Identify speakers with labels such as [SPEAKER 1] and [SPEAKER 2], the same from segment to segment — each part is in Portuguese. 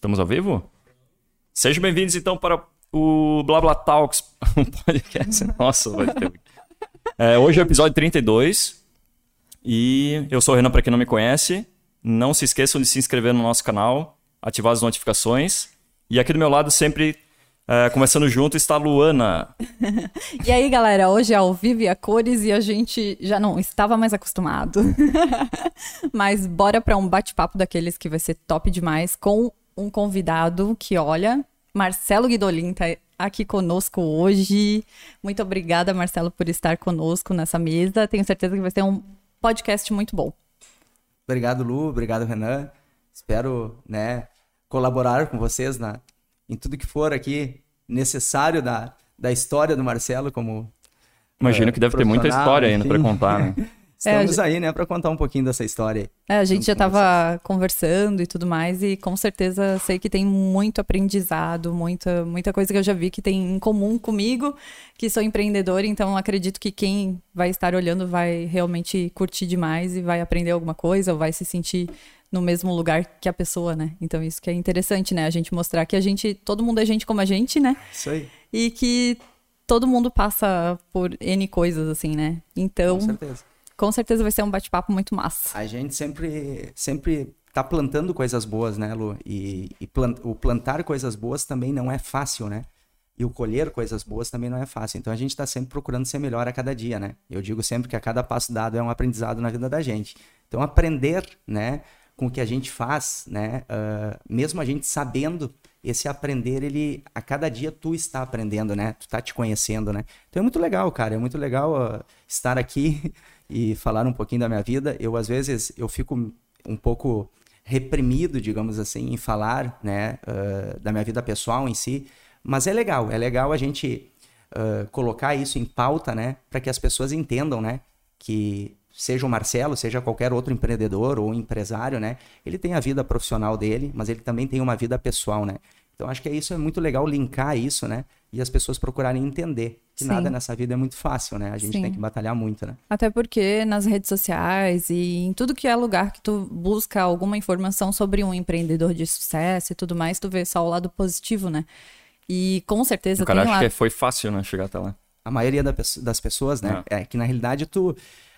[SPEAKER 1] Estamos ao vivo? Sejam bem-vindos então para o Blá Blá Talks, um podcast. Nossa, vai ter. É, hoje é o episódio 32 e eu sou o Renan, para quem não me conhece. Não se esqueçam de se inscrever no nosso canal, ativar as notificações. E aqui do meu lado, sempre é, conversando junto, está a Luana.
[SPEAKER 2] e aí, galera, hoje é ao vivo e a cores e a gente já não estava mais acostumado. Mas bora para um bate-papo daqueles que vai ser top demais com um convidado que, olha, Marcelo Guidolin tá aqui conosco hoje. Muito obrigada, Marcelo, por estar conosco nessa mesa. Tenho certeza que vai ser um podcast muito bom.
[SPEAKER 3] Obrigado, Lu. Obrigado, Renan. Espero, né, colaborar com vocês na, em tudo que for aqui necessário da, da história do Marcelo como.
[SPEAKER 1] Imagino uh, que deve ter muita história ainda para contar, né?
[SPEAKER 3] Estamos é, aí, né, para contar um pouquinho dessa história.
[SPEAKER 2] É, a gente já estava conversando e tudo mais, e com certeza sei que tem muito aprendizado, muita, muita coisa que eu já vi que tem em comum comigo, que sou empreendedor, então acredito que quem vai estar olhando vai realmente curtir demais e vai aprender alguma coisa, ou vai se sentir no mesmo lugar que a pessoa, né? Então isso que é interessante, né? A gente mostrar que a gente, todo mundo é gente como a gente, né?
[SPEAKER 3] Isso aí.
[SPEAKER 2] E que todo mundo passa por N coisas, assim, né? Então. Com certeza. Com certeza vai ser um bate-papo muito massa.
[SPEAKER 3] A gente sempre, sempre tá plantando coisas boas, né, Lu? E, e plant, o plantar coisas boas também não é fácil, né? E o colher coisas boas também não é fácil. Então a gente está sempre procurando ser melhor a cada dia, né? Eu digo sempre que a cada passo dado é um aprendizado na vida da gente. Então aprender, né? com o que a gente faz, né? Uh, mesmo a gente sabendo esse aprender, ele a cada dia tu está aprendendo, né? Tu está te conhecendo, né? Então é muito legal, cara. É muito legal uh, estar aqui e falar um pouquinho da minha vida. Eu às vezes eu fico um pouco reprimido, digamos assim, em falar, né? Uh, da minha vida pessoal em si. Mas é legal. É legal a gente colocar isso em pauta, né? Para que as pessoas entendam, né? Que seja o Marcelo, seja qualquer outro empreendedor ou empresário, né? Ele tem a vida profissional dele, mas ele também tem uma vida pessoal, né? Então acho que é isso é muito legal linkar isso, né? E as pessoas procurarem entender que Sim. nada nessa vida é muito fácil, né? A gente Sim. tem que batalhar muito, né?
[SPEAKER 2] Até porque nas redes sociais e em tudo que é lugar que tu busca alguma informação sobre um empreendedor de sucesso e tudo mais, tu vê só o lado positivo, né? E com certeza
[SPEAKER 1] o cara
[SPEAKER 2] tem
[SPEAKER 1] acha que foi fácil, né? Chegar até lá.
[SPEAKER 3] A maioria das pessoas, né? É. é que na realidade tu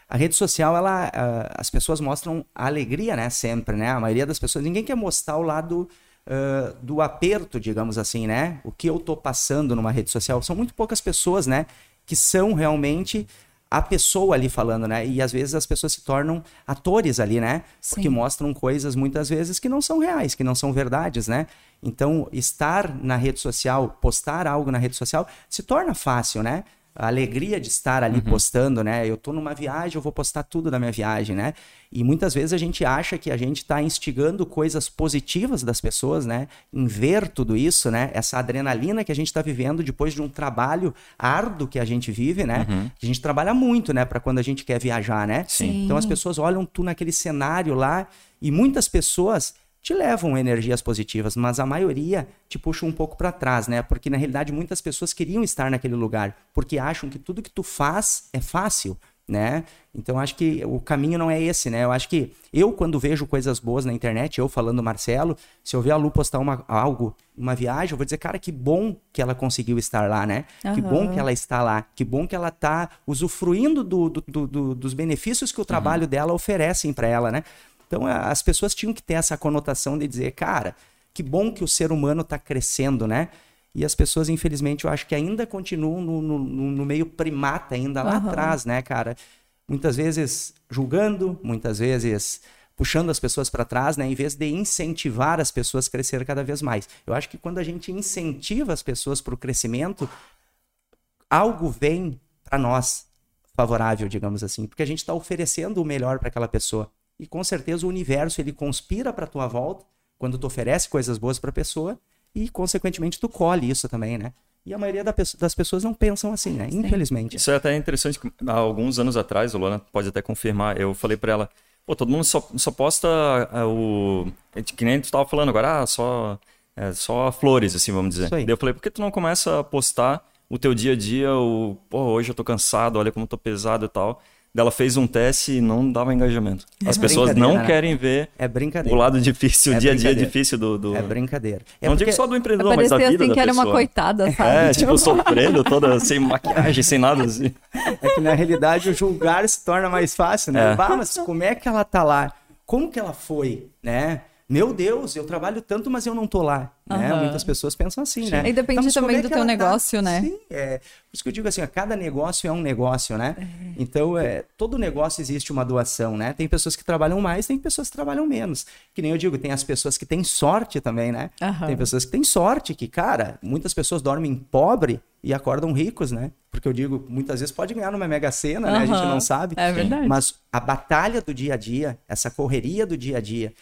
[SPEAKER 3] a rede social, ela, uh, as pessoas mostram a alegria, né? Sempre, né? A maioria das pessoas, ninguém quer mostrar o lado uh, do aperto, digamos assim, né? O que eu tô passando numa rede social. São muito poucas pessoas, né? Que são realmente a pessoa ali falando, né? E às vezes as pessoas se tornam atores ali, né? Porque Sim. mostram coisas muitas vezes que não são reais, que não são verdades, né? Então, estar na rede social, postar algo na rede social, se torna fácil, né? A alegria de estar ali uhum. postando, né? Eu tô numa viagem, eu vou postar tudo da minha viagem, né? E muitas vezes a gente acha que a gente está instigando coisas positivas das pessoas, né? Em ver tudo isso, né? Essa adrenalina que a gente está vivendo depois de um trabalho árduo que a gente vive, né? Uhum. A gente trabalha muito, né? Para quando a gente quer viajar, né?
[SPEAKER 2] Sim.
[SPEAKER 3] Então as pessoas olham tu naquele cenário lá e muitas pessoas te levam energias positivas, mas a maioria te puxa um pouco para trás, né? Porque na realidade muitas pessoas queriam estar naquele lugar, porque acham que tudo que tu faz é fácil, né? Então acho que o caminho não é esse, né? Eu acho que eu quando vejo coisas boas na internet, eu falando Marcelo, se eu ver a Lu postar uma, algo, uma viagem, eu vou dizer, cara, que bom que ela conseguiu estar lá, né? Uhum. Que bom que ela está lá, que bom que ela está usufruindo do, do, do, dos benefícios que o trabalho uhum. dela oferecem para ela, né? Então as pessoas tinham que ter essa conotação de dizer, cara, que bom que o ser humano está crescendo, né? E as pessoas, infelizmente, eu acho que ainda continuam no, no, no meio primata, ainda lá uhum. atrás, né, cara? Muitas vezes julgando, muitas vezes puxando as pessoas para trás, né, em vez de incentivar as pessoas a crescer cada vez mais. Eu acho que quando a gente incentiva as pessoas para o crescimento, algo vem para nós favorável, digamos assim, porque a gente está oferecendo o melhor para aquela pessoa. E com certeza o universo ele conspira para tua volta quando tu oferece coisas boas para a pessoa e consequentemente tu colhe isso também, né? E a maioria das pessoas não pensam assim, né? Infelizmente.
[SPEAKER 1] Isso é até interessante. Há alguns anos atrás, a Luana pode até confirmar, eu falei para ela, pô, todo mundo só, só posta uh, o... Que nem tu estava falando agora, ah, só, é, só flores, assim, vamos dizer. Daí eu falei, por que tu não começa a postar o teu dia a dia, o, pô, hoje eu tô cansado, olha como eu tô pesado e tal. Ela fez um teste e não dava engajamento.
[SPEAKER 3] É
[SPEAKER 1] As pessoas não
[SPEAKER 3] né?
[SPEAKER 1] querem ver
[SPEAKER 3] É brincadeira.
[SPEAKER 1] o lado difícil, o
[SPEAKER 3] É
[SPEAKER 1] dia a dia difícil do. do...
[SPEAKER 3] É brincadeira. É
[SPEAKER 1] não digo só do empreendedor, mas da
[SPEAKER 2] Parecia
[SPEAKER 1] vida
[SPEAKER 2] assim
[SPEAKER 1] da
[SPEAKER 2] que era uma
[SPEAKER 1] pessoa.
[SPEAKER 2] coitada, sabe?
[SPEAKER 1] É, tipo, sofrendo toda, sem maquiagem, sem nada assim.
[SPEAKER 3] É que na realidade o julgar se torna mais fácil, né?
[SPEAKER 1] É.
[SPEAKER 3] Bah, mas como é que ela tá lá? Como que ela foi, né? Meu Deus, eu trabalho tanto, mas eu não tô lá. Né?
[SPEAKER 2] Aham.
[SPEAKER 3] Muitas pessoas pensam assim, né?
[SPEAKER 2] E depende
[SPEAKER 3] como
[SPEAKER 2] também
[SPEAKER 3] é
[SPEAKER 2] do teu
[SPEAKER 3] ela tá?
[SPEAKER 2] negócio, né?
[SPEAKER 3] Sim, é. Por isso que eu digo assim, ó, cada negócio é um negócio, né? Então, é, todo negócio existe uma doação, né? Tem pessoas que trabalham mais, tem pessoas que trabalham menos. Que nem eu digo, tem as pessoas que têm sorte também, né?
[SPEAKER 2] Aham.
[SPEAKER 3] Tem pessoas que têm sorte, que, cara, muitas pessoas dormem pobre e acordam ricos, né? Porque eu digo, muitas vezes pode ganhar numa mega sena, né? A gente não sabe.
[SPEAKER 2] É verdade.
[SPEAKER 3] Mas a batalha do dia a dia, essa correria do dia a dia,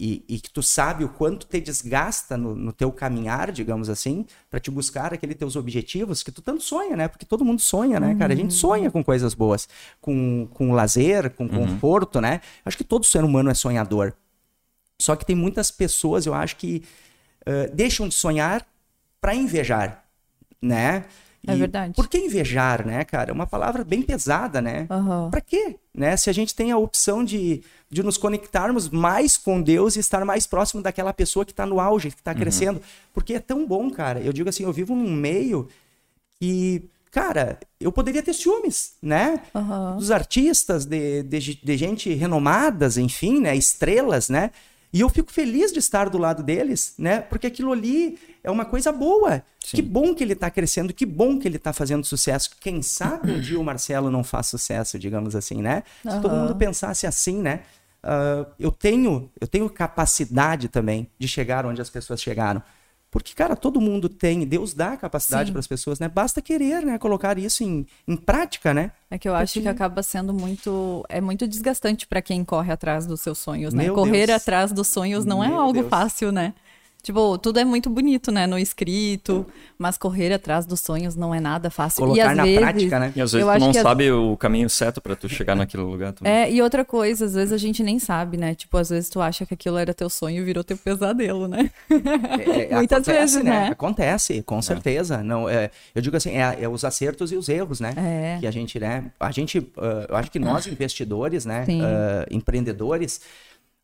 [SPEAKER 3] e, e que tu sabe o quanto te desgasta no, no teu caminhar, digamos assim, para te buscar aqueles teus objetivos que tu tanto sonha, né? Porque todo mundo sonha, né, cara? A gente sonha com coisas boas, com, com lazer, com conforto, né? Acho que todo ser humano é sonhador. Só que tem muitas pessoas, eu acho que eh, deixam de sonhar para invejar, né?
[SPEAKER 2] É verdade.
[SPEAKER 3] Por que invejar, né, cara? É uma palavra bem pesada, né?
[SPEAKER 2] Aham.
[SPEAKER 3] Pra quê? Né? Se a gente tem a opção de, de nos conectarmos mais com Deus e estar mais próximo daquela pessoa que está no auge, que está crescendo. Porque é tão bom, cara. Eu digo assim, eu vivo num meio que, cara, eu poderia ter ciúmes, né?
[SPEAKER 2] Aham.
[SPEAKER 3] Dos artistas, de, de, de gente renomadas, enfim, né? Estrelas, né? E eu fico feliz de estar do lado deles, né? Porque aquilo ali é uma coisa boa. Que bom que ele está crescendo, que bom que ele está fazendo sucesso. Quem sabe um dia o Marcelo não faz sucesso, digamos assim, né? Se todo mundo pensasse assim, né? Ah, eu tenho eu tenho capacidade também de chegar onde as pessoas chegaram. Porque, cara, todo mundo tem, Deus dá capacidade para as pessoas, né? Basta querer, né? Colocar isso em, em prática, né?
[SPEAKER 2] É que eu acho
[SPEAKER 3] Porque-
[SPEAKER 2] que acaba sendo muito. É muito desgastante pra quem corre atrás dos seus sonhos, né?
[SPEAKER 3] Meu
[SPEAKER 2] Correr
[SPEAKER 3] Deus.
[SPEAKER 2] atrás dos sonhos não é
[SPEAKER 3] Meu
[SPEAKER 2] algo
[SPEAKER 3] Deus.
[SPEAKER 2] fácil, né? Tipo, tudo é muito bonito, né? No escrito, mas correr atrás dos sonhos não é nada fácil. e
[SPEAKER 3] Colocar
[SPEAKER 2] às
[SPEAKER 3] na
[SPEAKER 2] vezes,
[SPEAKER 3] prática, né?
[SPEAKER 1] E às vezes
[SPEAKER 2] eu
[SPEAKER 1] tu
[SPEAKER 2] acho
[SPEAKER 1] não sabe o caminho certo pra tu chegar naquele lugar também.
[SPEAKER 2] É, e outra coisa, às vezes a gente nem sabe, né? Tipo, às vezes tu acha que aquilo era teu sonho e virou teu pesadelo, né?
[SPEAKER 3] É, é,
[SPEAKER 2] Muitas
[SPEAKER 3] acontece,
[SPEAKER 2] vezes, né?
[SPEAKER 3] Acontece, com certeza. Não, é, eu digo assim, é, é os acertos e os erros, né?
[SPEAKER 2] É.
[SPEAKER 3] Que a gente, né? A gente, ah, eu acho que nós investidores, né? Ah, empreendedores,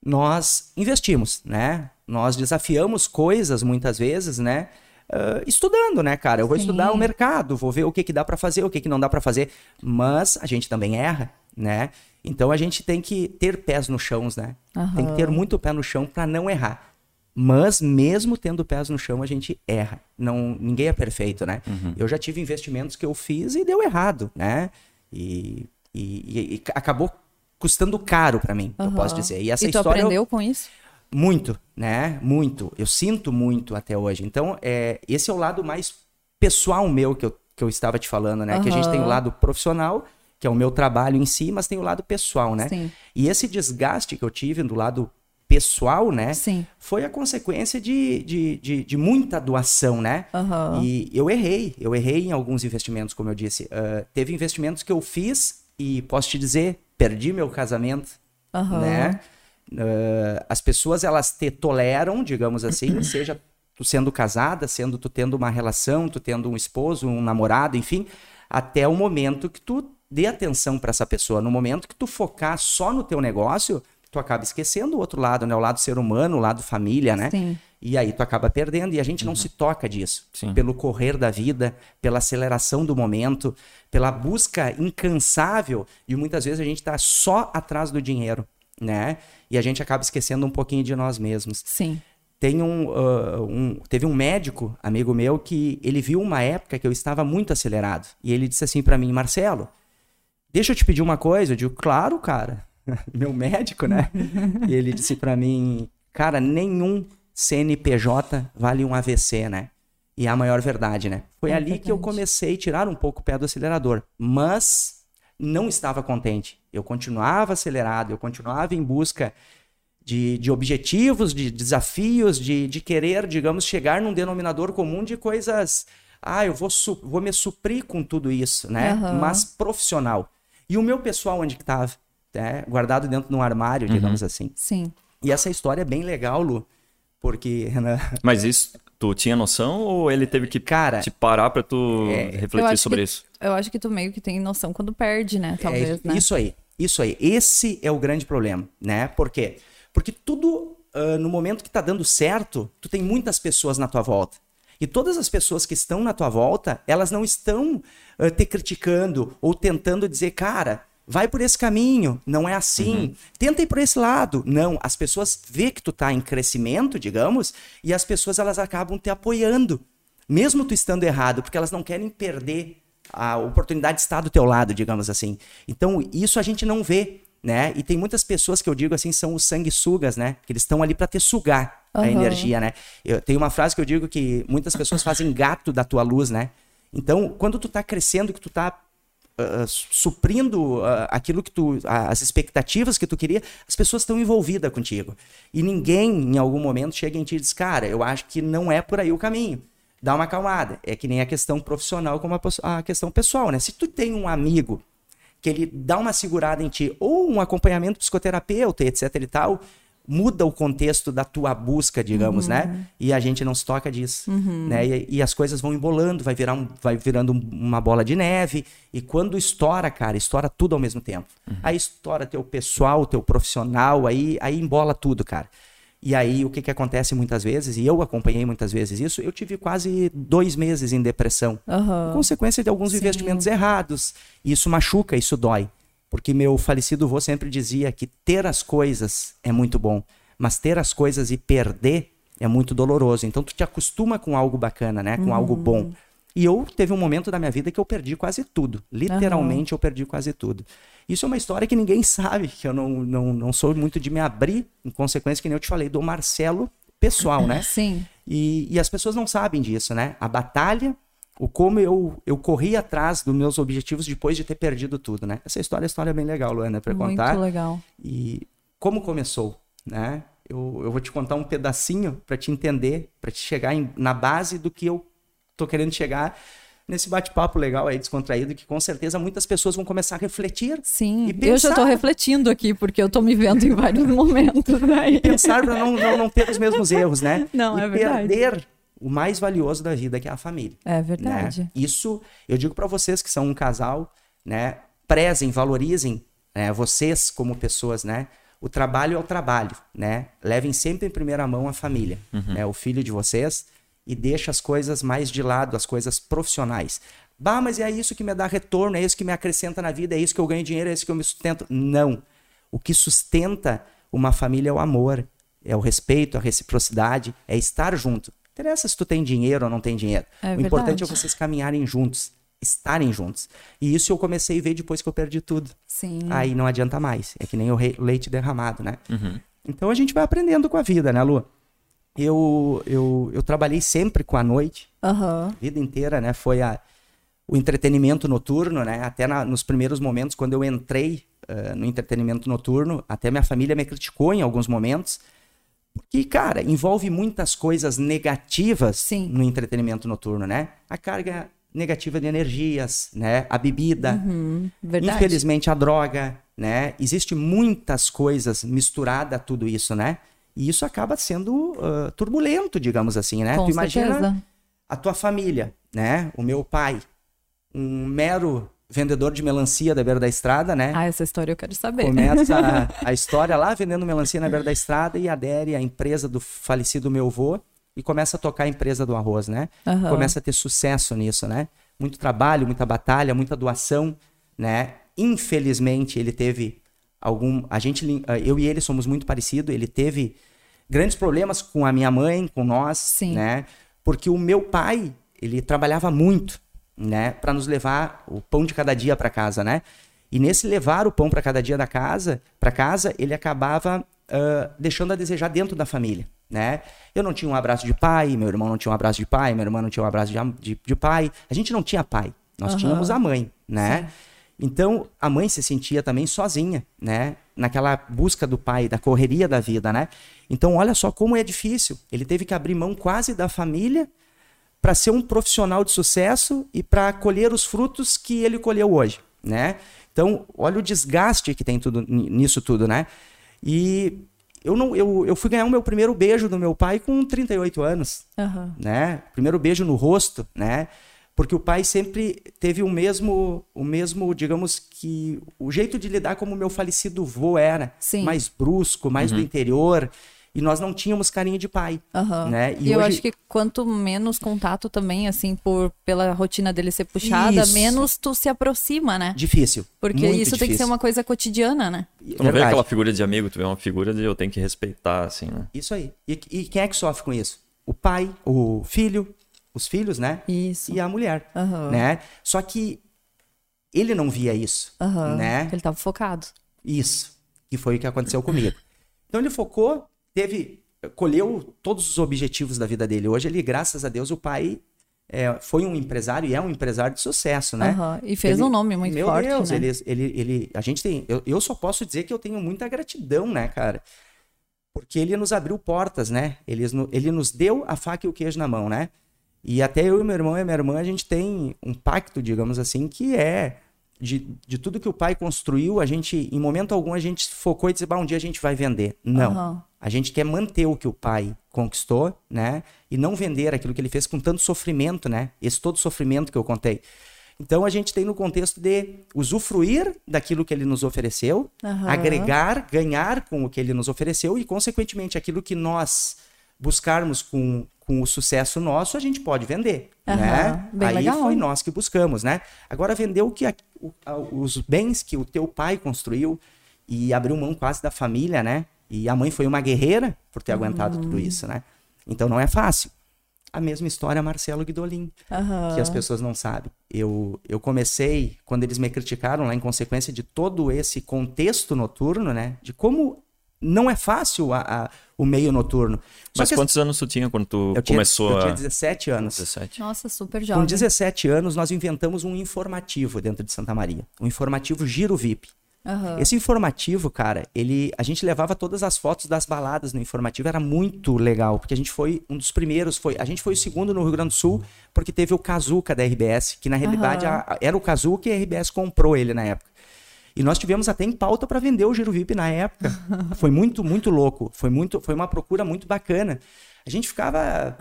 [SPEAKER 3] nós investimos, né? Nós desafiamos coisas muitas vezes, né? ah, estudando, né, cara? Eu vou
[SPEAKER 2] Sim.
[SPEAKER 3] estudar o mercado, vou ver o que, que dá para fazer, o que, que não dá para fazer. Mas a gente também erra, né? Então a gente tem que ter pés no chão, né? Tem que ter muito pé no chão para não errar. Mas mesmo tendo pés no chão, a gente erra. Não, ninguém é perfeito, né? Eu já tive investimentos que eu fiz e deu errado, né? E, e- e- e acabou custando caro para mim, eu
[SPEAKER 2] Aham.
[SPEAKER 3] posso dizer. E essa
[SPEAKER 2] e tu
[SPEAKER 3] história eu-
[SPEAKER 2] aprendeu com isso?
[SPEAKER 3] Muito, né? Muito. Eu sinto muito até hoje. Então, é, esse é o lado mais pessoal meu que eu, que eu estava te falando, né? Que a gente tem o lado profissional, que é o meu trabalho em si, mas tem o lado pessoal, né?
[SPEAKER 2] Sim.
[SPEAKER 3] E esse desgaste que eu tive do lado pessoal, né?
[SPEAKER 2] Sim.
[SPEAKER 3] Foi a consequência de, de, de, de muita doação, né?
[SPEAKER 2] Aham.
[SPEAKER 3] E eu errei, eu errei em alguns investimentos, como eu disse. Ah, teve investimentos que eu fiz e posso te dizer, perdi meu casamento,
[SPEAKER 2] Aham.
[SPEAKER 3] né? Ah, as pessoas elas te toleram, digamos assim, seja tu sendo casada, sendo tu tendo uma relação, tu tendo um esposo, um namorado, enfim, até o momento que tu dê atenção para essa pessoa. No momento que tu focar só no teu negócio, tu acaba esquecendo o outro lado, né? O lado ser humano, o lado família, né?
[SPEAKER 2] Sim.
[SPEAKER 3] E aí tu acaba perdendo e a gente não se toca disso.
[SPEAKER 1] Sim.
[SPEAKER 3] Pelo correr da vida, pela aceleração do momento, pela busca incansável e muitas vezes a gente tá só atrás do dinheiro, né? E a gente acaba esquecendo um pouquinho de nós mesmos.
[SPEAKER 2] Sim.
[SPEAKER 3] Tem um, ah, um- teve um médico, amigo meu, que ele viu uma época que eu estava muito acelerado. E ele disse assim pra mim, Marcelo, deixa eu te pedir uma coisa. Eu digo, claro, cara. meu médico, né? e ele disse pra mim, cara, nenhum CNPJ vale um AVC, né? E é a maior verdade, né? Foi
[SPEAKER 2] É
[SPEAKER 3] ali que eu
[SPEAKER 2] verdade.
[SPEAKER 3] comecei a tirar um pouco o pé do acelerador. Mas não estava contente. Eu continuava acelerado, eu continuava em busca de, de objetivos, de desafios, de, de querer, digamos, chegar num denominador comum de coisas. Ah, eu vou, su- vou me suprir com tudo isso, né?
[SPEAKER 2] Aham.
[SPEAKER 3] Mas profissional. E o meu pessoal, onde que estava? Né? Guardado dentro de um armário, digamos assim.
[SPEAKER 2] Sim.
[SPEAKER 3] E essa história é bem legal, Lu, porque Renan,
[SPEAKER 1] Mas isso, Tu tinha noção ou ele teve que
[SPEAKER 3] Cara,
[SPEAKER 1] te parar pra tu
[SPEAKER 3] é,
[SPEAKER 1] refletir sobre
[SPEAKER 2] que-
[SPEAKER 1] isso?
[SPEAKER 2] Eu acho que tu meio que tem noção quando perde, né? Talvez,
[SPEAKER 3] é,
[SPEAKER 2] né?
[SPEAKER 3] Isso aí, isso aí. Esse é o grande problema, né? Por quê? Porque tudo, ah, no momento que tá dando certo, tu tem muitas pessoas na tua volta. E todas as pessoas que estão na tua volta, elas não estão ah, te criticando ou tentando dizer, cara, vai por esse caminho, não é assim. Tenta ir por esse lado. Não, as pessoas vê que tu tá em crescimento, digamos, e as pessoas elas acabam te apoiando, mesmo tu estando errado, porque elas não querem perder a oportunidade de estar do teu lado, digamos assim. Então, isso a gente não vê, né? E tem muitas pessoas que eu digo assim, são os sanguessugas, né? Que eles estão ali para te sugar a
[SPEAKER 2] Aham.
[SPEAKER 3] energia, né? Eu tenho uma frase que eu digo que muitas pessoas fazem gato da tua luz, né? Então, quando tu tá crescendo, que tu tá ah, suprindo ah, aquilo que tu, ah, as expectativas que tu queria, as pessoas estão envolvidas contigo. E ninguém, em algum momento, chega em ti e diz, cara, eu acho que não é por aí o caminho. Dá uma acalmada. É que nem a questão profissional como a, a questão pessoal, né? Se tu tem um amigo que ele dá uma segurada em ti, ou um acompanhamento psicoterapeuta, etc e tal, muda o contexto da tua busca, digamos, né? E a gente não se toca disso, né? E, e as coisas vão embolando, vai, virar um- vai virando um- uma bola de neve, e quando estoura, cara, estoura tudo ao mesmo tempo. Aí estoura teu pessoal, teu profissional, aí, aí embola tudo, cara. E aí, o que, que acontece muitas vezes, e eu acompanhei muitas vezes isso, eu tive quase dois meses em depressão
[SPEAKER 2] Aham.
[SPEAKER 3] consequência de alguns
[SPEAKER 2] Sim.
[SPEAKER 3] investimentos errados. E Isso machuca, isso dói. Porque meu falecido avô sempre dizia que ter as coisas é muito bom, mas ter as coisas e perder é muito doloroso. Então tu te acostuma com algo bacana, né? Com algo bom. E eu teve um momento da minha vida que eu perdi quase tudo. Literalmente eu perdi quase tudo. Isso é uma história que ninguém sabe, que eu não, não, não sou muito de me abrir, em consequência, que nem eu te falei, do Marcelo pessoal, né?
[SPEAKER 2] Sim.
[SPEAKER 3] E, e as pessoas não sabem disso, né? A batalha, o como eu, eu corri atrás dos meus objetivos depois de ter perdido tudo, né? Essa história é uma história bem legal, Luana, para
[SPEAKER 2] Muito
[SPEAKER 3] contar.
[SPEAKER 2] legal.
[SPEAKER 3] E como começou, né? Eu, eu vou te contar um pedacinho para te entender, para te chegar em- na base do que eu tô querendo chegar nesse bate-papo legal aí, descontraído, que com certeza muitas pessoas vão começar a refletir
[SPEAKER 2] Sim,
[SPEAKER 3] E
[SPEAKER 2] eu já tô
[SPEAKER 3] pensar-
[SPEAKER 2] refletindo aqui, porque eu tô me vendo em vários momentos. Né?
[SPEAKER 3] pensar para não, não, não ter os mesmos erros, né?
[SPEAKER 2] Não,
[SPEAKER 3] e
[SPEAKER 2] é verdade.
[SPEAKER 3] perder o mais valioso da vida, que é a família.
[SPEAKER 2] É verdade.
[SPEAKER 3] né? Isso eu digo para vocês que são um casal, né? Prezem, valorizem né, vocês como pessoas, né? O trabalho é o trabalho, né? Levem sempre em primeira mão a família, né? O filho de vocês e deixa as coisas mais de lado, as coisas profissionais. Bah, mas é isso que me dá retorno, é isso que me acrescenta na vida, é isso que eu ganho dinheiro, é isso que eu me sustento. Não. O que sustenta uma família é o amor, é o respeito, a reciprocidade, é estar junto. Não interessa se tu tem dinheiro ou não tem dinheiro.
[SPEAKER 2] É
[SPEAKER 3] o importante é
[SPEAKER 2] verdade.
[SPEAKER 3] vocês caminharem juntos, estarem juntos. E isso eu comecei a ver depois que eu perdi tudo.
[SPEAKER 2] Sim.
[SPEAKER 3] Aí não adianta mais. É que nem o leite derramado, né? Então a gente vai aprendendo com a vida, né, Lu? Eu, eu, eu trabalhei sempre com a noite, a vida inteira, né? Foi a, o entretenimento noturno, né? Até na- nos primeiros momentos, quando eu entrei eh, no entretenimento noturno, até minha família me criticou em alguns momentos. Porque, cara, envolve muitas coisas negativas
[SPEAKER 2] Sim.
[SPEAKER 3] no entretenimento noturno, né? A carga negativa de energias, né? A bebida,
[SPEAKER 2] Hum, verdade.
[SPEAKER 3] Infelizmente, a droga, né? Existe muitas coisas misturadas a tudo isso, né? E isso acaba sendo ah, turbulento, digamos assim, né?
[SPEAKER 2] Com
[SPEAKER 3] tu imagina
[SPEAKER 2] certeza.
[SPEAKER 3] a tua família, né? O meu pai, um mero vendedor de melancia da beira da estrada, né?
[SPEAKER 2] Ah, essa história eu quero saber.
[SPEAKER 3] Começa a, a história lá vendendo melancia na beira da estrada e adere à empresa do falecido meu avô e começa a tocar a empresa do arroz, né?
[SPEAKER 2] Aham.
[SPEAKER 3] Começa a ter sucesso nisso, né? Muito trabalho, muita batalha, muita doação, né? Infelizmente ele teve algum, a gente, lin- eu e ele somos muito parecidos. Ele teve grandes problemas com a minha mãe, com nós,
[SPEAKER 2] Sim.
[SPEAKER 3] né? Porque o meu pai ele trabalhava muito, né? Para nos levar o pão de cada dia para casa, né? E nesse levar o pão para cada dia da casa, para casa, ele acabava ah, deixando a desejar dentro da família, né? Eu não tinha um abraço de pai, meu irmão não tinha um abraço de pai, minha irmã não tinha um abraço de, de, de pai. A gente não tinha pai, nós
[SPEAKER 2] Aham.
[SPEAKER 3] tínhamos a mãe, né?
[SPEAKER 2] Sim.
[SPEAKER 3] Então a mãe se sentia também sozinha, né? Naquela busca do pai, da correria da vida, né? Então olha só como é difícil. Ele teve que abrir mão quase da família para ser um profissional de sucesso e para colher os frutos que ele colheu hoje, né? Então, olha o desgaste que tem tudo, ni- nisso tudo, né? E eu não eu, eu fui ganhar o meu primeiro beijo do meu pai com 38 anos,
[SPEAKER 2] Aham.
[SPEAKER 3] né? Primeiro beijo no rosto, né? Porque o pai sempre teve o mesmo, o mesmo, digamos que o jeito de lidar como o meu falecido vô era,
[SPEAKER 2] Sim.
[SPEAKER 3] mais brusco, mais
[SPEAKER 1] Uhum.
[SPEAKER 3] do interior, e nós não tínhamos carinho de pai,
[SPEAKER 2] Aham.
[SPEAKER 3] né?
[SPEAKER 2] E, eu
[SPEAKER 3] hoje-
[SPEAKER 2] acho que quanto menos contato também, assim, por pela rotina dele ser puxada,
[SPEAKER 3] Isso.
[SPEAKER 2] menos tu se aproxima, né?
[SPEAKER 3] difícil,
[SPEAKER 2] Porque
[SPEAKER 3] muito
[SPEAKER 2] isso tem que ser
[SPEAKER 3] difícil.
[SPEAKER 2] uma coisa cotidiana, né?
[SPEAKER 1] Tu não vê aquela figura de amigo, tu vê uma figura de eu tenho que respeitar, assim, né?
[SPEAKER 3] Isso aí. E, e quem é que sofre com isso? O pai, o filho, os filhos, né?
[SPEAKER 2] Isso.
[SPEAKER 3] E a mulher,
[SPEAKER 2] Aham.
[SPEAKER 3] né? Só que ele não via isso,
[SPEAKER 2] Aham.
[SPEAKER 3] né?
[SPEAKER 2] Ele tava focado.
[SPEAKER 3] Isso. Que foi o que aconteceu comigo. Então ele focou, teve, colheu todos os objetivos da vida dele. Hoje ele, graças a Deus, o pai é, foi um empresário e é um empresário de sucesso, né?
[SPEAKER 2] Aham. E fez
[SPEAKER 3] Ele-
[SPEAKER 2] um nome muito
[SPEAKER 3] Meu
[SPEAKER 2] forte,
[SPEAKER 3] Deus,
[SPEAKER 2] né?
[SPEAKER 3] ele, ele, ele, a gente tem, eu, eu só posso dizer que eu tenho muita gratidão, né, cara? Porque ele nos abriu portas, né? Ele, ele nos deu a faca e o queijo na mão, né? E até eu e meu irmão e minha irmã, a gente tem um pacto, digamos assim, que é de, de tudo que o pai construiu, a gente, em momento algum, a gente focou e disse, bah, um dia a gente vai vender. Não.
[SPEAKER 2] Aham.
[SPEAKER 3] A gente quer manter o que o pai conquistou, né? E não vender aquilo que ele fez com tanto sofrimento, né? Esse todo sofrimento que eu contei. Então a gente tem no contexto de usufruir daquilo que ele nos ofereceu,
[SPEAKER 2] Aham.
[SPEAKER 3] agregar, ganhar com o que ele nos ofereceu e, consequentemente, aquilo que nós buscarmos com, com o sucesso nosso, a gente pode vender,
[SPEAKER 2] Aham,
[SPEAKER 3] né? Aí
[SPEAKER 2] legal.
[SPEAKER 3] foi nós que buscamos, né? Agora vender o que a- o- a- os bens que o teu pai construiu e abriu mão quase da família, né? E a mãe foi uma guerreira por ter aguentado tudo isso, né? Então não é fácil. A mesma história Marcelo Guidolin,
[SPEAKER 2] Aham.
[SPEAKER 3] que as pessoas não sabem. Eu, eu comecei, quando eles me criticaram lá em consequência de todo esse contexto noturno, né? De como não é fácil a- a- o meio noturno. Só
[SPEAKER 1] Mas
[SPEAKER 3] as-
[SPEAKER 1] quantos anos tu tinha quando tu
[SPEAKER 3] eu tinha,
[SPEAKER 1] começou
[SPEAKER 3] eu tinha
[SPEAKER 1] a...
[SPEAKER 3] 17 anos.
[SPEAKER 1] 17.
[SPEAKER 2] Nossa, super
[SPEAKER 3] Com
[SPEAKER 2] jovem.
[SPEAKER 3] 17 anos, nós inventamos um informativo dentro de Santa Maria. Um informativo Giro VIP.
[SPEAKER 2] Aham.
[SPEAKER 3] Esse informativo, cara, ele, a gente levava todas as fotos das baladas no informativo, era muito legal, porque a gente foi um dos primeiros, foi, a gente foi o segundo no Rio Grande do Sul, porque teve o Kazuca da RBS, que na realidade a- a- era o Kazuca e a RBS comprou ele na época. E nós tivemos até em pauta para vender o Giro VIP na época. foi muito, muito louco. Foi muito, foi uma procura muito bacana. A gente ficava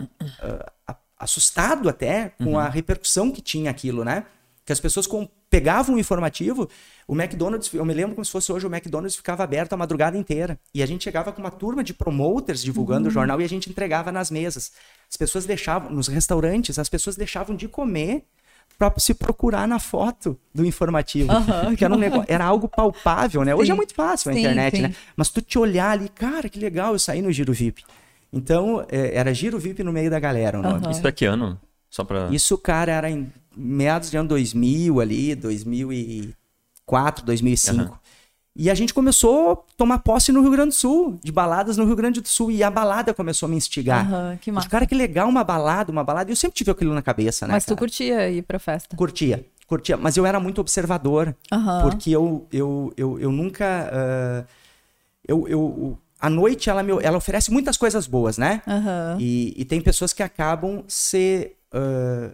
[SPEAKER 3] a- assustado até com a repercussão que tinha aquilo, né? Que as pessoas com- pegavam o informativo, o McDonald's, eu me lembro como se fosse hoje, o McDonald's ficava aberto a madrugada inteira. E a gente chegava com uma turma de promoters divulgando o jornal e a gente entregava nas mesas. As pessoas deixavam, nos restaurantes, as pessoas deixavam de comer para se procurar na foto do informativo.
[SPEAKER 2] Aham,
[SPEAKER 3] que era, um negócio, era algo palpável, né? Hoje
[SPEAKER 2] Sim.
[SPEAKER 3] é muito fácil a
[SPEAKER 2] Sim,
[SPEAKER 3] internet,
[SPEAKER 2] sim.
[SPEAKER 3] né? Mas tu te olhar ali, cara, que legal, eu saí no Giro VIP. Então, é, era Giro VIP no meio da galera o nome.
[SPEAKER 2] Aham.
[SPEAKER 1] Isso é que ano? Só pra...
[SPEAKER 3] Isso, cara, era em meados de ano 2000 ali, 2004, 2005.
[SPEAKER 1] Aham.
[SPEAKER 3] E a gente começou a tomar posse no Rio Grande do Sul, de baladas no Rio Grande do Sul. E a balada começou a me instigar.
[SPEAKER 2] Aham, que massa.
[SPEAKER 3] cara, que legal uma balada, uma balada. E eu sempre tive aquilo na cabeça, né?
[SPEAKER 2] Mas tu
[SPEAKER 3] cara?
[SPEAKER 2] curtia ir pra festa.
[SPEAKER 3] Curtia, curtia. Mas eu era muito observador.
[SPEAKER 2] Aham.
[SPEAKER 3] Porque eu, eu, eu, eu nunca. ah, eu, eu, a noite, ela, me, ela oferece muitas coisas boas, né?
[SPEAKER 2] Aham.
[SPEAKER 3] E, e tem pessoas que acabam se ah,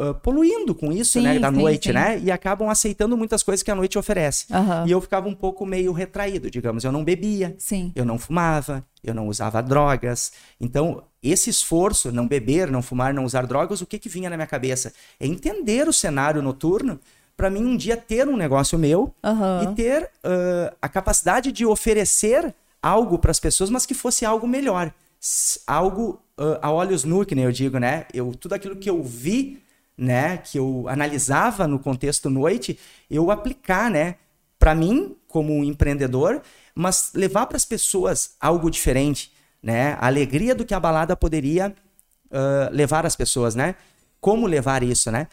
[SPEAKER 3] ah, poluindo com isso,
[SPEAKER 2] Sim,
[SPEAKER 3] né? Da
[SPEAKER 2] sim,
[SPEAKER 3] noite,
[SPEAKER 2] sim.
[SPEAKER 3] né? E acabam aceitando muitas coisas que a noite oferece.
[SPEAKER 2] Aham.
[SPEAKER 3] E eu ficava um pouco meio retraído, digamos. Eu não bebia,
[SPEAKER 2] Sim.
[SPEAKER 3] eu não fumava, eu não usava drogas. Então, esse esforço, não beber, não fumar, não usar drogas, o que que vinha na minha cabeça? É entender o cenário noturno para mim um dia ter um negócio meu
[SPEAKER 2] Aham.
[SPEAKER 3] e ter ah, a capacidade de oferecer algo para as pessoas, mas que fosse algo melhor. Algo ah, a olhos nu, que nem eu digo, né? Eu, tudo aquilo que eu vi, né? Que eu analisava no contexto noite, eu aplicar, né? Para mim, como um empreendedor, mas levar para as pessoas algo diferente, né? A alegria do que a balada poderia ah, levar às pessoas, né? Como levar isso, né?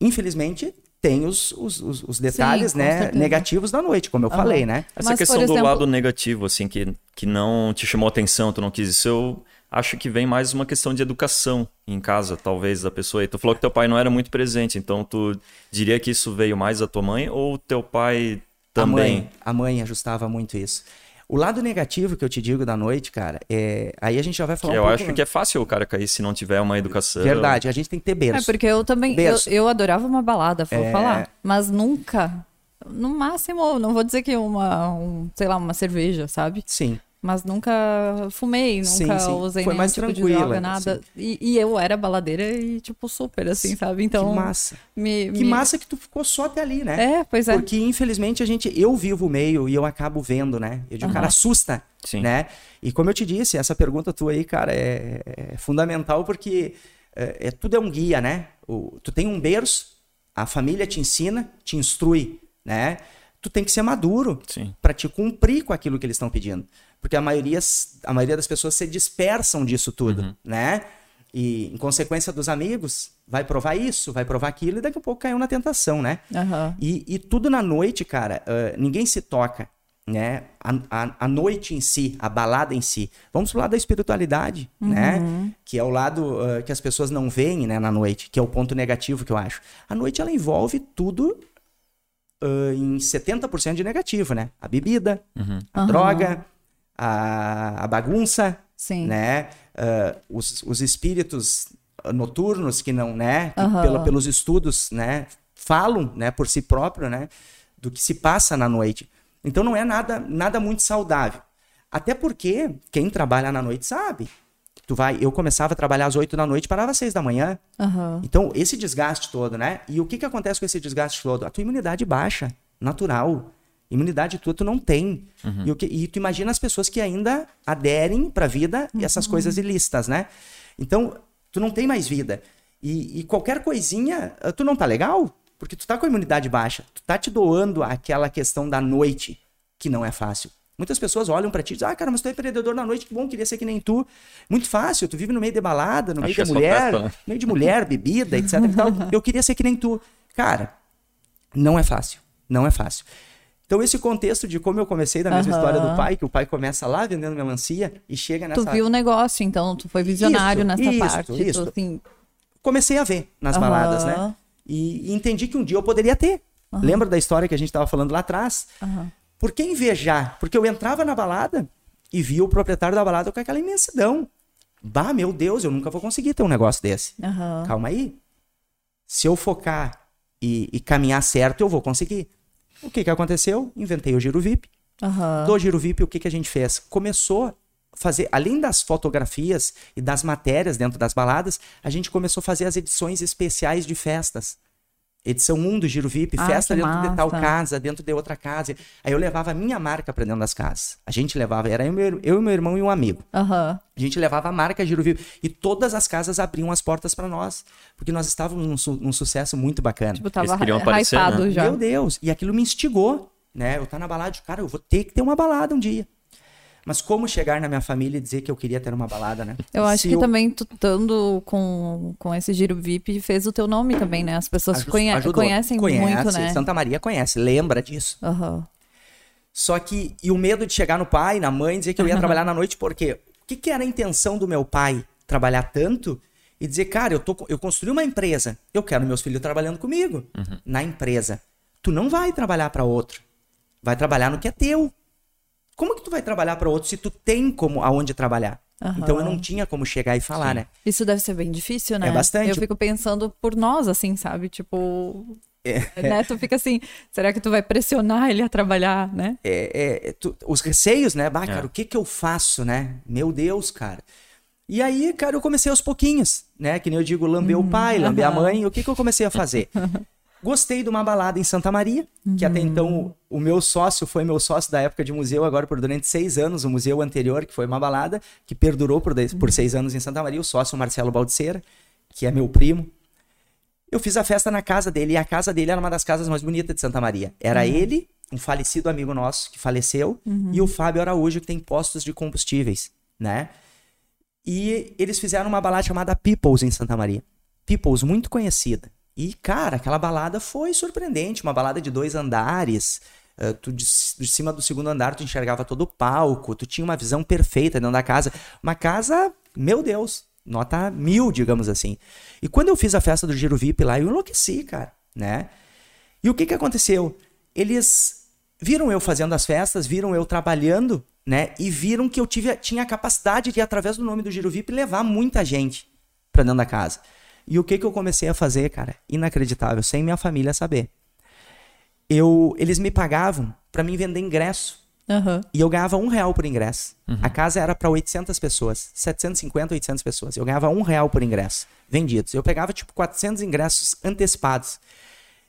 [SPEAKER 3] Infelizmente, tem os, os, os- detalhes
[SPEAKER 2] com
[SPEAKER 3] né, negativos da noite, como eu falei, né?
[SPEAKER 1] Essa
[SPEAKER 2] Mas,
[SPEAKER 1] questão
[SPEAKER 2] por
[SPEAKER 1] do
[SPEAKER 2] exemplo-
[SPEAKER 1] lado negativo, assim, que, que não te chamou atenção, tu não quis isso, eu acho que vem mais uma questão de educação em casa, talvez, da pessoa. E tu falou que teu pai não era muito presente, então tu diria que isso veio mais da tua mãe ou teu pai
[SPEAKER 3] A
[SPEAKER 1] também?
[SPEAKER 3] mãe, a mãe ajustava muito isso. O lado negativo que eu te digo da noite, cara, é. Aí a gente já vai
[SPEAKER 1] Que
[SPEAKER 3] falar
[SPEAKER 1] eu
[SPEAKER 3] um pouco...
[SPEAKER 1] acho que é fácil o cara cair se não tiver uma educação.
[SPEAKER 3] Verdade, a gente tem que ter
[SPEAKER 2] É
[SPEAKER 3] berço.
[SPEAKER 2] porque eu também. Eu, eu adorava uma balada, vou
[SPEAKER 3] É.
[SPEAKER 2] falar. Mas nunca no máximo, não vou dizer que uma, um, sei lá, uma cerveja, sabe?
[SPEAKER 3] Sim.
[SPEAKER 2] Mas nunca fumei, nunca
[SPEAKER 3] Sim, sim.
[SPEAKER 2] usei
[SPEAKER 3] Foi mais
[SPEAKER 2] tipo de
[SPEAKER 3] tranquila,
[SPEAKER 2] droga, nada. E, e eu era baladeira e, tipo, super, assim, sabe? Então,
[SPEAKER 3] que massa.
[SPEAKER 2] me,
[SPEAKER 3] Que
[SPEAKER 2] me-
[SPEAKER 3] massa que tu ficou só até ali, né?
[SPEAKER 2] É, pois é.
[SPEAKER 3] Porque, infelizmente, a gente, eu vivo o meio e eu acabo vendo, né? Eu digo, cara, assusta,
[SPEAKER 1] Sim.
[SPEAKER 3] né? E como eu te disse, essa pergunta tua aí, cara, é, é fundamental porque é, é- tudo é um guia, né? O- tu tem um berço, a família te ensina, te instrui, né? Tu tem que ser maduro para te cumprir com aquilo que eles estão pedindo. Porque a maioria, a maioria das pessoas se dispersam disso tudo, né? E, em consequência dos amigos, vai provar isso, vai provar aquilo, e daqui a pouco caiu na tentação, né?
[SPEAKER 2] Aham.
[SPEAKER 3] E, e tudo na noite, cara, ah, ninguém se toca, né? A, a, a noite em si, a balada em si. Vamos pro lado da espiritualidade, né? Que é o lado ah, que as pessoas não veem, né, na noite, que é o ponto negativo que eu acho. A noite, ela envolve tudo ah, em 70% de negativo, né? A bebida, a
[SPEAKER 2] Aham.
[SPEAKER 3] droga, a, a bagunça,
[SPEAKER 2] Sim.
[SPEAKER 3] né? Ah, os, os espíritos noturnos que não, né? Que pela- pelos estudos, né? Falam, né? Por si próprio, né? Do que se passa na noite. Então não é nada, nada muito saudável. Até porque quem trabalha na noite sabe. Tu vai, eu começava a trabalhar às 8 da noite, parava às 6 da manhã.
[SPEAKER 2] Aham.
[SPEAKER 3] Então, esse desgaste todo, né? E o que, que acontece com esse desgaste todo? A tua imunidade baixa, natural. Imunidade tua tu não tem. E, o que, e tu imagina as pessoas que ainda aderem pra vida e essas coisas ilícitas, né? Então, tu não tem mais vida. E, e qualquer coisinha, ah, tu não tá legal? Porque tu tá com a imunidade baixa. Tu tá te doando aquela questão da noite, que não é fácil. Muitas pessoas olham pra ti e dizem, ah, cara, mas tu é empreendedor na noite, que bom, queria ser que nem tu. Muito fácil, tu vive no meio de balada, no
[SPEAKER 1] Acho
[SPEAKER 3] meio de
[SPEAKER 1] é
[SPEAKER 3] mulher,
[SPEAKER 1] festa, né?
[SPEAKER 3] no meio de mulher, bebida, etc e tal. Eu queria ser que nem tu. Cara, não é fácil. Não é fácil. Então, esse contexto de como eu comecei da mesma
[SPEAKER 2] Aham.
[SPEAKER 3] história do pai, que o pai começa lá vendendo melancia e chega nessa.
[SPEAKER 2] Tu viu o negócio, então, tu foi visionário
[SPEAKER 3] Isso,
[SPEAKER 2] nessa
[SPEAKER 3] isso,
[SPEAKER 2] parte.
[SPEAKER 3] isso.
[SPEAKER 2] Tu, assim,
[SPEAKER 3] Comecei a ver nas
[SPEAKER 2] Aham.
[SPEAKER 3] baladas, né? E, e entendi que um dia eu poderia ter. Lembra da história que a gente estava falando lá atrás?
[SPEAKER 2] aham.
[SPEAKER 3] Por que invejar? Porque eu entrava na balada e via o proprietário da balada com aquela imensidão. Bah, meu Deus, eu nunca vou conseguir ter um negócio desse.
[SPEAKER 2] Aham.
[SPEAKER 3] Calma aí. Se eu focar e, e caminhar certo, eu vou conseguir. O que, que aconteceu? Inventei o Giro VIP.
[SPEAKER 2] Aham.
[SPEAKER 3] Do Giro VIP, o que, que a gente fez? Começou a fazer, além das fotografias e das matérias dentro das baladas, a gente começou a fazer as edições especiais de festas. Edição 1 do Giro VIP,
[SPEAKER 2] Ah,
[SPEAKER 3] festa dentro de tal
[SPEAKER 2] massa.
[SPEAKER 3] casa, dentro de outra casa. Aí eu levava a minha marca pra dentro das casas. A gente levava, era eu, meu- eu e meu irmão e um amigo.
[SPEAKER 2] Aham.
[SPEAKER 3] A gente levava a marca Giro VIP. E todas as casas abriam as portas pra nós. Porque nós estávamos num, su- num sucesso muito bacana.
[SPEAKER 2] Tipo, tava
[SPEAKER 1] Eles queriam aparecer, né?
[SPEAKER 2] já.
[SPEAKER 3] Meu Deus. E aquilo me instigou, né? Eu tá na balada, de, cara, eu vou ter que ter uma balada um dia. Mas como chegar na minha família e dizer que eu queria ter uma balada, né?
[SPEAKER 2] Eu acho
[SPEAKER 3] Se
[SPEAKER 2] que também tu estando com, com esse giro VIP fez o teu nome também, né? As pessoas
[SPEAKER 3] Aju-
[SPEAKER 2] conhe-
[SPEAKER 3] ajudou.
[SPEAKER 2] conhecem muito,
[SPEAKER 3] Conhece,
[SPEAKER 2] né?
[SPEAKER 3] Santa Maria conhece, lembra disso.
[SPEAKER 2] Aham.
[SPEAKER 3] Só que, e o medo de chegar no pai, na mãe, dizer que eu ia trabalhar na noite, porque o que, que era a intenção do meu pai trabalhar tanto e dizer, cara, eu, tô, eu construí uma empresa, eu quero meus filhos trabalhando comigo na empresa. Tu não vai trabalhar para outro, vai trabalhar no que é teu. Como que tu vai trabalhar para outro se tu tem como aonde trabalhar?
[SPEAKER 2] Aham.
[SPEAKER 3] Então eu não tinha como chegar e falar, né?
[SPEAKER 2] Isso deve ser bem difícil, né?
[SPEAKER 3] É bastante.
[SPEAKER 2] Eu fico pensando por nós, assim, sabe? Tipo.
[SPEAKER 3] É.
[SPEAKER 2] Né? Tu fica assim, será que tu vai pressionar ele a trabalhar, né?
[SPEAKER 3] é, é, tu- os receios, né? Bah, cara, o que que eu faço, né? Meu Deus, cara. E aí, cara, eu comecei aos pouquinhos, né? Que nem eu digo, lamber o pai, lamber a mãe. O que que eu comecei a fazer? Gostei de uma balada em Santa Maria, que até então o meu sócio foi meu sócio da época de museu, agora por durante seis anos, o museu anterior, que foi uma balada, que perdurou por, dez- por seis anos em Santa Maria, o sócio Marcelo Baldiceira, que é meu primo. Eu fiz a festa na casa dele, e a casa dele era uma das casas mais bonitas de Santa Maria. Era ele, um falecido amigo nosso que faleceu, e o Fábio Araújo, que tem postos de combustíveis, né? E eles fizeram uma balada chamada Peoples em Santa Maria. Peoples, muito conhecida. E, cara, aquela balada foi surpreendente. Uma balada de dois andares. eh, tu de, de cima do segundo andar, tu enxergava todo o palco. Tu tinha uma visão perfeita dentro da casa. Uma casa, meu Deus, nota mil, digamos assim. E quando eu fiz a festa do Giro VIP lá, eu enlouqueci, cara, né? E o que que aconteceu? Eles viram eu fazendo as festas, viram eu trabalhando, né? E viram que eu tive, tinha a capacidade de, através do nome do Giro VIP, levar muita gente pra dentro da casa. E o que que eu comecei a fazer, cara? Inacreditável, sem minha família saber. eu, eles me pagavam pra mim vender ingresso.
[SPEAKER 2] Aham.
[SPEAKER 3] E eu ganhava um real por ingresso. A casa era pra 800 pessoas. 750, 800 pessoas. Eu ganhava um real por ingresso vendidos. Eu pegava, tipo, 400 ingressos antecipados.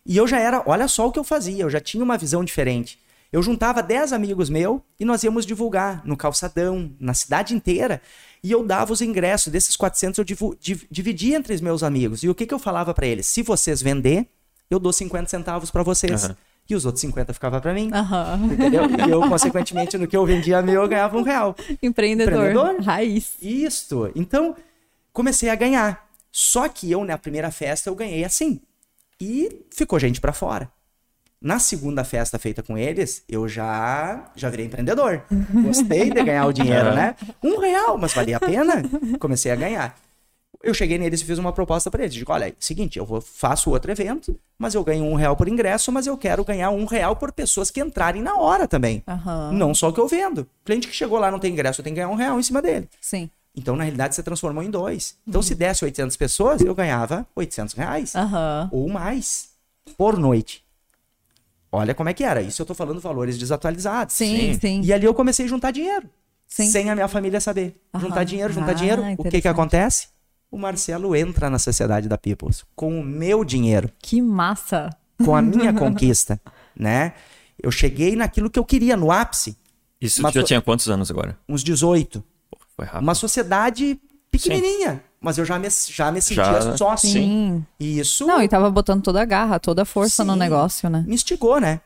[SPEAKER 3] E eu já era, olha só o que eu fazia, eu já tinha uma visão diferente. Eu juntava 10 amigos meus e nós íamos divulgar no calçadão, na cidade inteira. E eu dava os ingressos. Desses 400 eu divu- div- dividia entre os meus amigos. E o que, que eu falava pra eles? Se vocês vender, eu dou 50 centavos pra vocês.
[SPEAKER 1] Aham.
[SPEAKER 3] E os outros 50 ficavam pra mim.
[SPEAKER 2] Aham.
[SPEAKER 3] Entendeu? E eu, consequentemente, no que eu vendia meu, eu ganhava um real.
[SPEAKER 2] Empreendedor.
[SPEAKER 3] Empreendedor?
[SPEAKER 2] Raiz.
[SPEAKER 3] Isto. Então, comecei a ganhar. Só que eu, na primeira festa, eu ganhei assim. E ficou gente pra fora. Na segunda festa feita com eles, eu já já virei empreendedor. Gostei de ganhar o dinheiro, né? Um real, mas valia a pena. Comecei a ganhar. Eu cheguei neles e fiz uma proposta pra eles. Digo, olha, é o seguinte, eu vou, faço outro evento, mas eu ganho um real por ingresso, mas eu quero ganhar um real por pessoas que entrarem na hora também.
[SPEAKER 2] Aham.
[SPEAKER 3] Não só o que eu vendo. Cliente que chegou lá não tem ingresso, eu tenho que ganhar um real em cima dele.
[SPEAKER 2] Sim.
[SPEAKER 3] Então, na realidade, você transformou em dois. Então, se desse 800 pessoas, eu ganhava 800 reais.
[SPEAKER 2] Aham.
[SPEAKER 3] Ou mais. Por noite. Olha como é que era. Isso eu tô falando valores desatualizados.
[SPEAKER 2] Sim, sim.
[SPEAKER 3] E ali eu comecei a juntar dinheiro.
[SPEAKER 2] Sim.
[SPEAKER 3] Sem a minha família saber.
[SPEAKER 2] Aham.
[SPEAKER 3] Juntar dinheiro, juntar
[SPEAKER 2] Ah,
[SPEAKER 3] dinheiro. O que que acontece? O Marcelo entra na sociedade da Peoples com o meu dinheiro,
[SPEAKER 2] Que massa.
[SPEAKER 3] com a minha conquista, né? Eu cheguei naquilo que eu queria, no ápice,
[SPEAKER 1] Isso tu já
[SPEAKER 3] tu-
[SPEAKER 1] tinha quantos anos agora?
[SPEAKER 3] uns 18.
[SPEAKER 1] Pô, foi rápido.
[SPEAKER 3] Uma sociedade pequenininha, mas eu já me, já me sentia
[SPEAKER 1] Já,
[SPEAKER 3] sócio.
[SPEAKER 2] Sim.
[SPEAKER 3] E isso
[SPEAKER 2] Não, e tava botando toda a garra, toda a força no
[SPEAKER 3] Sim.
[SPEAKER 2] negócio, né?
[SPEAKER 3] me instigou, né?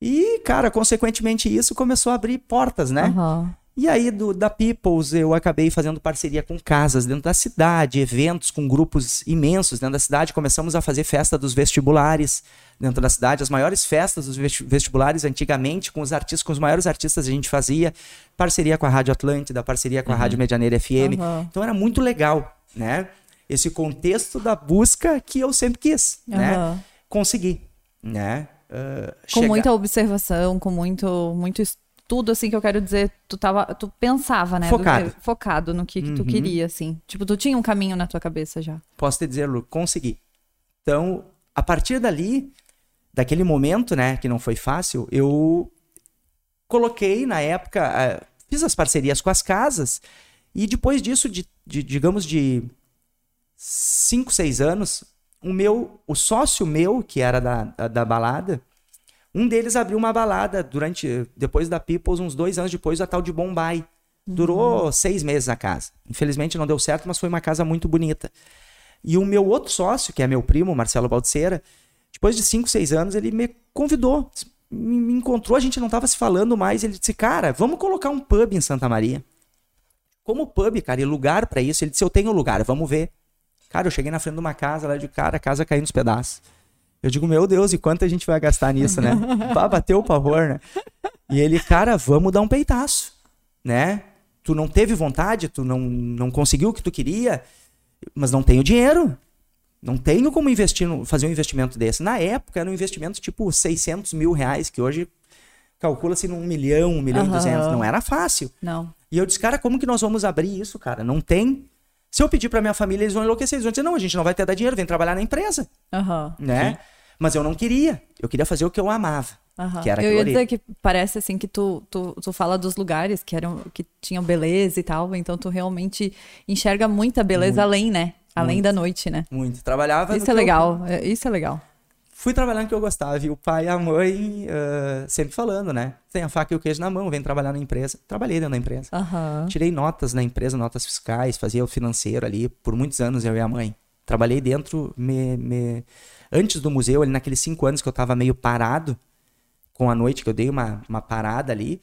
[SPEAKER 3] E, cara, consequentemente isso começou a abrir portas, né?
[SPEAKER 2] Aham.
[SPEAKER 3] E aí, do, da Peoples, eu acabei fazendo parceria com casas dentro da cidade, eventos com grupos imensos dentro da cidade. Começamos a fazer festa dos vestibulares dentro da cidade, as maiores festas dos vesti- vestibulares antigamente, com os artistas, com os maiores artistas a gente fazia. Parceria com a Rádio Atlântida, parceria com a Rádio Medianeira FM.
[SPEAKER 2] Aham.
[SPEAKER 3] Então era muito legal, né? Esse contexto da busca que eu sempre quis, né?
[SPEAKER 2] Aham.
[SPEAKER 3] Consegui, né? Ah,
[SPEAKER 2] Com
[SPEAKER 3] chega-
[SPEAKER 2] muita observação, com muito, muito estudo, assim, que eu quero dizer, tu tava, tu pensava, né? do
[SPEAKER 3] Focado.
[SPEAKER 2] que- focado no que, que tu
[SPEAKER 3] Uhum.
[SPEAKER 2] queria, assim. Tipo, tu tinha um caminho na tua cabeça já.
[SPEAKER 3] posso te dizer, Lu, consegui. Então, a partir dali, daquele momento, né, que não foi fácil, eu coloquei na época, fiz as parcerias com as casas e depois disso, de, de- digamos de cinco, seis anos, o meu, o sócio meu que era da, da, da balada, um deles abriu uma balada durante, depois da Peoples, uns dois anos depois, a tal de Bombay. Durou seis meses a casa. Infelizmente não deu certo, mas foi uma casa muito bonita. E o meu outro sócio, que é meu primo, Marcelo Baldiceira, depois de 5, 6 anos, ele me convidou, me, encontrou, a gente não tava se falando mais. Ele disse, cara, vamos colocar um pub em Santa Maria. Como pub, cara, e lugar pra isso? Ele disse, eu tenho lugar, vamos ver. Cara, eu cheguei na frente de uma casa lá de cara, a casa caindo nos pedaços. Eu digo, meu Deus, e quanto a gente vai gastar nisso, né? Pá, bateu o pavor, né? E ele, cara, vamos dar um peitaço, né? Tu não teve vontade, tu não, não conseguiu o que tu queria, mas não tenho dinheiro. Não tenho como investir, no- fazer um investimento desse. Na época era um investimento tipo 600 mil reais, que hoje calcula-se num milhão, um milhão e
[SPEAKER 2] Aham.
[SPEAKER 3] duzentos. Não era fácil.
[SPEAKER 2] Não.
[SPEAKER 3] E eu disse, cara, como que nós vamos abrir isso, cara? Não tem. Se eu pedir pra minha família, eles vão enlouquecer. Eles vão dizer, não, a gente não vai ter dar dinheiro, vem trabalhar na empresa,
[SPEAKER 2] Aham.
[SPEAKER 3] né? Mas eu não queria. Eu queria fazer o que eu amava.
[SPEAKER 2] Aham.
[SPEAKER 3] Que era
[SPEAKER 2] eu ia
[SPEAKER 3] ali.
[SPEAKER 2] dizer que parece assim que tu, tu, tu fala dos lugares que eram que tinham beleza e tal, então tu realmente enxerga muita beleza além, né? Além
[SPEAKER 3] Muito.
[SPEAKER 2] da noite, né?
[SPEAKER 3] Muito. Trabalhava.
[SPEAKER 2] Isso é
[SPEAKER 3] eu-
[SPEAKER 2] legal, é- isso é legal.
[SPEAKER 3] Fui trabalhar no que eu gostava. E o pai e a mãe ah, sempre falando, né? Tem a faca e o queijo na mão, vem trabalhar na empresa. Trabalhei dentro da empresa.
[SPEAKER 2] Aham.
[SPEAKER 3] Tirei notas na empresa, notas fiscais, fazia o financeiro ali por muitos anos, eu e a mãe. Trabalhei dentro, me, me- antes do museu, ali naqueles cinco anos que eu tava meio parado, com a noite que eu dei uma, uma parada ali,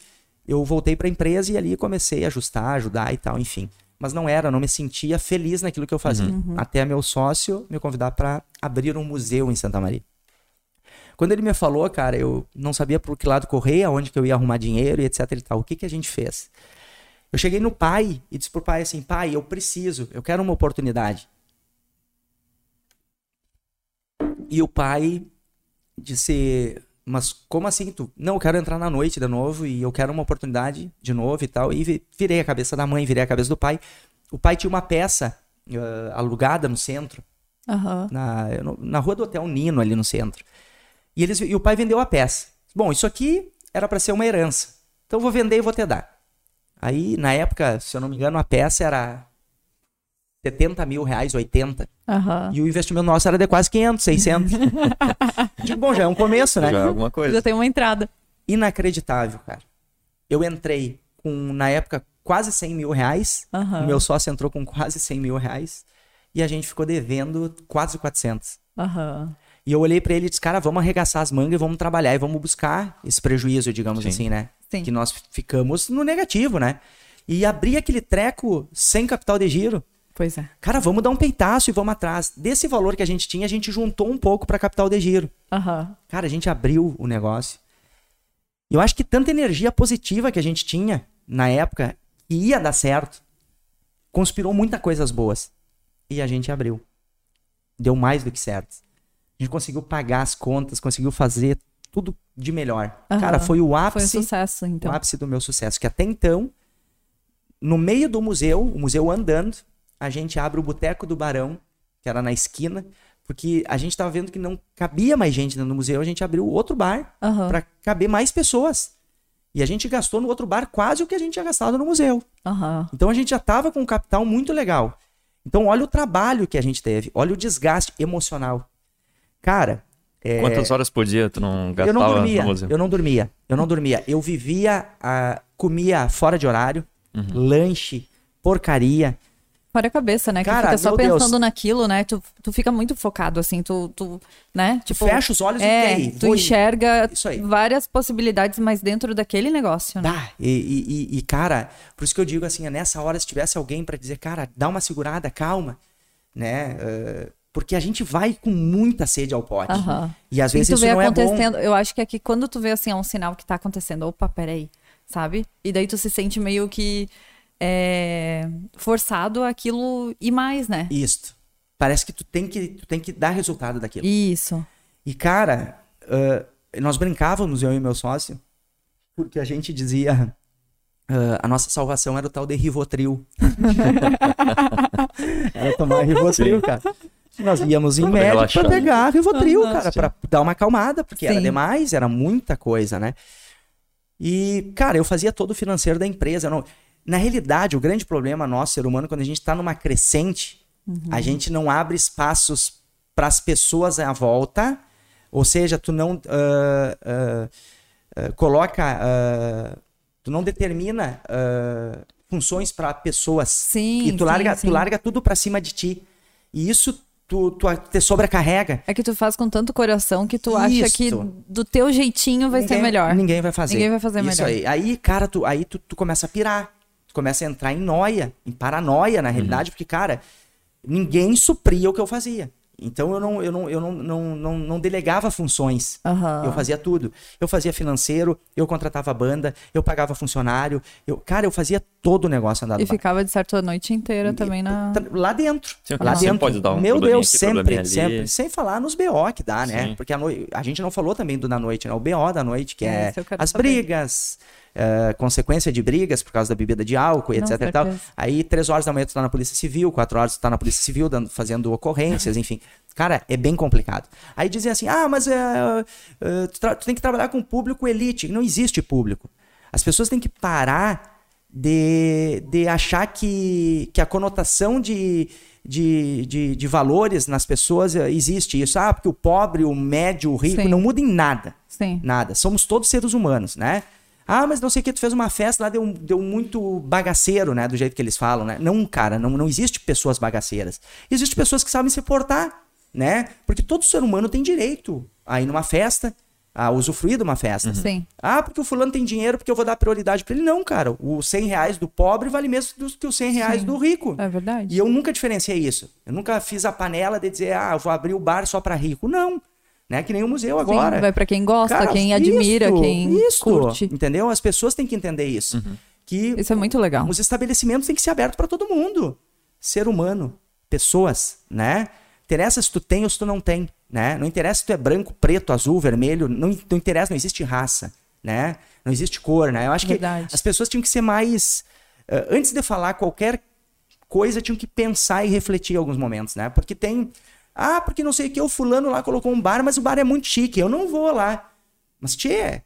[SPEAKER 3] eu voltei pra empresa e ali comecei a ajustar, ajudar e tal, enfim. Mas não era, não me sentia feliz naquilo que eu fazia. Até meu sócio me convidar para abrir um museu em Santa Maria. Quando ele me falou, cara, eu não sabia por que lado correr, aonde que eu ia arrumar dinheiro e etc e tal. O que que a gente fez? Eu cheguei no pai e disse pro pai assim, pai, eu preciso, eu quero uma oportunidade. E o pai disse, mas como assim tu? Não, eu quero entrar na noite de novo e eu quero uma oportunidade de novo e tal. E vi- virei a cabeça da mãe, virei a cabeça do pai. O pai tinha uma peça ah, alugada no centro
[SPEAKER 2] Aham.
[SPEAKER 3] na, na rua do Hotel Nino, ali no centro. E, eles, e o pai vendeu a peça. Bom, isso aqui era para ser uma herança. Então eu vou vender e vou te dar. Aí, na época, se eu não me engano, a peça era 70 mil reais, 80.
[SPEAKER 2] Aham.
[SPEAKER 3] E o investimento nosso era de quase 500, 600. Digo, bom, já é um começo, né?
[SPEAKER 1] Já é alguma coisa.
[SPEAKER 2] Já tem uma entrada.
[SPEAKER 3] Inacreditável, cara. Eu entrei com, na época, quase 100 mil reais.
[SPEAKER 2] Aham.
[SPEAKER 3] O meu sócio entrou com quase 100 mil reais. E a gente ficou devendo quase 400.
[SPEAKER 2] Aham.
[SPEAKER 3] E eu olhei pra ele e disse, cara, vamos arregaçar as mangas e vamos trabalhar e vamos buscar esse prejuízo, digamos
[SPEAKER 1] Sim.
[SPEAKER 3] assim, né?
[SPEAKER 2] Sim.
[SPEAKER 3] Que nós ficamos no negativo, né? E abrir aquele treco sem capital de giro.
[SPEAKER 2] Pois é.
[SPEAKER 3] Cara, vamos dar um peitaço e vamos atrás. Desse valor que a gente tinha, a gente juntou um pouco pra capital de giro.
[SPEAKER 2] Aham.
[SPEAKER 3] Cara, a gente abriu o negócio. E eu acho que tanta energia positiva que a gente tinha na época que ia dar certo, conspirou muitas coisas boas. E a gente abriu. Deu mais do que certo. A gente conseguiu pagar as contas, conseguiu fazer tudo de melhor.
[SPEAKER 2] Aham.
[SPEAKER 3] Cara, foi o
[SPEAKER 2] Foi um
[SPEAKER 3] ápice,
[SPEAKER 2] sucesso, então.
[SPEAKER 3] o ápice do meu sucesso. Que até então, no meio do museu, o museu andando, a gente abre o Boteco do Barão, que era na esquina, porque a gente tava vendo que não cabia mais gente dentro do museu, a gente abriu outro bar
[SPEAKER 2] Aham.
[SPEAKER 3] para caber mais pessoas. E a gente gastou no outro bar quase o que a gente tinha gastado no museu.
[SPEAKER 2] Aham.
[SPEAKER 3] Então a gente já tava com um capital muito legal. Então olha o trabalho que a gente teve, olha o desgaste emocional. Cara, é,
[SPEAKER 1] Quantas horas por dia tu não
[SPEAKER 3] eu
[SPEAKER 1] gastava
[SPEAKER 3] não dormia, eu não dormia, eu não dormia. Eu vivia, ah, comia fora de horário,
[SPEAKER 1] Uhum.
[SPEAKER 3] lanche, porcaria.
[SPEAKER 2] Fora a cabeça, né?
[SPEAKER 3] Cara,
[SPEAKER 2] que fica só
[SPEAKER 3] meu Deus.
[SPEAKER 2] pensando naquilo, né? Tu, tu fica muito focado, assim, tu, tu né?
[SPEAKER 3] Tu fecha os olhos
[SPEAKER 2] é,
[SPEAKER 3] e
[SPEAKER 2] tu enxerga
[SPEAKER 3] Isso aí.
[SPEAKER 2] várias possibilidades, mas dentro daquele negócio, né?
[SPEAKER 3] Tá, e, e- e- cara, por isso que eu digo assim, é nessa hora, se tivesse alguém pra dizer, cara, dá uma segurada, calma, né? eh, porque a gente vai com muita sede ao pote.
[SPEAKER 2] Aham.
[SPEAKER 3] E às
[SPEAKER 2] E
[SPEAKER 3] vezes
[SPEAKER 2] tu
[SPEAKER 3] isso
[SPEAKER 2] vê
[SPEAKER 3] não é bom.
[SPEAKER 2] acontecendo, eu acho que aqui quando tu vê assim, é um sinal que tá acontecendo, opa, peraí, sabe? E daí tu se sente meio que é, forçado aquilo e mais, né?
[SPEAKER 3] Isto. Parece que tu tem que, tu tem que dar resultado daquilo.
[SPEAKER 2] Isso.
[SPEAKER 3] E, cara, ah, nós brincávamos, eu e meu sócio, porque a gente dizia. ah, a nossa salvação era o tal de Rivotril. era tomar Rivotril,
[SPEAKER 1] Sim.
[SPEAKER 3] cara. Nós íamos em
[SPEAKER 1] Pra
[SPEAKER 3] médico pra pegar Rivotril,
[SPEAKER 2] Aham.
[SPEAKER 3] cara, pra dar uma acalmada, porque era
[SPEAKER 2] Sim.
[SPEAKER 3] demais, era muita coisa, né? E, cara, eu fazia todo o financeiro da empresa. não- Na realidade, o grande problema nosso, ser humano, quando a gente tá numa crescente, a gente não abre espaços para as pessoas à volta, ou seja, tu não ah, ah, ah, coloca, ah, tu não determina ah, funções para pessoas
[SPEAKER 2] Sim,
[SPEAKER 3] e tu
[SPEAKER 2] sim,
[SPEAKER 3] larga,
[SPEAKER 2] sim.
[SPEAKER 3] tu larga tudo para cima de ti. E isso tu, tu te sobrecarrega.
[SPEAKER 2] É que tu faz com tanto coração que tu acha que do teu jeitinho vai ser
[SPEAKER 3] Ninguém-
[SPEAKER 2] melhor.
[SPEAKER 3] Ninguém vai fazer.
[SPEAKER 2] Ninguém vai fazer
[SPEAKER 3] Isso
[SPEAKER 2] melhor.
[SPEAKER 3] aí. Aí, cara, tu, aí tu, tu começa a pirar. Tu começa a entrar em noia, em paranoia, na realidade, porque, cara, ninguém supria o que eu fazia. Então eu não, eu não, eu não, não, não, não delegava funções.
[SPEAKER 2] Aham.
[SPEAKER 3] Eu fazia tudo. Eu fazia financeiro, eu contratava banda, eu pagava funcionário. Eu, cara, eu fazia todo o negócio andar
[SPEAKER 2] E ficava de certo a noite inteira também na.
[SPEAKER 3] Lá dentro.
[SPEAKER 1] Sim,
[SPEAKER 3] lá
[SPEAKER 1] sempre
[SPEAKER 3] dentro.
[SPEAKER 1] pode dar um
[SPEAKER 3] Meu Deus,
[SPEAKER 1] aqui,
[SPEAKER 3] sempre,
[SPEAKER 1] probleminha ali.
[SPEAKER 3] sempre. Sem falar nos BO que dá, né?
[SPEAKER 1] Sim.
[SPEAKER 3] Porque a, noi- a gente não falou também do da noite, né? O BO da noite, que
[SPEAKER 2] É,
[SPEAKER 3] é, as
[SPEAKER 2] saber.
[SPEAKER 3] brigas, eh, consequência de brigas por causa da bebida de álcool,
[SPEAKER 2] Não,
[SPEAKER 3] etc e tal. Aí, três horas da manhã tu tá na Polícia Civil, quatro horas tu tá na Polícia Civil, dando, fazendo ocorrências, enfim. Cara, é bem complicado. Aí dizem assim, ah, mas eh, eh, tu, tu tem que trabalhar com público elite. Não existe público. As pessoas têm que parar de, de achar que, que a conotação de, de, de, de valores nas pessoas existe isso. Ah, porque o pobre, o médio, o rico,
[SPEAKER 2] Sim.
[SPEAKER 3] não muda em nada.
[SPEAKER 2] Sim.
[SPEAKER 3] Nada. Somos todos seres humanos, né? Ah, mas não sei o que, tu fez uma festa lá, deu, deu muito bagaceiro, né? Do jeito que eles falam, né? Não, cara, não, não existe pessoas bagaceiras. Existem pessoas que sabem se portar, né? Porque todo ser humano tem direito a ir numa festa, a usufruir de uma festa.
[SPEAKER 2] Sim.
[SPEAKER 3] Ah, porque o fulano tem dinheiro, porque eu vou dar prioridade pra ele. Não, cara. Os 100 reais do pobre vale mesmo do que os 100 reais do rico.
[SPEAKER 2] É verdade.
[SPEAKER 3] E eu nunca diferenciei isso. Eu nunca fiz a panela de dizer, ah, eu vou abrir o bar só pra rico. Não. Né? Que nem o museu agora.
[SPEAKER 2] Sim, vai pra quem gosta,
[SPEAKER 3] Cara,
[SPEAKER 2] quem admira,
[SPEAKER 3] isso,
[SPEAKER 2] quem
[SPEAKER 3] isso,
[SPEAKER 2] curte.
[SPEAKER 3] Entendeu? As pessoas têm que entender isso. Que
[SPEAKER 2] Isso é muito legal.
[SPEAKER 3] os estabelecimentos têm que ser abertos para todo mundo. Ser humano, pessoas, né? Interessa se tu tem ou se tu não tem, né? Não interessa se tu é branco, preto, azul, vermelho, não, não interessa, não existe raça, né? Não existe cor, né? Eu acho
[SPEAKER 2] Verdade.
[SPEAKER 3] que as pessoas tinham que ser mais eh, antes de falar qualquer coisa, tinham que pensar e refletir em alguns momentos, né? Porque tem Ah, porque não sei o que, o fulano lá colocou um bar, mas o bar é muito chique, eu não vou lá. Mas, tchê,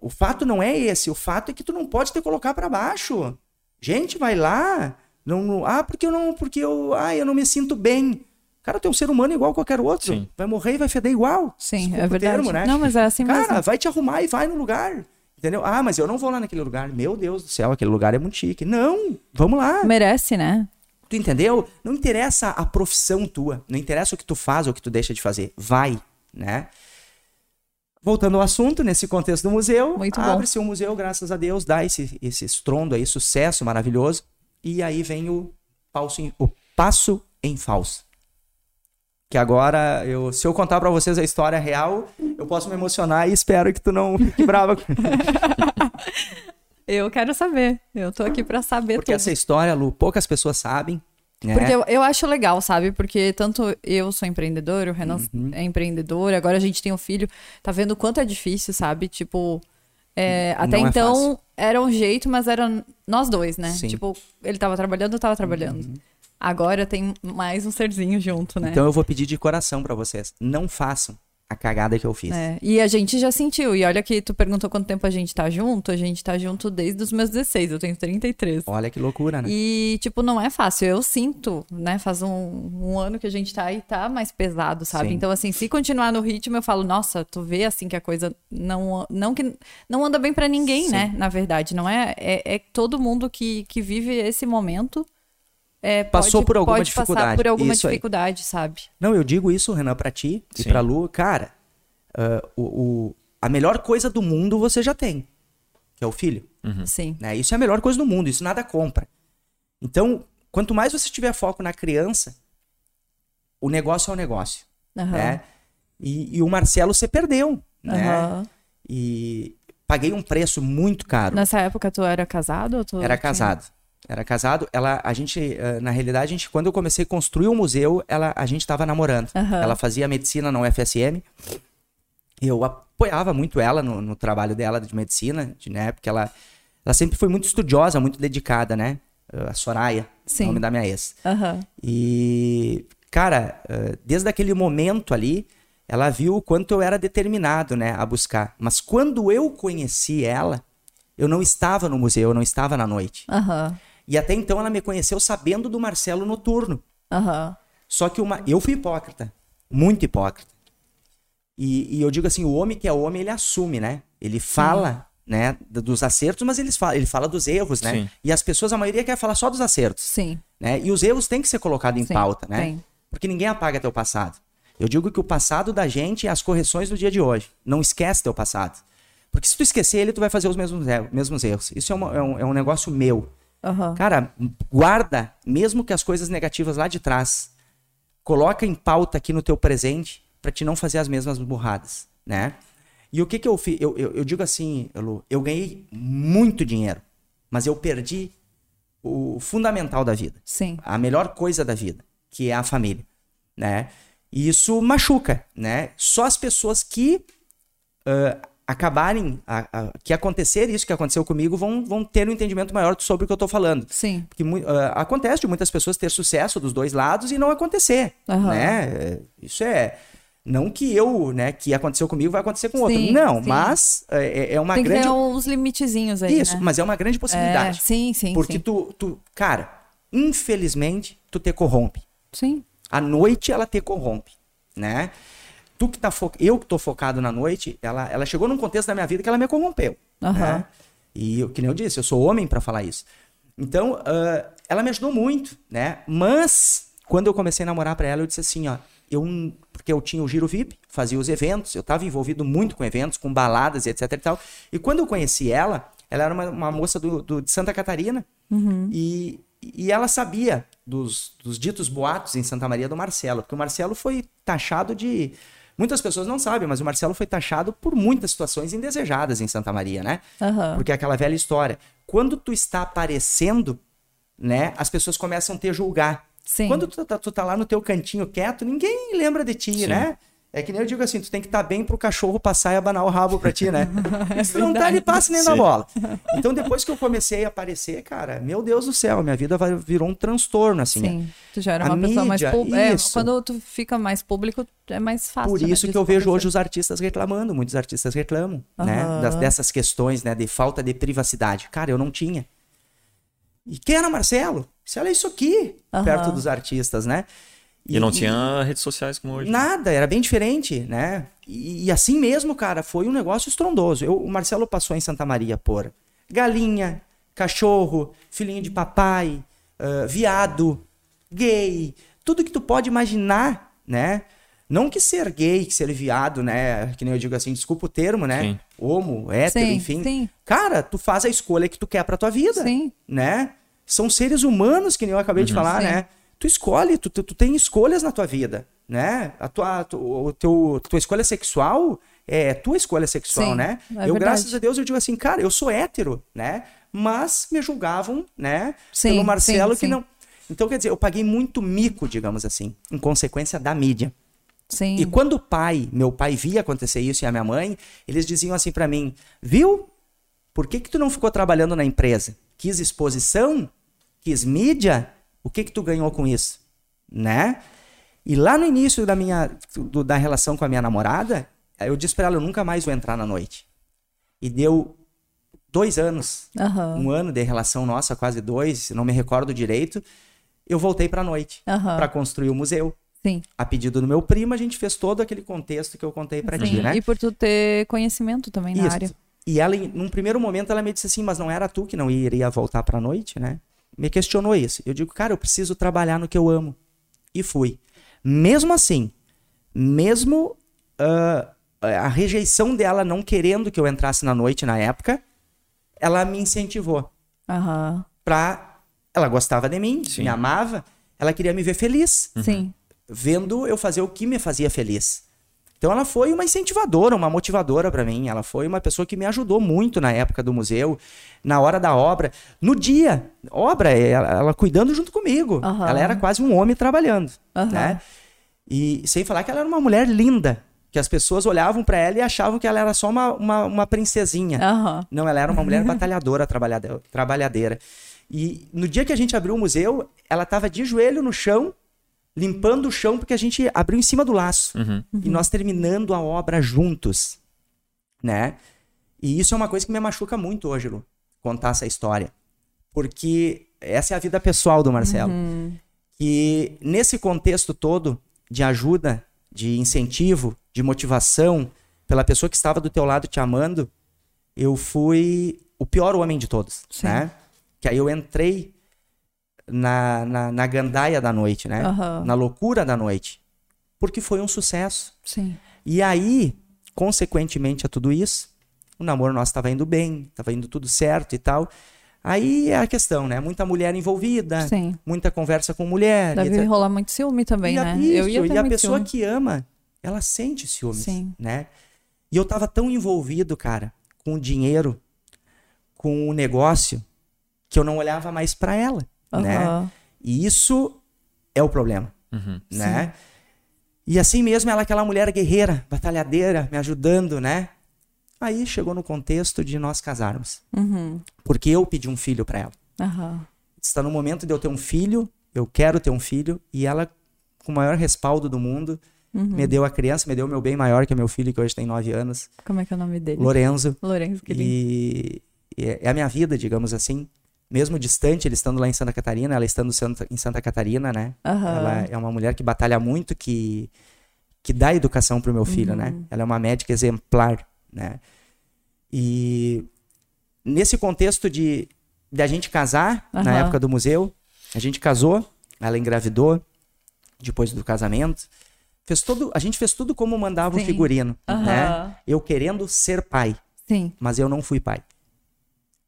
[SPEAKER 3] o fato não é esse, o fato é que tu não pode te colocar para baixo. Gente, vai lá. Não, não, ah, porque eu não, porque eu, ah, eu não me sinto bem. Cara, tu é um ser humano igual a qualquer outro.
[SPEAKER 1] Sim.
[SPEAKER 3] Vai morrer e vai feder igual.
[SPEAKER 2] Sim,
[SPEAKER 3] Desculpa
[SPEAKER 2] é
[SPEAKER 3] o
[SPEAKER 2] verdade.
[SPEAKER 3] termo, né?
[SPEAKER 2] Não, mas é assim
[SPEAKER 3] Cara,
[SPEAKER 2] mesmo.
[SPEAKER 3] vai te arrumar e vai no lugar. Entendeu? Ah, mas eu não vou lá naquele lugar. Meu Deus do céu, aquele lugar é muito chique. Não, vamos lá.
[SPEAKER 2] Merece, né?
[SPEAKER 3] Tu entendeu? Não interessa a profissão tua, não interessa o que tu faz ou o que tu deixa de fazer. Vai, né? Voltando ao assunto, nesse contexto do museu, abre-se um museu, graças a Deus, dá esse, esse estrondo aí, sucesso maravilhoso. E aí vem o, passo em- o passo em falso. Que agora, eu, se eu contar pra vocês a história real, eu posso me emocionar e espero que tu não fique brava.
[SPEAKER 2] Eu quero saber. Eu tô aqui pra saber
[SPEAKER 3] Porque
[SPEAKER 2] tudo.
[SPEAKER 3] essa história, Lu, poucas pessoas sabem. Né?
[SPEAKER 2] Porque eu, eu acho legal, sabe? Porque tanto eu sou empreendedor, o Renan
[SPEAKER 3] Uhum.
[SPEAKER 2] é empreendedor, agora a gente tem um filho. Tá vendo o quanto é difícil, sabe? Tipo, é, até
[SPEAKER 3] é
[SPEAKER 2] então
[SPEAKER 3] fácil.
[SPEAKER 2] era um jeito, mas era nós dois, né?
[SPEAKER 3] Sim. Uhum.
[SPEAKER 2] Tipo, ele tava trabalhando, eu tava trabalhando. Agora tem mais um serzinho junto, né?
[SPEAKER 3] Então eu vou pedir de coração pra vocês, não façam a cagada que eu fiz.
[SPEAKER 2] É, e a gente já sentiu. E olha que tu perguntou quanto tempo a gente tá junto. A gente tá junto desde os meus 16. Eu tenho 33.
[SPEAKER 3] Olha que loucura, né?
[SPEAKER 2] E, tipo, não é fácil. Eu sinto, né? Faz um, um ano que a gente tá aí, tá mais pesado, sabe?
[SPEAKER 3] Sim.
[SPEAKER 2] Então, assim, se continuar no ritmo, eu falo, nossa, tu vê, assim, que a coisa não... Não que não anda bem pra ninguém,
[SPEAKER 3] Sim.
[SPEAKER 2] né? Na verdade, não é... É, é todo mundo que, que vive esse momento... é,
[SPEAKER 3] Passou
[SPEAKER 2] pode-
[SPEAKER 3] por alguma
[SPEAKER 2] pode passar
[SPEAKER 3] dificuldade.
[SPEAKER 2] por alguma
[SPEAKER 3] Isso aí.
[SPEAKER 2] dificuldade, sabe?
[SPEAKER 3] Não, eu digo isso, Renan, pra ti e
[SPEAKER 1] Sim.
[SPEAKER 3] pra Lu. Cara, ah, o, o- a melhor coisa do mundo você já tem, que é o filho.
[SPEAKER 2] Sim.
[SPEAKER 3] né? Isso é a melhor coisa do mundo, isso nada compra. Então, quanto mais você tiver foco na criança, o negócio é o negócio,
[SPEAKER 2] Aham.
[SPEAKER 3] né? E, e o Marcelo você perdeu, né?
[SPEAKER 2] Aham.
[SPEAKER 3] E paguei um preço muito caro.
[SPEAKER 2] Nessa época, tu era casado? Ou tu
[SPEAKER 3] Era
[SPEAKER 2] tinha-
[SPEAKER 3] casado. Era casado. Ela, a gente, eh, na realidade, a gente, quando eu comecei a construir o museu, ela, a gente estava namorando.
[SPEAKER 2] Aham.
[SPEAKER 3] Ela fazia medicina na UFSM. Eu apoiava muito ela no, no trabalho dela de medicina, de, né? Porque ela, ela sempre foi muito estudiosa, muito dedicada, né? A Soraya,
[SPEAKER 2] Sim.
[SPEAKER 3] nome da minha ex.
[SPEAKER 2] Aham.
[SPEAKER 3] E, cara, eh, desde aquele momento ali, ela viu o quanto eu era determinado, né, a buscar. Mas quando eu conheci ela, eu não estava no museu, eu não estava na noite.
[SPEAKER 2] Aham.
[SPEAKER 3] E até então ela me conheceu sabendo do Marcelo noturno.
[SPEAKER 2] Aham.
[SPEAKER 3] Só que uma, eu fui hipócrita, muito hipócrita. E, e eu digo assim, o homem que é homem, ele assume, né? Ele fala, né, d- dos acertos, mas ele fala, ele fala dos erros, né?
[SPEAKER 1] Sim.
[SPEAKER 3] E as pessoas, a maioria quer falar só dos acertos,
[SPEAKER 2] Sim.
[SPEAKER 3] né? E os erros têm que ser colocados em
[SPEAKER 2] Sim,
[SPEAKER 3] pauta, né?
[SPEAKER 2] tem.
[SPEAKER 3] Porque ninguém apaga teu passado. Eu digo que o passado da gente é as correções do dia de hoje. Não esquece teu passado. Porque se tu esquecer ele, tu vai fazer os mesmos, mesmos erros. Isso é, uma- é um, é um negócio meu.
[SPEAKER 2] Aham.
[SPEAKER 3] Cara, guarda, mesmo que as coisas negativas lá de trás, coloca em pauta aqui no teu presente pra te não fazer as mesmas burradas, né? E o que que eu fiz? Eu, eu, eu digo assim, Lu, eu ganhei muito dinheiro, mas eu perdi o fundamental da vida
[SPEAKER 2] Sim.
[SPEAKER 3] a melhor coisa da vida, que é a família, né? E isso machuca, né? Só as pessoas que ah, acabarem, a- a- que acontecer isso que aconteceu comigo, vão, vão ter um entendimento maior sobre o que eu tô falando.
[SPEAKER 2] Sim.
[SPEAKER 3] Porque ah, acontece de muitas pessoas ter sucesso dos dois lados e não acontecer,
[SPEAKER 2] Aham.
[SPEAKER 3] né? É, Isso é... Não que eu, né, que aconteceu comigo vai acontecer com outro.
[SPEAKER 2] Sim,
[SPEAKER 3] não,
[SPEAKER 2] sim.
[SPEAKER 3] mas é, é uma
[SPEAKER 2] Tem
[SPEAKER 3] grande...
[SPEAKER 2] ter uns limitezinhos aí,
[SPEAKER 3] Isso,
[SPEAKER 2] né?
[SPEAKER 3] mas é uma grande possibilidade.
[SPEAKER 2] É, sim, sim,
[SPEAKER 3] Porque
[SPEAKER 2] sim.
[SPEAKER 3] tu, tu, cara, infelizmente, tu te corrompe.
[SPEAKER 2] Sim.
[SPEAKER 3] A noite ela te corrompe, né? Tu que tá fo... Eu que tô focado na noite, ela, ela chegou num contexto da minha vida que ela me corrompeu.
[SPEAKER 2] Aham.
[SPEAKER 3] Né? E eu- que nem eu disse, eu sou homem pra falar isso. Então, ah, ela me ajudou muito, né? Mas, quando eu comecei a namorar pra ela, eu disse assim, ó, eu, porque eu tinha o giro VIP, fazia os eventos, eu tava envolvido muito com eventos, com baladas e etc e tal. E quando eu conheci ela, ela era uma, uma moça do, do- de Santa Catarina, e, e ela sabia dos, dos ditos boatos em Santa Maria do Marcelo, porque o Marcelo foi taxado de. Muitas pessoas não sabem, mas o Marcelo foi taxado por muitas situações indesejadas em Santa Maria, né?
[SPEAKER 2] Aham.
[SPEAKER 3] Porque é aquela velha história. Quando tu está aparecendo, né, as pessoas começam a te julgar.
[SPEAKER 2] Sim.
[SPEAKER 3] Quando tu tá, tu tá lá no teu cantinho quieto, ninguém lembra de ti,
[SPEAKER 1] Sim.
[SPEAKER 3] né? É que nem eu digo assim, tu tem que estar bem pro cachorro passar e abanar o rabo pra ti, né? Se tu não tá, ele passa nem na bola. Então, depois que eu comecei a aparecer, cara, meu Deus do céu, minha vida vai- virou um transtorno, assim. né?
[SPEAKER 2] Sim. Tu já era
[SPEAKER 3] A
[SPEAKER 2] uma pessoa mais
[SPEAKER 3] mídia,
[SPEAKER 2] pública. É, quando tu fica mais público, é mais fácil.
[SPEAKER 3] Por
[SPEAKER 2] né,
[SPEAKER 3] isso
[SPEAKER 2] disso
[SPEAKER 3] que eu vejo hoje os artistas reclamando, muitos artistas reclamam, né?
[SPEAKER 2] Aham.
[SPEAKER 3] das- dessas questões, né? De falta de privacidade. Cara, eu não tinha. E quem era Marcelo? Marcelo é isso aqui,
[SPEAKER 2] Aham.
[SPEAKER 3] perto dos artistas, né?
[SPEAKER 1] E, não tinha redes sociais como hoje.
[SPEAKER 3] Nada, era bem diferente, né? E, e assim mesmo, cara, foi um negócio estrondoso. Eu- o Marcelo passou em Santa Maria por galinha, cachorro, filhinho de papai, ah, viado, gay, tudo que tu pode imaginar, né? Não que ser gay, que ser viado, né? Que nem eu digo assim, desculpa o termo, né?
[SPEAKER 1] Sim.
[SPEAKER 3] Homo, hétero,
[SPEAKER 2] Sim,
[SPEAKER 3] enfim.
[SPEAKER 2] sim.
[SPEAKER 3] Cara, tu faz a escolha que tu quer pra tua vida
[SPEAKER 2] Sim.
[SPEAKER 3] né? São seres humanos, que nem eu acabei de falar,
[SPEAKER 2] Sim.
[SPEAKER 3] né? Tu escolhe, tu, tu, tu tem escolhas na tua vida, né? A tua, tu, o teu, tua escolha sexual é tua escolha sexual,
[SPEAKER 2] Sim,
[SPEAKER 3] né?
[SPEAKER 2] é
[SPEAKER 3] eu,
[SPEAKER 2] verdade.
[SPEAKER 3] graças a Deus, eu digo assim, cara, eu sou hétero, né? Mas me julgavam, né?
[SPEAKER 2] Sim,
[SPEAKER 3] pelo Marcelo
[SPEAKER 2] sim,
[SPEAKER 3] que
[SPEAKER 2] sim.
[SPEAKER 3] não. Então, quer dizer, eu paguei muito mico, digamos assim, em consequência da mídia.
[SPEAKER 2] Sim.
[SPEAKER 3] E quando o pai, meu pai via acontecer isso e a minha mãe, eles diziam assim pra mim: "Viu? Por que que tu não ficou trabalhando na empresa? Quis exposição? Quis mídia? O que que tu ganhou com isso?" Né? E lá no início da minha do- da relação com a minha namorada, eu disse pra ela: "Eu nunca mais vou entrar na noite." E deu dois anos,
[SPEAKER 2] Aham.
[SPEAKER 3] um ano de relação nossa, quase dois, não me recordo direito. Eu voltei pra noite
[SPEAKER 2] Aham.
[SPEAKER 3] pra construir o museu
[SPEAKER 2] Sim.
[SPEAKER 3] a pedido do meu primo, a gente fez todo aquele contexto que eu contei pra ti, né?
[SPEAKER 2] E por tu ter conhecimento também na
[SPEAKER 3] Isso.
[SPEAKER 2] área.
[SPEAKER 3] E ela, num primeiro momento, ela me disse assim, mas não era tu que não iria voltar pra noite, né? Me questionou isso. Eu digo, cara, eu preciso trabalhar no que eu amo. E fui. Mesmo assim, mesmo ah, a rejeição dela não querendo que eu entrasse na noite na época, ela me incentivou
[SPEAKER 2] Aham.
[SPEAKER 3] pra... Ela gostava de mim,
[SPEAKER 1] Sim.
[SPEAKER 3] me amava, ela queria me ver feliz
[SPEAKER 2] Sim.
[SPEAKER 3] vendo eu fazer o que me fazia feliz. Então ela foi uma incentivadora, uma motivadora pra mim. Ela foi uma pessoa que me ajudou muito na época do museu, na hora da obra, no dia, obra, ela, ela cuidando junto comigo.
[SPEAKER 2] Aham.
[SPEAKER 3] Ela era quase um homem trabalhando,
[SPEAKER 2] Aham.
[SPEAKER 3] né? E sem falar que ela era uma mulher linda, que as pessoas olhavam pra ela e achavam que ela era só uma, uma, uma princesinha.
[SPEAKER 2] Aham.
[SPEAKER 3] Não, ela era uma mulher batalhadora, trabalhade- trabalhadeira. E no dia que a gente abriu o museu, ela estava de joelho no chão, limpando o chão, porque a gente abriu em cima do laço.
[SPEAKER 1] Uhum.
[SPEAKER 3] E nós terminando a obra juntos, né? E isso é uma coisa que me machuca muito hoje, Lu, contar essa história. Porque essa é a vida pessoal do Marcelo. E nesse contexto todo de ajuda, de incentivo, de motivação, pela pessoa que estava do teu lado te amando, eu fui o pior homem de todos,
[SPEAKER 2] Sim.
[SPEAKER 3] né? Que aí eu entrei na, na, na gandaia da noite, né?
[SPEAKER 2] Aham.
[SPEAKER 3] Na loucura da noite. Porque foi um sucesso.
[SPEAKER 2] Sim.
[SPEAKER 3] E aí, consequentemente a tudo isso, o namoro nosso estava indo bem, estava indo tudo certo e tal. Aí é a questão, né? Muita mulher envolvida,
[SPEAKER 2] Sim.
[SPEAKER 3] muita conversa com mulher.
[SPEAKER 2] Deve
[SPEAKER 3] etc.
[SPEAKER 2] rolar muito ciúme também,
[SPEAKER 3] e
[SPEAKER 2] né?
[SPEAKER 3] isso,
[SPEAKER 2] eu ia
[SPEAKER 3] e a pessoa
[SPEAKER 2] ciúme.
[SPEAKER 3] que ama, ela sente ciúmes,
[SPEAKER 2] Sim.
[SPEAKER 3] né? E eu tava tão envolvido, cara, com o dinheiro, com o negócio, que eu não olhava mais pra ela, né?
[SPEAKER 2] Aham.
[SPEAKER 3] E isso é o problema,
[SPEAKER 1] Uhum.
[SPEAKER 3] né? E assim mesmo, ela é aquela mulher guerreira, batalhadeira, me ajudando, né? Aí chegou no contexto de nós casarmos.
[SPEAKER 2] Uhum.
[SPEAKER 3] Porque eu pedi um filho pra ela.
[SPEAKER 2] Aham.
[SPEAKER 3] Está no momento de eu ter um filho, eu quero ter um filho, e ela, com o maior respaldo do mundo,
[SPEAKER 2] Uhum.
[SPEAKER 3] me deu a criança, me deu o meu bem maior, que é meu filho, que hoje tem nove anos,
[SPEAKER 2] Como é que é o nome dele?
[SPEAKER 3] Lorenzo.
[SPEAKER 2] Lourenço, que lindo.
[SPEAKER 3] E e é é a minha vida, digamos assim. Mesmo distante, ele estando lá em Santa Catarina, ela estando em Santa Catarina, né?
[SPEAKER 2] Aham.
[SPEAKER 3] Ela é uma mulher que batalha muito, que, que dá educação pro meu filho, né?
[SPEAKER 2] Uhum.
[SPEAKER 3] Ela é uma médica exemplar, né? E nesse contexto de, de a gente casar, na
[SPEAKER 2] Aham.
[SPEAKER 3] época do museu, a gente casou, ela engravidou, depois do casamento. Fez todo, a gente fez tudo como mandava o
[SPEAKER 2] Sim.
[SPEAKER 3] figurino, né? Eu querendo ser pai,
[SPEAKER 2] Sim,
[SPEAKER 3] mas eu não fui pai.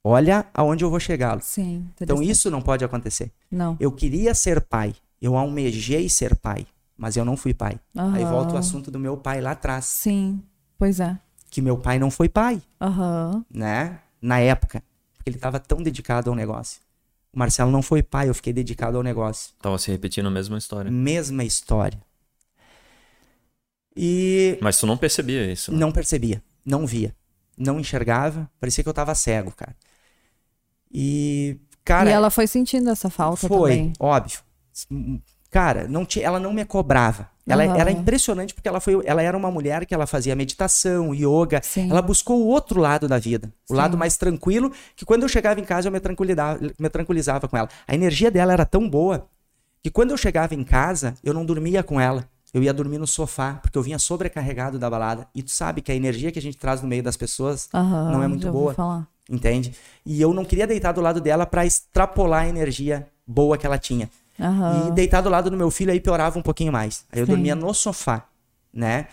[SPEAKER 3] Olha aonde eu vou chegar.
[SPEAKER 2] Sim.
[SPEAKER 3] Então isso não pode acontecer.
[SPEAKER 2] Não.
[SPEAKER 3] Eu queria ser pai, eu almejei ser pai, mas eu não fui pai. Aí
[SPEAKER 2] Aham.
[SPEAKER 3] volta o assunto do meu pai lá atrás,
[SPEAKER 2] Sim, pois é.
[SPEAKER 3] que meu pai não foi pai,
[SPEAKER 2] Aham.
[SPEAKER 3] né? Na época, porque ele estava tão dedicado ao negócio. O Marcelo não foi pai, eu fiquei dedicado ao negócio.
[SPEAKER 1] Tava se repetindo a mesma história.
[SPEAKER 3] Mesma história. E
[SPEAKER 1] Mas tu não percebia isso. né?
[SPEAKER 3] não percebia, não via, não enxergava, parecia que eu tava cego, cara. E, cara,
[SPEAKER 2] e ela foi sentindo essa falta
[SPEAKER 3] foi,
[SPEAKER 2] também.
[SPEAKER 3] óbvio. Cara, não tinha, ela não me cobrava. Ela
[SPEAKER 2] Aham.
[SPEAKER 3] era impressionante porque ela foi, ela era uma mulher que ela fazia meditação, yoga.
[SPEAKER 2] Sim.
[SPEAKER 3] Ela buscou o outro lado da vida, o
[SPEAKER 2] Sim.
[SPEAKER 3] lado mais tranquilo, que quando eu chegava em casa eu me tranquilizava, me tranquilizava com ela. A energia dela era tão boa que quando eu chegava em casa, eu não dormia com ela. Eu ia dormir no sofá, porque eu vinha sobrecarregado da balada. E tu sabe que a energia que a gente traz no meio das pessoas
[SPEAKER 2] Aham,
[SPEAKER 3] não é muito boa.
[SPEAKER 2] Falar.
[SPEAKER 3] Entende? E eu não queria deitar do lado dela pra extrapolar a energia boa que ela tinha.
[SPEAKER 2] Aham.
[SPEAKER 3] E deitar do lado do meu filho aí piorava um pouquinho mais. Aí eu
[SPEAKER 2] Sim.
[SPEAKER 3] dormia no sofá, né?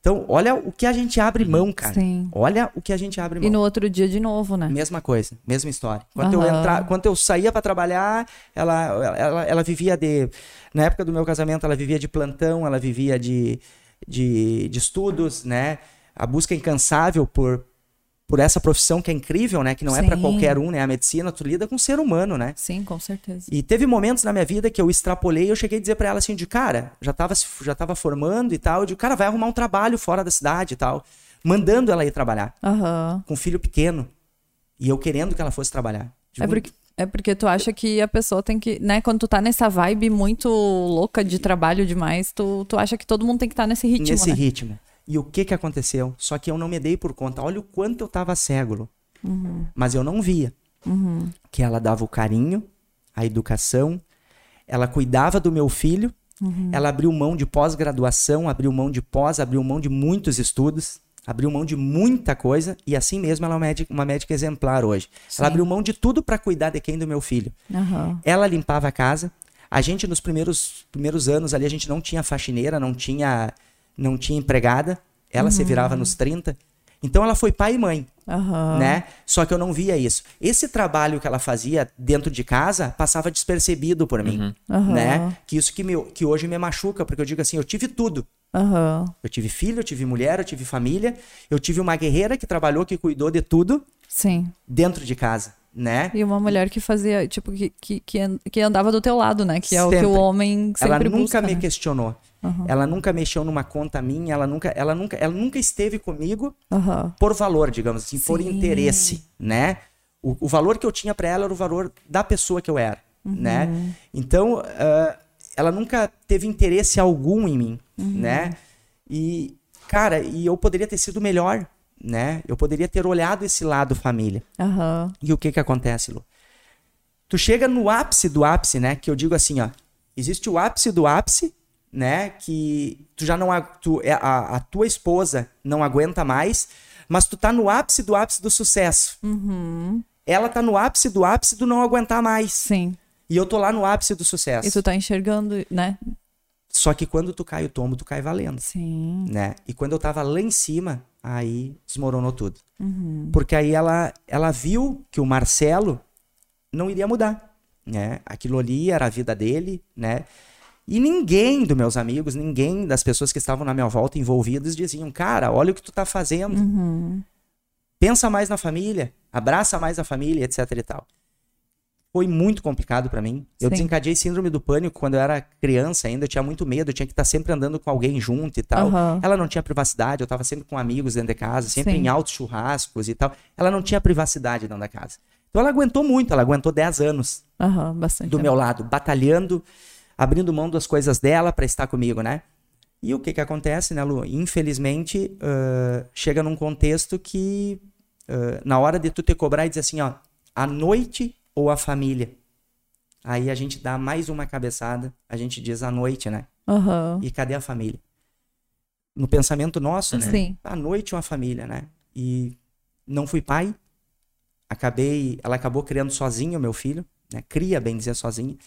[SPEAKER 3] Então, olha o que a gente abre mão, cara.
[SPEAKER 2] Sim.
[SPEAKER 3] Olha o que a gente abre mão.
[SPEAKER 2] E no outro dia de novo, né?
[SPEAKER 3] Mesma coisa, mesma história. Quando eu
[SPEAKER 2] Aham.
[SPEAKER 3] entra... quando eu saía pra trabalhar, ela, ela, ela vivia de. Na época do meu casamento, ela vivia de plantão, ela vivia de, de, de estudos, né? A busca incansável por, por essa profissão que é incrível, né? Que não é
[SPEAKER 2] Sim.
[SPEAKER 3] qualquer um, né? A medicina, tu lida com ser humano, né?
[SPEAKER 2] Sim, com certeza.
[SPEAKER 3] E teve momentos na minha vida que eu extrapolei e eu cheguei a dizer pra ela assim, de cara, já tava, já tava formando e tal, de cara, vai arrumar um trabalho fora da cidade e tal. Mandando ela ir trabalhar,
[SPEAKER 2] Aham.
[SPEAKER 3] com um filho pequeno. E eu querendo que ela fosse trabalhar.
[SPEAKER 2] É porque, é porque tu acha que a pessoa tem que, né, quando tu tá nessa vibe muito louca de trabalho demais, tu, tu acha que todo mundo tem que estar nesse ritmo,
[SPEAKER 3] nesse
[SPEAKER 2] né?
[SPEAKER 3] ritmo. E o que que aconteceu? Só que eu não me dei por conta. Olha o quanto eu tava cego.
[SPEAKER 2] Uhum.
[SPEAKER 3] Mas eu não via. Que ela dava o carinho, a educação, ela cuidava do meu filho,
[SPEAKER 2] Uhum.
[SPEAKER 3] ela abriu mão de pós-graduação, abriu mão de pós, abriu mão de muitos estudos, abriu mão de muita coisa e assim mesmo ela é uma médica, uma médica exemplar hoje.
[SPEAKER 2] Sim.
[SPEAKER 3] Ela abriu mão de tudo para cuidar de quem do meu filho. Ela limpava a casa. A gente nos primeiros, primeiros anos ali a gente não tinha faxineira, não tinha não tinha empregada. Ela se virava nos 30. Então ela foi pai e mãe,
[SPEAKER 2] Aham.
[SPEAKER 3] né? Só que eu não via isso. Esse trabalho que ela fazia dentro de casa passava despercebido por mim,
[SPEAKER 2] Aham.
[SPEAKER 3] né? Que isso que, me, que hoje me machuca, porque eu digo assim, eu tive tudo. Eu tive filho, eu tive mulher, eu tive família, eu tive uma guerreira que trabalhou, que cuidou de tudo
[SPEAKER 2] Sim.
[SPEAKER 3] dentro de casa, né?
[SPEAKER 2] E uma mulher que fazia, tipo, que, que, que an- que andava do teu lado, né? Que é o que
[SPEAKER 3] Sempre.
[SPEAKER 2] o homem sempre
[SPEAKER 3] ela nunca
[SPEAKER 2] busca,
[SPEAKER 3] me
[SPEAKER 2] né?
[SPEAKER 3] questionou. Ela nunca mexeu numa conta minha, ela nunca, ela nunca, ela nunca esteve comigo
[SPEAKER 2] Aham.
[SPEAKER 3] por valor, digamos assim, por
[SPEAKER 2] Sim.
[SPEAKER 3] interesse, né? O, o valor que eu tinha pra ela era o valor da pessoa que eu era,
[SPEAKER 2] Uhum.
[SPEAKER 3] né? Então, ah, ela nunca teve interesse algum em mim,
[SPEAKER 2] Uhum.
[SPEAKER 3] né? E, cara, e eu poderia ter sido melhor, né? Eu poderia ter olhado esse lado família. E o que que acontece, Lu? Tu chega no ápice do ápice, né? Que eu digo assim, ó. Existe o ápice do ápice, né? Que tu já não... a- Tu, é, a, a tua esposa não aguenta mais, mas tu tá no ápice do ápice do sucesso. Ela tá no ápice do ápice do não aguentar mais.
[SPEAKER 2] Sim.
[SPEAKER 3] E eu tô lá no ápice do sucesso.
[SPEAKER 2] E tu tá enxergando, né?
[SPEAKER 3] Só que quando tu cai o tombo, tu cai valendo.
[SPEAKER 2] Sim.
[SPEAKER 3] né? E quando eu tava lá em cima, aí desmoronou tudo.
[SPEAKER 2] Uhum.
[SPEAKER 3] Porque aí ela, ela viu que o Marcelo não iria mudar, né? Aquilo ali era a vida dele, né? E ninguém dos meus amigos, ninguém das pessoas que estavam na minha volta envolvidos diziam, cara, olha o que tu tá fazendo.
[SPEAKER 2] Uhum.
[SPEAKER 3] Pensa mais na família, abraça mais a família, etc e tal. Foi muito complicado pra mim. Eu
[SPEAKER 2] Sim.
[SPEAKER 3] desencadeei síndrome do pânico quando eu era criança ainda, eu tinha muito medo, eu tinha que estar sempre andando com alguém junto e tal.
[SPEAKER 2] Aham.
[SPEAKER 3] Ela não tinha privacidade, eu tava sempre com amigos dentro de casa, sempre
[SPEAKER 2] Sim.
[SPEAKER 3] em altos churrascos e tal. Ela não tinha privacidade dentro da casa. Então ela aguentou muito, ela aguentou 10 anos
[SPEAKER 2] bastante.
[SPEAKER 3] do meu lado, batalhando, abrindo mão das coisas dela pra estar comigo, né? E o que que acontece, né, Lu? Infelizmente, ãh, chega num contexto que, ãh, na hora de tu te cobrar e dizer assim, ó, a noite ou a família? Aí a gente dá mais uma cabeçada, a gente diz a noite, né?
[SPEAKER 2] Aham.
[SPEAKER 3] E cadê a família? No pensamento nosso, né?
[SPEAKER 2] Sim.
[SPEAKER 3] A noite uma família, né? E não fui pai. Acabei, ela acabou criando sozinho meu filho, né? Cria, bem dizer, sozinho.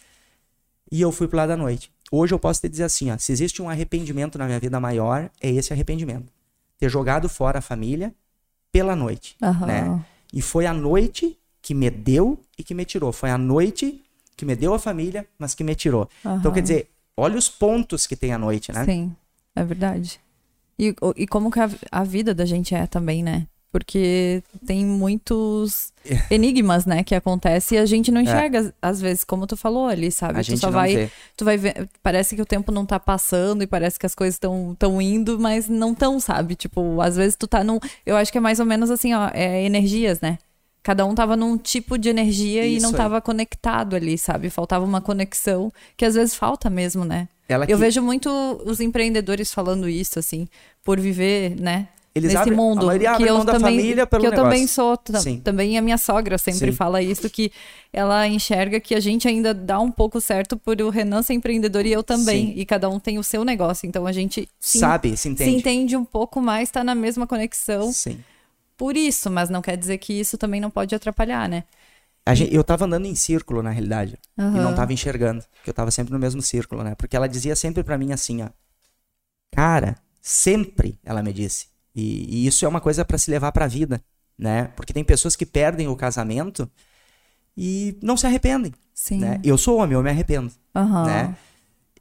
[SPEAKER 3] E eu fui pro lado da noite. Hoje eu posso te dizer assim, ó, se existe um arrependimento na minha vida maior, é esse arrependimento. Ter jogado fora a família pela noite,
[SPEAKER 2] Aham.
[SPEAKER 3] né? E foi a noite que me deu e que me tirou. Foi a noite que me deu a família, mas que me tirou. Então,
[SPEAKER 2] Aham.
[SPEAKER 3] quer dizer, olha os pontos que tem a noite, né?
[SPEAKER 2] Sim, é verdade. E, e como que a, a vida da gente é também, né? Porque tem muitos enigmas, né, que acontecem e a gente não enxerga, às vezes, como tu falou ali, sabe?
[SPEAKER 3] É. A
[SPEAKER 2] tu
[SPEAKER 3] gente
[SPEAKER 2] só
[SPEAKER 3] não
[SPEAKER 2] vai,
[SPEAKER 3] vê.
[SPEAKER 2] tu vai ver, parece que o tempo não tá passando e parece que as coisas estão tão indo, mas não tão, sabe? Tipo, às vezes tu tá num, eu acho que é mais ou menos assim, ó, é energias, né? cada um tava num tipo de energia e
[SPEAKER 3] Isso
[SPEAKER 2] não
[SPEAKER 3] aí.
[SPEAKER 2] tava conectado ali, sabe? Faltava uma conexão que às vezes falta mesmo, né?
[SPEAKER 3] Ela
[SPEAKER 2] Eu
[SPEAKER 3] que-
[SPEAKER 2] vejo muito os empreendedores falando isso, assim, por viver, né?
[SPEAKER 3] Eles
[SPEAKER 2] nesse
[SPEAKER 3] abrem- a
[SPEAKER 2] mundo.
[SPEAKER 3] maioria abre
[SPEAKER 2] que eu
[SPEAKER 3] mão da
[SPEAKER 2] também,
[SPEAKER 3] família pelo
[SPEAKER 2] que eu também sou.
[SPEAKER 3] Sim.
[SPEAKER 2] Também a minha sogra sempre
[SPEAKER 3] Sim.
[SPEAKER 2] fala isso, que ela enxerga que a gente ainda dá um pouco certo por o Renan ser empreendedor e eu também.
[SPEAKER 3] Sim.
[SPEAKER 2] E cada um tem o seu negócio. Então a gente se,
[SPEAKER 3] Sabe, se
[SPEAKER 2] se
[SPEAKER 3] entende.
[SPEAKER 2] entende um pouco mais, tá na mesma conexão
[SPEAKER 3] Sim.
[SPEAKER 2] por isso, mas não quer dizer que isso também não pode atrapalhar, né?
[SPEAKER 3] A gente- eu tava andando em círculo, na realidade. E não tava enxergando. Porque eu tava sempre no mesmo círculo, né? Porque ela dizia sempre pra mim assim, ó. Cara, sempre, ela me disse. E, e isso é uma coisa pra se levar pra vida, né? Porque tem pessoas que perdem o casamento e não se arrependem,
[SPEAKER 2] Sim.
[SPEAKER 3] né? Eu sou homem, eu me arrependo,
[SPEAKER 2] Aham.
[SPEAKER 3] né?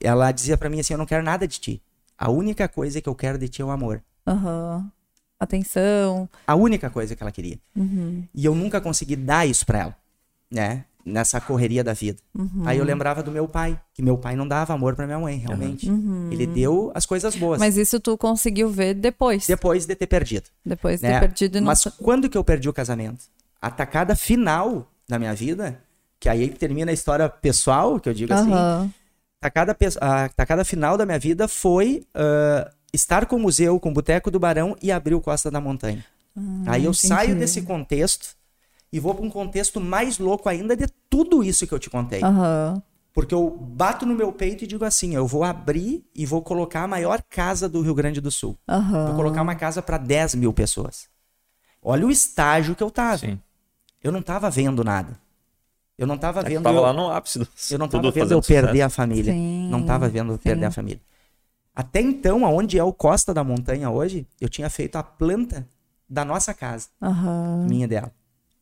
[SPEAKER 3] Ela dizia pra mim assim, eu não quero nada de ti. A única coisa que eu quero de ti é o amor.
[SPEAKER 2] Aham. Atenção.
[SPEAKER 3] A única coisa que ela queria.
[SPEAKER 2] Uhum.
[SPEAKER 3] E eu nunca consegui dar isso pra ela, né? Nessa correria da vida.
[SPEAKER 2] Uhum.
[SPEAKER 3] Aí eu lembrava do meu pai, que meu pai não dava amor pra minha mãe, realmente. Ele deu as coisas boas.
[SPEAKER 2] Uhum. Mas isso tu conseguiu ver depois.
[SPEAKER 3] Depois de ter perdido.
[SPEAKER 2] Depois de
[SPEAKER 3] né?
[SPEAKER 2] ter perdido e não.
[SPEAKER 3] Mas quando que eu perdi o casamento? A tacada final da minha vida, que aí termina a história pessoal, que eu digo assim.
[SPEAKER 2] Aham.
[SPEAKER 3] Tacada, pe- a tacada final da minha vida foi ah, estar com o museu, com o Boteco do Barão e abrir o Costa da Montanha. aí eu
[SPEAKER 2] entendi.
[SPEAKER 3] saio desse contexto e vou para um contexto mais louco ainda de tudo isso que eu te contei.
[SPEAKER 2] Aham.
[SPEAKER 3] Porque eu bato no meu peito e digo assim: eu vou abrir e vou colocar a maior casa do Rio Grande do Sul.
[SPEAKER 2] Aham.
[SPEAKER 3] Vou colocar uma casa para 10 mil pessoas. Olha o estágio que eu tava.
[SPEAKER 1] Sim.
[SPEAKER 3] Eu não tava vendo nada. Eu não tava
[SPEAKER 1] É
[SPEAKER 3] vendo.
[SPEAKER 1] tava
[SPEAKER 3] eu,
[SPEAKER 1] lá no ápice do
[SPEAKER 3] eu não tava vendo eu perder
[SPEAKER 1] sucesso.
[SPEAKER 3] a família.
[SPEAKER 2] Sim,
[SPEAKER 3] Não tava vendo eu perder a família. Até então, aonde é o Costa da Montanha hoje, eu tinha feito a planta da nossa casa,
[SPEAKER 2] Aham.
[SPEAKER 3] minha e dela.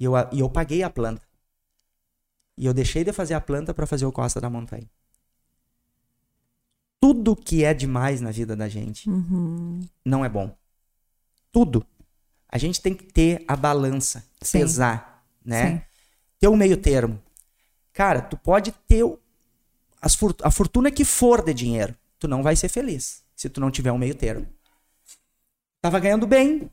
[SPEAKER 3] E eu, e eu paguei a planta. E eu deixei de fazer a planta para fazer o Costa da Montanha. Tudo que é demais na vida da gente
[SPEAKER 2] Uhum.
[SPEAKER 3] não é bom. Tudo. A gente tem que ter a balança,
[SPEAKER 2] Sim.
[SPEAKER 3] pesar, né?
[SPEAKER 2] Sim.
[SPEAKER 3] Ter o meio termo. Cara, tu pode ter as a fortuna que for de dinheiro. Tu não vai ser feliz se tu não tiver um meio termo. Tava ganhando bem,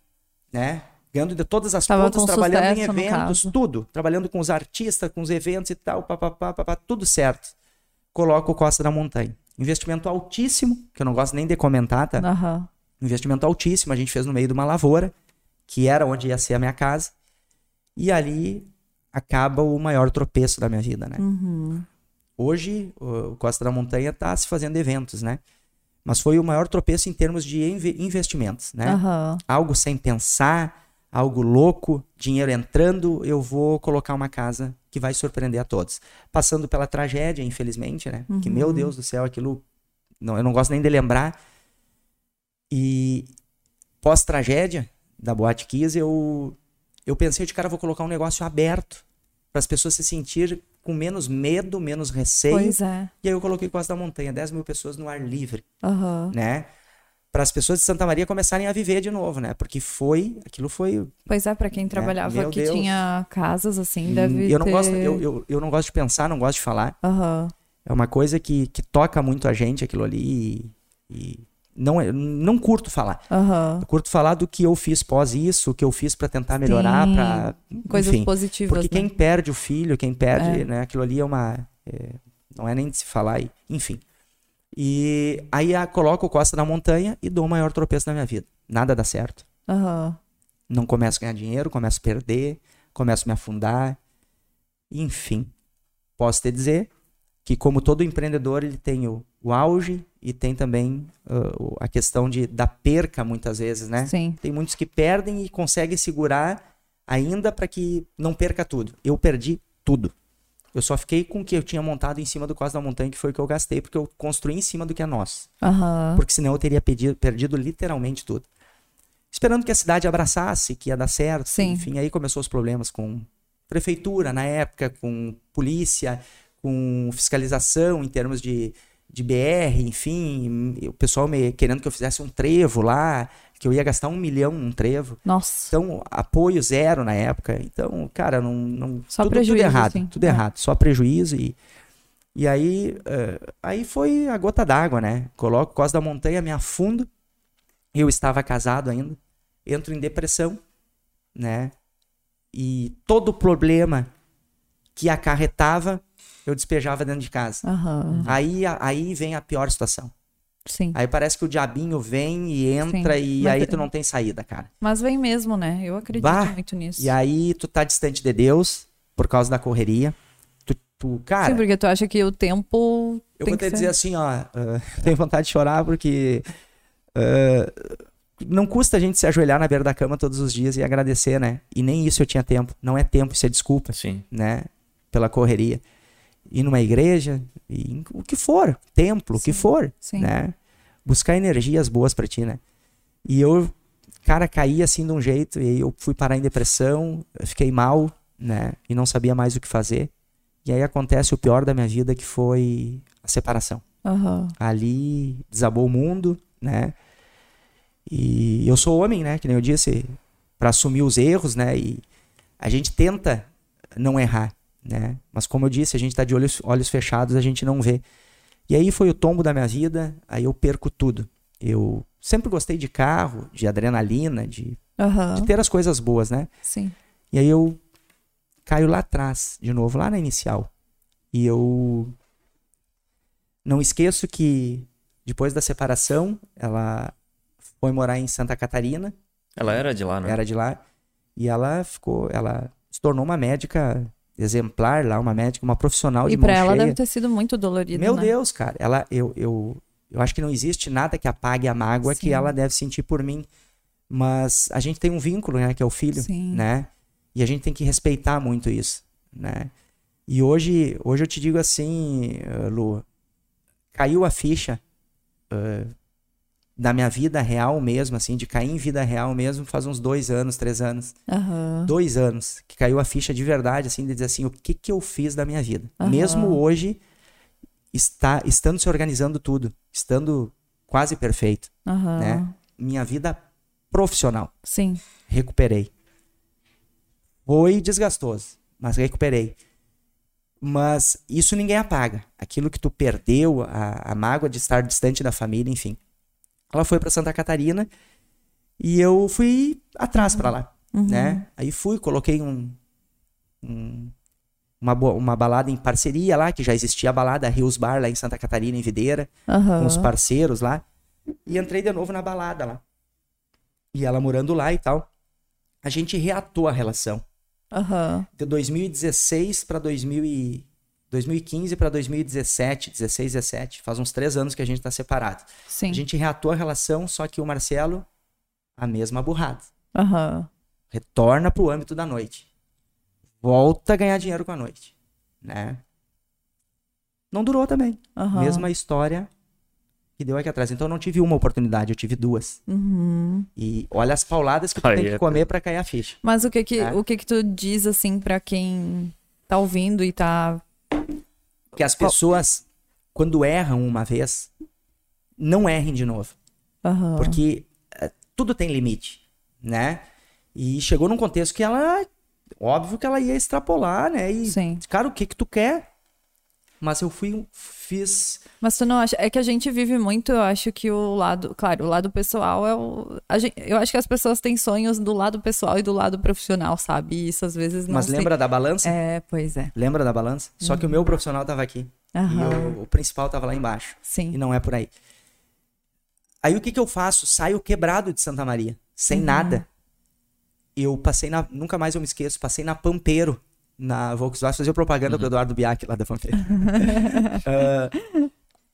[SPEAKER 3] né? Ganhando de todas as
[SPEAKER 2] Tava
[SPEAKER 3] trabalhando
[SPEAKER 2] sucesso,
[SPEAKER 3] em eventos, tudo. Trabalhando com os artistas, com os eventos e tal, papapá, papapá, tudo certo. Coloca o Costa da Montanha. Investimento altíssimo, que eu não gosto nem de comentar, tá?
[SPEAKER 2] Aham.
[SPEAKER 3] investimento altíssimo, a gente fez no meio de uma lavoura, que era onde ia ser a minha casa. E ali acaba o maior tropeço da minha vida, né?
[SPEAKER 2] Uhum.
[SPEAKER 3] Hoje, o Costa da Montanha está se fazendo eventos, né? Mas foi o maior tropeço em termos de inve- investimentos, né?
[SPEAKER 2] Aham.
[SPEAKER 3] Algo sem pensar, algo louco, dinheiro entrando, eu vou colocar uma casa que vai surpreender a todos. Passando pela tragédia, infelizmente, né? Que, meu Deus do céu, aquilo... Não, eu não gosto nem de lembrar. E pós-tragédia da Boate Kiss, eu, eu pensei de cara, vou colocar um negócio aberto para as pessoas se sentirem com menos medo, menos receio.
[SPEAKER 2] Pois é.
[SPEAKER 3] E aí eu coloquei Costa da Montanha, 10 mil pessoas no ar livre,
[SPEAKER 2] Aham.
[SPEAKER 3] né? Para as pessoas de Santa Maria começarem a viver de novo, né? Porque foi, aquilo foi.
[SPEAKER 2] Pois é, pra quem trabalhava
[SPEAKER 3] meu
[SPEAKER 2] que
[SPEAKER 3] Deus.
[SPEAKER 2] tinha casas assim, deve
[SPEAKER 3] eu não
[SPEAKER 2] ter...
[SPEAKER 3] gosto, eu, eu, eu não gosto de pensar, não gosto de falar.
[SPEAKER 2] Aham.
[SPEAKER 3] É uma coisa que, que toca muito a gente aquilo ali e, e não é, não curto falar. Eu curto falar do que eu fiz pós isso, o que eu fiz para tentar melhorar, para
[SPEAKER 2] Coisas
[SPEAKER 3] enfim.
[SPEAKER 2] positivas,
[SPEAKER 3] Porque
[SPEAKER 2] né?
[SPEAKER 3] quem perde o filho, quem perde,
[SPEAKER 2] É.
[SPEAKER 3] né, aquilo ali é uma. é, não é nem de se falar, enfim. E aí coloco o Costa na montanha e dou o maior tropeço da minha vida. Nada dá certo.
[SPEAKER 2] Aham.
[SPEAKER 3] Não começo a ganhar dinheiro, começo a perder, começo a me afundar. Enfim, posso te dizer que, como todo empreendedor, ele tem o, o auge e tem também o- a questão de, da perca, muitas vezes, né?
[SPEAKER 2] Sim.
[SPEAKER 3] Tem muitos que perdem e conseguem segurar ainda para que não perca tudo. Eu perdi tudo. Eu só fiquei com o que eu tinha montado em cima do Costa da Montanha, que foi o que eu gastei, porque eu construí em cima do que é nosso.
[SPEAKER 2] Aham.
[SPEAKER 3] Porque senão eu teria pedi- perdido literalmente tudo. Esperando que a cidade abraçasse, que ia dar certo.
[SPEAKER 2] Sim.
[SPEAKER 3] Enfim, aí começou os problemas com prefeitura na época, com polícia, com fiscalização em termos de, de BR, enfim. O pessoal me, querendo que eu fizesse um trevo lá, que eu ia gastar um milhão num trevo.
[SPEAKER 2] Nossa.
[SPEAKER 3] Então, apoio zero na época. Então, cara, não. não
[SPEAKER 2] Só
[SPEAKER 3] tudo,
[SPEAKER 2] prejuízo,
[SPEAKER 3] tudo errado.
[SPEAKER 2] assim.
[SPEAKER 3] Tudo
[SPEAKER 2] É.
[SPEAKER 3] errado. Só prejuízo. E, e aí, eh, aí foi a gota d'água, né? Coloco Costa da Montanha, me afundo. Eu estava casado ainda. Entro em depressão, né? e todo problema que acarretava, eu despejava dentro de casa.
[SPEAKER 2] Aham.
[SPEAKER 3] Aí, aí vem a pior situação.
[SPEAKER 2] Sim.
[SPEAKER 3] Aí parece que o diabinho vem e entra
[SPEAKER 2] Sim.
[SPEAKER 3] e
[SPEAKER 2] Mas
[SPEAKER 3] aí
[SPEAKER 2] é-
[SPEAKER 3] tu não tem saída, cara.
[SPEAKER 2] Mas vem mesmo, né? Eu acredito
[SPEAKER 3] Bah,
[SPEAKER 2] muito nisso.
[SPEAKER 3] E aí tu tá distante de Deus por causa da correria. Tu, tu cara,
[SPEAKER 2] Sim, porque tu acha que o tempo.
[SPEAKER 3] eu
[SPEAKER 2] tem
[SPEAKER 3] vou
[SPEAKER 2] ser...
[SPEAKER 3] dizer assim, ó, ah, tenho vontade de chorar porque ah, não custa a gente se ajoelhar na beira da cama todos os dias e agradecer, né? E nem isso eu tinha tempo. Não é tempo, isso é desculpa,
[SPEAKER 1] Sim.
[SPEAKER 3] né? Pela correria. Ir numa igreja, em o que for, templo, o que
[SPEAKER 2] Sim,
[SPEAKER 3] for,
[SPEAKER 2] Sim.
[SPEAKER 3] né? Buscar energias boas pra ti, né? E eu, cara, caí assim de um jeito, e aí eu fui parar em depressão, fiquei mal, né? E não sabia mais o que fazer. E aí acontece o pior da minha vida, que foi a separação.
[SPEAKER 2] Aham.
[SPEAKER 3] Ali desabou o mundo, né? E eu sou homem, né? Que nem eu disse, pra assumir os erros, né? E a gente tenta não errar, né? Mas como eu disse, a gente tá de olhos, olhos fechados, a gente não vê. E aí foi o tombo da minha vida, aí eu perco tudo. Eu sempre gostei de carro, de adrenalina, de,
[SPEAKER 2] Aham.
[SPEAKER 3] de ter as coisas boas, né?
[SPEAKER 2] Sim.
[SPEAKER 3] E aí eu caio lá atrás, de novo, lá na inicial. E eu não esqueço que depois da separação, ela foi morar em Santa Catarina,
[SPEAKER 1] Ela era de lá, né?
[SPEAKER 3] era de lá, e ela ficou, ela se tornou uma médica exemplar lá, uma médica, uma profissional de
[SPEAKER 2] E pra
[SPEAKER 3] mão
[SPEAKER 2] ela
[SPEAKER 3] cheia.
[SPEAKER 2] deve ter sido muito dolorido.
[SPEAKER 3] Meu
[SPEAKER 2] né?
[SPEAKER 3] Deus, cara, ela, eu, eu, eu acho que não existe nada que apague a mágoa que
[SPEAKER 2] Sim.
[SPEAKER 3] ela deve sentir por mim. Mas a gente tem um vínculo, né, que é o filho,
[SPEAKER 2] Sim.
[SPEAKER 3] né? E a gente tem que respeitar muito isso, né? E hoje, hoje eu te digo assim, eh, Lu, caiu a ficha eh, da minha vida real mesmo, assim, de cair em vida real mesmo, faz uns dois anos, três anos
[SPEAKER 2] Aham.
[SPEAKER 3] dois anos que caiu a ficha de verdade, assim, de dizer assim, o que que eu fiz da minha vida.
[SPEAKER 2] Aham.
[SPEAKER 3] Mesmo hoje, está, estando se organizando tudo, estando quase perfeito,
[SPEAKER 2] Aham.
[SPEAKER 3] né? Minha vida profissional,
[SPEAKER 2] Sim.
[SPEAKER 3] recuperei. Foi desgastoso, mas recuperei. Mas isso ninguém apaga. Aquilo que tu perdeu, a, a mágoa de estar distante da família, enfim. Ela foi para Santa Catarina e eu fui atrás para lá
[SPEAKER 2] Uhum.
[SPEAKER 3] né? Aí fui, coloquei um, um- uma, uma balada em parceria lá, que já existia a balada Rios Bar lá em Santa Catarina, em Videira,
[SPEAKER 2] Aham.
[SPEAKER 3] com os parceiros lá. E entrei de novo na balada lá. E ela morando lá e tal. A gente reatou a relação.
[SPEAKER 2] Aham.
[SPEAKER 3] De 2016 para 2015 para 2017, 16, 17. Faz uns três anos que a gente tá separado.
[SPEAKER 2] Sim.
[SPEAKER 3] A gente reatou a relação, só que o Marcelo, a mesma burrada.
[SPEAKER 2] Aham.
[SPEAKER 3] retorna pro âmbito da noite. Volta a ganhar dinheiro com a noite, né? Não durou também.
[SPEAKER 2] Aham.
[SPEAKER 3] Mesma história que deu aqui atrás. Então eu não tive uma oportunidade, eu tive duas.
[SPEAKER 2] Uhum.
[SPEAKER 3] E olha as pauladas que tu
[SPEAKER 1] Aí
[SPEAKER 3] tem
[SPEAKER 1] é-
[SPEAKER 3] que comer pra cair a ficha.
[SPEAKER 2] Mas o que que,
[SPEAKER 3] É.
[SPEAKER 2] o que que tu diz, assim, pra quem tá ouvindo e tá...
[SPEAKER 3] Que as pessoas, quando erram uma vez, não errem de novo.
[SPEAKER 2] Aham.
[SPEAKER 3] Porque eh, tudo tem limite, né? E chegou num contexto que ela, óbvio que ela ia extrapolar, né? E,
[SPEAKER 2] Sim.
[SPEAKER 3] cara, o que que tu quer? Mas eu fui, fiz
[SPEAKER 2] Mas tu não acha... É que a gente vive muito, eu acho que o lado... Claro, o lado pessoal é o... gente- eu acho que as pessoas têm sonhos do lado pessoal e do lado profissional, sabe? E isso às vezes não
[SPEAKER 3] Mas
[SPEAKER 2] se-
[SPEAKER 3] lembra da balança?
[SPEAKER 2] É, pois é.
[SPEAKER 3] Lembra da balança? Só que o meu profissional tava aqui. E
[SPEAKER 2] Aham.
[SPEAKER 3] o, o principal tava lá embaixo.
[SPEAKER 2] Sim.
[SPEAKER 3] E não é por aí. Aí o que que eu faço? Saio quebrado de Santa Maria. Sem nada. Eu passei na... Nunca mais eu me esqueço. Passei na Pampeiro. Na Volkswagen. Fazer propaganda pro Eduardo Biak lá da Pampeiro. Ah,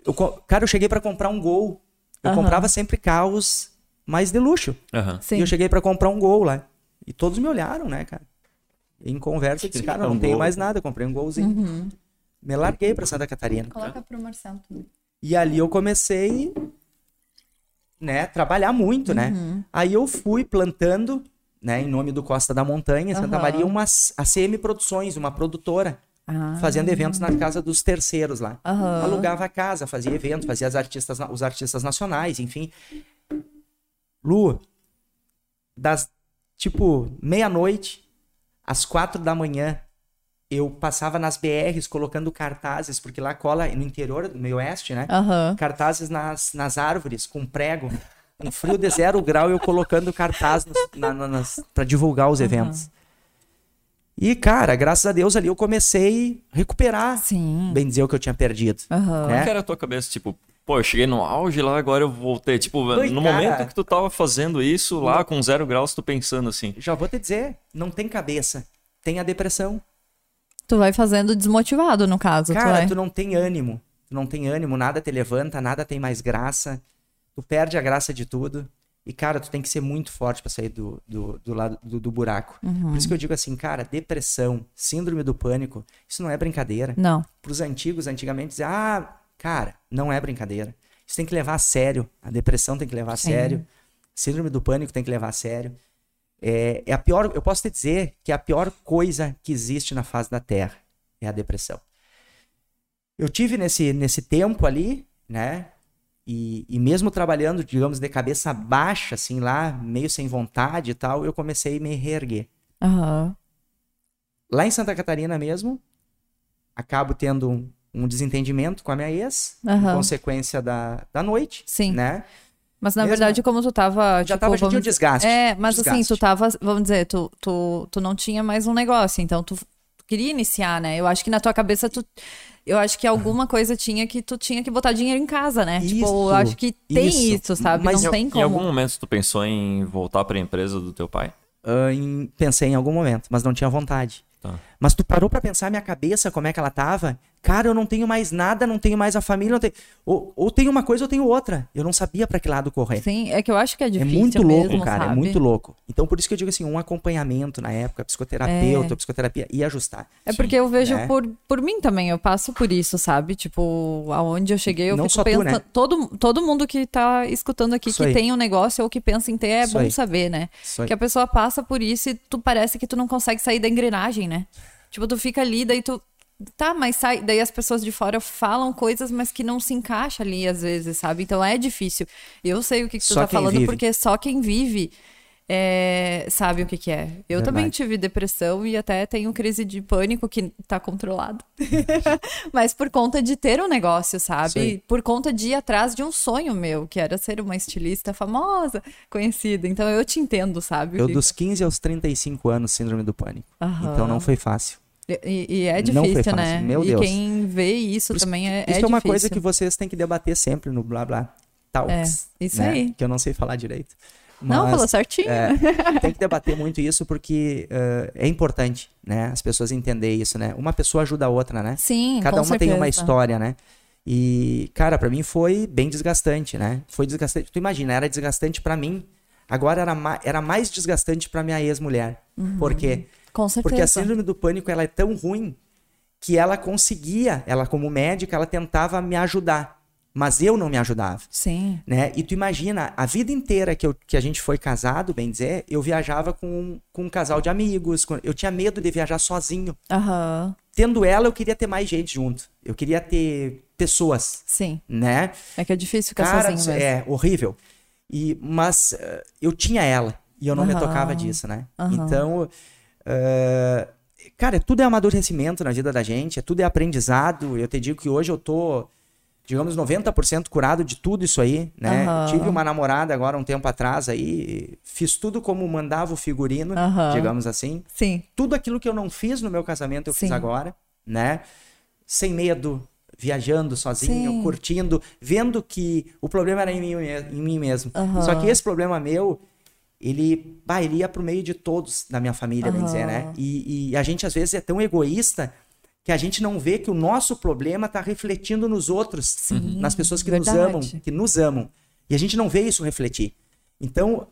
[SPEAKER 3] eu cara, eu cheguei pra comprar um Gol. Eu
[SPEAKER 2] Aham.
[SPEAKER 3] comprava sempre carros mais de luxo.
[SPEAKER 2] Sim.
[SPEAKER 3] E eu cheguei pra comprar um Gol lá. E todos me olharam, né, cara? Em conversa, eu disse, cara, eu não
[SPEAKER 1] Um
[SPEAKER 3] tenho
[SPEAKER 1] Gol.
[SPEAKER 3] mais nada, eu comprei um golzinho.
[SPEAKER 2] Uhum.
[SPEAKER 3] Me larguei pra Santa Catarina.
[SPEAKER 2] Coloca pro Marcelo também.
[SPEAKER 3] E ali eu comecei, né, trabalhar muito, né?
[SPEAKER 2] Uhum.
[SPEAKER 3] Aí eu fui plantando, né, em nome do Costa da Montanha, Santa
[SPEAKER 2] Aham.
[SPEAKER 3] Maria, umas ACM Produções, uma produtora,
[SPEAKER 2] Ah.
[SPEAKER 3] fazendo eventos na casa dos terceiros lá.
[SPEAKER 2] Aham.
[SPEAKER 3] Alugava a casa, fazia eventos, fazia as artistas, os artistas nacionais, enfim. Lu, das tipo meia-noite às quatro da manhã, eu passava nas BRs colocando cartazes, porque lá cola no interior do meio oeste, né?
[SPEAKER 2] Aham.
[SPEAKER 3] Cartazes nas, nas árvores, com prego. Um frio de zero grau, eu colocando cartaz nos, na, na, nas, pra divulgar os eventos. E, cara, graças a Deus ali eu comecei a recuperar,
[SPEAKER 2] Sim.
[SPEAKER 3] bem dizer, o que eu tinha perdido.
[SPEAKER 2] Aham.
[SPEAKER 1] Como é
[SPEAKER 3] né?
[SPEAKER 1] que era a tua cabeça? Tipo, pô, eu cheguei no auge lá, agora eu voltei. Tipo,
[SPEAKER 3] Oi,
[SPEAKER 1] no
[SPEAKER 3] cara.
[SPEAKER 1] momento que tu tava fazendo isso lá com zero graus, tu pensando assim.
[SPEAKER 3] Já vou te dizer, não tem cabeça, tem a depressão.
[SPEAKER 2] Tu vai fazendo desmotivado, no caso. tu
[SPEAKER 3] Cara,
[SPEAKER 2] vai.
[SPEAKER 3] tu não tem ânimo. Tu não tem ânimo, nada te levanta, nada tem mais graça. Tu perde a graça de tudo. E, cara, tu tem que ser muito forte pra sair do, do, do lado do, do buraco.
[SPEAKER 2] Uhum.
[SPEAKER 3] Por isso que eu digo assim, cara, depressão, síndrome do pânico, isso não é brincadeira.
[SPEAKER 2] Não.
[SPEAKER 3] Pros antigos, antigamente, dizer, ah, cara, não é brincadeira. Isso tem que levar a sério. A depressão tem que levar a
[SPEAKER 2] Sim.
[SPEAKER 3] sério. Síndrome do pânico tem que levar a sério. É, é a pior, eu posso te dizer que é a pior coisa que existe na face da Terra é a depressão. Eu tive nesse, nesse tempo ali, né? E, e mesmo trabalhando, digamos, de cabeça baixa, assim, lá, meio sem vontade e tal, eu comecei a me reerguer.
[SPEAKER 2] Aham.
[SPEAKER 3] Lá em Santa Catarina mesmo, acabo tendo um, um desentendimento com a minha ex, em
[SPEAKER 2] Aham.
[SPEAKER 3] consequência da, da noite,
[SPEAKER 2] Sim.
[SPEAKER 3] né?
[SPEAKER 2] Mas na
[SPEAKER 3] Mesmo-
[SPEAKER 2] verdade, como tu tava.
[SPEAKER 3] Já
[SPEAKER 2] tipo,
[SPEAKER 3] tava, já tinha um desgaste.
[SPEAKER 2] É, mas assim,
[SPEAKER 3] desgaste.
[SPEAKER 2] tu tava, vamos dizer, tu, tu, tu não tinha mais um negócio, então tu queria iniciar, né? Eu acho que na tua cabeça tu. Eu acho que alguma coisa tinha que tu tinha que botar dinheiro em casa, né? tipo, eu
[SPEAKER 3] Isso,
[SPEAKER 2] acho que tem isso,
[SPEAKER 3] isso.
[SPEAKER 2] sabe?
[SPEAKER 3] Mas
[SPEAKER 2] não
[SPEAKER 1] Em-
[SPEAKER 2] tem
[SPEAKER 1] Em
[SPEAKER 2] como.
[SPEAKER 1] algum momento tu pensou em voltar pra empresa do teu pai?
[SPEAKER 3] Ah, em- pensei em algum momento, mas não tinha vontade.
[SPEAKER 1] Tá.
[SPEAKER 3] Mas tu parou pra pensar minha cabeça, como é que ela tava? Cara, eu não tenho mais nada, não tenho mais a família, não tenho... ou, ou tenho uma coisa ou tenho outra. Eu não sabia pra que lado correr.
[SPEAKER 2] Sim, é que eu acho que é
[SPEAKER 3] É
[SPEAKER 2] difícil.
[SPEAKER 3] muito louco,
[SPEAKER 2] mesmo,
[SPEAKER 3] cara,
[SPEAKER 2] sabe?
[SPEAKER 3] é muito louco. Então por isso que eu digo assim, um acompanhamento na época, psicoterapeuta, psicoterapia e ajustar.
[SPEAKER 2] É porque eu vejo
[SPEAKER 3] né?
[SPEAKER 2] por, por mim também, eu passo por isso, sabe? Tipo, aonde eu cheguei, eu
[SPEAKER 3] Não
[SPEAKER 2] fico
[SPEAKER 3] só tu,
[SPEAKER 2] pensando.
[SPEAKER 3] né?
[SPEAKER 2] todo, todo mundo que tá escutando aqui
[SPEAKER 3] Isso
[SPEAKER 2] que
[SPEAKER 3] aí.
[SPEAKER 2] tem um negócio ou que pensa em ter, é
[SPEAKER 3] Isso
[SPEAKER 2] bom
[SPEAKER 3] aí.
[SPEAKER 2] saber, né?
[SPEAKER 3] Isso aí.
[SPEAKER 2] Que a pessoa passa por isso e tu parece que tu não consegue sair da engrenagem, né? Tipo, tu fica ali, daí tu. Tá, mas sai. Daí as pessoas de fora falam coisas, mas que não se encaixa ali às vezes, sabe? Então é difícil. Eu sei o que, que tu
[SPEAKER 3] Só
[SPEAKER 2] tá falando,
[SPEAKER 3] vive.
[SPEAKER 2] porque só quem vive é, sabe o que, que é. Eu também
[SPEAKER 3] Verdade.
[SPEAKER 2] tive depressão e até tenho crise de pânico que tá controlado. Mas por conta de ter um negócio, sabe? Por conta de ir atrás de um sonho meu, que era ser uma estilista famosa, conhecida. Então eu te entendo, sabe?
[SPEAKER 3] Eu dos 15 aos 35 anos, síndrome do pânico.
[SPEAKER 2] Aham.
[SPEAKER 3] Então não foi fácil.
[SPEAKER 2] E, e é
[SPEAKER 3] Não
[SPEAKER 2] difícil, né?
[SPEAKER 3] meu
[SPEAKER 2] e
[SPEAKER 3] Deus.
[SPEAKER 2] quem vê isso também é,
[SPEAKER 3] Isso
[SPEAKER 2] é
[SPEAKER 3] é, uma
[SPEAKER 2] difícil.
[SPEAKER 3] coisa que vocês têm que debater sempre no blá blá talks.
[SPEAKER 2] É, isso
[SPEAKER 3] né?
[SPEAKER 2] aí.
[SPEAKER 3] Que eu não sei falar direito.
[SPEAKER 2] Não,
[SPEAKER 3] Mas,
[SPEAKER 2] falou certinho.
[SPEAKER 3] é, tem que debater muito isso porque eh, é importante, né? As pessoas entenderem isso, né? Uma pessoa ajuda a outra, né?
[SPEAKER 2] Sim,
[SPEAKER 3] Cada uma tem uma
[SPEAKER 2] certeza.
[SPEAKER 3] história, né? E, cara, pra mim foi bem desgastante, né? Foi desgastante. Tu imagina, era desgastante pra mim. Agora era, ma era mais desgastante pra minha ex-mulher. Por quê?
[SPEAKER 2] Com certeza.
[SPEAKER 3] Porque a síndrome do pânico ela é tão ruim que ela conseguia, ela como médica, ela tentava me ajudar, mas eu não me ajudava,
[SPEAKER 2] Sim.
[SPEAKER 3] né? E tu imagina, a vida inteira que, eu, que a gente foi casado, bem dizer, eu viajava com, com um casal de amigos, com- eu tinha medo de viajar sozinho.
[SPEAKER 2] Aham.
[SPEAKER 3] Tendo ela, eu queria ter mais gente junto. Eu queria ter pessoas,
[SPEAKER 2] Sim.
[SPEAKER 3] né?
[SPEAKER 2] É que é difícil ficar
[SPEAKER 3] Cara,
[SPEAKER 2] sozinho mesmo.
[SPEAKER 3] é horrível. E, mas eh, eu tinha ela e eu não me
[SPEAKER 2] Aham.
[SPEAKER 3] tocava disso, né?
[SPEAKER 2] Aham.
[SPEAKER 3] Então, eh, cara, tudo é amadurecimento na vida da gente, é tudo é aprendizado. Eu te digo que hoje eu tô, digamos, 90% curado de tudo isso aí, né?
[SPEAKER 2] Aham.
[SPEAKER 3] Tive uma namorada agora um tempo atrás aí, fiz tudo como mandava o figurino,
[SPEAKER 2] Aham.
[SPEAKER 3] digamos assim.
[SPEAKER 2] Sim.
[SPEAKER 3] Tudo aquilo que eu não fiz no meu casamento eu fiz
[SPEAKER 2] Sim.
[SPEAKER 3] agora, né? Sem medo, viajando sozinho,
[SPEAKER 2] Sim.
[SPEAKER 3] curtindo, vendo que o problema era em mim, em mim mesmo.
[SPEAKER 2] Aham.
[SPEAKER 3] Só que esse problema meu, ele, bah, ele ia pro meio de todos da minha família, bem dizer, né? E, e a gente às vezes é tão egoísta que a gente não vê que o nosso problema tá refletindo nos outros, nas pessoas que nos
[SPEAKER 2] verdade.
[SPEAKER 3] amam, que nos amam. E a gente não vê isso refletir. Então,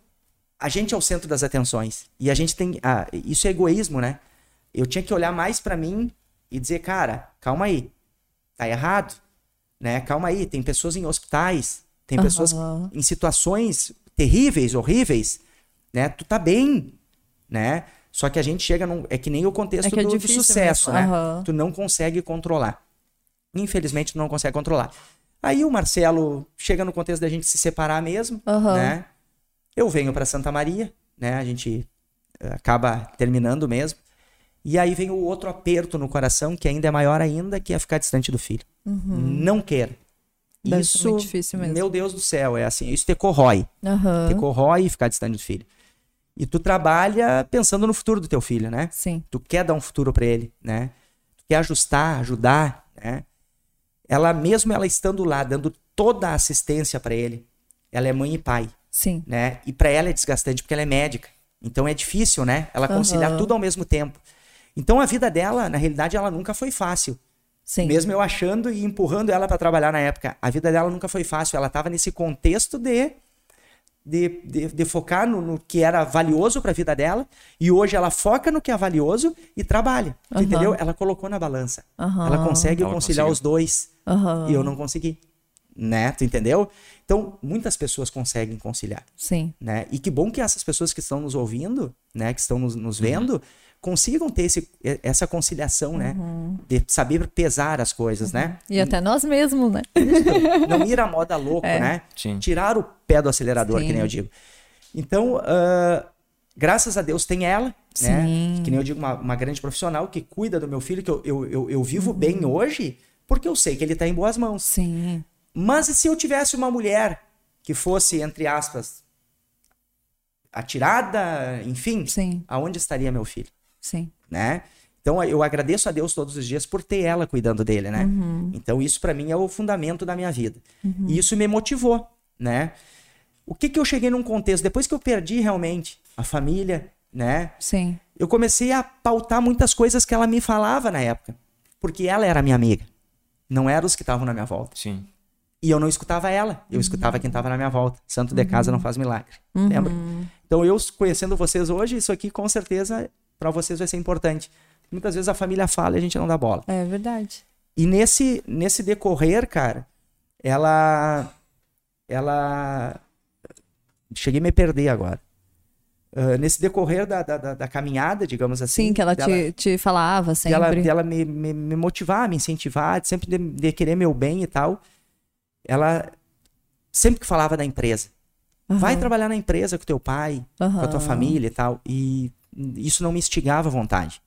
[SPEAKER 3] a gente é o centro das atenções. E a gente tem. ah, isso é egoísmo, né? Eu tinha que olhar mais pra mim e dizer, cara, calma aí. Tá errado. Né? Calma aí. Tem pessoas em hospitais, tem pessoas
[SPEAKER 2] Aham.
[SPEAKER 3] em situações terríveis, horríveis. Né? Tu tá bem, né? Só que a gente chega num. É que nem o contexto
[SPEAKER 2] É é
[SPEAKER 3] do, do sucesso,
[SPEAKER 2] mesmo.
[SPEAKER 3] né?
[SPEAKER 2] Aham.
[SPEAKER 3] Tu não consegue controlar. Infelizmente, tu não consegue controlar. Aí o Marcelo chega no contexto da gente se separar mesmo,
[SPEAKER 2] Aham.
[SPEAKER 3] né? Eu venho pra Santa Maria, né? A gente eh, acaba terminando mesmo. E aí vem o outro aperto no coração, que ainda é maior ainda, que é ficar distante do filho. Não quero.
[SPEAKER 2] Uhum. Deve
[SPEAKER 3] isso,
[SPEAKER 2] muito difícil mesmo.
[SPEAKER 3] meu Deus do céu, é assim, isso te corrói.
[SPEAKER 2] Aham.
[SPEAKER 3] Te corrói ficar distante do filho. E tu trabalha pensando no futuro do teu filho, né?
[SPEAKER 2] Sim.
[SPEAKER 3] Tu quer dar um futuro para ele, né? Tu quer ajustar, ajudar, né? Ela mesmo ela estando lá, dando toda a assistência para ele, ela é mãe e pai,
[SPEAKER 2] Sim.
[SPEAKER 3] né? E para ela é desgastante porque ela é médica. Então é difícil, né? Ela conciliar
[SPEAKER 2] Aham.
[SPEAKER 3] tudo ao mesmo tempo. Então a vida dela, na realidade, ela nunca foi fácil.
[SPEAKER 2] Sim.
[SPEAKER 3] Mesmo eu achando e empurrando ela para trabalhar na época, a vida dela nunca foi fácil. Ela estava nesse contexto de, de, de, de focar no, no que era valioso para a vida dela, e hoje ela foca no que é valioso e trabalha. Tu
[SPEAKER 2] Aham.
[SPEAKER 3] Entendeu? Ela colocou na balança.
[SPEAKER 2] Aham.
[SPEAKER 3] Ela consegue
[SPEAKER 1] Ela
[SPEAKER 3] conciliar
[SPEAKER 1] conseguiu.
[SPEAKER 3] os dois, e eu não consegui. Né? Tu entendeu? Então, muitas pessoas conseguem conciliar
[SPEAKER 2] Sim.
[SPEAKER 3] né? E que bom que essas pessoas que estão nos ouvindo, né, que estão nos, nos vendo, consigam ter esse, e- essa conciliação, né? De saber pesar as coisas, né?
[SPEAKER 2] E até nós mesmos, né?
[SPEAKER 3] Não ir à moda louco,
[SPEAKER 2] É.
[SPEAKER 3] né?
[SPEAKER 1] Sim.
[SPEAKER 3] Tirar o pé do acelerador,
[SPEAKER 2] Sim.
[SPEAKER 3] que nem eu digo. Então, ah, graças a Deus tem ela, né?
[SPEAKER 2] Sim.
[SPEAKER 3] Que nem eu digo, uma, uma grande profissional que cuida do meu filho, que eu, eu, eu, eu
[SPEAKER 2] Uhum.
[SPEAKER 3] vivo bem hoje, porque eu sei que ele tá em boas mãos.
[SPEAKER 2] Sim.
[SPEAKER 3] Mas e se eu tivesse uma mulher que fosse, entre aspas, atirada, enfim,
[SPEAKER 2] Sim.
[SPEAKER 3] aonde estaria meu filho,
[SPEAKER 2] Sim.
[SPEAKER 3] né? Então eu agradeço a Deus todos os dias por ter ela cuidando dele, né? Então isso pra mim é o fundamento da minha vida. E isso me motivou, né? O que que eu cheguei num contexto depois que eu perdi realmente a família, né?
[SPEAKER 2] Sim.
[SPEAKER 3] Eu comecei a pautar muitas coisas que ela me falava na época, porque ela era minha amiga, não eram os que estavam na minha volta.
[SPEAKER 1] Sim.
[SPEAKER 3] E eu não escutava ela, eu escutava quem estava na minha volta. Santo de casa não faz milagre. Lembra? Então, eu conhecendo vocês hoje, isso aqui com certeza para vocês vai ser importante. Muitas vezes a família fala e a gente não dá bola.
[SPEAKER 2] É verdade.
[SPEAKER 3] E nesse, nesse decorrer, cara, ela. Ela. Cheguei a me perder agora. Ah, nesse decorrer da, da, da- da caminhada, digamos assim.
[SPEAKER 2] Sim, que ela
[SPEAKER 3] dela-
[SPEAKER 2] te, te falava sempre.
[SPEAKER 3] ela, de ela me, me, me motivar, me incentivar, de sempre de, de querer meu bem e tal. Ela sempre que falava da empresa. Vai trabalhar na empresa com teu pai, com a tua família e tal. E isso não me instigava à vontade.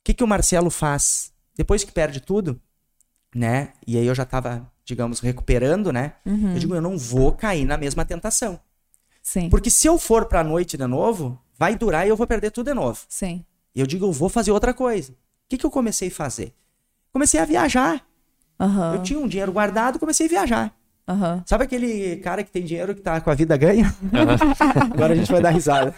[SPEAKER 3] O que, que o Marcelo faz? Depois que perde tudo, né? E aí eu já tava, digamos, recuperando, né?
[SPEAKER 2] Uhum.
[SPEAKER 3] Eu digo, eu não vou cair na mesma tentação.
[SPEAKER 2] Sim.
[SPEAKER 3] Porque se eu for pra noite de novo, vai durar e eu vou perder tudo de novo.
[SPEAKER 2] Sim.
[SPEAKER 3] E eu digo, eu vou fazer outra coisa. O que, que eu comecei a fazer? Comecei a viajar.
[SPEAKER 2] Aham.
[SPEAKER 3] Eu tinha um dinheiro guardado, comecei a viajar.
[SPEAKER 2] Aham.
[SPEAKER 3] Sabe aquele cara que tem dinheiro que tá com a vida ganha? Agora a gente vai dar risada.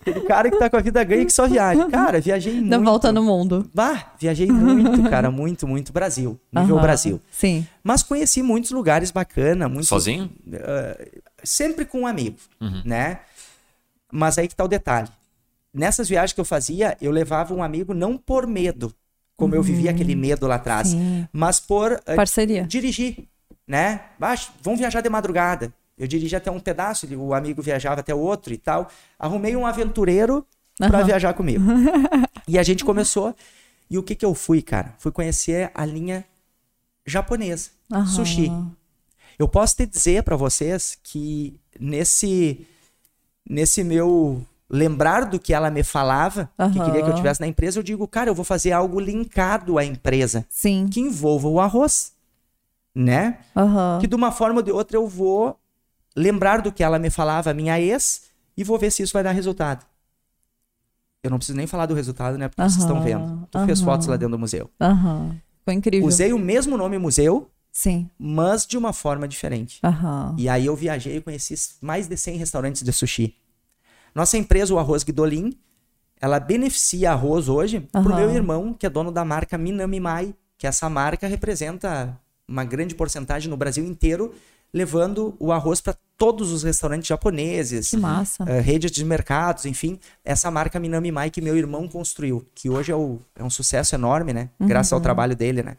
[SPEAKER 3] aquele cara que tá com a vida ganha e que só viaja. Cara, viajei muito.
[SPEAKER 2] Dá volta no mundo.
[SPEAKER 3] Bah, viajei muito, cara, muito, muito Brasil. Nível
[SPEAKER 2] Aham.
[SPEAKER 3] Brasil.
[SPEAKER 2] Sim.
[SPEAKER 3] Mas conheci muitos lugares bacanas. Muitos,
[SPEAKER 1] Sozinho?
[SPEAKER 3] sempre com um amigo, né? Mas aí que tá o detalhe. Nessas viagens que eu fazia, eu levava um amigo não por medo, como eu vivia aquele medo lá atrás,
[SPEAKER 2] Sim.
[SPEAKER 3] mas por eh,
[SPEAKER 2] Parceria.
[SPEAKER 3] dirigir, né? Baixo, vamos viajar de madrugada. Eu dirigia até um pedaço, o amigo viajava até o outro e tal. Arrumei um aventureiro para viajar comigo. e a gente começou. E o que que eu fui, cara? Fui conhecer a linha japonesa,
[SPEAKER 2] Aham.
[SPEAKER 3] sushi. Eu posso te dizer para vocês que nesse nesse meu lembrar do que ela me falava, que
[SPEAKER 2] Aham.
[SPEAKER 3] queria que eu tivesse na empresa, eu digo, cara, eu vou fazer algo linkado à empresa,
[SPEAKER 2] Sim.
[SPEAKER 3] que envolva o arroz, né?
[SPEAKER 2] Aham.
[SPEAKER 3] Que de uma forma ou de outra eu vou lembrar do que ela me falava, minha ex, e vou ver se isso vai dar resultado. Eu não preciso nem falar do resultado, né? Porque vocês estão vendo. Tu fez
[SPEAKER 2] aham.
[SPEAKER 3] fotos lá dentro do museu.
[SPEAKER 2] Foi incrível.
[SPEAKER 3] Usei o mesmo nome museu,
[SPEAKER 2] Sim.
[SPEAKER 3] mas de uma forma diferente.
[SPEAKER 2] Aham.
[SPEAKER 3] E aí eu viajei e conheci mais de 100 restaurantes de sushi. Nossa empresa, o Arroz Guidolin, ela beneficia arroz hoje pro
[SPEAKER 2] Aham.
[SPEAKER 3] meu irmão, que é dono da marca Minami Mai, que essa marca representa uma grande porcentagem no Brasil inteiro, levando o arroz para todos os restaurantes japoneses,
[SPEAKER 2] Que massa.
[SPEAKER 3] eh, redes de mercados, enfim, essa marca Minami Mai que meu irmão construiu, que hoje é, o- é um sucesso enorme, né? Graças
[SPEAKER 2] Uhum.
[SPEAKER 3] ao trabalho dele, né?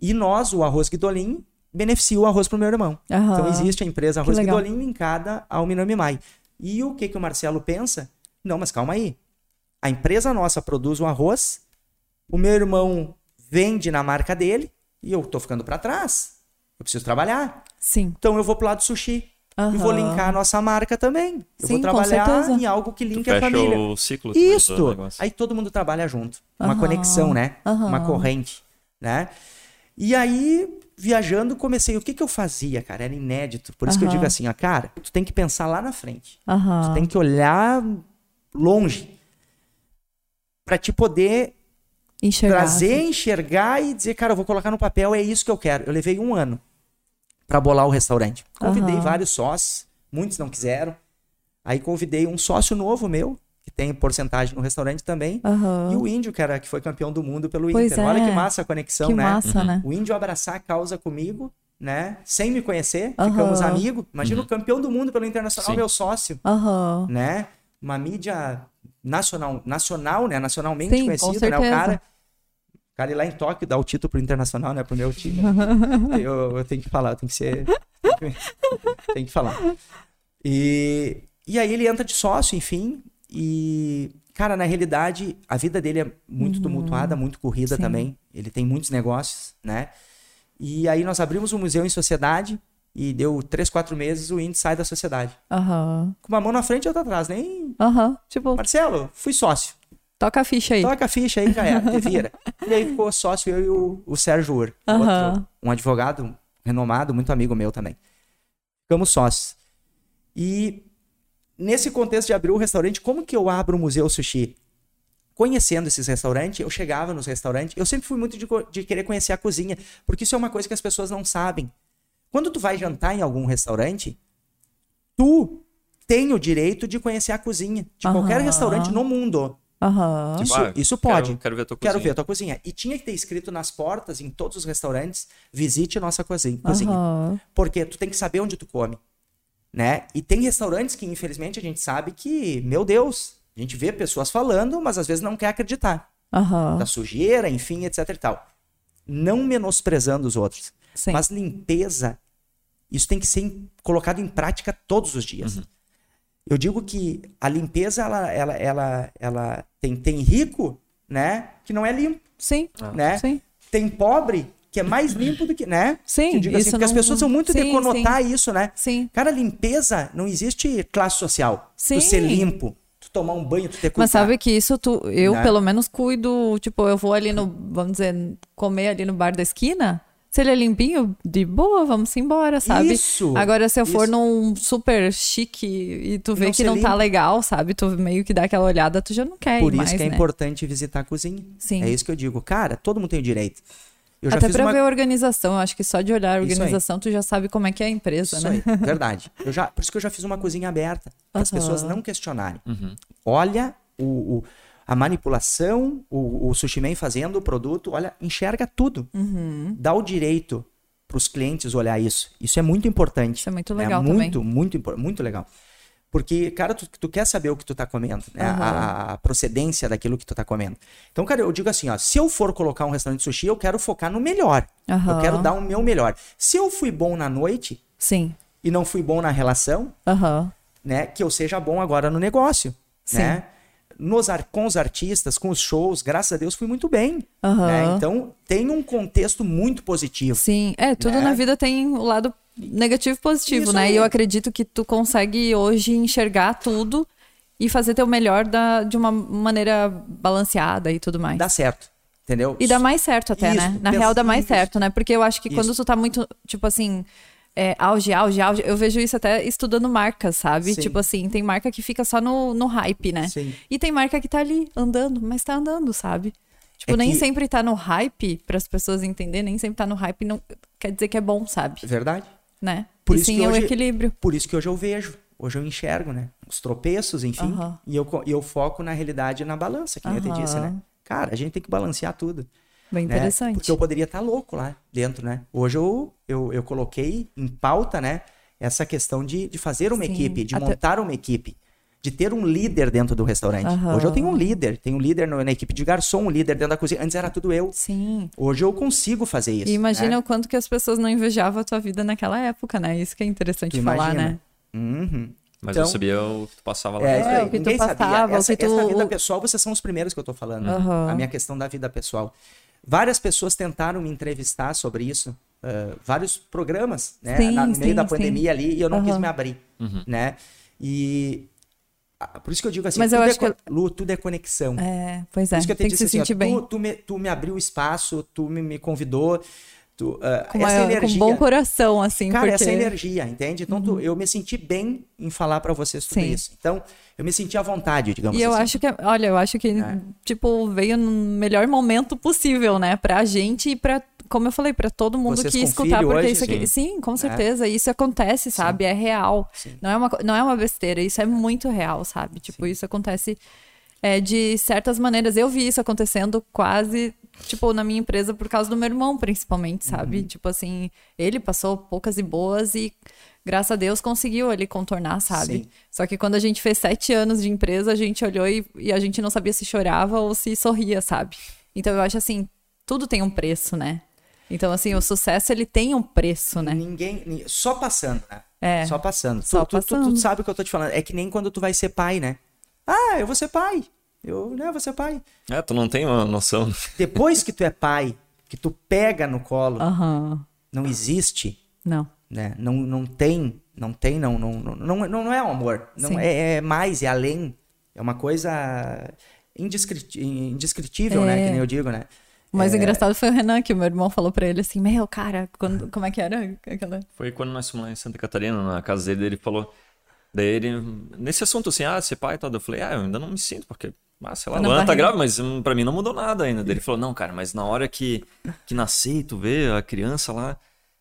[SPEAKER 3] E nós, o Arroz Guidolin, beneficia o arroz pro meu irmão.
[SPEAKER 2] Aham.
[SPEAKER 3] Então existe a empresa Arroz. Guidolin linkada ao Minami Mai. E o que, que o Marcelo pensa? Não, mas calma aí. A empresa nossa produz um arroz, o meu irmão vende na marca dele e eu tô ficando para trás. Eu preciso trabalhar.
[SPEAKER 2] Sim.
[SPEAKER 3] Então eu vou pro lado do sushi. E vou linkar a nossa marca também. Eu
[SPEAKER 2] Sim,
[SPEAKER 3] vou trabalhar em algo que linke a família.
[SPEAKER 1] o ciclo negócio.
[SPEAKER 3] Aí todo mundo trabalha junto. Uma
[SPEAKER 2] Aham.
[SPEAKER 3] conexão, né?
[SPEAKER 2] Aham.
[SPEAKER 3] Uma corrente, né? E aí viajando, comecei. O que que eu fazia, cara? Era inédito. Por isso que eu digo assim, ó, cara, tu tem que pensar lá na frente. Tu tem que olhar longe para te poder
[SPEAKER 2] Enxergar.
[SPEAKER 3] trazer, enxergar e dizer, cara, eu vou colocar no papel, é isso que eu quero. Eu levei um ano para bolar o restaurante. Convidei
[SPEAKER 2] Aham.
[SPEAKER 3] vários sócios, muitos não quiseram. Aí convidei um sócio novo meu, que tem porcentagem no restaurante também.
[SPEAKER 2] Aham.
[SPEAKER 3] E o Índio, cara, que foi campeão do mundo pelo
[SPEAKER 2] Pois
[SPEAKER 3] Inter. Olha
[SPEAKER 2] é.
[SPEAKER 3] que massa a conexão,
[SPEAKER 2] Que
[SPEAKER 3] né?
[SPEAKER 2] massa, né?
[SPEAKER 3] O Índio abraçar a causa comigo, né? Sem me conhecer, ficamos amigos. Imagina o campeão do mundo pelo Internacional,
[SPEAKER 1] Sim.
[SPEAKER 3] meu sócio, né? Uma mídia nacional, nacional, né? Nacionalmente
[SPEAKER 2] Sim,
[SPEAKER 3] conhecido, né? O cara, o cara ir lá em Tóquio dar o título pro Internacional, né? Pro meu time. eu, eu tenho que falar, eu tenho que ser... tem que falar. E, e aí ele entra de sócio, enfim, e... Cara, na realidade, a vida dele é muito tumultuada, muito corrida
[SPEAKER 2] Uhum. Sim.
[SPEAKER 3] também. Ele tem muitos negócios, né? E aí nós abrimos um museu em sociedade e deu três, quatro meses o índice sai da sociedade.
[SPEAKER 2] Aham.
[SPEAKER 3] Com uma mão na frente e outra atrás. Nem.
[SPEAKER 2] Aham. Tipo,
[SPEAKER 3] Marcelo, fui sócio.
[SPEAKER 2] toca a ficha aí.
[SPEAKER 3] Toca a ficha aí, já era, te vira. E aí ficou sócio eu e o, o Sérgio Ur,
[SPEAKER 2] Aham.
[SPEAKER 3] outro, um advogado renomado, muito amigo meu também. Ficamos sócios. E nesse contexto de abrir o restaurante, como que eu abro o Museu Sushi? Conhecendo esses restaurantes, eu chegava nos restaurantes, eu sempre fui muito de, de querer conhecer a cozinha, porque isso é uma coisa que as pessoas não sabem. Quando tu vai jantar em algum restaurante, tu tem o direito de conhecer a cozinha de qualquer
[SPEAKER 2] Aham.
[SPEAKER 3] restaurante no mundo.
[SPEAKER 2] Aham.
[SPEAKER 3] Isso,
[SPEAKER 1] Ah,
[SPEAKER 3] isso pode.
[SPEAKER 1] Quero, quero ver a tua
[SPEAKER 3] Quero
[SPEAKER 1] cozinha.
[SPEAKER 3] ver a tua cozinha. E tinha que ter escrito nas portas, em todos os restaurantes, visite nossa cozinha. cozinha.
[SPEAKER 2] Aham.
[SPEAKER 3] Porque tu tem que saber onde tu come. Né? E tem restaurantes que, infelizmente, a gente sabe que, meu Deus, a gente vê pessoas falando, mas às vezes não quer acreditar.
[SPEAKER 2] Aham.
[SPEAKER 3] Da sujeira, enfim, etc e tal. Não menosprezando os outros.
[SPEAKER 2] Sim.
[SPEAKER 3] Mas limpeza, isso tem que ser colocado em prática todos os dias. Eu digo que a limpeza, ela, ela, ela, ela tem, tem rico, né, que não é limpo,
[SPEAKER 2] Sim.
[SPEAKER 3] né?
[SPEAKER 2] Sim.
[SPEAKER 3] Tem pobre que é mais limpo do que, né?
[SPEAKER 2] Sim,
[SPEAKER 3] digo assim, porque as
[SPEAKER 2] não-
[SPEAKER 3] pessoas são muito de
[SPEAKER 2] sim,
[SPEAKER 3] conotar isso, né?
[SPEAKER 2] Sim.
[SPEAKER 3] Cara, limpeza, não existe classe social.
[SPEAKER 2] Sim.
[SPEAKER 3] Tu ser limpo, tu tomar um banho, tu ter
[SPEAKER 2] Mas
[SPEAKER 3] cuidado.
[SPEAKER 2] sabe que isso tu, eu
[SPEAKER 3] Né?
[SPEAKER 2] pelo menos cuido, tipo, eu vou ali no, vamos dizer, comer ali no bar da esquina, se ele é limpinho, de boa, vamos embora, sabe?
[SPEAKER 3] Isso,
[SPEAKER 2] Agora se eu for
[SPEAKER 3] isso.
[SPEAKER 2] num super chique e tu vê
[SPEAKER 3] Não
[SPEAKER 2] que não tá
[SPEAKER 3] limpo.
[SPEAKER 2] legal, sabe? Tu meio que dá aquela olhada, tu já não quer
[SPEAKER 3] Por
[SPEAKER 2] ir
[SPEAKER 3] isso
[SPEAKER 2] mais,
[SPEAKER 3] que é
[SPEAKER 2] né?
[SPEAKER 3] importante visitar a cozinha.
[SPEAKER 2] Sim.
[SPEAKER 3] É isso que eu digo. Cara, todo mundo tem o direito. Eu já
[SPEAKER 2] Até
[SPEAKER 3] fiz
[SPEAKER 2] pra
[SPEAKER 3] uma...
[SPEAKER 2] ver a organização, eu acho que só de olhar a organização tu já sabe como é que é a empresa,
[SPEAKER 3] Isso
[SPEAKER 2] né?
[SPEAKER 3] aí, verdade. Eu já, por isso que eu já fiz uma cozinha aberta, para as pessoas não questionarem. Olha o, o- a manipulação, o, o sushi man fazendo o produto, olha, enxerga tudo.
[SPEAKER 2] Uhum.
[SPEAKER 3] Dá o direito para os clientes olhar isso. Isso é muito importante.
[SPEAKER 2] Isso é muito
[SPEAKER 3] né?
[SPEAKER 2] legal também.
[SPEAKER 3] Muito, muito, impor- muito legal. Porque, cara, tu, tu quer saber o que tu tá comendo, né? A-
[SPEAKER 2] Aham.
[SPEAKER 3] a, a procedência daquilo que tu tá comendo. Então, cara, eu digo assim, ó, se eu for colocar um restaurante de sushi, eu quero focar no melhor. Eu
[SPEAKER 2] Aham.
[SPEAKER 3] quero dar o meu melhor. Se eu fui bom na noite
[SPEAKER 2] Sim.
[SPEAKER 3] e não fui bom na relação, né, que eu seja bom agora no negócio,
[SPEAKER 2] Sim.
[SPEAKER 3] né? Nos com os artistas, com os shows, graças a Deus fui muito bem.
[SPEAKER 2] Aham.
[SPEAKER 3] né? Então tem um contexto muito positivo.
[SPEAKER 2] Sim, é, tudo
[SPEAKER 3] Né?
[SPEAKER 2] na vida tem o lado negativo e positivo,
[SPEAKER 3] Isso
[SPEAKER 2] né?
[SPEAKER 3] aí.
[SPEAKER 2] E eu acredito que tu consegue hoje enxergar tudo e fazer teu melhor da, de uma maneira balanceada e tudo mais.
[SPEAKER 3] Dá certo, entendeu?
[SPEAKER 2] E dá mais certo até,
[SPEAKER 3] Isso,
[SPEAKER 2] né? Na real dá mais certo, né? Porque eu acho que quando
[SPEAKER 3] Isso.
[SPEAKER 2] tu tá muito, tipo assim, é, auge, auge, auge, eu vejo isso até estudando marcas, sabe?
[SPEAKER 3] Sim.
[SPEAKER 2] Tipo assim, tem marca que fica só no, no hype, né?
[SPEAKER 3] Sim.
[SPEAKER 2] E tem marca que tá ali andando, mas tá andando, sabe? Tipo,
[SPEAKER 3] É
[SPEAKER 2] nem
[SPEAKER 3] que-
[SPEAKER 2] sempre tá no hype, para as pessoas entenderem, nem sempre tá no hype, não quer dizer que é bom, sabe?
[SPEAKER 3] Verdade.
[SPEAKER 2] Né?
[SPEAKER 3] Por
[SPEAKER 2] e
[SPEAKER 3] isso
[SPEAKER 2] sim
[SPEAKER 3] que
[SPEAKER 2] é o
[SPEAKER 3] hoje-
[SPEAKER 2] equilíbrio.
[SPEAKER 3] Por isso que hoje eu vejo, hoje eu enxergo, né? Os tropeços, enfim,
[SPEAKER 2] Aham.
[SPEAKER 3] e eu, e eu foco na realidade na balança, que nem eu te disse, né? Cara, a gente tem que balancear tudo.
[SPEAKER 2] Bem
[SPEAKER 3] né?
[SPEAKER 2] interessante.
[SPEAKER 3] Porque eu poderia estar louco lá dentro, né? Hoje eu, eu, eu coloquei em pauta, né? Essa questão de, de fazer uma
[SPEAKER 2] Sim,
[SPEAKER 3] equipe, de
[SPEAKER 2] até-
[SPEAKER 3] montar uma equipe, de ter um líder dentro do restaurante.
[SPEAKER 2] Aham.
[SPEAKER 3] Hoje eu tenho um líder, tenho um líder no- na equipe de garçom, um líder dentro da cozinha. Antes era tudo eu.
[SPEAKER 2] Sim.
[SPEAKER 3] Hoje eu consigo fazer isso.
[SPEAKER 2] E imagina
[SPEAKER 3] né?
[SPEAKER 2] o quanto que as pessoas não invejavam a tua vida naquela época, né? Isso que é interessante
[SPEAKER 3] Tu
[SPEAKER 2] falar,
[SPEAKER 3] imagina.
[SPEAKER 2] né?
[SPEAKER 3] Uhum.
[SPEAKER 1] Mas
[SPEAKER 3] Então-
[SPEAKER 1] eu sabia o que tu passava lá.
[SPEAKER 3] É, aí,
[SPEAKER 2] o que tu
[SPEAKER 3] ninguém sabia.
[SPEAKER 2] passava, o
[SPEAKER 3] Essa,
[SPEAKER 2] que tu-
[SPEAKER 3] essa vida pessoal, vocês são os primeiros que eu tô falando.
[SPEAKER 2] Aham.
[SPEAKER 3] A minha questão da vida pessoal. Várias pessoas tentaram me entrevistar sobre isso. ah, vários programas, né?
[SPEAKER 2] Sim,
[SPEAKER 3] Na- no meio
[SPEAKER 2] sim,
[SPEAKER 3] da
[SPEAKER 2] sim.
[SPEAKER 3] pandemia ali, e eu não quis
[SPEAKER 2] Aham.
[SPEAKER 3] me abrir, né? E por isso que eu digo assim,
[SPEAKER 2] Mas eu
[SPEAKER 3] tudo,
[SPEAKER 2] acho
[SPEAKER 3] é,
[SPEAKER 2] que
[SPEAKER 3] co- Lu, tudo é conexão.
[SPEAKER 2] É, pois
[SPEAKER 3] Por
[SPEAKER 2] é.
[SPEAKER 3] isso que eu te
[SPEAKER 2] Tem que
[SPEAKER 3] disse
[SPEAKER 2] se
[SPEAKER 3] assim, ó,
[SPEAKER 2] sentir bem.
[SPEAKER 3] Tu, tu me, tu me abriu o espaço, tu me, me convidou, Tu, uh,
[SPEAKER 2] com, uma, essa energia, com um bom coração, assim.
[SPEAKER 3] Cara,
[SPEAKER 2] porque...
[SPEAKER 3] essa energia, entende? Então, tu, eu me senti bem em falar para vocês tudo Sim. isso. Então, eu me senti à vontade, digamos
[SPEAKER 2] e
[SPEAKER 3] assim.
[SPEAKER 2] E eu acho que, olha, eu acho que, é. tipo, veio no melhor momento possível, né? Pra gente e pra, como eu falei, pra todo mundo
[SPEAKER 3] vocês
[SPEAKER 2] que escutar. Porque
[SPEAKER 3] hoje,
[SPEAKER 2] isso aqui.
[SPEAKER 3] Sim,
[SPEAKER 2] sim com é. certeza. É. Isso acontece, sabe? Sim. É real. Não é, uma, não é uma besteira. Isso é muito real, sabe? Tipo, isso acontece é, de certas maneiras. Eu vi isso acontecendo quase tipo, na minha empresa por causa do meu irmão, principalmente, sabe? Uhum. Tipo assim, ele passou poucas e boas e, graças a Deus, conseguiu ele contornar, sabe? Sim. Só que quando a gente fez sete anos de empresa, a gente olhou e, e a gente não sabia se chorava ou se sorria, sabe? Então eu acho assim, tudo tem um preço, né? Então, assim, o sucesso ele tem um preço, né?
[SPEAKER 3] Ninguém. Só passando, né?
[SPEAKER 2] É.
[SPEAKER 3] Só passando.
[SPEAKER 2] Só
[SPEAKER 3] tu, passando. Tu, tu, tu, sabe o que eu tô te falando. É que nem quando tu vai ser pai, né? Ah, eu vou ser pai. Eu, né, vou ser pai.
[SPEAKER 1] É, tu não tem uma noção.
[SPEAKER 3] Depois que tu é pai, que tu pega no colo,
[SPEAKER 2] uhum.
[SPEAKER 3] não existe.
[SPEAKER 2] Não.
[SPEAKER 3] Né? Não, não tem, não tem, não, não, não, não, não é um amor. Não é, é, mais, é além. É uma coisa indescritível, é. né? Que nem eu digo, né?
[SPEAKER 2] O mais é... engraçado foi o Renan, que o meu irmão falou pra ele assim, meu, cara, quando, como é que era aquela...
[SPEAKER 1] Foi quando nós fomos lá em Santa Catarina, na casa dele, ele falou... Daí ele, nesse assunto assim, ah, ser pai e tal, eu falei, ah, eu ainda não me sinto, porque ah, sei lá, a Luana tá grávida, mas hum, pra mim não mudou nada ainda. Daí ele falou, não, cara, mas na hora que, que nascer tu vê a criança lá,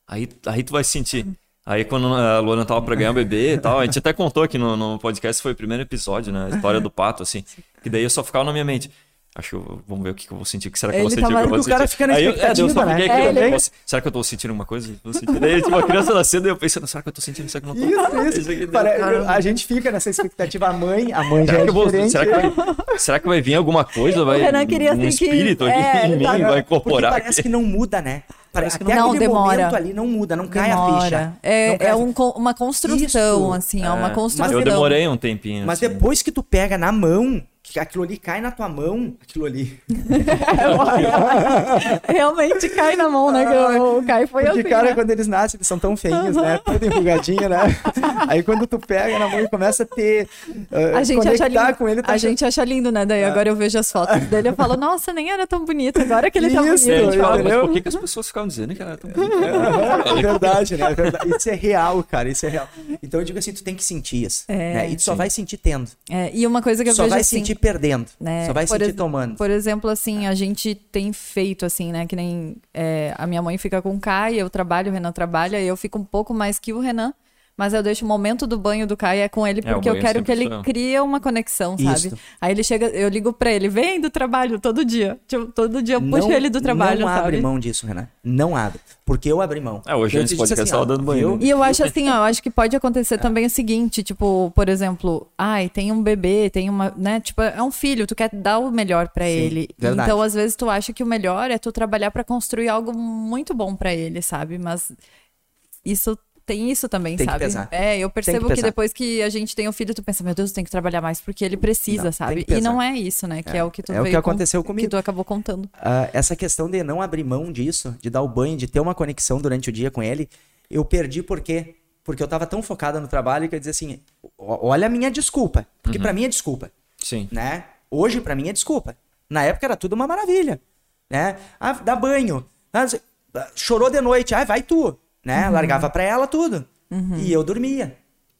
[SPEAKER 1] aí, aí tu vai sentir. Aí quando a Luana tava pra ganhar o bebê e tal, a gente até contou aqui no, no podcast, foi o primeiro episódio, né? A história do pato, assim. Que daí eu só ficava na minha mente. Acho que eu, vamos ver o que, que eu vou sentir. O que será que
[SPEAKER 2] ele
[SPEAKER 1] eu vou sentir?
[SPEAKER 2] Tava,
[SPEAKER 1] que eu vou
[SPEAKER 2] o cara
[SPEAKER 1] fica
[SPEAKER 2] na expectativa,
[SPEAKER 1] aí eu, é, eu só
[SPEAKER 2] né?
[SPEAKER 1] aqui, é, será que eu tô sentindo uma coisa? Vou sentir. Daí, tipo, a criança nascendo, eu pensando, será que eu tô sentindo? Será que eu não
[SPEAKER 3] tô? Isso, isso. isso Para, a gente fica nessa expectativa. A mãe, a mãe será já é vou,
[SPEAKER 1] será, que vai, será que vai vir alguma coisa? Vai,
[SPEAKER 2] o Renan queria
[SPEAKER 1] um
[SPEAKER 2] assim
[SPEAKER 1] espírito
[SPEAKER 2] que,
[SPEAKER 1] aqui é, em mim, tá, vai incorporar.
[SPEAKER 3] Porque parece
[SPEAKER 1] aqui.
[SPEAKER 3] que não muda, né? Parece que
[SPEAKER 2] não, não demora.
[SPEAKER 3] momento ali não muda, não cai
[SPEAKER 2] demora.
[SPEAKER 3] a ficha.
[SPEAKER 2] É,
[SPEAKER 3] cai
[SPEAKER 2] é um, uma construção, Isso. assim, é uma construção.
[SPEAKER 1] Eu demorei um tempinho.
[SPEAKER 3] Mas assim. depois que tu pega na mão, aquilo ali cai na tua mão, aquilo ali.
[SPEAKER 2] Realmente cai na mão, né? O Kai foi
[SPEAKER 3] Porque,
[SPEAKER 2] assim,
[SPEAKER 3] cara,
[SPEAKER 2] né?
[SPEAKER 3] quando eles nascem, eles são tão feinhos, né? Tudo enrugadinho, né? Aí quando tu pega na mão e começa a ter. Uh,
[SPEAKER 2] a gente acha lindo,
[SPEAKER 3] com ele, tá
[SPEAKER 2] A gente acha lindo, né? Daí é. agora eu vejo as fotos dele e falo, nossa, nem era tão bonito. Agora que ele tá bonito.
[SPEAKER 1] É, a gente fala, mas por que, que as pessoas ficam dizendo que era tão bonito?
[SPEAKER 3] É, é verdade, né? É verdade. Isso é real, cara. Isso é real. Então eu digo assim, tu tem que sentir isso. É, né? E tu só vai sentir tendo.
[SPEAKER 2] É, e uma coisa que eu
[SPEAKER 3] só
[SPEAKER 2] vejo
[SPEAKER 3] vai
[SPEAKER 2] assim,
[SPEAKER 3] sentir perdendo.
[SPEAKER 2] Né?
[SPEAKER 3] Só vai
[SPEAKER 2] por
[SPEAKER 3] sentir tomando.
[SPEAKER 2] Por exemplo, assim, a gente tem feito assim, né? Que nem é, a minha mãe fica com o Kai, eu trabalho, o Renan trabalha, eu fico um pouco mais que o Renan. Mas eu deixo o momento do banho do Kai é com ele, porque é, eu quero que ele sou. crie uma conexão, sabe? Isso. Aí ele chega, eu ligo pra ele, vem do trabalho todo dia. Tipo, todo dia eu puxo ele do trabalho,
[SPEAKER 3] Não
[SPEAKER 2] sabe?
[SPEAKER 3] abre mão disso, Renan. Não abre. Porque eu abri mão.
[SPEAKER 1] É, hoje a gente pode assim, ó, dando banho.
[SPEAKER 2] E eu acho assim, ó, eu acho que pode acontecer é. também o seguinte, tipo, por exemplo, ai, tem um bebê, tem uma, né, tipo, é um filho, tu quer dar o melhor para ele.
[SPEAKER 3] Verdade.
[SPEAKER 2] Então, às vezes tu acha que o melhor é tu trabalhar para construir algo muito bom para ele, sabe? Mas isso tem isso também,
[SPEAKER 3] tem
[SPEAKER 2] sabe?
[SPEAKER 3] Que pesar.
[SPEAKER 2] É, eu percebo
[SPEAKER 3] que,
[SPEAKER 2] que, depois que a gente tem o um filho, tu pensa, meu Deus, tem que trabalhar mais porque ele precisa,
[SPEAKER 3] não,
[SPEAKER 2] sabe? E não é isso, né? Que é, é o que tu
[SPEAKER 3] É o que aconteceu com, comigo.
[SPEAKER 2] Que tu acabou contando.
[SPEAKER 3] Uh, essa questão de não abrir mão disso, de dar o banho, de ter uma conexão durante o dia com ele, eu perdi por quê? Porque eu tava tão focada no trabalho que eu dizia assim, olha a minha desculpa. Porque uhum. para mim é desculpa.
[SPEAKER 1] Sim.
[SPEAKER 3] Né? Hoje para mim é desculpa. Na época era tudo uma maravilha, né? Ah, dá banho. Ah, chorou de noite, ah, vai tu, né? Uhum. Largava para ela tudo. Uhum. E eu dormia.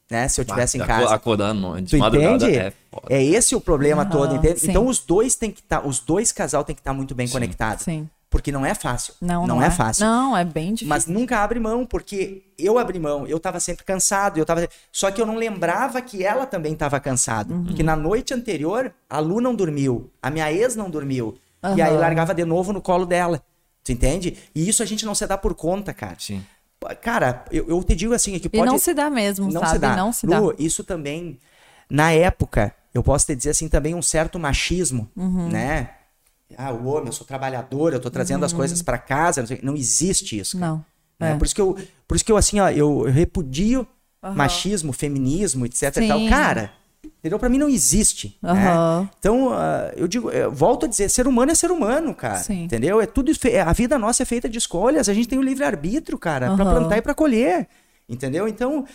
[SPEAKER 3] Né? Se eu tivesse em casa.
[SPEAKER 1] Acordar de
[SPEAKER 3] tu madrugada entende? é foda. É esse o problema uhum, todo, entende?
[SPEAKER 2] Sim.
[SPEAKER 3] Então os dois tem que estar, tá, os dois casal tem que estar tá muito bem
[SPEAKER 2] sim,
[SPEAKER 3] conectados.
[SPEAKER 2] Sim.
[SPEAKER 3] Porque não é fácil.
[SPEAKER 2] Não,
[SPEAKER 3] não,
[SPEAKER 2] não
[SPEAKER 3] é.
[SPEAKER 2] é.
[SPEAKER 3] fácil.
[SPEAKER 2] Não, é bem difícil.
[SPEAKER 3] Mas nunca abre mão, porque eu abri mão, eu tava sempre cansado, eu tava. Só que eu não lembrava que ela também estava cansada. Uhum. Que na noite anterior, a Lu não dormiu, a minha ex não dormiu. Uhum. E aí largava de novo no colo dela. Tu entende? E isso a gente não se dá por conta, cara.
[SPEAKER 1] Sim.
[SPEAKER 3] Cara, eu, eu te digo assim, é que pode...
[SPEAKER 2] E não se dá mesmo,
[SPEAKER 3] não
[SPEAKER 2] sabe?
[SPEAKER 3] Se dá.
[SPEAKER 2] Não se
[SPEAKER 3] Lu,
[SPEAKER 2] dá.
[SPEAKER 3] isso também, na época, eu posso te dizer assim, também um certo machismo,
[SPEAKER 2] uhum.
[SPEAKER 3] né? Ah, o homem, eu sou trabalhador, eu tô trazendo uhum. as coisas para casa, não, sei, não, existe isso.
[SPEAKER 2] Cara. Não.
[SPEAKER 3] Né? É. Por isso que eu, por isso que eu assim, ó, eu, eu repudio uhum. machismo, feminismo, etc
[SPEAKER 2] Sim.
[SPEAKER 3] e tal. Cara, Entendeu? Pra mim não existe.
[SPEAKER 2] Uhum.
[SPEAKER 3] Né? Então, uh, eu digo, eu volto a dizer, ser humano é ser humano, cara.
[SPEAKER 2] Sim.
[SPEAKER 3] Entendeu? É tudo. A vida nossa é feita de escolhas. A gente tem o livre-arbítrio, cara, uhum. pra plantar e pra colher. Entendeu? Então.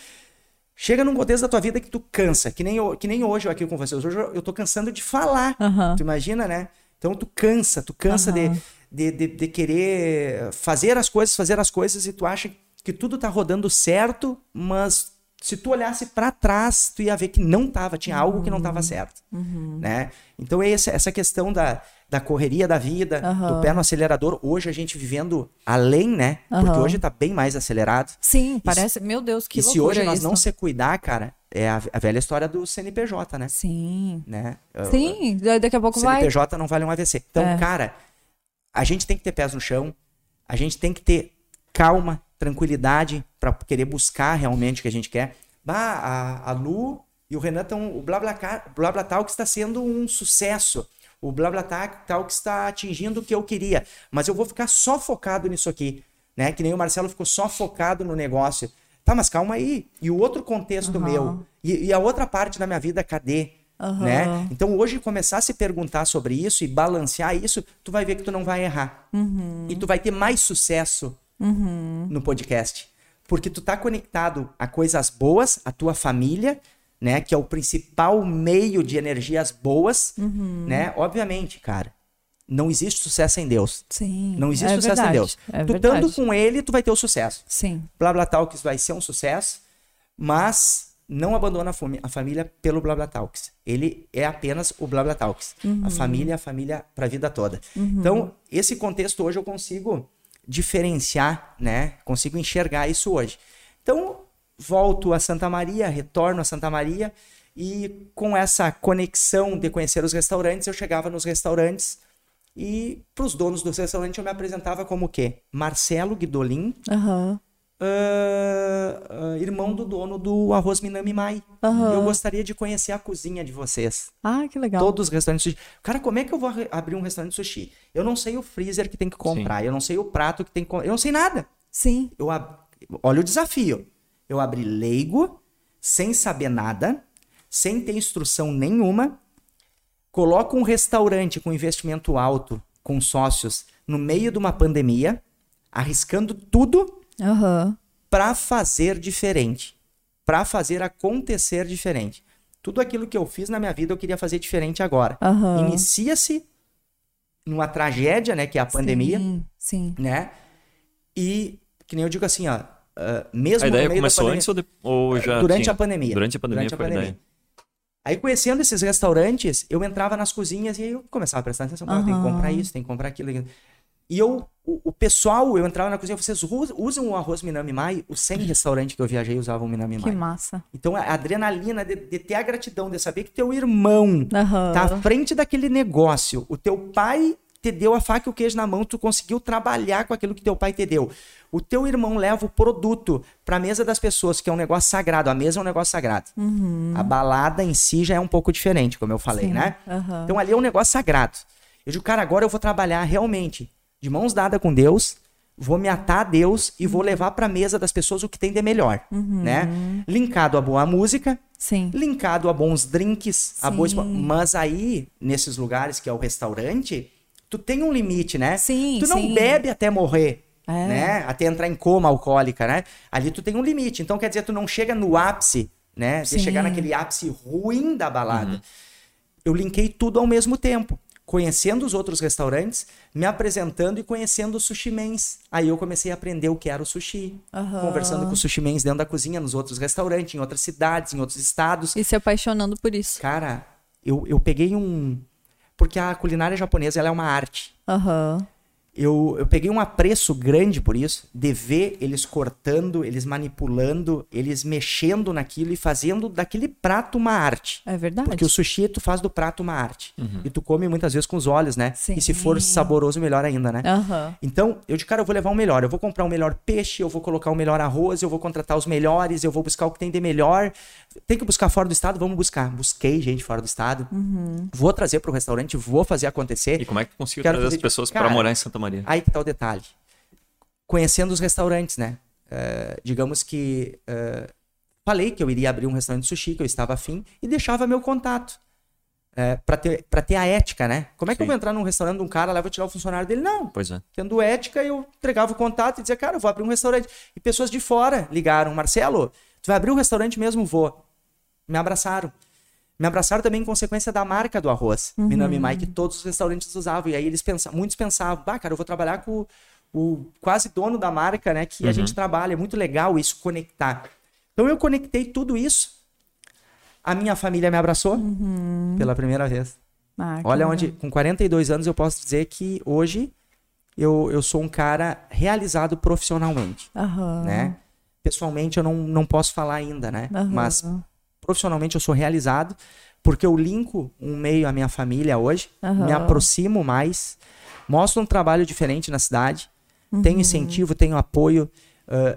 [SPEAKER 3] Chega num contexto da tua vida que tu cansa, que nem, eu, que nem hoje eu aqui com vocês. Hoje eu tô cansando de falar.
[SPEAKER 2] Uhum.
[SPEAKER 3] Tu imagina, né? Então tu cansa, tu cansa de, de, de, de querer fazer as coisas, fazer as coisas e tu acha que tudo tá rodando certo, mas se tu olhasse para trás, tu ia ver que não tava, tinha algo que não tava certo, né? Então é essa, essa questão da, da correria da vida,
[SPEAKER 2] Aham.
[SPEAKER 3] do pé no acelerador. Hoje a gente vivendo além, né? Porque hoje tá bem mais acelerado.
[SPEAKER 2] Sim, parece. Meu Deus, que
[SPEAKER 3] e se
[SPEAKER 2] loucura
[SPEAKER 3] hoje nós
[SPEAKER 2] isso.
[SPEAKER 3] não se cuidar, cara, é a, a velha história do CNPJ, né?
[SPEAKER 2] Sim.
[SPEAKER 3] né?
[SPEAKER 2] Sim, da- daqui a pouco
[SPEAKER 3] O
[SPEAKER 2] vai.
[SPEAKER 3] CNPJ não vale um AVC. Então,
[SPEAKER 2] É.
[SPEAKER 3] cara, a gente tem que ter pés no chão, a gente tem que ter calma, tranquilidade para querer buscar realmente o que a gente quer. Bah, a, a Lu e o Renan estão. O BlaBlaCar- BlaBlaTalk está sendo um sucesso. O BlaBlaTalk está atingindo o que eu queria. Mas eu vou ficar só focado nisso aqui. Né? Que nem o Marcelo ficou só focado no negócio. Tá, mas calma aí. E o outro contexto
[SPEAKER 2] Aham.
[SPEAKER 3] meu? E, e a outra parte da minha vida, cadê?
[SPEAKER 2] Aham.
[SPEAKER 3] Né? Então hoje começar a se perguntar sobre isso e balancear isso, tu vai ver que tu não vai errar.
[SPEAKER 2] Uhum.
[SPEAKER 3] E tu vai ter mais sucesso no podcast. Porque tu tá conectado a coisas boas, a tua família, né? Que é o principal meio de energias boas,
[SPEAKER 2] Uhum.
[SPEAKER 3] né? Obviamente, cara, não existe sucesso sem Deus.
[SPEAKER 2] Sim.
[SPEAKER 3] Não existe
[SPEAKER 2] é
[SPEAKER 3] sucesso sem
[SPEAKER 2] verdade,
[SPEAKER 3] Deus.
[SPEAKER 2] É
[SPEAKER 3] tu estando com ele, tu vai ter o sucesso.
[SPEAKER 2] Sim.
[SPEAKER 3] BlaBlaTalks vai ser um sucesso, mas não abandona a, a família pelo BlaBlaTalks. Ele é apenas o BlaBlaTalks.
[SPEAKER 2] Uhum.
[SPEAKER 3] A família é a família para a vida toda. Então, esse contexto hoje eu consigo diferenciar, né? Consigo enxergar isso hoje. Então, volto a Santa Maria, retorno a Santa Maria e com essa conexão de conhecer os restaurantes, eu chegava nos restaurantes e para os donos dos restaurantes eu me apresentava como o quê? Marcelo Guidolin,
[SPEAKER 2] Aham.
[SPEAKER 3] Ah, ah, irmão do dono do Arroz Minami Mai.
[SPEAKER 2] Aham.
[SPEAKER 3] Eu gostaria de conhecer a cozinha de vocês.
[SPEAKER 2] Ah, que legal.
[SPEAKER 3] Todos os restaurantes sushi. Cara, como é que eu vou abrir um restaurante de sushi? Eu não sei o freezer que tem que comprar, eu não sei o prato que tem que comprar, eu não sei nada.
[SPEAKER 2] Sim.
[SPEAKER 3] Eu ab... Olha o desafio. Eu abri leigo, sem saber nada, sem ter instrução nenhuma, coloco um restaurante com investimento alto, com sócios, no meio de uma pandemia, arriscando tudo
[SPEAKER 2] Aham.
[SPEAKER 3] para fazer diferente, para fazer acontecer diferente. Tudo aquilo que eu fiz na minha vida eu queria fazer diferente agora.
[SPEAKER 2] Aham.
[SPEAKER 3] Inicia-se numa tragédia, né, que é a pandemia,
[SPEAKER 2] Sim. Sim.
[SPEAKER 3] né? E que nem eu digo assim, ó, ah, mesmo
[SPEAKER 1] A ideia
[SPEAKER 3] no meio
[SPEAKER 1] começou
[SPEAKER 3] da pandemia,
[SPEAKER 1] antes ou, de... ou já
[SPEAKER 3] durante
[SPEAKER 1] tinha?
[SPEAKER 3] a pandemia.
[SPEAKER 1] Durante a pandemia
[SPEAKER 3] Durante a
[SPEAKER 1] foi a
[SPEAKER 3] pandemia.
[SPEAKER 1] ideia.
[SPEAKER 3] Aí conhecendo esses restaurantes, eu entrava nas cozinhas e aí eu começava a prestar atenção, "Ah, tem que comprar isso, tem que comprar aquilo. E eu, o, o pessoal, eu entrava na cozinha, vocês us- usam o arroz Minami Mai? Os 100 restaurantes que eu viajei usavam o Minami
[SPEAKER 2] Que
[SPEAKER 3] Mai.
[SPEAKER 2] massa.
[SPEAKER 3] Então a adrenalina de, de ter a gratidão, de saber que teu irmão
[SPEAKER 2] Aham.
[SPEAKER 3] tá à frente daquele negócio, o teu pai te deu a faca e o queijo na mão, tu conseguiu trabalhar com aquilo que teu pai te deu. O teu irmão leva o produto para a mesa das pessoas, que é um negócio sagrado. A mesa é um negócio sagrado. A balada em si já é um pouco diferente, como eu falei,
[SPEAKER 2] Sim.
[SPEAKER 3] né?
[SPEAKER 2] Aham.
[SPEAKER 3] Então ali é um negócio sagrado. Eu digo, cara, agora eu vou trabalhar realmente de mãos dadas com Deus, vou me atar a Deus e vou levar para a mesa das pessoas o que tem de melhor, né? Linkado a boa música,
[SPEAKER 2] Sim.
[SPEAKER 3] linkado a bons drinks, a boa
[SPEAKER 2] Sim.
[SPEAKER 3] espo- mas aí nesses lugares que é o restaurante, tu tem um limite, né?
[SPEAKER 2] Sim,
[SPEAKER 3] tu não
[SPEAKER 2] sim.
[SPEAKER 3] bebe até morrer.
[SPEAKER 2] É.
[SPEAKER 3] Né? Até entrar em coma alcoólica, né? Ali tu tem um limite. Então quer dizer, tu não chega no ápice, né? De chegar naquele ápice ruim da balada. Eu linkei tudo ao mesmo tempo. Conhecendo os outros restaurantes, me apresentando e conhecendo os sushimens. Aí eu comecei a aprender o que era o sushi.
[SPEAKER 2] Aham.
[SPEAKER 3] Conversando com os sushimens dentro da cozinha, nos outros restaurantes, em outras cidades, em outros estados.
[SPEAKER 2] E se apaixonando por isso.
[SPEAKER 3] Cara, eu, eu peguei um. Porque a culinária japonesa ela é uma arte.
[SPEAKER 2] Aham.
[SPEAKER 3] Eu, eu peguei um apreço grande por isso, de ver eles cortando, eles manipulando, eles mexendo naquilo e fazendo daquele prato uma arte.
[SPEAKER 2] É verdade.
[SPEAKER 3] Porque o sushi, tu faz do prato uma arte.
[SPEAKER 1] Uhum.
[SPEAKER 3] E tu come muitas vezes com os olhos, né?
[SPEAKER 2] Sim.
[SPEAKER 3] E se for saboroso, melhor ainda, né?
[SPEAKER 2] Aham.
[SPEAKER 3] Então, eu de cara, eu vou levar o melhor. Eu vou comprar o melhor peixe, eu vou colocar o melhor arroz, eu vou contratar os melhores, eu vou buscar o que tem de melhor. Tem que buscar fora do estado? Vamos buscar. Busquei gente fora do estado.
[SPEAKER 2] Uhum.
[SPEAKER 3] Vou trazer pro restaurante, vou fazer acontecer.
[SPEAKER 1] E como é que tu conseguiu
[SPEAKER 3] Quero
[SPEAKER 1] trazer as
[SPEAKER 3] de-
[SPEAKER 1] pessoas
[SPEAKER 3] Cara,
[SPEAKER 1] para morar em Santa Maria?
[SPEAKER 3] Aí que tá o detalhe. Conhecendo os restaurantes, né? Eh, digamos que eh, falei que eu iria abrir um restaurante de sushi, que eu estava afim, e deixava meu contato. É, para ter, pra ter a ética, né? Como é que eu
[SPEAKER 1] Sim.
[SPEAKER 3] vou entrar num restaurante de um cara lá vou tirar o funcionário dele? Não.
[SPEAKER 1] Pois é.
[SPEAKER 3] Tendo ética, eu entregava o contato e dizia, cara, eu vou abrir um restaurante. E pessoas de fora ligaram, Marcelo, tu vai abrir um restaurante mesmo? Vou. Me abraçaram. Me abraçaram também em consequência da marca do arroz,
[SPEAKER 2] Uhum.
[SPEAKER 3] Minami Mai, que todos os restaurantes usavam. E aí eles pensavam, muitos pensavam, bah, cara, eu vou trabalhar com o, quase dono da marca, né? Que a gente trabalha. É muito legal isso, conectar. Então eu conectei tudo isso. A minha família me abraçou pela primeira vez.
[SPEAKER 2] Ah,
[SPEAKER 3] Olha
[SPEAKER 2] legal.
[SPEAKER 3] onde, com 42 anos, eu posso dizer que hoje eu, eu sou um cara realizado profissionalmente, né? Pessoalmente eu não, não posso falar ainda, né? Mas profissionalmente eu sou realizado porque eu linko um meio à minha família hoje,
[SPEAKER 2] Aham.
[SPEAKER 3] me aproximo mais, mostro um trabalho diferente na cidade,
[SPEAKER 2] Uhum.
[SPEAKER 3] tenho incentivo, tenho apoio, ãh,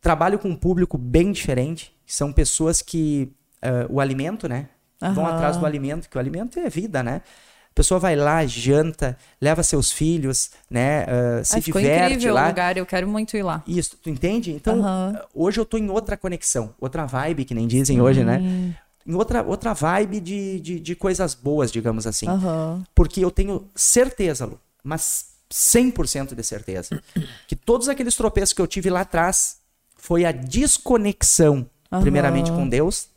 [SPEAKER 3] trabalho com um público bem diferente, que são pessoas que ãh, o alimento, né? Vão
[SPEAKER 2] Aham.
[SPEAKER 3] atrás do alimento, que o alimento é vida, né? A pessoa vai lá, janta, leva seus filhos, né? ãh, se
[SPEAKER 2] Ai, ficou
[SPEAKER 3] diverte
[SPEAKER 2] incrível
[SPEAKER 3] lá.
[SPEAKER 2] o lugar, eu quero muito ir lá.
[SPEAKER 3] Isso, tu entende? Então,
[SPEAKER 2] Aham.
[SPEAKER 3] hoje eu tô em outra conexão, outra vibe, que nem dizem hoje, né? Em outra, outra vibe de, de, de coisas boas, digamos assim.
[SPEAKER 2] Aham.
[SPEAKER 3] Porque eu tenho certeza, Lu, mas 100% de certeza, que todos aqueles tropeços que eu tive lá atrás foi a desconexão, primeiramente com Deus,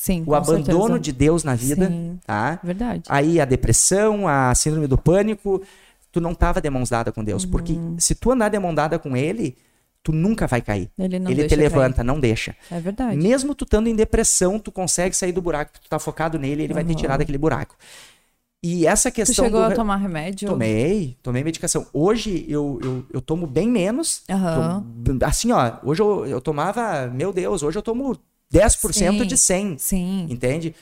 [SPEAKER 2] Sim,
[SPEAKER 3] o abandono
[SPEAKER 2] certeza.
[SPEAKER 3] de Deus na vida,
[SPEAKER 2] Sim.
[SPEAKER 3] tá?
[SPEAKER 2] Verdade.
[SPEAKER 3] Aí a depressão, a síndrome do pânico, tu não tava de mãos dadas com Deus, porque se tu andar de mão dada com ele, tu nunca vai cair.
[SPEAKER 2] Ele não
[SPEAKER 3] ele te
[SPEAKER 2] cair.
[SPEAKER 3] levanta, não deixa.
[SPEAKER 2] É verdade.
[SPEAKER 3] Mesmo tu estando em depressão, tu consegue sair do buraco, porque tu tá focado nele, ele vai te tirar daquele buraco. E essa
[SPEAKER 2] Tu
[SPEAKER 3] questão
[SPEAKER 2] chegou
[SPEAKER 3] do...
[SPEAKER 2] a tomar remédio?
[SPEAKER 3] Tomei, tomei medicação. Hoje eu, eu, eu tomo bem menos.
[SPEAKER 2] Aham.
[SPEAKER 3] Tom- Assim, ó, hoje eu, eu tomava, meu Deus, hoje eu tomo 10%
[SPEAKER 2] Sim.
[SPEAKER 3] de 100,
[SPEAKER 2] Sim.
[SPEAKER 3] entende?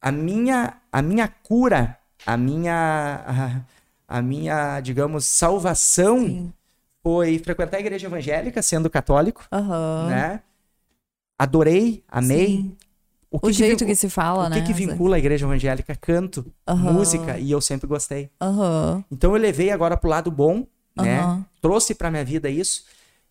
[SPEAKER 3] A minha, a minha cura, a minha, a, a minha, digamos, salvação
[SPEAKER 2] Sim.
[SPEAKER 3] foi frequentar a igreja evangélica, sendo católico,
[SPEAKER 2] Aham.
[SPEAKER 3] né? Adorei, amei.
[SPEAKER 2] Sim.
[SPEAKER 3] O,
[SPEAKER 2] O jeito
[SPEAKER 3] vin-
[SPEAKER 2] que se fala,
[SPEAKER 3] o que
[SPEAKER 2] né?
[SPEAKER 3] que vincula a igreja evangélica? Canto,
[SPEAKER 2] Aham.
[SPEAKER 3] música, e eu sempre gostei.
[SPEAKER 2] Aham.
[SPEAKER 3] Então eu levei agora pro lado bom, né? Trouxe pra minha vida isso.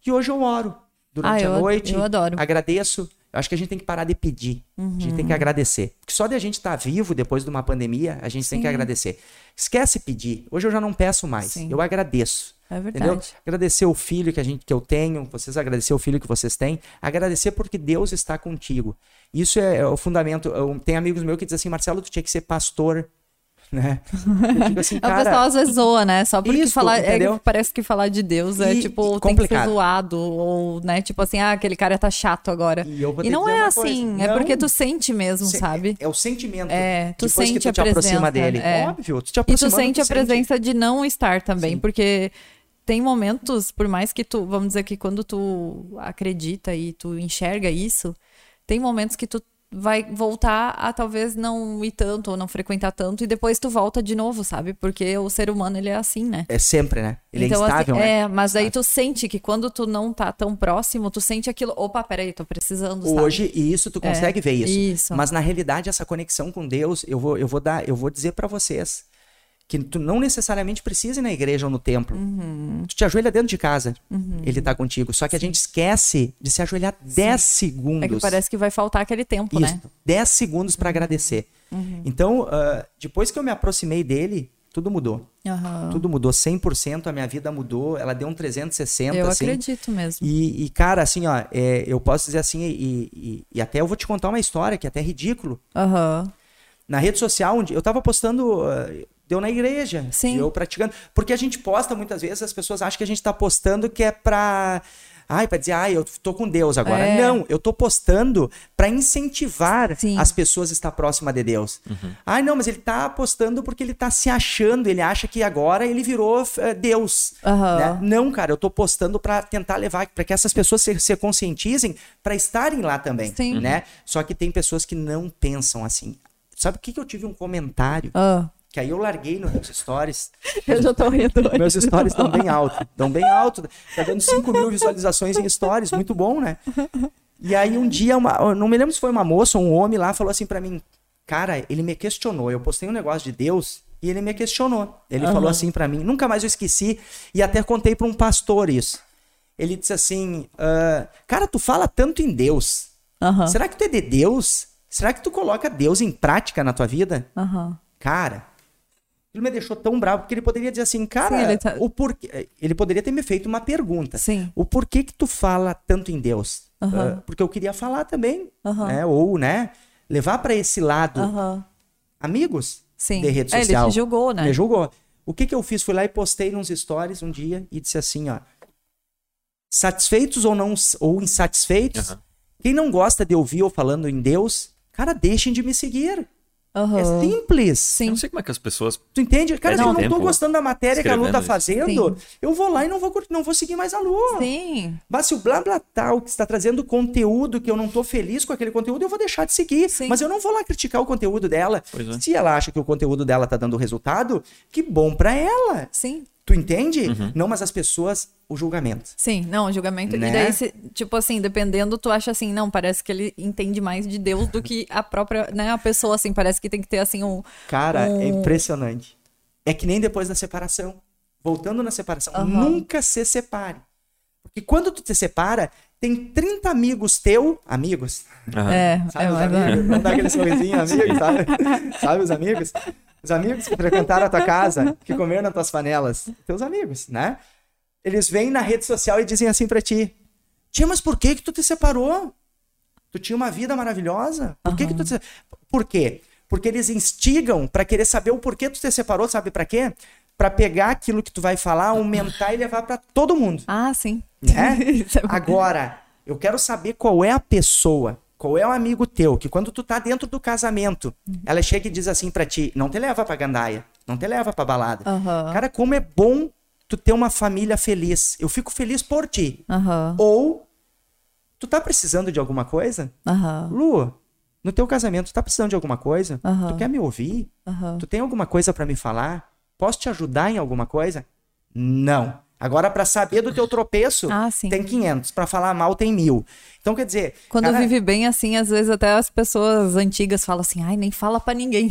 [SPEAKER 3] E hoje eu oro durante
[SPEAKER 2] Ah, eu
[SPEAKER 3] a noite.
[SPEAKER 2] eu adoro. Uhum.
[SPEAKER 3] Agradeço. Eu acho que a gente tem que parar de pedir. A gente tem que agradecer. Porque só de a gente estar vivo depois de uma pandemia, a gente tem que
[SPEAKER 2] Sim.
[SPEAKER 3] agradecer. Esquece pedir. Hoje eu já não peço mais.
[SPEAKER 2] Sim.
[SPEAKER 3] Eu agradeço.
[SPEAKER 2] É
[SPEAKER 3] Entendeu?
[SPEAKER 2] verdade.
[SPEAKER 3] Agradecer o filho que a gente que eu tenho, vocês agradecer o filho que vocês têm, agradecer porque Deus está contigo. Isso é, é o fundamento. Eu- tem amigos meus que dizem assim, Marcelo, tu tinha que ser pastor, né? Assim,
[SPEAKER 2] o
[SPEAKER 3] cara,
[SPEAKER 2] pessoal às vezes zoa, né? Só porque
[SPEAKER 3] Isso,
[SPEAKER 2] falar, é que parece que falar de Deus é
[SPEAKER 3] E-
[SPEAKER 2] tipo,
[SPEAKER 3] e
[SPEAKER 2] tem que ser
[SPEAKER 3] complicado.
[SPEAKER 2] zoado, ou, né? Tipo assim, ah, aquele cara tá chato agora.
[SPEAKER 3] E
[SPEAKER 2] E não é assim, é porque tu sente mesmo,
[SPEAKER 3] Se-
[SPEAKER 2] sabe?
[SPEAKER 3] É o sentimento.
[SPEAKER 2] É, tu
[SPEAKER 3] Depois que
[SPEAKER 2] sente
[SPEAKER 3] tu te
[SPEAKER 2] a
[SPEAKER 3] aproxima
[SPEAKER 2] presença,
[SPEAKER 3] dele.
[SPEAKER 2] é.
[SPEAKER 3] Óbvio, tu te
[SPEAKER 2] E tu sente a presença de não estar também,
[SPEAKER 3] Sim.
[SPEAKER 2] porque tem momentos, por mais que tu, vamos dizer que quando tu acredita e tu enxerga isso, tem momentos que tu vai voltar a talvez não ir tanto ou não frequentar tanto e depois tu volta de novo, sabe? Porque o ser humano ele é assim, né?
[SPEAKER 3] É sempre, né? Ele
[SPEAKER 2] então,
[SPEAKER 3] é instável,
[SPEAKER 2] assim,
[SPEAKER 3] né?
[SPEAKER 2] é, mas aí tu sente que quando tu não tá tão próximo, tu sente aquilo, opa, peraí, tô precisando, sabe?
[SPEAKER 3] Hoje, e isso tu consegue ver isso.
[SPEAKER 2] isso.
[SPEAKER 3] Mas na realidade, essa conexão com Deus, eu vou, eu vou dar, eu vou dizer pra vocês que tu não necessariamente precisa ir na igreja ou no templo.
[SPEAKER 2] Uhum.
[SPEAKER 3] Tu te ajoelha dentro de casa, ele tá contigo. Só que a gente esquece de se ajoelhar 10 segundos.
[SPEAKER 2] É que parece que vai faltar aquele tempo,
[SPEAKER 3] Isso,
[SPEAKER 2] né?
[SPEAKER 3] 10 segundos pra agradecer.
[SPEAKER 2] Uhum.
[SPEAKER 3] Então, ah, depois que eu me aproximei dele, tudo mudou. Tudo mudou 100%, a minha vida mudou, ela deu um 360,
[SPEAKER 2] Eu
[SPEAKER 3] assim.
[SPEAKER 2] acredito mesmo.
[SPEAKER 3] E, e, cara, assim, ó, é, eu posso dizer assim, e, e- e até eu vou te contar uma história que é até ridículo.
[SPEAKER 2] Aham.
[SPEAKER 3] Na rede social, onde eu tava postando, ah, deu na igreja,
[SPEAKER 2] Sim.
[SPEAKER 3] eu praticando. Porque a gente posta muitas vezes, as pessoas acham que a gente tá postando que é pra. Ai, pra dizer, ai, eu tô com Deus agora.
[SPEAKER 2] É.
[SPEAKER 3] Não, eu tô postando pra incentivar
[SPEAKER 2] Sim.
[SPEAKER 3] as pessoas a estar próxima de Deus. Ai, não, mas ele tá postando porque ele tá se achando, ele acha que agora ele virou eh, Deus.
[SPEAKER 2] Aham.
[SPEAKER 3] né? Não, cara, eu tô postando pra tentar levar, pra que essas pessoas se, se conscientizem pra estarem lá também,
[SPEAKER 2] Sim.
[SPEAKER 3] né? Só que tem pessoas que não pensam assim. Sabe o que, que eu tive um comentário?
[SPEAKER 2] Ah,
[SPEAKER 3] Que aí eu larguei nos stories.
[SPEAKER 2] eu já tô rindo.
[SPEAKER 3] Meus stories estão bem alto. Estão bem alto. Tá dando 5 mil visualizações em stories. Muito bom, né? E aí um dia, uma, não me lembro se foi uma moça ou um homem lá, falou assim pra mim, cara, ele me questionou. Eu postei um negócio de Deus e ele me questionou. Ele
[SPEAKER 2] Aham.
[SPEAKER 3] falou assim pra mim, nunca mais eu esqueci. E até contei pra um pastor isso. Ele disse assim, "Ah, cara, tu fala tanto em Deus.
[SPEAKER 2] Aham.
[SPEAKER 3] Será que tu é de Deus? Será que tu coloca Deus em prática na tua vida?
[SPEAKER 2] Aham.
[SPEAKER 3] Cara, ele me deixou tão bravo porque ele poderia dizer assim, cara,
[SPEAKER 2] Sim, ele tá-
[SPEAKER 3] o porquê. Ele poderia ter me feito uma pergunta.
[SPEAKER 2] Sim.
[SPEAKER 3] O porquê que tu fala tanto em Deus?
[SPEAKER 2] Aham.
[SPEAKER 3] Ah, porque eu queria falar também,
[SPEAKER 2] Aham.
[SPEAKER 3] né? Ou, né? levar pra esse lado
[SPEAKER 2] Aham.
[SPEAKER 3] amigos
[SPEAKER 2] Sim.
[SPEAKER 3] de rede
[SPEAKER 2] É,
[SPEAKER 3] social.
[SPEAKER 2] ele te julgou, né?
[SPEAKER 3] Me julgou. O que que eu fiz? Fui lá e postei nos stories um dia e disse assim, ó. Satisfeitos ou não ou insatisfeitos, quem não gosta de ouvir eu falando em Deus, cara, deixem de me seguir.
[SPEAKER 2] Aham.
[SPEAKER 3] É simples.
[SPEAKER 1] Eu
[SPEAKER 2] Sim.
[SPEAKER 1] não sei como é que as pessoas.
[SPEAKER 3] Tu entende? Cara, se eu não tô gostando da matéria que a Lu tá fazendo,
[SPEAKER 2] Sim.
[SPEAKER 3] eu vou lá e não vou, cur- não vou seguir mais a Lu.
[SPEAKER 2] Sim.
[SPEAKER 3] Mas se o blá blá tal que está trazendo conteúdo que eu não tô feliz com aquele conteúdo, eu vou deixar de seguir.
[SPEAKER 2] Sim.
[SPEAKER 3] Mas eu não vou lá criticar o conteúdo dela.
[SPEAKER 1] É.
[SPEAKER 3] Se ela acha que o conteúdo dela tá dando resultado, que bom pra ela.
[SPEAKER 2] Sim.
[SPEAKER 3] Tu entende?
[SPEAKER 1] Uhum.
[SPEAKER 3] Não, mas as pessoas, o julgamento.
[SPEAKER 2] Sim, não, julgamento.
[SPEAKER 3] Né?
[SPEAKER 2] E daí, se- tipo assim, dependendo, tu acha assim, não, parece que ele entende mais de Deus do que a própria, né, a pessoa, assim, parece que tem que ter, assim, um...
[SPEAKER 3] Cara, é
[SPEAKER 2] um-
[SPEAKER 3] impressionante. É que nem depois da separação. Voltando na separação,
[SPEAKER 2] Aham.
[SPEAKER 3] nunca se separe. Porque quando tu te separa, tem 30 amigos teu, amigos,
[SPEAKER 1] Aham.
[SPEAKER 2] É,
[SPEAKER 3] Sabe
[SPEAKER 2] é
[SPEAKER 3] os amigos? Não dá aquele sorrisinho, amigo, sabe? Sabe os amigos? Os amigos que frequentaram a tua casa, que comeram nas tuas panelas. Teus amigos, né? Eles vêm na rede social e dizem assim pra ti: Tia, mas por que que tu te separou? Tu tinha uma vida maravilhosa. Por que que tu te... Por quê? Porque eles instigam pra querer saber o porquê tu te separou, sabe pra quê? Pra pegar aquilo que tu vai falar, aumentar e levar pra todo mundo.
[SPEAKER 2] Ah, sim.
[SPEAKER 3] Né?
[SPEAKER 2] É-
[SPEAKER 3] Agora, eu quero saber qual é a pessoa, qual é o amigo teu, que quando tu tá dentro do casamento, ela chega e diz assim pra ti, não te leva pra gandaia, não te leva pra balada.
[SPEAKER 2] Aham.
[SPEAKER 3] Cara, como é bom tu ter uma família feliz. Eu fico feliz por ti.
[SPEAKER 2] Aham,
[SPEAKER 3] Ou, tu tá precisando de alguma coisa? Lu, no teu casamento, tu tá precisando de alguma coisa? Tu quer me ouvir? Tu tem alguma coisa pra me falar? Posso te ajudar em alguma coisa? Não. Agora, pra saber do teu tropeço,
[SPEAKER 2] Ah,
[SPEAKER 3] tem 500. Pra falar mal, tem mil. Então, quer dizer...
[SPEAKER 2] Quando
[SPEAKER 3] cara,
[SPEAKER 2] vive bem assim, às vezes até as pessoas antigas falam assim, ai, nem fala pra ninguém.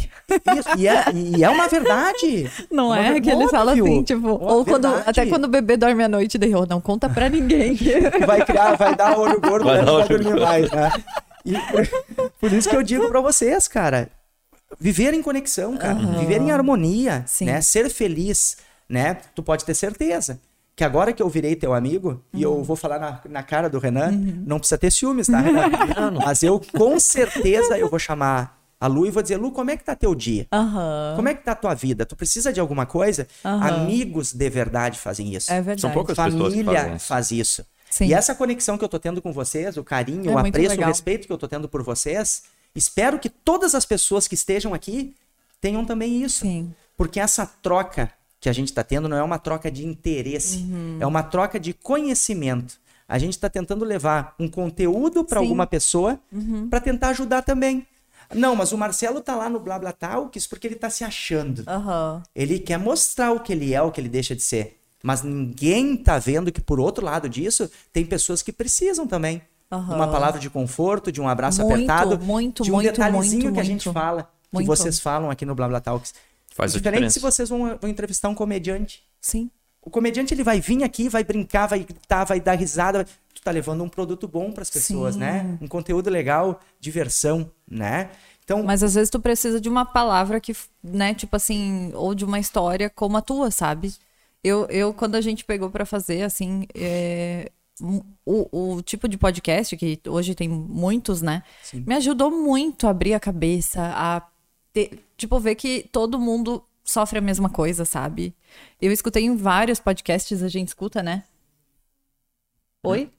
[SPEAKER 3] Isso, e, é, e é uma verdade.
[SPEAKER 2] Não
[SPEAKER 3] Uma
[SPEAKER 2] é
[SPEAKER 3] ver-
[SPEAKER 2] que eles falam assim, tipo,
[SPEAKER 3] Ó,
[SPEAKER 2] ou quando, até quando o bebê dorme à noite, daí, oh, não conta pra ninguém.
[SPEAKER 3] Vai criar, vai dar olho gordo,
[SPEAKER 1] Vai
[SPEAKER 3] vai,
[SPEAKER 1] dar
[SPEAKER 3] vai dormir
[SPEAKER 1] gordo.
[SPEAKER 3] mais, né? E por, por isso que eu digo pra vocês, cara, viver em conexão, cara, viver em harmonia,
[SPEAKER 2] Sim.
[SPEAKER 3] né? Ser feliz, né? Tu pode ter certeza que agora que eu virei teu amigo, e
[SPEAKER 2] Uhum.
[SPEAKER 3] eu vou falar na, na cara do Renan, não precisa ter ciúmes, tá, Renan? Mas eu, com certeza, eu vou chamar a Lu e vou dizer, Lu, como é que tá teu dia?
[SPEAKER 2] Aham.
[SPEAKER 3] Como é que tá a tua vida? Tu precisa de alguma coisa? Amigos de verdade fazem isso.
[SPEAKER 2] É verdade.
[SPEAKER 1] São poucas pessoas que
[SPEAKER 3] Família
[SPEAKER 1] fazem isso.
[SPEAKER 3] faz isso.
[SPEAKER 2] Sim.
[SPEAKER 3] E essa conexão que eu tô tendo com vocês, o carinho,
[SPEAKER 2] É
[SPEAKER 3] o apreço,
[SPEAKER 2] legal.
[SPEAKER 3] o respeito que eu tô tendo por vocês, espero que todas as pessoas que estejam aqui tenham também isso.
[SPEAKER 2] Sim.
[SPEAKER 3] Porque essa troca que a gente está tendo não é uma troca de interesse,
[SPEAKER 2] Uhum.
[SPEAKER 3] é uma troca de conhecimento. A gente está tentando levar um conteúdo para alguma pessoa
[SPEAKER 2] Uhum.
[SPEAKER 3] para tentar ajudar também. Não, mas o Marcelo tá lá no Blá Blá Talks porque ele tá se achando.
[SPEAKER 2] Aham.
[SPEAKER 3] Ele quer mostrar o que ele é, o que ele deixa de ser. Mas ninguém tá vendo que por outro lado disso, tem pessoas que precisam também.
[SPEAKER 2] Aham.
[SPEAKER 3] Uma palavra de conforto, de um abraço
[SPEAKER 2] Muito,
[SPEAKER 3] apertado,
[SPEAKER 2] muito,
[SPEAKER 3] de um
[SPEAKER 2] muito,
[SPEAKER 3] detalhezinho
[SPEAKER 2] muito,
[SPEAKER 3] que a gente fala, que vocês falam aqui no Blá Blá Talks.
[SPEAKER 1] Faz
[SPEAKER 3] Diferente se vocês vão, vão entrevistar um comediante.
[SPEAKER 2] Sim.
[SPEAKER 3] O comediante ele vai vir aqui, vai brincar, vai gritar, vai dar risada. Tu tá levando um produto bom para as pessoas,
[SPEAKER 2] Sim.
[SPEAKER 3] né? Um conteúdo legal, diversão, né? Então,
[SPEAKER 2] Mas às vezes tu precisa de uma palavra que, né, tipo assim, ou de uma história como a tua, sabe? Eu, eu quando a gente pegou pra fazer, assim, é, o, o tipo de podcast, que hoje tem muitos, né?
[SPEAKER 3] Sim.
[SPEAKER 2] Me ajudou muito a abrir a cabeça, a ter, tipo, ver que todo mundo sofre a mesma coisa, sabe? Eu escutei em vários podcasts, a gente escuta, né? Oi?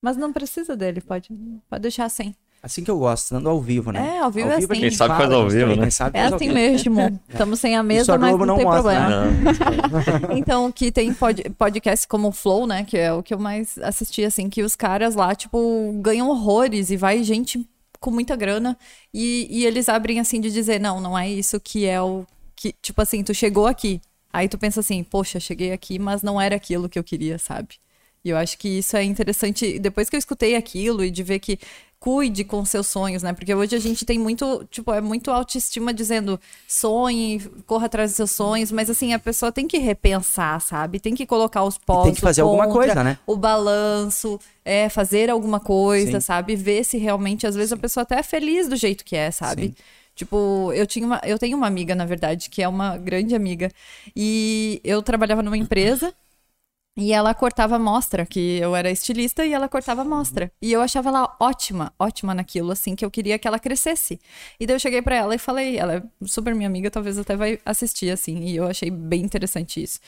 [SPEAKER 2] Mas não precisa dele, pode, pode deixar sem.
[SPEAKER 3] assim que eu gosto, dando ao vivo, né?
[SPEAKER 2] É, ao vivo é
[SPEAKER 3] a
[SPEAKER 2] assim.
[SPEAKER 1] Quem sabe faz ao vivo, né?
[SPEAKER 3] quem sabe
[SPEAKER 2] É
[SPEAKER 3] ao
[SPEAKER 2] assim mesmo. Estamos sem a mesa,
[SPEAKER 3] a
[SPEAKER 2] mas não,
[SPEAKER 3] não
[SPEAKER 2] tem
[SPEAKER 3] mostra,
[SPEAKER 2] problema.
[SPEAKER 1] Não.
[SPEAKER 2] Então, que tem pod, podcast como o Flow, né? Que é o que eu mais assisti, assim, que os caras lá, tipo, ganham horrores e vai gente com muita grana e, e eles abrem assim de dizer, não, não é isso que é o que, tipo assim, tu chegou aqui. Aí tu pensa assim, poxa, cheguei aqui, mas não era aquilo que eu queria, sabe? E eu acho que isso é interessante. Depois que eu escutei aquilo e de ver que cuide com seus sonhos, né? Porque hoje a gente tem muito, tipo, é muito autoestima dizendo sonhe, corra atrás dos seus sonhos, mas assim, a pessoa tem que repensar, sabe? Tem que colocar os pós,
[SPEAKER 3] tem que fazer
[SPEAKER 2] o
[SPEAKER 3] alguma
[SPEAKER 2] contra,
[SPEAKER 3] coisa, né?
[SPEAKER 2] O balanço, é fazer alguma coisa,
[SPEAKER 3] Sim.
[SPEAKER 2] sabe? Ver se realmente, às vezes, a pessoa até é feliz do jeito que é, sabe?
[SPEAKER 3] Sim.
[SPEAKER 2] Tipo, eu tinha uma, eu tenho uma amiga, na verdade, que é uma grande amiga. E eu trabalhava numa empresa E ela cortava amostra, que eu era estilista e ela cortava amostra. E eu achava ela ótima, ótima naquilo, assim, que eu queria que ela crescesse. E daí eu cheguei pra ela e falei, ela é super minha amiga, talvez até vai assistir, assim, e eu achei bem interessante isso.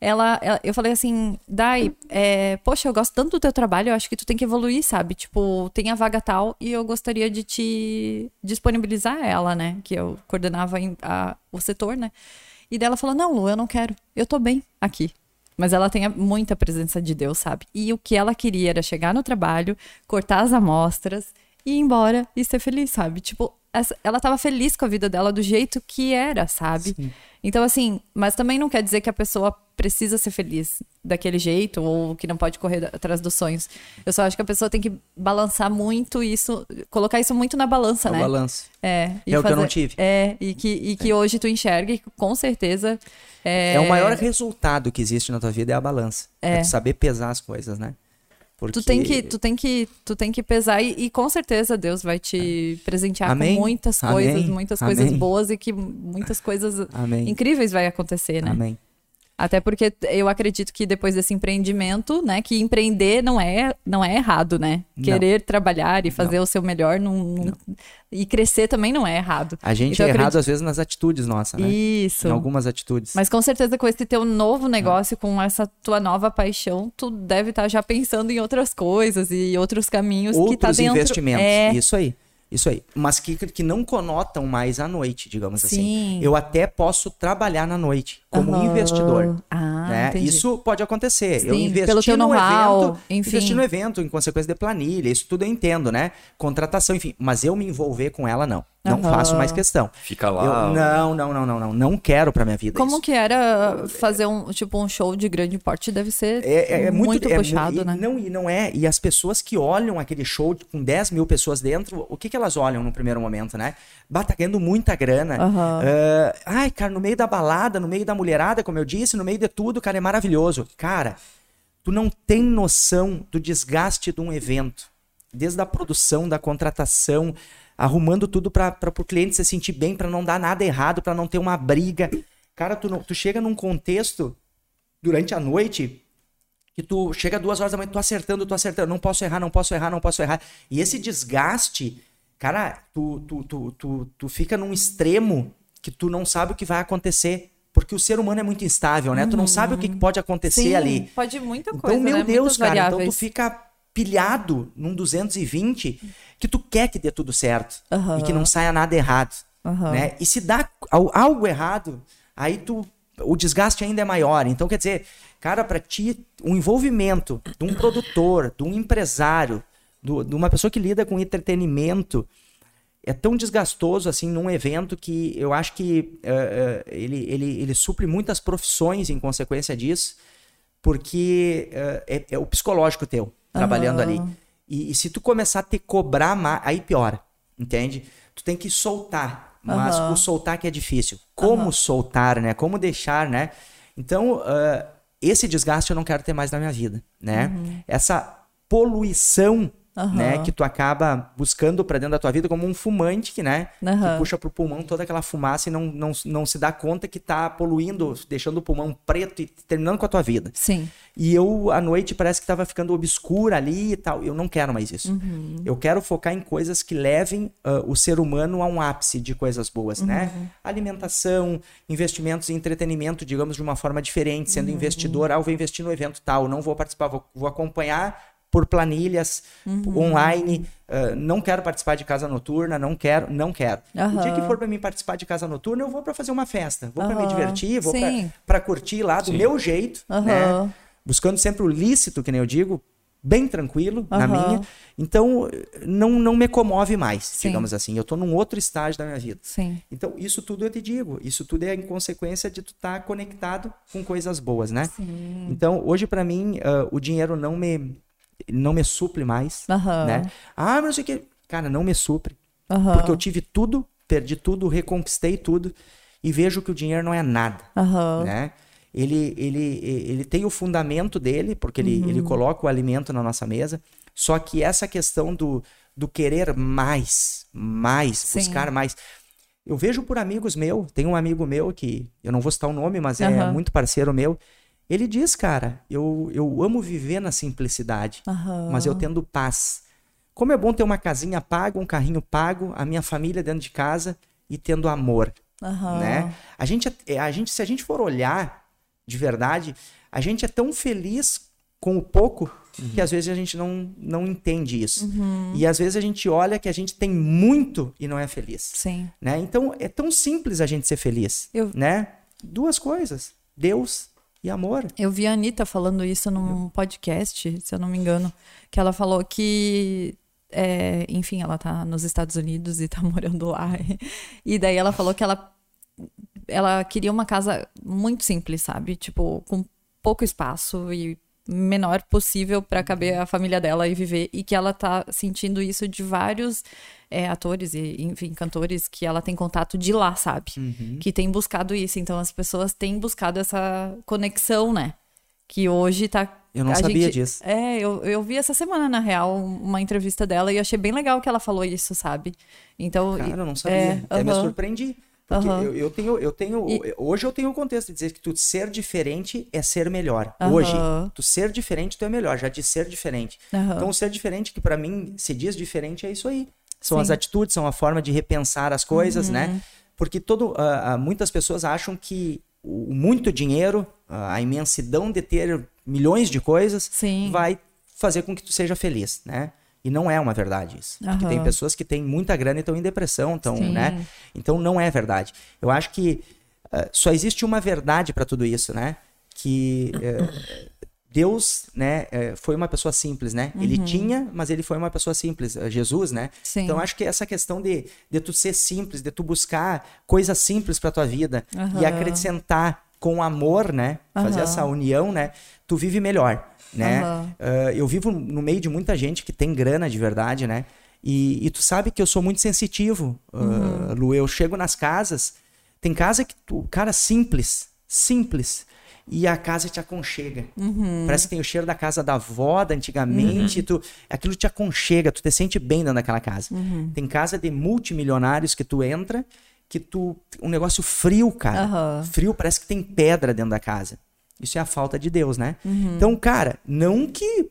[SPEAKER 2] Ela, ela- eu falei assim, Dai, é, poxa, eu gosto tanto do teu trabalho, eu acho que tu tem que evoluir, sabe? Tipo, tem a vaga tal e eu gostaria de te disponibilizar ela, né? Que eu coordenava a- o setor, né? E daí ela falou, não, Lu, eu não quero, eu tô bem aqui. Mas ela tem muita presença de Deus, sabe? E o que ela queria era chegar no trabalho, cortar as amostras e ir embora e ser feliz, sabe? Tipo, essa- ela tava feliz com a vida dela do jeito que era, sabe? Então, assim, mas também não quer dizer que a pessoa precisa ser feliz daquele jeito ou que não pode correr atrás dos sonhos. Eu só acho que a pessoa tem que balançar muito isso, colocar isso muito na balança,
[SPEAKER 3] É
[SPEAKER 2] né?
[SPEAKER 3] balanço.
[SPEAKER 2] É, e
[SPEAKER 3] É o que eu não tive.
[SPEAKER 2] É, e que, e que hoje tu enxerga e que com certeza. É,
[SPEAKER 3] É... o maior resultado que existe na tua vida é a balança. É,
[SPEAKER 2] É.
[SPEAKER 3] tu saber pesar as coisas, né? Porque...
[SPEAKER 2] Tu tem que, tu tem que, tu tem que pesar e, e com certeza Deus vai te presentear
[SPEAKER 3] Amém.
[SPEAKER 2] com muitas
[SPEAKER 3] Amém.
[SPEAKER 2] coisas, muitas coisas
[SPEAKER 3] Amém.
[SPEAKER 2] boas e que muitas coisas
[SPEAKER 3] Amém.
[SPEAKER 2] incríveis vai acontecer, né?
[SPEAKER 3] Amém.
[SPEAKER 2] Até porque eu acredito que depois desse empreendimento, né, que empreender não é, não é errado, né?
[SPEAKER 3] Não.
[SPEAKER 2] Querer trabalhar e fazer o seu melhor não, não- e crescer também não é errado.
[SPEAKER 3] A gente
[SPEAKER 2] Então,
[SPEAKER 3] é errado
[SPEAKER 2] acredito-
[SPEAKER 3] às vezes nas atitudes nossas, né?
[SPEAKER 2] Isso.
[SPEAKER 3] Em algumas atitudes.
[SPEAKER 2] Mas com certeza com esse teu novo negócio, com essa tua nova paixão, tu deve estar já pensando em outras coisas e outros caminhos que tá
[SPEAKER 3] Outros
[SPEAKER 2] dentro.
[SPEAKER 3] investimentos.
[SPEAKER 2] É,
[SPEAKER 3] Isso aí. Isso aí. Mas que, que não conotam mais a noite, digamos assim.
[SPEAKER 2] Sim.
[SPEAKER 3] Eu até posso trabalhar na noite como
[SPEAKER 2] Aham.
[SPEAKER 3] investidor.
[SPEAKER 2] Ah,
[SPEAKER 3] né? Isso pode acontecer. eu
[SPEAKER 2] Sim,
[SPEAKER 3] investi
[SPEAKER 2] pelo teu
[SPEAKER 3] no evento,
[SPEAKER 2] enfim.
[SPEAKER 3] investi no evento em consequência de planilha, isso tudo eu entendo, né? Contratação, enfim. Mas eu me envolver com ela, não. Não
[SPEAKER 2] Aham.
[SPEAKER 3] faço mais questão.
[SPEAKER 1] Fica lá.
[SPEAKER 3] Eu, não, não, não, não, não. Não quero pra minha vida
[SPEAKER 2] Como
[SPEAKER 3] isso.
[SPEAKER 2] que era fazer um tipo um show de grande porte? Deve ser
[SPEAKER 3] É, é- é muito,
[SPEAKER 2] muito
[SPEAKER 3] é
[SPEAKER 2] puxado,
[SPEAKER 3] e
[SPEAKER 2] né?
[SPEAKER 3] Não, e não é. E as pessoas que olham aquele show com 10 mil pessoas dentro, o que, que elas olham no primeiro momento, né? Bah, tá ganhando muita grana.
[SPEAKER 2] Aham.
[SPEAKER 3] Ah, ai, cara, no meio da balada, no meio da mulherada, como eu disse, no meio de tudo, cara, é maravilhoso. Cara, tu não tem noção do desgaste de um evento. Desde a produção, da contratação, arrumando tudo para o cliente se sentir bem, para não dar nada errado, para não ter uma briga. Cara, tu, não- tu chega num contexto durante a noite que tu chega duas horas da manhã, tu acertando, tu acertando, não posso errar, não posso errar, não posso errar. E esse desgaste, cara, tu, tu, tu, tu, tu fica num extremo que tu não sabe o que vai acontecer. Porque o ser humano é muito instável, né? Tu não sabe o que que pode acontecer
[SPEAKER 2] Sim,
[SPEAKER 3] ali.
[SPEAKER 2] pode muita
[SPEAKER 3] Então,
[SPEAKER 2] coisa,
[SPEAKER 3] meu
[SPEAKER 2] né?
[SPEAKER 3] Deus,
[SPEAKER 2] Muitas
[SPEAKER 3] cara, então tu
[SPEAKER 2] variáveis.
[SPEAKER 3] fica pilhado num 220 que tu quer que dê tudo certo
[SPEAKER 2] Aham.
[SPEAKER 3] e que não saia nada errado,
[SPEAKER 2] Aham.
[SPEAKER 3] né? E se dá al- algo errado, aí tu o desgaste ainda é maior. Então, quer dizer, cara, para ti o envolvimento de um produtor, de um empresário, do- de uma pessoa que lida com entretenimento é tão desgastoso assim num evento que eu acho que eh, eh, ele, ele, ele supre muitas profissões em consequência disso, porque eh, é, é o psicológico teu trabalhando ali. E, e se tu começar a te cobrar mais, aí piora, entende? Tu tem que soltar, mas o soltar que é difícil. Como soltar, né? Como deixar, né? Então, esse desgaste eu não quero ter mais na minha vida, né? Essa poluição
[SPEAKER 2] Aham.
[SPEAKER 3] né, que tu acaba buscando pra dentro da tua vida como um fumante que, né,
[SPEAKER 2] Aham.
[SPEAKER 3] que puxa pro pulmão toda aquela fumaça e não, não, não se dá conta que tá poluindo, deixando o pulmão preto e terminando com a tua vida.
[SPEAKER 2] Sim.
[SPEAKER 3] E eu, à noite, parece que tava ficando obscura ali e tal. Eu não quero mais isso.
[SPEAKER 2] Uhum.
[SPEAKER 3] Eu quero focar em coisas que levem ah, o ser humano a um ápice de coisas boas, né?
[SPEAKER 2] Uhum.
[SPEAKER 3] Alimentação, investimentos em entretenimento, digamos, de uma forma diferente.
[SPEAKER 2] Uhum.
[SPEAKER 3] Sendo investidor, ah, eu vou investir no evento tal, não vou participar, vou, vou acompanhar por planilhas
[SPEAKER 2] Uhum.
[SPEAKER 3] online. ah, não quero participar de casa noturna, não quero, não quero. O dia que for para mim participar de casa noturna, eu vou para fazer uma festa, vou para me divertir, vou para curtir lá do
[SPEAKER 1] Sim.
[SPEAKER 3] meu jeito, né? Buscando sempre o lícito, que nem eu digo, bem tranquilo na minha. Então, não, não me comove mais,
[SPEAKER 2] Sim.
[SPEAKER 3] digamos assim. Eu tô num outro estágio da minha vida.
[SPEAKER 2] Sim.
[SPEAKER 3] Então, isso tudo eu te digo, isso tudo é em consequência de tu estar conectado com coisas boas, né?
[SPEAKER 2] Sim.
[SPEAKER 3] Então, hoje para mim, ah, o dinheiro não me não me suple mais,
[SPEAKER 2] Aham.
[SPEAKER 3] né? Ah, mas não sei o que, cara, não me supre,
[SPEAKER 2] Aham.
[SPEAKER 3] porque eu tive tudo, perdi tudo, reconquistei tudo e vejo que o dinheiro não é nada
[SPEAKER 2] Aham.
[SPEAKER 3] né? Ele, ele, ele tem o fundamento dele, porque ele, ele coloca o alimento na nossa mesa, só que essa questão do, do querer mais, mais,
[SPEAKER 2] Sim.
[SPEAKER 3] buscar mais. Eu vejo por amigos meu, tem um amigo meu que, eu não vou citar o nome, mas é muito parceiro meu, Ele diz, cara, eu, eu amo viver na simplicidade,
[SPEAKER 2] Aham.
[SPEAKER 3] mas eu tendo paz. Como é bom ter uma casinha paga, um carrinho pago, a minha família dentro de casa e tendo amor,
[SPEAKER 2] Aham.
[SPEAKER 3] né? A gente, é- a gente, se a gente for olhar de verdade, a gente é tão feliz com o pouco que às vezes a gente não, não entende isso.
[SPEAKER 2] Uhum.
[SPEAKER 3] E às vezes a gente olha que a gente tem muito e não é feliz,
[SPEAKER 2] Sim.
[SPEAKER 3] né? Então é tão simples a gente ser feliz,
[SPEAKER 2] Eu-
[SPEAKER 3] né? Duas coisas, Deus e amor.
[SPEAKER 2] Eu vi a Anitta falando isso num podcast, se eu não me engano, que ela falou que, é, enfim, ela tá nos Estados Unidos e tá morando lá. E daí ela falou que ela, ela queria uma casa muito simples, sabe? Tipo, com pouco espaço e menor possível para caber a família dela e viver. E que ela tá sentindo isso de vários é, atores e, enfim, cantores que ela tem contato de lá, sabe? Que tem buscado isso. Então as pessoas têm buscado essa conexão, né? Que hoje tá.
[SPEAKER 3] Eu não sabia
[SPEAKER 2] gente-
[SPEAKER 3] disso.
[SPEAKER 2] É, eu, eu vi essa semana, na real, uma entrevista dela e achei bem legal que ela falou isso, sabe? Então.
[SPEAKER 3] Cara, eu não sabia.
[SPEAKER 2] é,
[SPEAKER 3] Até me
[SPEAKER 2] aham.
[SPEAKER 3] surpreendi. Porque
[SPEAKER 2] Aham.
[SPEAKER 3] eu, eu tenho, eu tenho.
[SPEAKER 2] E-
[SPEAKER 3] Hoje eu tenho o contexto de dizer que tu ser diferente é ser melhor.
[SPEAKER 2] Aham.
[SPEAKER 3] Hoje, tu ser diferente, tu é melhor. Já de ser diferente.
[SPEAKER 2] Aham.
[SPEAKER 3] Então, ser diferente, que pra mim se diz diferente, é isso aí. São
[SPEAKER 2] Sim.
[SPEAKER 3] as atitudes, são a forma de repensar as coisas,
[SPEAKER 2] Uhum.
[SPEAKER 3] né? Porque todo, ah, muitas pessoas acham que o muito dinheiro, a imensidão de ter milhões de coisas,
[SPEAKER 2] Sim.
[SPEAKER 3] vai fazer com que tu seja feliz, né? E não é uma verdade isso. Porque
[SPEAKER 2] Aham.
[SPEAKER 3] tem pessoas que têm muita grana e estão em depressão, estão, né? Então não é verdade. Eu acho que ah, só existe uma verdade para tudo isso, né? Que eh, Deus, né, eh, foi uma pessoa simples, né? Ele tinha, mas ele foi uma pessoa simples, Jesus, né?
[SPEAKER 2] Uhum. Sim.
[SPEAKER 3] Então acho que essa questão de, de tu ser simples, de tu buscar coisas simples para tua vida e
[SPEAKER 2] Aham.
[SPEAKER 3] acrescentar com amor, né? Fazer
[SPEAKER 2] Aham.
[SPEAKER 3] essa união, né? Tu vive melhor, né?
[SPEAKER 2] Aham.
[SPEAKER 3] Ah, eu vivo no meio de muita gente que tem grana de verdade, né? E, e tu sabe que eu sou muito sensitivo, ah,
[SPEAKER 2] Uhum.
[SPEAKER 3] Lu. Eu chego nas casas, tem casa que tu, cara, simples, simples. E a casa te aconchega.
[SPEAKER 2] Uhum.
[SPEAKER 3] Parece que tem o cheiro da casa da avó, da antigamente. Tu, aquilo te aconchega, tu te sente bem dentro daquela casa.
[SPEAKER 2] Uhum.
[SPEAKER 3] Tem casa de multimilionários que tu entra, que tu. Um negócio frio, cara.
[SPEAKER 2] Aham.
[SPEAKER 3] Frio, parece que tem pedra dentro da casa. Isso é a falta de Deus, né?
[SPEAKER 2] Uhum.
[SPEAKER 3] Então, cara, não que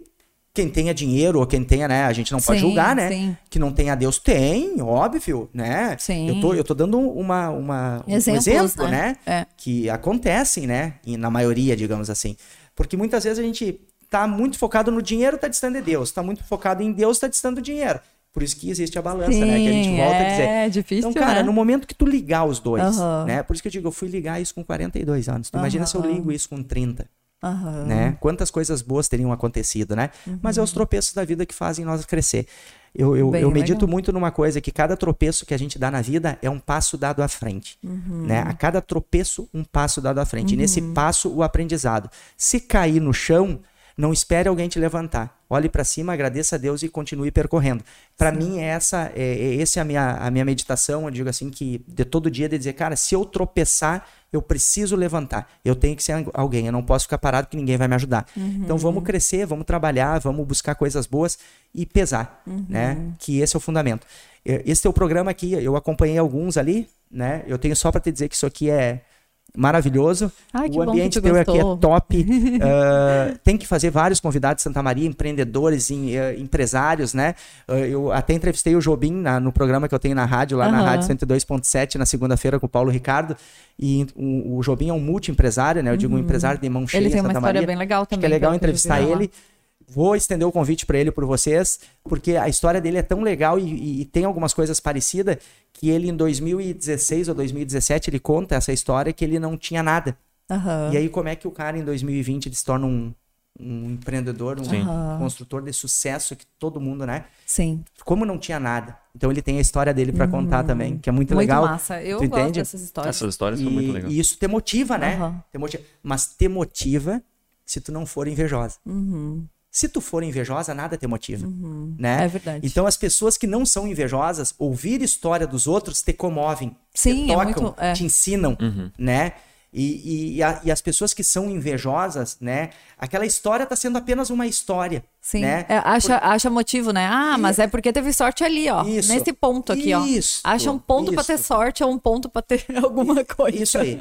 [SPEAKER 3] quem tenha dinheiro ou quem tenha, né? A gente não pode
[SPEAKER 2] Sim,
[SPEAKER 3] julgar, né?
[SPEAKER 2] sim.
[SPEAKER 3] Que não tenha Deus. Tem, óbvio, né?
[SPEAKER 2] Sim.
[SPEAKER 3] Eu tô, eu tô dando uma, uma, um
[SPEAKER 2] Exemplos,
[SPEAKER 3] exemplo,
[SPEAKER 2] né?
[SPEAKER 3] né?
[SPEAKER 2] É.
[SPEAKER 3] Que acontecem, né? E na maioria, digamos assim. Porque muitas vezes a gente tá muito focado no dinheiro, tá distante de Deus. Tá muito focado em Deus, tá distante do dinheiro. Por isso que existe a balança, né? Que a gente
[SPEAKER 2] Sim,
[SPEAKER 3] volta a
[SPEAKER 2] é
[SPEAKER 3] dizer.
[SPEAKER 2] difícil,
[SPEAKER 3] Então, cara,
[SPEAKER 2] né?
[SPEAKER 3] no momento que tu ligar os dois,
[SPEAKER 2] Aham.
[SPEAKER 3] né? Por isso que eu digo, eu fui ligar isso com 42 anos. Tu imagina se eu ligo isso com 30
[SPEAKER 2] Aham.
[SPEAKER 3] né? Quantas coisas boas teriam acontecido, né? Mas é os tropeços da vida que fazem nós crescer. Eu, eu,
[SPEAKER 2] Uhum. Bem
[SPEAKER 3] eu medito
[SPEAKER 2] legal.
[SPEAKER 3] muito numa coisa que cada tropeço que a gente dá na vida é um passo dado à frente,
[SPEAKER 2] Uhum.
[SPEAKER 3] né? A cada tropeço um passo dado à frente. E nesse passo o aprendizado. Se cair no chão, não espere alguém te levantar. Olhe para cima, agradeça a Deus e continue percorrendo. Para mim é essa, é, é esse a minha a minha meditação. Eu digo assim que de todo dia de dizer, cara, se eu tropeçar eu preciso levantar. Eu tenho que ser alguém. Eu não posso ficar parado que ninguém vai me ajudar. Então vamos crescer, vamos trabalhar, vamos buscar coisas boas e pesar, né? Que esse é o fundamento. Esse teu programa aqui, eu acompanhei alguns ali, né? Eu tenho só para te dizer que isso aqui é maravilhoso.
[SPEAKER 2] Ai,
[SPEAKER 3] o ambiente teu aqui é
[SPEAKER 2] gostou.
[SPEAKER 3] top. Ah, tem que fazer vários convidados de Santa Maria, empreendedores, em, eh, empresários, né? Ah, eu até entrevistei o Jobim na- no programa que eu tenho na rádio, lá na
[SPEAKER 2] Aham.
[SPEAKER 3] Rádio 102.7, na segunda-feira com o Paulo Ricardo. E o, o Jobim é um multi-empresário, né? Eu digo um empresário de mão cheia
[SPEAKER 2] Ele
[SPEAKER 3] em
[SPEAKER 2] tem
[SPEAKER 3] Santa
[SPEAKER 2] uma história
[SPEAKER 3] Maria.
[SPEAKER 2] bem legal
[SPEAKER 3] Acho
[SPEAKER 2] também.
[SPEAKER 3] que é legal entrevistar
[SPEAKER 2] vi lá.
[SPEAKER 3] Vou estender o convite para ele por vocês, porque a história dele é tão legal e, e- e tem algumas coisas parecidas que ele em 2016 ou 2017 ele conta essa história que ele não tinha nada.
[SPEAKER 2] Aham.
[SPEAKER 3] E aí como é que o cara em 2020 ele se torna um, um empreendedor, um
[SPEAKER 1] Sim.
[SPEAKER 3] Construtor de sucesso que todo mundo, né?
[SPEAKER 2] Sim.
[SPEAKER 3] Como não tinha nada. Então ele tem a história dele para contar também, que é muito,
[SPEAKER 2] Muito
[SPEAKER 3] legal.
[SPEAKER 2] massa. Eu
[SPEAKER 3] Tu
[SPEAKER 2] gosto
[SPEAKER 3] entende?
[SPEAKER 2] dessas histórias.
[SPEAKER 1] Essas histórias
[SPEAKER 3] E,
[SPEAKER 1] são muito legais.
[SPEAKER 3] e isso te motiva, né?
[SPEAKER 2] Aham.
[SPEAKER 3] Te motiva. Mas te motiva se tu não for invejosa.
[SPEAKER 2] Uhum.
[SPEAKER 3] Se tu for invejosa, nada te motiva, né?
[SPEAKER 2] É verdade.
[SPEAKER 3] Então as pessoas que não são invejosas, ouvir história dos outros te comovem,
[SPEAKER 2] Sim,
[SPEAKER 3] te
[SPEAKER 2] é
[SPEAKER 3] tocam,
[SPEAKER 2] muito- é.
[SPEAKER 3] te ensinam,
[SPEAKER 1] Uhum.
[SPEAKER 3] né? E, e, e, a- e as pessoas que são invejosas, né? Aquela história tá sendo apenas uma história.
[SPEAKER 2] Sim.
[SPEAKER 3] Né?
[SPEAKER 2] É, acha, acha motivo, né? Ah, mas é porque teve sorte ali, ó.
[SPEAKER 3] Isso.
[SPEAKER 2] Nesse ponto aqui, ó.
[SPEAKER 3] Isso,
[SPEAKER 2] Acha um ponto pra ter sorte ou um ponto pra ter alguma coisa.
[SPEAKER 3] Isso aí.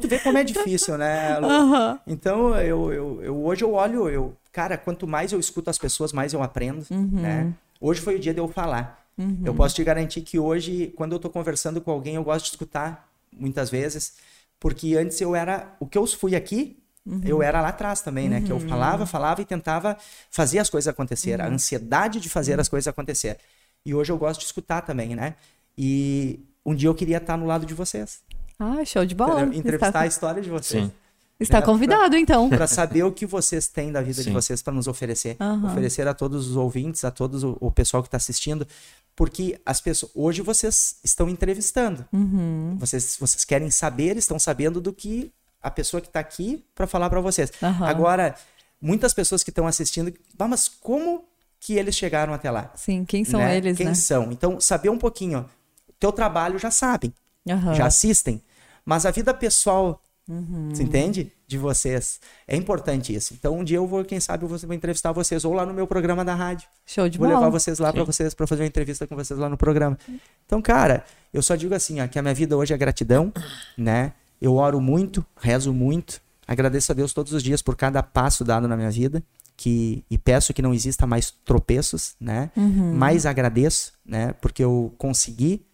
[SPEAKER 3] Tu vê como é difícil, né, Lu?
[SPEAKER 2] Aham.
[SPEAKER 3] Então, eu, eu, eu- hoje eu olho, eu, cara, quanto mais eu escuto as pessoas, mais eu aprendo,
[SPEAKER 2] Uhum.
[SPEAKER 3] né? Hoje foi o dia de eu falar. Eu posso te garantir que hoje, quando eu tô conversando com alguém, eu gosto de escutar, muitas vezes, porque antes eu era, o que eu fui aqui,
[SPEAKER 2] Uhum.
[SPEAKER 3] eu era lá atrás também, né? Que eu falava, falava e tentava fazer as coisas acontecer,
[SPEAKER 2] Uhum.
[SPEAKER 3] a ansiedade de fazer as coisas acontecer. E hoje eu gosto de escutar também, né? E um dia eu queria estar no lado de vocês,
[SPEAKER 2] Ah, show de bola.
[SPEAKER 3] entrevistar
[SPEAKER 2] Está,
[SPEAKER 3] a história de vocês.
[SPEAKER 1] Sim.
[SPEAKER 2] Está
[SPEAKER 3] né,
[SPEAKER 2] convidado, então.
[SPEAKER 3] para saber o que vocês têm da vida de
[SPEAKER 1] Sim.
[SPEAKER 3] vocês para nos oferecer,
[SPEAKER 2] Aham.
[SPEAKER 3] oferecer a todos os ouvintes, a todos o, o pessoal que está assistindo, porque as pessoas hoje vocês estão entrevistando,
[SPEAKER 2] Uhum.
[SPEAKER 3] vocês vocês querem saber, estão sabendo do que a pessoa que está aqui para falar para vocês.
[SPEAKER 2] Aham.
[SPEAKER 3] Agora muitas pessoas que estão assistindo, "Ah, mas como que eles chegaram até lá?
[SPEAKER 2] Sim, quem são
[SPEAKER 3] né?
[SPEAKER 2] eles,
[SPEAKER 3] Quem
[SPEAKER 2] né?
[SPEAKER 3] são? Então saber um pouquinho, teu trabalho já sabem já assistem. Mas a vida pessoal,
[SPEAKER 2] Uhum.
[SPEAKER 3] você entende? De vocês. É importante isso. Então um dia eu vou, quem sabe, eu vou vou entrevistar vocês ou lá no meu programa da rádio.
[SPEAKER 2] Show de
[SPEAKER 3] Vou
[SPEAKER 2] bola.
[SPEAKER 3] levar vocês lá para vocês para fazer uma entrevista com vocês lá no programa. Então, cara, eu só digo assim, ó, que a minha vida hoje é gratidão, né? Eu oro muito, rezo muito, agradeço a Deus todos os dias por cada passo dado na minha vida, que e peço que não exista mais tropeços, né?
[SPEAKER 2] Uhum.
[SPEAKER 3] Mais agradeço, né? Porque eu consegui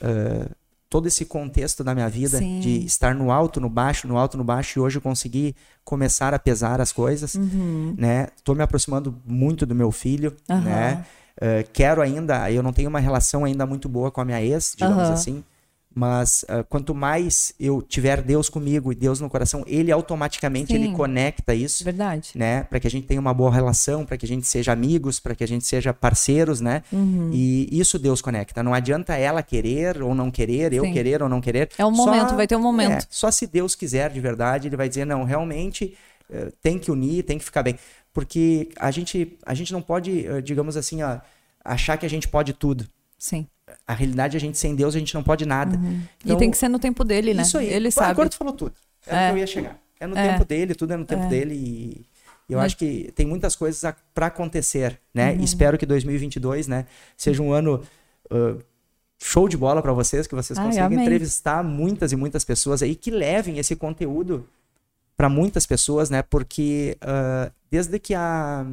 [SPEAKER 3] ah, todo esse contexto da minha vida
[SPEAKER 2] Sim.
[SPEAKER 3] de estar no alto, no baixo, no alto, no baixo, e hoje eu consegui começar a pesar as coisas,
[SPEAKER 2] Uhum.
[SPEAKER 3] né? Tô me aproximando muito do meu filho,
[SPEAKER 2] Aham.
[SPEAKER 3] né? Ah, quero ainda, eu não tenho uma relação ainda muito boa com a minha ex, digamos
[SPEAKER 2] Aham.
[SPEAKER 3] assim, mas ah, quanto mais eu tiver Deus comigo e Deus no coração, ele automaticamente ele
[SPEAKER 2] Sim.
[SPEAKER 3] conecta isso
[SPEAKER 2] Verdade.
[SPEAKER 3] né? Para que a gente tenha uma boa relação, para que a gente seja amigos, para que a gente seja parceiros, né?
[SPEAKER 2] Uhum.
[SPEAKER 3] E isso Deus conecta. Não adianta ela querer ou não querer, eu
[SPEAKER 2] Sim.
[SPEAKER 3] querer ou não querer.
[SPEAKER 2] É um
[SPEAKER 3] Só-
[SPEAKER 2] momento, vai ter um momento.
[SPEAKER 3] é, só se Deus quiser de verdade, ele vai dizer não, realmente eh, tem que unir, tem que ficar bem, porque a gente a gente não pode, eh, digamos assim, achar que a gente pode tudo.
[SPEAKER 2] Sim.
[SPEAKER 3] A realidade a gente sem Deus a gente não pode nada. Então,
[SPEAKER 2] e tem que ser no tempo dele, né?
[SPEAKER 3] isso aí.
[SPEAKER 2] Ele
[SPEAKER 3] Pô,
[SPEAKER 2] sabe.
[SPEAKER 3] Agora tu falou tudo. Era o
[SPEAKER 2] É.
[SPEAKER 3] que eu ia chegar. É no
[SPEAKER 2] É.
[SPEAKER 3] tempo dele, tudo é no tempo
[SPEAKER 2] É.
[SPEAKER 3] dele e eu
[SPEAKER 2] Mas-
[SPEAKER 3] acho que tem muitas coisas a- pra acontecer, né?
[SPEAKER 2] Uhum.
[SPEAKER 3] Espero que 2022, né, seja um ano ah, show de bola pra vocês, que vocês consigam entrevistar muitas e muitas pessoas aí que levem esse conteúdo pra muitas pessoas, né? Porque ah, desde que a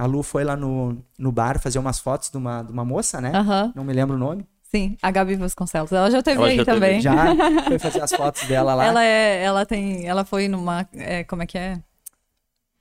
[SPEAKER 3] a Lu foi lá no, no bar fazer umas fotos de uma, de uma moça, né?
[SPEAKER 2] Aham.
[SPEAKER 3] Não me lembro o nome.
[SPEAKER 2] Sim, a Gabi Vasconcelos. Ela já teve
[SPEAKER 1] Ela
[SPEAKER 2] aí
[SPEAKER 1] já teve.
[SPEAKER 2] também.
[SPEAKER 3] Já foi fazer as fotos dela lá.
[SPEAKER 2] Ela é, ela tem, ela foi numa, é, como é que é?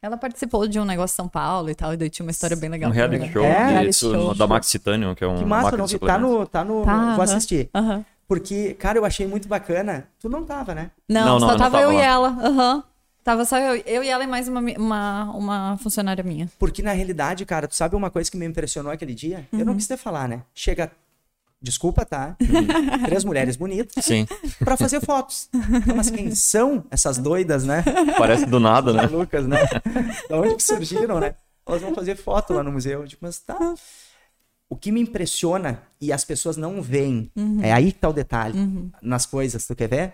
[SPEAKER 2] Ela participou de um negócio em São Paulo e tal, e daí tinha uma história bem legal.
[SPEAKER 1] Um reality show,
[SPEAKER 3] É,
[SPEAKER 1] de- isso,
[SPEAKER 2] show.
[SPEAKER 1] da Max Titanium, que é um
[SPEAKER 3] Que massa, não. Tá no. Tá no
[SPEAKER 2] Tá,
[SPEAKER 3] vou assistir.
[SPEAKER 2] Aham.
[SPEAKER 3] Porque, cara, eu achei muito bacana. Tu não tava, né?
[SPEAKER 2] Não,
[SPEAKER 1] Não, não,
[SPEAKER 2] só
[SPEAKER 1] não
[SPEAKER 2] tava
[SPEAKER 1] tava
[SPEAKER 2] eu e
[SPEAKER 1] lá.
[SPEAKER 2] ela. Aham. Tava só eu, eu e ela e mais uma, uma, uma funcionária minha.
[SPEAKER 3] Porque na realidade, cara, tu sabe uma coisa que me impressionou aquele dia? Eu
[SPEAKER 2] Uhum.
[SPEAKER 3] não quis te falar, né? Chega. Desculpa, tá? Três mulheres bonitas
[SPEAKER 1] Sim,
[SPEAKER 3] pra fazer fotos. Então, Mas quem são essas doidas, né?
[SPEAKER 1] parece do nada, né?
[SPEAKER 3] Malucas, né? Da onde que surgiram, né? Elas vão fazer foto lá no museu. Tipo, mas tá. O que me impressiona e as pessoas não veem,
[SPEAKER 2] Uhum.
[SPEAKER 3] é aí que tá o detalhe nas coisas, tu quer ver?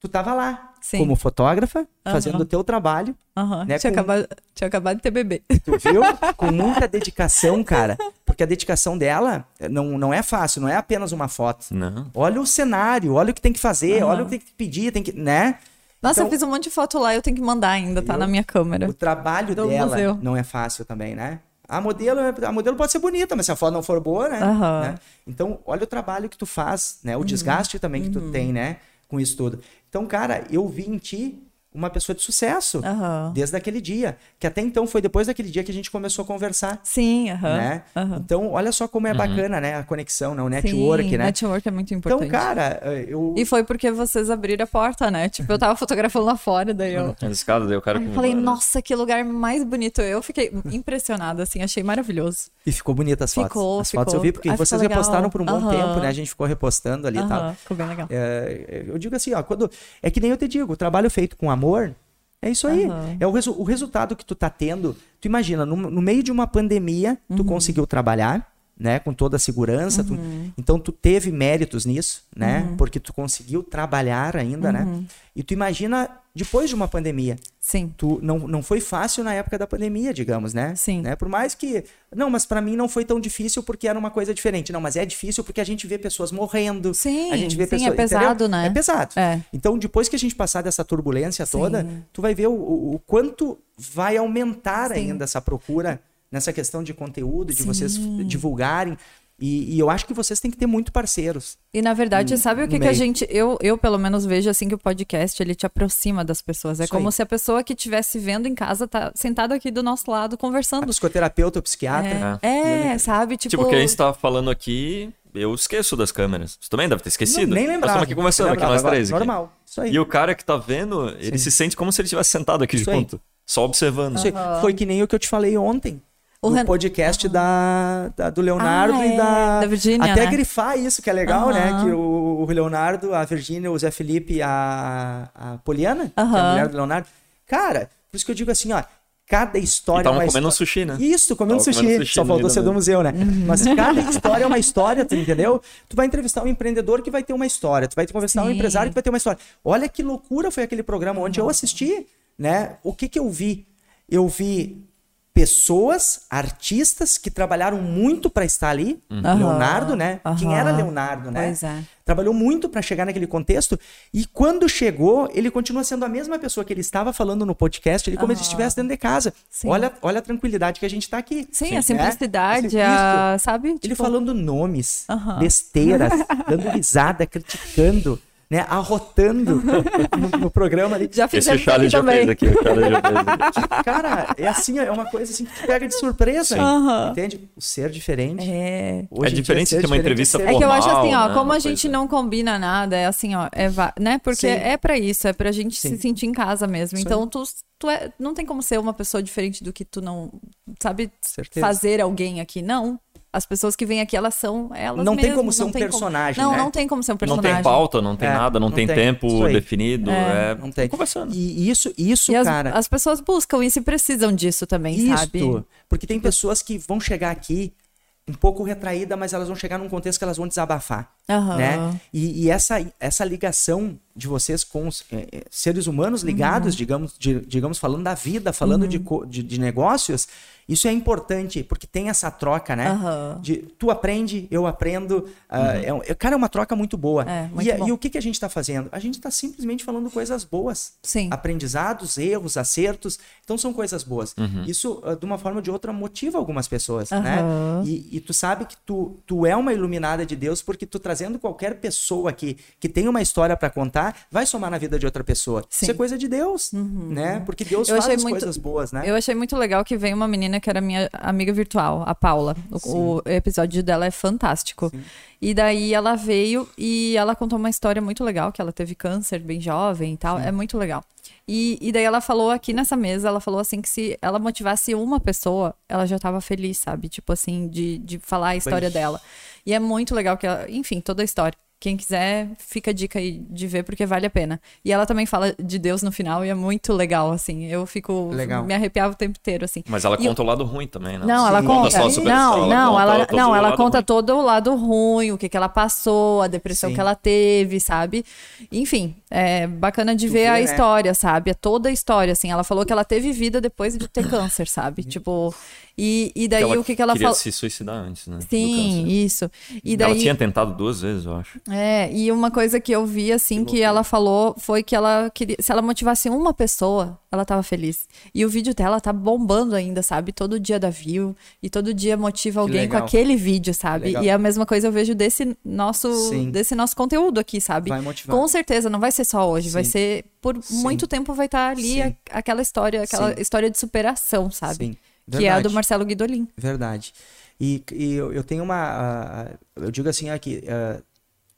[SPEAKER 3] Tu tava lá
[SPEAKER 2] Sim.
[SPEAKER 3] como fotógrafa, fazendo
[SPEAKER 2] Aham.
[SPEAKER 3] o teu trabalho,
[SPEAKER 2] Aham.
[SPEAKER 3] Né,
[SPEAKER 2] Tinha,
[SPEAKER 3] com-
[SPEAKER 2] acabado, tinha acabado de ter bebê.
[SPEAKER 3] tu viu? com muita dedicação, cara. Porque a dedicação dela não, não é fácil, não é apenas uma foto.
[SPEAKER 1] Não.
[SPEAKER 3] Olha o cenário, olha o que tem que fazer,
[SPEAKER 2] Aham.
[SPEAKER 3] olha o que tem que pedir, tem que, né?
[SPEAKER 2] Nossa,
[SPEAKER 3] Então-
[SPEAKER 2] eu fiz um monte de foto lá, eu tenho que mandar ainda, tá
[SPEAKER 3] Eu-
[SPEAKER 2] na minha câmera.
[SPEAKER 3] O trabalho
[SPEAKER 2] Do
[SPEAKER 3] dela
[SPEAKER 2] museu.
[SPEAKER 3] não é fácil também, né? A modelo, a modelo pode ser bonita, mas se a foto não for boa, né?
[SPEAKER 2] Aham.
[SPEAKER 3] Né? Então, olha o trabalho que tu faz, né? O
[SPEAKER 2] Uhum.
[SPEAKER 3] desgaste também que tu tem, né? Com isso tudo. Então, cara, eu vi em ti uma pessoa de sucesso
[SPEAKER 2] Aham.
[SPEAKER 3] desde aquele dia. Que até então foi depois daquele dia que a gente começou a conversar.
[SPEAKER 2] Sim, aham.
[SPEAKER 3] Né?
[SPEAKER 2] aham.
[SPEAKER 3] Então, olha só como é bacana, né? A conexão, né? O network,
[SPEAKER 2] Sim,
[SPEAKER 3] né?
[SPEAKER 2] network é muito
[SPEAKER 3] Então,
[SPEAKER 2] importante.
[SPEAKER 3] cara, eu.
[SPEAKER 2] E foi porque vocês abriram a porta, né? Tipo, eu tava fotografando lá fora, daí eu.
[SPEAKER 1] As escadas, daí o cara
[SPEAKER 2] Aí eu falei, nossa, que lugar mais bonito. Eu fiquei impressionada, assim, achei maravilhoso.
[SPEAKER 3] E ficou bonita as fotos.
[SPEAKER 2] Ficou,
[SPEAKER 3] as fotos eu
[SPEAKER 2] ficou.
[SPEAKER 3] vi, porque
[SPEAKER 2] Ah, ficou
[SPEAKER 3] vocês repostaram por um bom
[SPEAKER 2] Aham.
[SPEAKER 3] tempo, né? A gente ficou repostando ali e tal.
[SPEAKER 2] Ficou bem legal.
[SPEAKER 3] É, eu digo assim, ó, quando é que nem eu te digo, o trabalho feito com amor é isso aí.
[SPEAKER 2] Aham.
[SPEAKER 3] É o, resu- o resultado que tu tá tendo. Tu imagina, no, no meio de uma pandemia, tu
[SPEAKER 2] Uhum.
[SPEAKER 3] conseguiu trabalhar, né? Com toda a segurança. Tu-
[SPEAKER 2] Uhum.
[SPEAKER 3] então tu teve méritos nisso, né? Porque tu conseguiu trabalhar ainda, né?
[SPEAKER 2] Uhum.
[SPEAKER 3] E tu imagina depois de uma pandemia.
[SPEAKER 2] Sim.
[SPEAKER 3] Tu não, não foi fácil na época da pandemia, digamos, né?
[SPEAKER 2] Sim.
[SPEAKER 3] Né? Por mais que. Não, mas pra mim não foi tão difícil porque era uma coisa diferente. Não, mas é difícil porque a gente vê pessoas morrendo.
[SPEAKER 2] Sim,
[SPEAKER 3] a gente vê
[SPEAKER 2] sim,
[SPEAKER 3] pessoas.
[SPEAKER 2] é pesado,
[SPEAKER 3] entendeu?
[SPEAKER 2] né?
[SPEAKER 3] É pesado.
[SPEAKER 2] É.
[SPEAKER 3] Então, depois que a gente passar dessa turbulência toda,
[SPEAKER 2] Sim.
[SPEAKER 3] tu vai ver o, o- o quanto vai aumentar
[SPEAKER 2] Sim.
[SPEAKER 3] ainda essa procura nessa questão de conteúdo, de
[SPEAKER 2] Sim.
[SPEAKER 3] vocês divulgarem. E, e eu acho que vocês têm que ter muito parceiros.
[SPEAKER 2] E na verdade, sabe o que,
[SPEAKER 3] no
[SPEAKER 2] que a gente. Eu, eu, pelo menos, vejo assim que o podcast ele te aproxima das pessoas. É
[SPEAKER 3] Isso
[SPEAKER 2] como
[SPEAKER 3] aí.
[SPEAKER 2] se a pessoa que estivesse vendo em casa tá sentada aqui do nosso lado
[SPEAKER 3] A
[SPEAKER 2] conversando.
[SPEAKER 3] psicoterapeuta, o psiquiatra.
[SPEAKER 2] É, é, sabe? Tipo,
[SPEAKER 1] Tipo, o que a gente tava falando aqui, eu esqueço das câmeras. Você também deve ter esquecido.
[SPEAKER 3] Não, nem
[SPEAKER 1] Nós
[SPEAKER 3] lembrava.
[SPEAKER 1] estamos aqui conversando, aqui nós três. aqui.
[SPEAKER 3] Normal. Isso aí.
[SPEAKER 1] E o cara que tá vendo, ele se sente como se ele estivesse sentado aqui
[SPEAKER 3] Isso aí.
[SPEAKER 1] junto. Só observando.
[SPEAKER 3] Isso aí. Foi que nem o que eu te falei ontem.
[SPEAKER 2] O Ren-
[SPEAKER 3] podcast da, da- do Leonardo
[SPEAKER 2] Ah,
[SPEAKER 3] e
[SPEAKER 2] é,
[SPEAKER 3] da.
[SPEAKER 2] da Virgínia,
[SPEAKER 3] Até
[SPEAKER 2] né?
[SPEAKER 3] grifar isso, que é legal, né?
[SPEAKER 2] Aham.
[SPEAKER 3] Que o, o Leonardo, a Virgínia, o Zé Felipe e a, a Poliana, que é a mulher do Leonardo. Cara, por isso que eu digo assim, ó. Cada história é uma
[SPEAKER 1] comendo um
[SPEAKER 3] histó-
[SPEAKER 1] sushi, né?
[SPEAKER 3] Isso, comendo sushi.
[SPEAKER 1] comendo sushi
[SPEAKER 3] Só faltou ser
[SPEAKER 1] da
[SPEAKER 3] do museu, né? Mas cada história é uma história, tu entendeu? Tu vai entrevistar um empreendedor que vai ter uma história. Tu vai conversar um
[SPEAKER 2] Sim.
[SPEAKER 3] empresário que vai ter uma história. Olha que loucura foi aquele programa onde eu assisti, né? O que que eu vi? Eu vi pessoas, artistas que trabalharam muito para estar ali.
[SPEAKER 2] Aham,
[SPEAKER 3] Leonardo, né? Quem era. Leonardo, né?
[SPEAKER 2] Pois é.
[SPEAKER 3] Trabalhou muito para chegar naquele contexto e quando chegou, ele continua sendo a mesma pessoa que ele estava falando no podcast, ele como se estivesse dentro de casa.
[SPEAKER 2] Sim.
[SPEAKER 3] Olha, olha a tranquilidade que a gente tá aqui.
[SPEAKER 2] Sim,
[SPEAKER 3] né?
[SPEAKER 2] a simplicidade,
[SPEAKER 3] Isso.
[SPEAKER 2] a, sabe?
[SPEAKER 3] Ele
[SPEAKER 2] Tipo,
[SPEAKER 3] falando nomes, besteiras, dando risada, criticando, né? Arrotando no, no programa ali.
[SPEAKER 2] Já
[SPEAKER 1] Esse o Charles
[SPEAKER 2] aqui
[SPEAKER 1] já fez
[SPEAKER 2] também.
[SPEAKER 1] aqui. O já fez aqui.
[SPEAKER 3] Cara, é assim, é uma coisa assim que te pega de surpresa. Entende? O ser diferente.
[SPEAKER 2] É.
[SPEAKER 3] Hoje
[SPEAKER 1] É diferente de ter uma
[SPEAKER 3] diferente
[SPEAKER 1] entrevista
[SPEAKER 3] ser-
[SPEAKER 2] É que eu acho assim, ó,
[SPEAKER 1] Formal, né,
[SPEAKER 2] como a
[SPEAKER 1] uma
[SPEAKER 2] gente
[SPEAKER 1] coisa.
[SPEAKER 2] não combina nada, é assim, ó, é né? Porque
[SPEAKER 3] Sim.
[SPEAKER 2] é pra isso, é pra gente
[SPEAKER 3] Sim.
[SPEAKER 2] se sentir em casa mesmo.
[SPEAKER 3] Isso
[SPEAKER 2] então, tu, tu é, não tem como ser uma pessoa diferente do que tu não sabe
[SPEAKER 3] Certeza.
[SPEAKER 2] fazer alguém aqui, não. As pessoas que vêm aqui, elas são elas
[SPEAKER 3] Não tem
[SPEAKER 2] mesmas,
[SPEAKER 3] como ser
[SPEAKER 2] não
[SPEAKER 3] um
[SPEAKER 2] tem como-
[SPEAKER 3] personagem,
[SPEAKER 2] Não,
[SPEAKER 3] né?
[SPEAKER 2] não tem como ser um
[SPEAKER 1] Não
[SPEAKER 2] personagem.
[SPEAKER 1] tem pauta, não tem
[SPEAKER 3] É,
[SPEAKER 1] nada, não,
[SPEAKER 3] não
[SPEAKER 1] tem,
[SPEAKER 3] tem.
[SPEAKER 1] tempo definido. É,
[SPEAKER 3] Não tem.
[SPEAKER 1] Conversando.
[SPEAKER 3] E isso, isso
[SPEAKER 2] E as,
[SPEAKER 3] cara.
[SPEAKER 2] as pessoas buscam isso e precisam disso também,
[SPEAKER 3] Isso,
[SPEAKER 2] sabe?
[SPEAKER 3] porque tem pessoas que vão chegar aqui um pouco retraída, mas elas vão chegar num contexto que elas vão desabafar,
[SPEAKER 2] Aham.
[SPEAKER 3] né? E, e essa, essa ligação de vocês com os eh, seres humanos ligados,
[SPEAKER 2] Uhum.
[SPEAKER 3] digamos, de- digamos, falando da vida, falando de, co- de, de negócios, isso é importante, porque tem essa troca, né? De, tu aprende, eu aprendo. ah, é é, cara, é uma troca muito boa.
[SPEAKER 2] É, muito
[SPEAKER 3] e, e o que, que a gente está fazendo? A gente está simplesmente falando coisas boas
[SPEAKER 2] Sim.
[SPEAKER 3] aprendizados, erros, acertos. Então são coisas boas. Isso, ah, de uma forma ou de outra, motiva algumas pessoas, né? E, e tu sabe que tu, tu é uma iluminada de Deus porque tu trazendo qualquer pessoa aqui que tem uma história para contar, vai somar na vida de outra pessoa.
[SPEAKER 2] Sim.
[SPEAKER 3] Isso é coisa de Deus, né? Porque Deus
[SPEAKER 2] Eu
[SPEAKER 3] faz as
[SPEAKER 2] muito-
[SPEAKER 3] coisas boas, né?
[SPEAKER 2] Eu achei muito legal que veio uma menina que era minha amiga virtual, a Paula. O, o episódio dela é fantástico. E daí ela veio e ela contou uma história muito legal, que ela teve câncer bem jovem e tal. É muito legal. E, e daí ela falou aqui nessa mesa, ela falou assim que se ela motivasse uma pessoa, ela já tava feliz, sabe? Tipo assim, de, de falar a história dela. E é muito legal que ela, enfim, toda a história. Quem quiser, fica a dica aí de ver, porque vale a pena. E ela também fala de Deus no final, e é muito legal, assim. Eu fico.
[SPEAKER 3] Legal.
[SPEAKER 2] Me arrepiava o tempo inteiro, assim.
[SPEAKER 1] Mas ela
[SPEAKER 2] E
[SPEAKER 1] conta o lado ruim também, né?
[SPEAKER 2] Não, ela conta.
[SPEAKER 1] só a super-
[SPEAKER 2] não, não,
[SPEAKER 1] conta
[SPEAKER 2] ela,
[SPEAKER 1] todo
[SPEAKER 2] não, ela conta
[SPEAKER 1] ruim.
[SPEAKER 2] todo o lado ruim, o que, que ela passou, a depressão
[SPEAKER 3] Sim.
[SPEAKER 2] que ela teve, sabe? Enfim, é bacana de
[SPEAKER 3] Tu
[SPEAKER 2] ver
[SPEAKER 3] vê,
[SPEAKER 2] a
[SPEAKER 3] né?
[SPEAKER 2] história, sabe? É toda a história, assim. Ela falou que ela teve vida depois de ter câncer, sabe? Tipo, e, e daí o que, que ela
[SPEAKER 1] queria
[SPEAKER 2] falou.
[SPEAKER 1] se suicidar antes, né?
[SPEAKER 2] Sim, isso. E daí,
[SPEAKER 1] Ela tinha tentado duas vezes, eu acho.
[SPEAKER 2] É, e uma coisa que eu vi, assim, que, ela falou foi que ela queria. Se ela motivasse uma pessoa, ela tava feliz. E o vídeo dela tá bombando ainda, sabe? Todo dia dá view. E todo dia motiva alguém com aquele vídeo, sabe? E é a mesma coisa eu vejo desse nosso,
[SPEAKER 3] Sim.
[SPEAKER 2] desse nosso conteúdo aqui, sabe?
[SPEAKER 3] Vai motivar.
[SPEAKER 2] Com certeza, não vai ser só hoje. Vai
[SPEAKER 3] Sim.
[SPEAKER 2] ser. Por muito tempo vai estar ali
[SPEAKER 3] Sim.
[SPEAKER 2] a- aquela história, aquela
[SPEAKER 3] Sim.
[SPEAKER 2] história de superação, sabe?
[SPEAKER 3] Sim,
[SPEAKER 2] Que é a do. Marcelo Guidolin.
[SPEAKER 3] Verdade. E, e eu, eu tenho uma. ah, eu digo assim aqui, ah,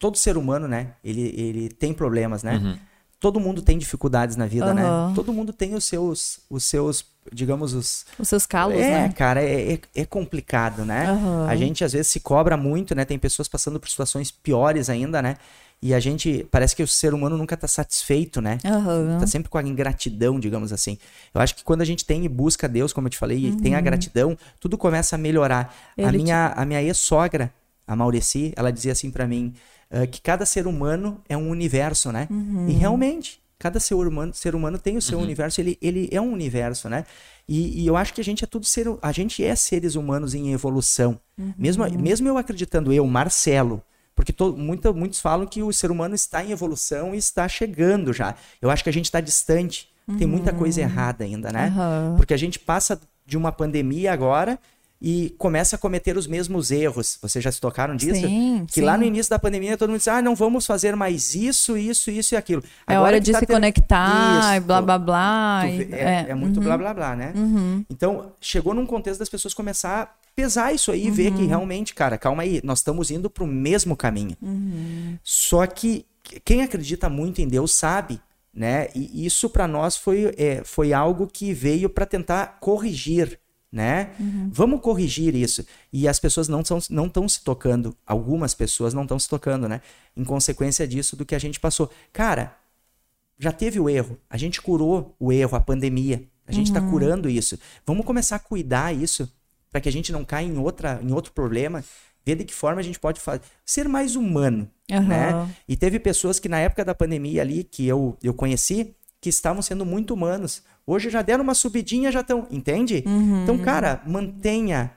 [SPEAKER 3] todo ser humano, né? Ele, ele tem problemas, né?
[SPEAKER 1] Uhum.
[SPEAKER 3] Todo mundo tem dificuldades na vida, né?
[SPEAKER 2] Aham.
[SPEAKER 3] Todo mundo tem os seus, os seus, digamos, os.
[SPEAKER 2] Os seus calos,
[SPEAKER 3] é,
[SPEAKER 2] né?
[SPEAKER 3] cara, é, é, é complicado, né?
[SPEAKER 2] Aham.
[SPEAKER 3] A gente às vezes se cobra muito, né? Tem pessoas passando por situações piores ainda, né? E a gente, parece que o ser humano nunca tá satisfeito, né?
[SPEAKER 2] Aham.
[SPEAKER 3] Tá sempre com a ingratidão, digamos assim. Eu acho que quando a gente tem e busca Deus, como eu te falei, e tem
[SPEAKER 2] Uhum.
[SPEAKER 3] a gratidão, tudo começa a melhorar. A
[SPEAKER 2] Ele te-
[SPEAKER 3] minha, a minha ex-sogra, a Maureci, ela dizia assim pra mim, ah, que cada ser humano é um universo, né?
[SPEAKER 2] Uhum.
[SPEAKER 3] E realmente, cada ser humano, ser humano tem o seu universo, ele, ele é um universo, né? E, e eu acho que a gente é tudo ser, a gente é seres humanos em evolução. Mesmo, mesmo eu acreditando, eu, Marcelo, porque to, muita, muitos falam que o ser humano está em evolução e está chegando já. Eu acho que a gente está distante. Tem muita coisa errada ainda, né? Porque a gente passa de uma pandemia agora e começa a cometer os mesmos erros. Vocês já se tocaram disso?
[SPEAKER 2] Sim,
[SPEAKER 3] que lá
[SPEAKER 2] sim.
[SPEAKER 3] no início da pandemia todo mundo disse: ah, não vamos fazer mais isso, isso, isso e aquilo.
[SPEAKER 2] É
[SPEAKER 3] Agora
[SPEAKER 2] hora de
[SPEAKER 3] tá
[SPEAKER 2] se
[SPEAKER 3] tendo-
[SPEAKER 2] conectar, e
[SPEAKER 3] Isso.
[SPEAKER 2] blá blá blá.
[SPEAKER 3] Tu
[SPEAKER 2] e-
[SPEAKER 3] vê- é, é muito blá blá blá, né?
[SPEAKER 2] Uhum.
[SPEAKER 3] Então, chegou num contexto das pessoas começar a pesar isso aí e ver
[SPEAKER 2] Uhum.
[SPEAKER 3] que realmente, cara, calma aí, nós estamos indo pro mesmo caminho.
[SPEAKER 2] Uhum.
[SPEAKER 3] Só que quem acredita muito em Deus sabe, né? E isso para nós foi, é, foi algo que veio para tentar corrigir, né? Vamos corrigir isso. E as pessoas não estão não tão se tocando, algumas pessoas não estão se tocando, né? Em consequência disso, do que a gente passou. Cara, já teve o erro, a gente curou o erro, a pandemia. A gente está curando isso. Vamos começar a cuidar isso para que a gente não caia em, outra, em outro problema. Ver de que forma a gente pode fazer. Ser mais humano.
[SPEAKER 2] Aham.
[SPEAKER 3] Né? E teve pessoas que na época da pandemia ali, que eu, eu conheci, que estavam sendo muito humanos. Hoje já deram uma subidinha, já estão. Entende?
[SPEAKER 2] Uhum.
[SPEAKER 3] Então, cara, mantenha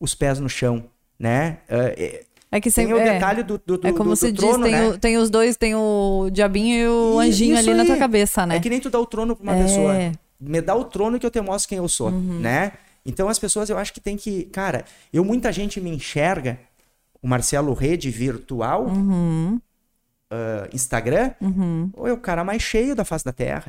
[SPEAKER 3] os pés no chão. Né? É, é,
[SPEAKER 2] que
[SPEAKER 3] tem
[SPEAKER 2] sempre.
[SPEAKER 3] o
[SPEAKER 2] é.
[SPEAKER 3] detalhe do, do, do,
[SPEAKER 2] É como
[SPEAKER 3] do-
[SPEAKER 2] se
[SPEAKER 3] do
[SPEAKER 2] diz,
[SPEAKER 3] trono,
[SPEAKER 2] tem,
[SPEAKER 3] né?
[SPEAKER 2] o- tem os dois, tem o diabinho e o
[SPEAKER 3] E-
[SPEAKER 2] anjinho ali na tua
[SPEAKER 3] aí.
[SPEAKER 2] cabeça, né?
[SPEAKER 3] É que nem tu dá o trono pra uma
[SPEAKER 2] É.
[SPEAKER 3] pessoa. Me dá o trono que eu te mostro quem eu sou, né? Então as pessoas eu acho que tem que. Cara, eu muita gente me enxerga, o Marcelo Rede virtual, ah, Instagram, ou é o cara mais cheio da face da terra.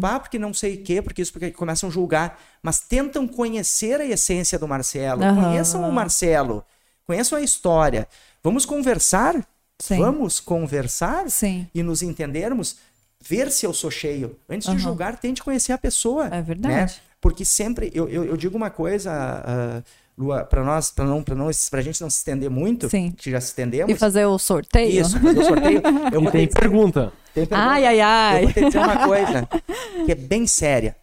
[SPEAKER 3] Pá, porque não sei o quê, porque isso, porque começam a julgar. Mas tentam conhecer a essência do Marcelo.
[SPEAKER 2] Aham.
[SPEAKER 3] Conheçam o Marcelo. Conheçam a história. Vamos conversar?
[SPEAKER 2] Sim.
[SPEAKER 3] Vamos conversar?
[SPEAKER 2] Sim.
[SPEAKER 3] e nos entendermos, ver se eu sou cheio. Antes de
[SPEAKER 2] Aham.
[SPEAKER 3] julgar, tente conhecer a pessoa.
[SPEAKER 2] É verdade.
[SPEAKER 3] Né? Porque sempre, eu, eu, eu digo uma coisa, ah, Lua, para nós, para não, pra não, pra gente não se estender muito,
[SPEAKER 2] Sim.
[SPEAKER 3] que já se estendemos.
[SPEAKER 2] E fazer o sorteio?
[SPEAKER 3] Isso, fazer o sorteio. Eu
[SPEAKER 4] E tem
[SPEAKER 3] te,
[SPEAKER 4] pergunta.
[SPEAKER 3] tem pergunta.
[SPEAKER 2] Ai, ai,
[SPEAKER 3] Eu
[SPEAKER 2] ai.
[SPEAKER 3] vou te dizer uma coisa que é bem séria.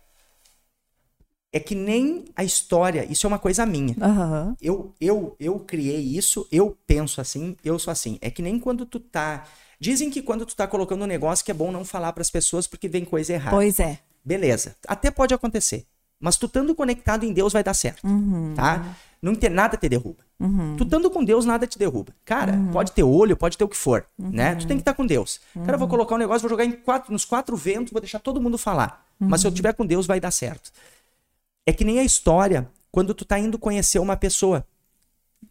[SPEAKER 3] É que nem a história, isso é uma coisa minha.
[SPEAKER 2] Aham.
[SPEAKER 3] Eu, eu, eu criei isso, eu penso assim, eu sou assim. É que nem quando tu tá. Dizem que quando tu tá colocando um negócio que é bom não falar pras pessoas porque vem coisa errada.
[SPEAKER 2] Pois é.
[SPEAKER 3] Beleza. Até pode acontecer. Mas tu estando conectado em Deus vai dar certo. Tá? Não tem nada te derruba. Tu estando com Deus, nada te derruba. Cara, pode ter olho, pode ter o que for. Né? Tu tem que estar com Deus. Cara, eu vou colocar um negócio, vou jogar em quatro, nos quatro ventos, vou deixar todo mundo falar. Mas se eu tiver com Deus, vai dar certo. É que nem a história quando tu tá indo conhecer uma pessoa.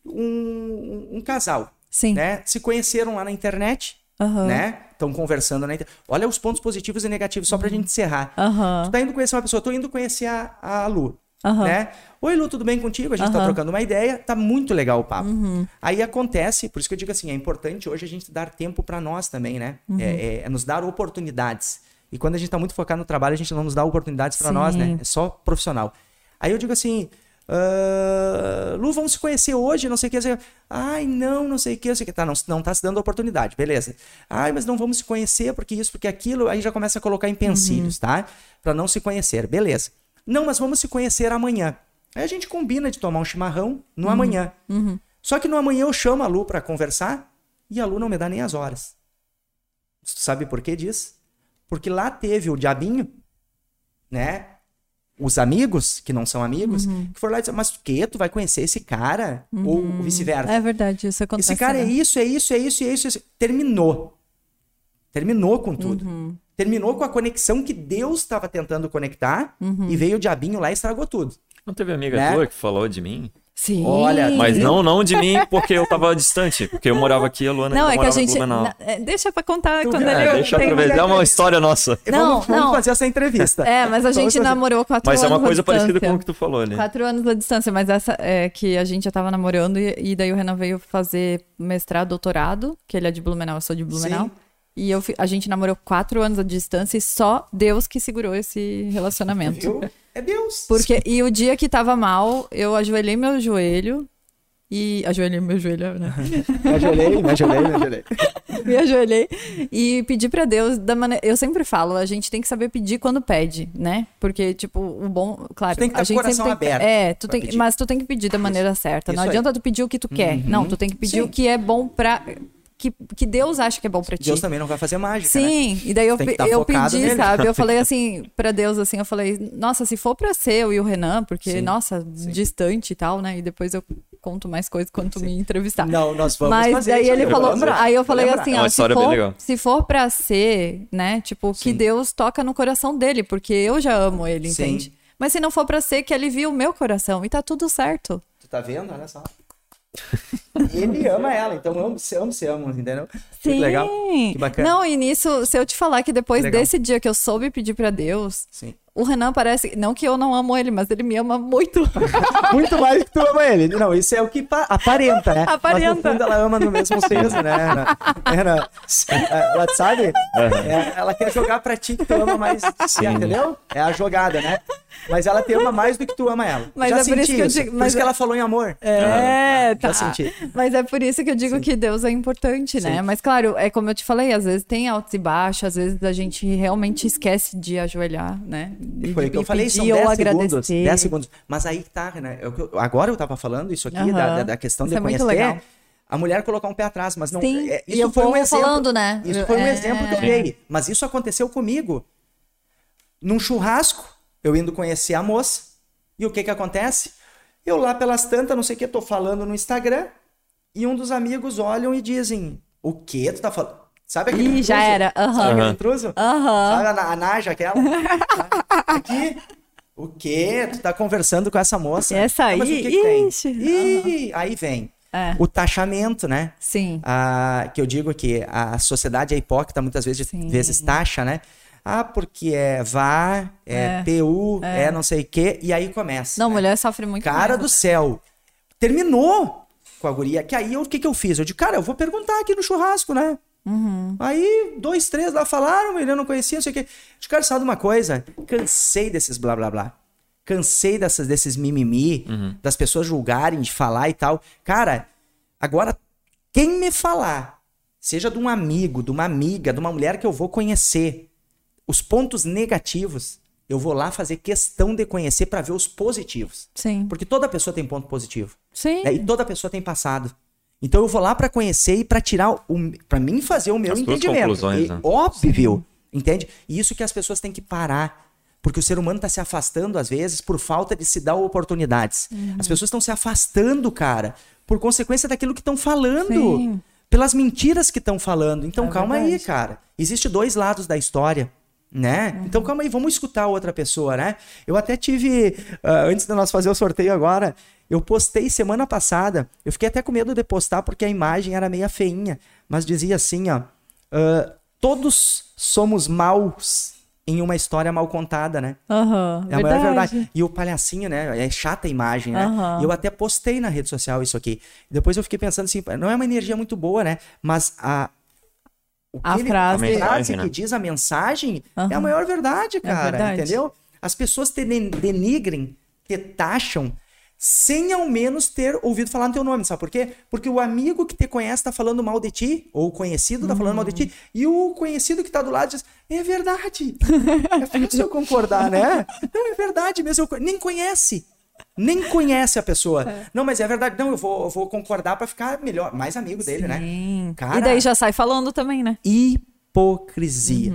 [SPEAKER 3] Um, um casal.
[SPEAKER 2] Sim.
[SPEAKER 3] Né? Se conheceram lá na internet,
[SPEAKER 2] Aham.
[SPEAKER 3] né? Estão conversando na internet. Olha os pontos positivos e negativos, só pra gente encerrar.
[SPEAKER 2] Aham.
[SPEAKER 3] Tu tá indo conhecer uma pessoa, tô indo conhecer a, a Lu.
[SPEAKER 2] Aham.
[SPEAKER 3] Né? Oi, Lu, tudo bem contigo? A gente tá
[SPEAKER 2] Aham.
[SPEAKER 3] trocando uma ideia, tá muito legal o papo.
[SPEAKER 2] Uhum.
[SPEAKER 3] Aí acontece, por isso que eu digo assim, é importante hoje a gente dar tempo pra nós também, né?
[SPEAKER 2] Uhum.
[SPEAKER 3] É, é- é nos dar oportunidades. E quando a gente tá muito focado no trabalho, a gente não nos dá oportunidades
[SPEAKER 2] Sim.
[SPEAKER 3] nós, né? É só profissional. Aí eu digo assim, ah, Lu, vamos se conhecer hoje, não sei o que. Assim, Ai, não, não sei o que, não sei o que. Tá, não, não tá se dando oportunidade, beleza. Ai, mas não vamos se conhecer porque isso, porque aquilo. Aí já começa a colocar empecilhos, tá? Pra não se conhecer, beleza. Não, mas vamos se conhecer amanhã. Aí a gente combina de tomar um chimarrão no amanhã. Só que no amanhã eu chamo a Lu pra conversar e a Lu não me dá nem as horas. Sabe por que disso? Porque lá teve o diabinho, né? Os amigos, que não são amigos, que foram lá e disseram, mas o quê? Tu vai conhecer esse cara? Ou vice-versa.
[SPEAKER 2] É verdade, isso acontece.
[SPEAKER 3] Esse cara é
[SPEAKER 2] né?
[SPEAKER 3] isso, é isso, é isso, é isso, é isso. Terminou. Terminou com tudo.
[SPEAKER 2] Uhum.
[SPEAKER 3] Terminou com a conexão que Deus estava tentando conectar
[SPEAKER 2] Uhum.
[SPEAKER 3] e veio o diabinho lá e estragou tudo.
[SPEAKER 1] Não teve amiga
[SPEAKER 3] Né?
[SPEAKER 1] tua que falou de mim?
[SPEAKER 2] Sim.
[SPEAKER 3] Olha,
[SPEAKER 1] Mas não, não de mim, porque eu tava distante. Porque eu morava aqui, a Luana
[SPEAKER 2] Não, é que a
[SPEAKER 1] morava em
[SPEAKER 2] gente.
[SPEAKER 1] Blumenau.
[SPEAKER 2] na- é, deixa pra contar
[SPEAKER 3] Tu
[SPEAKER 2] quando
[SPEAKER 3] vê?
[SPEAKER 2] ele.
[SPEAKER 1] É, deixa eu
[SPEAKER 2] tem-
[SPEAKER 1] aproveitar. É uma história nossa.
[SPEAKER 2] Não,
[SPEAKER 3] vamos, vamos
[SPEAKER 2] não.
[SPEAKER 3] fazer essa entrevista.
[SPEAKER 2] É, mas a
[SPEAKER 3] Vamos
[SPEAKER 2] gente
[SPEAKER 3] fazer.
[SPEAKER 2] namorou quatro
[SPEAKER 1] Mas é
[SPEAKER 2] anos.
[SPEAKER 1] uma coisa parecida com o que tu falou ali.
[SPEAKER 2] Quatro anos da distância, mas essa é que a gente já tava namorando e, e daí o Renan veio fazer mestrado, doutorado, que ele é de Blumenau, eu sou de Blumenau.
[SPEAKER 3] Sim.
[SPEAKER 2] E eu, a gente namorou quatro anos à distância e só Deus que segurou esse relacionamento.
[SPEAKER 3] Viu? É Deus.
[SPEAKER 2] Porque, e o dia que tava mal, eu ajoelhei meu joelho E ajoelhei, me ajoelhei, né?
[SPEAKER 3] Me ajoelhei, me ajoelhei, me ajoelhei.
[SPEAKER 2] me ajoelhei e pedi pra Deus da maneira. Eu sempre falo, a gente tem que saber pedir quando pede, né? Porque, tipo, o bom. Claro,
[SPEAKER 3] Tu tem que
[SPEAKER 2] a
[SPEAKER 3] estar com o
[SPEAKER 2] gente
[SPEAKER 3] coração
[SPEAKER 2] sempre tem que-
[SPEAKER 3] aberto
[SPEAKER 2] É, tu tem, mas tu tem que pedir da maneira certa. Não
[SPEAKER 3] Isso aí.
[SPEAKER 2] adianta tu pedir o que tu quer. Não, tu tem que pedir
[SPEAKER 3] Sim.
[SPEAKER 2] o que é bom pra. Que, que Deus acha que é bom pra ti.
[SPEAKER 3] Deus também não vai fazer mágica, né?
[SPEAKER 2] Sim, e daí eu,
[SPEAKER 3] tá
[SPEAKER 2] eu pedi,
[SPEAKER 3] nele.
[SPEAKER 2] sabe? Eu falei assim, pra Deus, assim, eu falei, nossa, se for pra ser eu e o Renan, porque,
[SPEAKER 3] Sim,
[SPEAKER 2] nossa, distante e tal, né? E depois eu conto mais coisas quando tu me entrevistar.
[SPEAKER 3] Não, nós vamos
[SPEAKER 2] Mas
[SPEAKER 3] fazer
[SPEAKER 2] daí ele
[SPEAKER 3] aí,
[SPEAKER 2] falou,
[SPEAKER 3] lembrar.
[SPEAKER 2] aí eu falei assim,
[SPEAKER 1] É
[SPEAKER 2] ó, se for, se for pra ser, né, tipo, que
[SPEAKER 3] Sim.
[SPEAKER 2] Deus toca no coração dele, porque eu já amo ele,
[SPEAKER 3] Sim.
[SPEAKER 2] entende? Mas se não for pra ser, que alivie o meu coração, e tá tudo certo.
[SPEAKER 3] Tu tá vendo? Olha só. E ele ama ela, então amo, se amo, se amo, entendeu? Que
[SPEAKER 2] Sim.
[SPEAKER 3] legal. Que bacana.
[SPEAKER 2] Não, e nisso, se eu te falar que depois
[SPEAKER 3] Legal.
[SPEAKER 2] desse dia que eu soube pedir pra Deus,
[SPEAKER 3] Sim.
[SPEAKER 2] o Renan parece, não que eu não amo ele, mas ele me ama muito.
[SPEAKER 3] Muito mais que tu ama ele. Não, isso é o que pa- aparenta, né? Mas
[SPEAKER 2] Aparenta.
[SPEAKER 3] no fundo ela ama no mesmo senso, né? Ana? Ana, é, WhatsApp, é, ela quer jogar pra ti que tu ama mais, entendeu? É a jogada, né? Mas ela te ama mais do que tu ama ela.
[SPEAKER 2] Mas
[SPEAKER 3] Já
[SPEAKER 2] é por isso que eu
[SPEAKER 3] isso.
[SPEAKER 2] digo-
[SPEAKER 3] Por
[SPEAKER 2] mas
[SPEAKER 3] isso que
[SPEAKER 2] é-
[SPEAKER 3] ela falou em amor.
[SPEAKER 2] É, tá.
[SPEAKER 3] Já senti.
[SPEAKER 2] Mas é por isso que eu digo que Deus é importante, né?
[SPEAKER 3] Sim.
[SPEAKER 2] Mas claro, é como eu te falei, às vezes tem altos e baixos, às vezes a gente realmente esquece de ajoelhar, né? De,
[SPEAKER 3] Foi o que eu falei, são
[SPEAKER 2] pedir
[SPEAKER 3] 10
[SPEAKER 2] ou
[SPEAKER 3] segundos.
[SPEAKER 2] agradecer.
[SPEAKER 3] 10 segundos. Mas aí que tá, né? Eu- agora eu tava falando isso aqui,
[SPEAKER 2] Aham.
[SPEAKER 3] da, da- da questão
[SPEAKER 2] Isso
[SPEAKER 3] de
[SPEAKER 2] é muito
[SPEAKER 3] conhecer.
[SPEAKER 2] legal.
[SPEAKER 3] A mulher colocar um pé atrás, mas não.
[SPEAKER 2] Sim,
[SPEAKER 3] é,
[SPEAKER 2] e
[SPEAKER 3] isso foi um exemplo.
[SPEAKER 2] falando, né?
[SPEAKER 3] Isso foi um
[SPEAKER 2] É.
[SPEAKER 3] exemplo que eu dei. Mas isso aconteceu comigo. Num churrasco, eu indo conhecer a moça. E o que que acontece? Eu lá pelas tantas, não sei o que, tô falando no Instagram. E um dos amigos olham e dizem: O que tu tá falando? Sabe aquele
[SPEAKER 2] Ih, já
[SPEAKER 3] intruso?
[SPEAKER 2] era, aham.
[SPEAKER 3] Sabe aquele
[SPEAKER 1] Aham.
[SPEAKER 3] intruso?
[SPEAKER 2] Aham.
[SPEAKER 3] Sabe a, a Naja, aquela? Aqui. O quê? Tu tá conversando com essa moça?
[SPEAKER 2] Essa
[SPEAKER 3] Ah, mas o
[SPEAKER 2] aí?
[SPEAKER 3] que que tem? Ih, aí vem.
[SPEAKER 2] É.
[SPEAKER 3] O taxamento, né?
[SPEAKER 2] Sim.
[SPEAKER 3] Ah, que eu digo que a sociedade é hipócrita, muitas vezes,
[SPEAKER 2] Sim.
[SPEAKER 3] vezes taxa, né? Ah, porque é vá, é,
[SPEAKER 2] É.
[SPEAKER 3] PU, é. não sei o quê, e aí começa.
[SPEAKER 2] Não,
[SPEAKER 3] né?
[SPEAKER 2] mulher sofre muito
[SPEAKER 3] Cara
[SPEAKER 2] mais,
[SPEAKER 3] do
[SPEAKER 2] né?
[SPEAKER 3] céu. Terminou com a guria. Que aí, eu- o que que eu fiz? Eu disse, cara, eu vou perguntar aqui no churrasco, né?
[SPEAKER 2] Uhum.
[SPEAKER 3] Aí, dois, três lá falaram, ele eu não conhecia, não sei o quê. Eu disse, cara, sabe de uma coisa? Cansei desses blá, blá, blá. Cansei dessas, desses mimimi, das pessoas julgarem, de falar e tal. Cara, agora, quem me falar, seja de um amigo, de uma amiga, de uma mulher que eu vou conhecer, os pontos negativos, eu vou lá fazer questão de conhecer para ver os positivos.
[SPEAKER 2] Sim.
[SPEAKER 3] Porque toda pessoa tem ponto positivo.
[SPEAKER 2] Sim.
[SPEAKER 3] né? E toda pessoa tem passado. Então eu vou lá para conhecer e para tirar o para mim fazer o meu
[SPEAKER 1] As
[SPEAKER 3] entendimento.
[SPEAKER 1] conclusões,
[SPEAKER 3] E,
[SPEAKER 1] né?
[SPEAKER 3] Óbvio, entende? E isso que as pessoas têm que parar. Porque o ser humano está se afastando, às vezes, por falta de se dar oportunidades.
[SPEAKER 2] Uhum.
[SPEAKER 3] As pessoas estão se afastando, cara, por consequência daquilo que estão falando.
[SPEAKER 2] Sim.
[SPEAKER 3] Pelas mentiras que estão falando. Então,
[SPEAKER 2] É
[SPEAKER 3] calma aí,
[SPEAKER 2] verdade.
[SPEAKER 3] cara. Existe dois lados da história. Né?
[SPEAKER 2] Uhum.
[SPEAKER 3] Então calma aí, vamos escutar a outra pessoa, né? Eu até tive, ah, antes de nós fazer o sorteio agora, eu postei semana passada, eu fiquei até com medo de postar porque a imagem era meia feinha, mas dizia assim, ó, ah, todos somos maus em uma história mal contada, né?
[SPEAKER 2] Aham.
[SPEAKER 3] É a
[SPEAKER 2] verdade.
[SPEAKER 3] verdade. E o palhacinho, né? É chata a imagem, né?
[SPEAKER 2] Aham.
[SPEAKER 3] E eu até postei na rede social isso aqui. Depois eu fiquei pensando assim, não é uma energia muito boa, né? Mas a. o
[SPEAKER 2] A
[SPEAKER 3] ele-
[SPEAKER 2] frase-
[SPEAKER 3] a
[SPEAKER 1] A mensagem,
[SPEAKER 3] que
[SPEAKER 1] né?
[SPEAKER 3] diz a mensagem é a maior verdade, cara.
[SPEAKER 2] verdade.
[SPEAKER 3] Entendeu? As pessoas te den- denigrem, te taxam, sem ao menos ter ouvido falar no teu nome, sabe por quê? Porque o amigo que te conhece tá falando mal de ti, ou o conhecido tá falando mal de ti, e o conhecido que tá do lado diz, é verdade. É fácil eu concordar, né? Não, é verdade mesmo, eu nem conhece. Nem conhece a pessoa. Não, mas é verdade. Não, eu vou, eu vou concordar pra ficar melhor, mais amigo dele, né?
[SPEAKER 2] Sim.
[SPEAKER 3] Cara-
[SPEAKER 2] E daí já sai falando também, né?
[SPEAKER 3] Hipocrisia.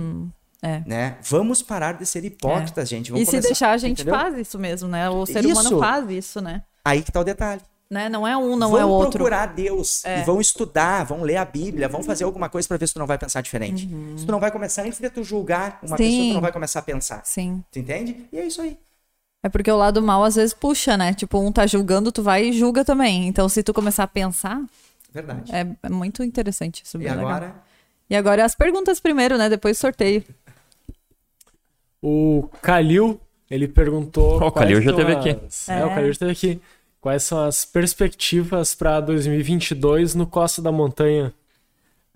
[SPEAKER 2] É.
[SPEAKER 3] Né? Vamos parar de ser hipócritas, gente.
[SPEAKER 2] E
[SPEAKER 3] Vamos
[SPEAKER 2] se
[SPEAKER 3] começar-
[SPEAKER 2] deixar, a gente
[SPEAKER 3] entendeu?
[SPEAKER 2] faz isso mesmo, né? O ser
[SPEAKER 3] Isso.
[SPEAKER 2] humano faz isso, né?
[SPEAKER 3] Aí que tá o detalhe.
[SPEAKER 2] né? Não é um, não
[SPEAKER 3] vão
[SPEAKER 2] é outro.
[SPEAKER 3] procurar Deus
[SPEAKER 2] É.
[SPEAKER 3] e vão estudar, vão ler a Bíblia, vão fazer alguma coisa pra ver se tu não vai pensar diferente. Se tu não vai começar, antes de tu julgar uma
[SPEAKER 2] Uhum. Sim.
[SPEAKER 3] pessoa, tu não vai começar a pensar.
[SPEAKER 2] Sim.
[SPEAKER 3] Tu entende? E é isso aí.
[SPEAKER 2] É porque o lado mal às vezes puxa, né? Tipo, um tá julgando, tu vai e julga também. Então, se tu começar a pensar,
[SPEAKER 3] Verdade.
[SPEAKER 2] é, é muito interessante isso.
[SPEAKER 3] e
[SPEAKER 2] legal.
[SPEAKER 3] agora?
[SPEAKER 2] E agora as perguntas primeiro, né? Depois sorteio.
[SPEAKER 4] O Kalil, ele perguntou.
[SPEAKER 1] Ó, o Kalil já teve aqui.
[SPEAKER 4] as- É,
[SPEAKER 2] É.
[SPEAKER 4] o Kalil já esteve aqui. Quais são as perspectivas para 2022 no Costa da Montanha?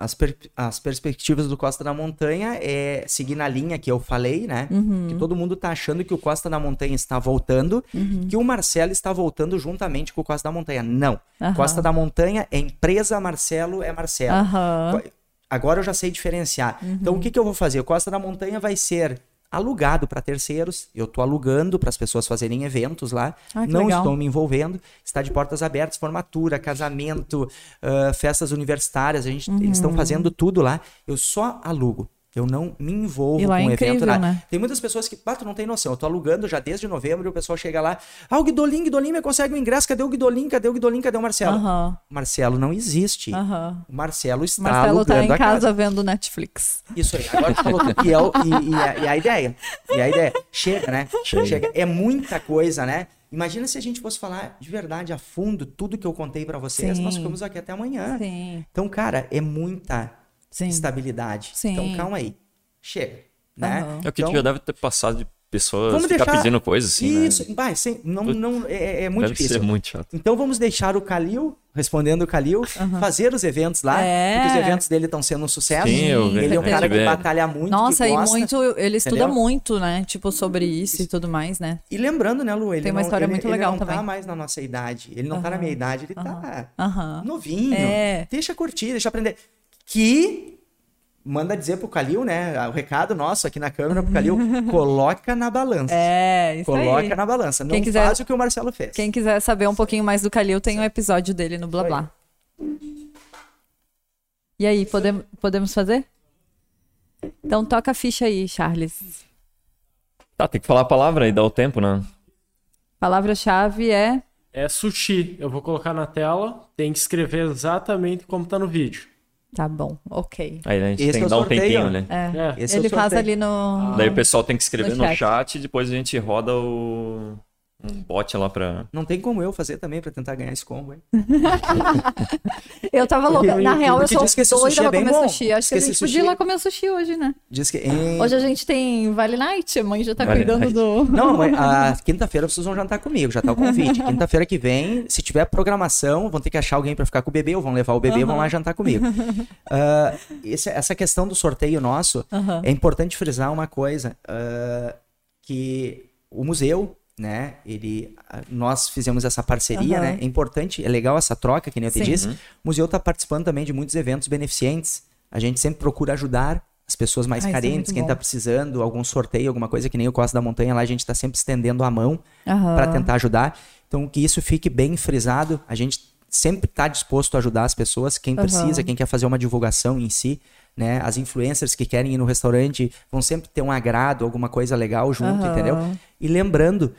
[SPEAKER 3] As, per- as perspectivas do Costa da Montanha é seguir na linha que eu falei, né?
[SPEAKER 2] Uhum.
[SPEAKER 3] Que todo mundo tá achando que o Costa da Montanha está voltando,
[SPEAKER 2] Uhum.
[SPEAKER 3] que o Marcelo está voltando juntamente com o Costa da Montanha. Não.
[SPEAKER 2] Aham.
[SPEAKER 3] Costa da Montanha é empresa, Marcelo é Marcelo. Agora eu já sei diferenciar. Então o que, que eu vou fazer? O Costa da Montanha vai ser alugado para terceiros. Eu estou alugando para as pessoas fazerem eventos lá.
[SPEAKER 2] Ah,
[SPEAKER 3] Não
[SPEAKER 2] legal.
[SPEAKER 3] estou me envolvendo. Está de portas abertas, formatura, casamento, ah, festas universitárias. A gente, Eles
[SPEAKER 2] Uhum.
[SPEAKER 3] estão fazendo tudo lá. Eu só alugo. Eu não me envolvo
[SPEAKER 2] E lá
[SPEAKER 3] com
[SPEAKER 2] é
[SPEAKER 3] o evento
[SPEAKER 2] incrível,
[SPEAKER 3] lá.
[SPEAKER 2] né?
[SPEAKER 3] Tem muitas pessoas que, ah, tu não tem noção. Eu tô alugando já desde novembro e o pessoal chega lá. Ah, o Guidolin, Guidolin me consegue o ingresso. Cadê o Guidolin? Cadê o Guidolin? Cadê o Marcelo? Marcelo não existe. O Marcelo está
[SPEAKER 2] Marcelo tá
[SPEAKER 3] alugando
[SPEAKER 2] em
[SPEAKER 3] a casa.
[SPEAKER 2] casa vendo Netflix.
[SPEAKER 3] Isso aí, agora tu falou tudo. E, é o- e- e a, e a ideia. E a ideia. Chega, né?
[SPEAKER 1] Chega.
[SPEAKER 3] É muita coisa, né? Imagina se a gente fosse falar de verdade, a fundo, tudo que eu contei pra vocês.
[SPEAKER 2] Sim.
[SPEAKER 3] Nós ficamos aqui até amanhã.
[SPEAKER 2] Sim.
[SPEAKER 3] Então, cara, é muita
[SPEAKER 2] Sim.
[SPEAKER 3] estabilidade.
[SPEAKER 2] Sim.
[SPEAKER 3] Então, calma aí. Chega. Né?
[SPEAKER 2] Aham.
[SPEAKER 1] É o que
[SPEAKER 3] Então,
[SPEAKER 1] já deve ter passado de pessoas
[SPEAKER 3] Vamos
[SPEAKER 1] ficar
[SPEAKER 3] deixar-
[SPEAKER 1] pedindo coisas assim,
[SPEAKER 3] Isso,
[SPEAKER 1] né?
[SPEAKER 3] vai, sem, não, não, é, é muito
[SPEAKER 1] deve
[SPEAKER 3] difícil.
[SPEAKER 1] ser muito chato.
[SPEAKER 3] Então vamos deixar o Calil, respondendo o Calil, fazer os eventos lá.
[SPEAKER 2] É.
[SPEAKER 3] Porque os eventos dele estão sendo um sucesso.
[SPEAKER 1] Sim, eu vi,
[SPEAKER 3] ele é um cara que
[SPEAKER 1] vê.
[SPEAKER 3] batalha muito.
[SPEAKER 2] Nossa,
[SPEAKER 3] que
[SPEAKER 2] e
[SPEAKER 3] gosta.
[SPEAKER 2] muito. Ele estuda
[SPEAKER 3] entendeu?
[SPEAKER 2] muito, né? Tipo, sobre isso e tudo mais, né?
[SPEAKER 3] E lembrando, né, Lu? Ele
[SPEAKER 2] Tem uma
[SPEAKER 3] não,
[SPEAKER 2] história
[SPEAKER 3] ele,
[SPEAKER 2] muito
[SPEAKER 3] ele
[SPEAKER 2] legal
[SPEAKER 3] não tá
[SPEAKER 2] também.
[SPEAKER 3] mais na nossa idade. Ele não tá na minha idade, ele tá
[SPEAKER 2] Aham.
[SPEAKER 3] novinho.
[SPEAKER 2] É.
[SPEAKER 3] Deixa curtir, deixa aprender. Que manda dizer pro Calil, né? O recado nosso aqui na câmera pro Calil, coloca na balança.
[SPEAKER 2] É, isso
[SPEAKER 3] coloca
[SPEAKER 2] aí.
[SPEAKER 3] na balança. Não
[SPEAKER 2] Quem quiser-
[SPEAKER 3] faz o que o Marcelo fez.
[SPEAKER 2] Quem quiser saber um pouquinho mais do Calil, tem um episódio dele no Blá Blá. E aí, podemos, podemos fazer? Então toca a ficha aí, Charles.
[SPEAKER 1] Tá, tem que falar a palavra e dar o tempo, né?
[SPEAKER 2] Palavra-chave é.
[SPEAKER 4] É sushi. Eu vou colocar na tela. Tem que escrever exatamente como tá no vídeo.
[SPEAKER 2] Tá bom, ok.
[SPEAKER 1] Aí a gente
[SPEAKER 3] Esse
[SPEAKER 1] tem
[SPEAKER 3] é
[SPEAKER 1] que dar um
[SPEAKER 3] sorteio,
[SPEAKER 1] tempinho, né?
[SPEAKER 2] É.
[SPEAKER 4] É.
[SPEAKER 3] Esse é
[SPEAKER 2] Ele faz ali no.
[SPEAKER 1] Daí o pessoal tem que escrever
[SPEAKER 2] No
[SPEAKER 1] no
[SPEAKER 2] chat.
[SPEAKER 1] chat. e depois a gente roda o um bot lá pra.
[SPEAKER 3] Não tem como eu fazer também pra tentar ganhar esse combo, hein?
[SPEAKER 2] Eu tava louca. Na real, eu sou
[SPEAKER 3] que
[SPEAKER 2] doida
[SPEAKER 3] sushi é
[SPEAKER 2] pra comer
[SPEAKER 3] bom.
[SPEAKER 2] sushi. Acho
[SPEAKER 3] Diz
[SPEAKER 2] que a
[SPEAKER 3] que
[SPEAKER 2] gente
[SPEAKER 3] esse
[SPEAKER 2] podia ir
[SPEAKER 3] sushi-
[SPEAKER 2] lá comer sushi hoje, né?
[SPEAKER 3] Diz que. hein?
[SPEAKER 2] Hoje a gente tem Vale Night, a mãe já tá
[SPEAKER 1] Vale
[SPEAKER 2] cuidando
[SPEAKER 1] Night.
[SPEAKER 2] do.
[SPEAKER 3] Não, mãe, a quinta-feira vocês vão jantar comigo, já tá o convite. Quinta-feira que vem, se tiver programação, vão ter que achar alguém pra ficar com o bebê, ou vão levar o bebê e vão lá jantar comigo. Ah, esse- essa questão do sorteio nosso, é importante frisar uma coisa, ah, que o museu, né, ele, ah, nós fizemos essa parceria,
[SPEAKER 2] Aham.
[SPEAKER 3] né, é importante, é legal essa troca, que nem eu te
[SPEAKER 2] Sim.
[SPEAKER 3] disse, o museu tá participando também de muitos eventos beneficentes, a gente sempre procura ajudar as pessoas mais
[SPEAKER 2] Ah, isso é
[SPEAKER 3] carentes,
[SPEAKER 2] muito
[SPEAKER 3] quem
[SPEAKER 2] bom.
[SPEAKER 3] tá precisando, algum sorteio, alguma coisa, que nem o Costa da Montanha, lá a gente tá sempre estendendo a mão
[SPEAKER 2] Aham.
[SPEAKER 3] para tentar ajudar. Então, que isso fique bem frisado. A gente sempre está disposto a ajudar as pessoas, quem precisa, quem quer fazer uma divulgação em si. Né? As influencers que querem ir no restaurante vão sempre ter um agrado, alguma coisa legal junto,
[SPEAKER 2] Aham.
[SPEAKER 3] entendeu? E lembrando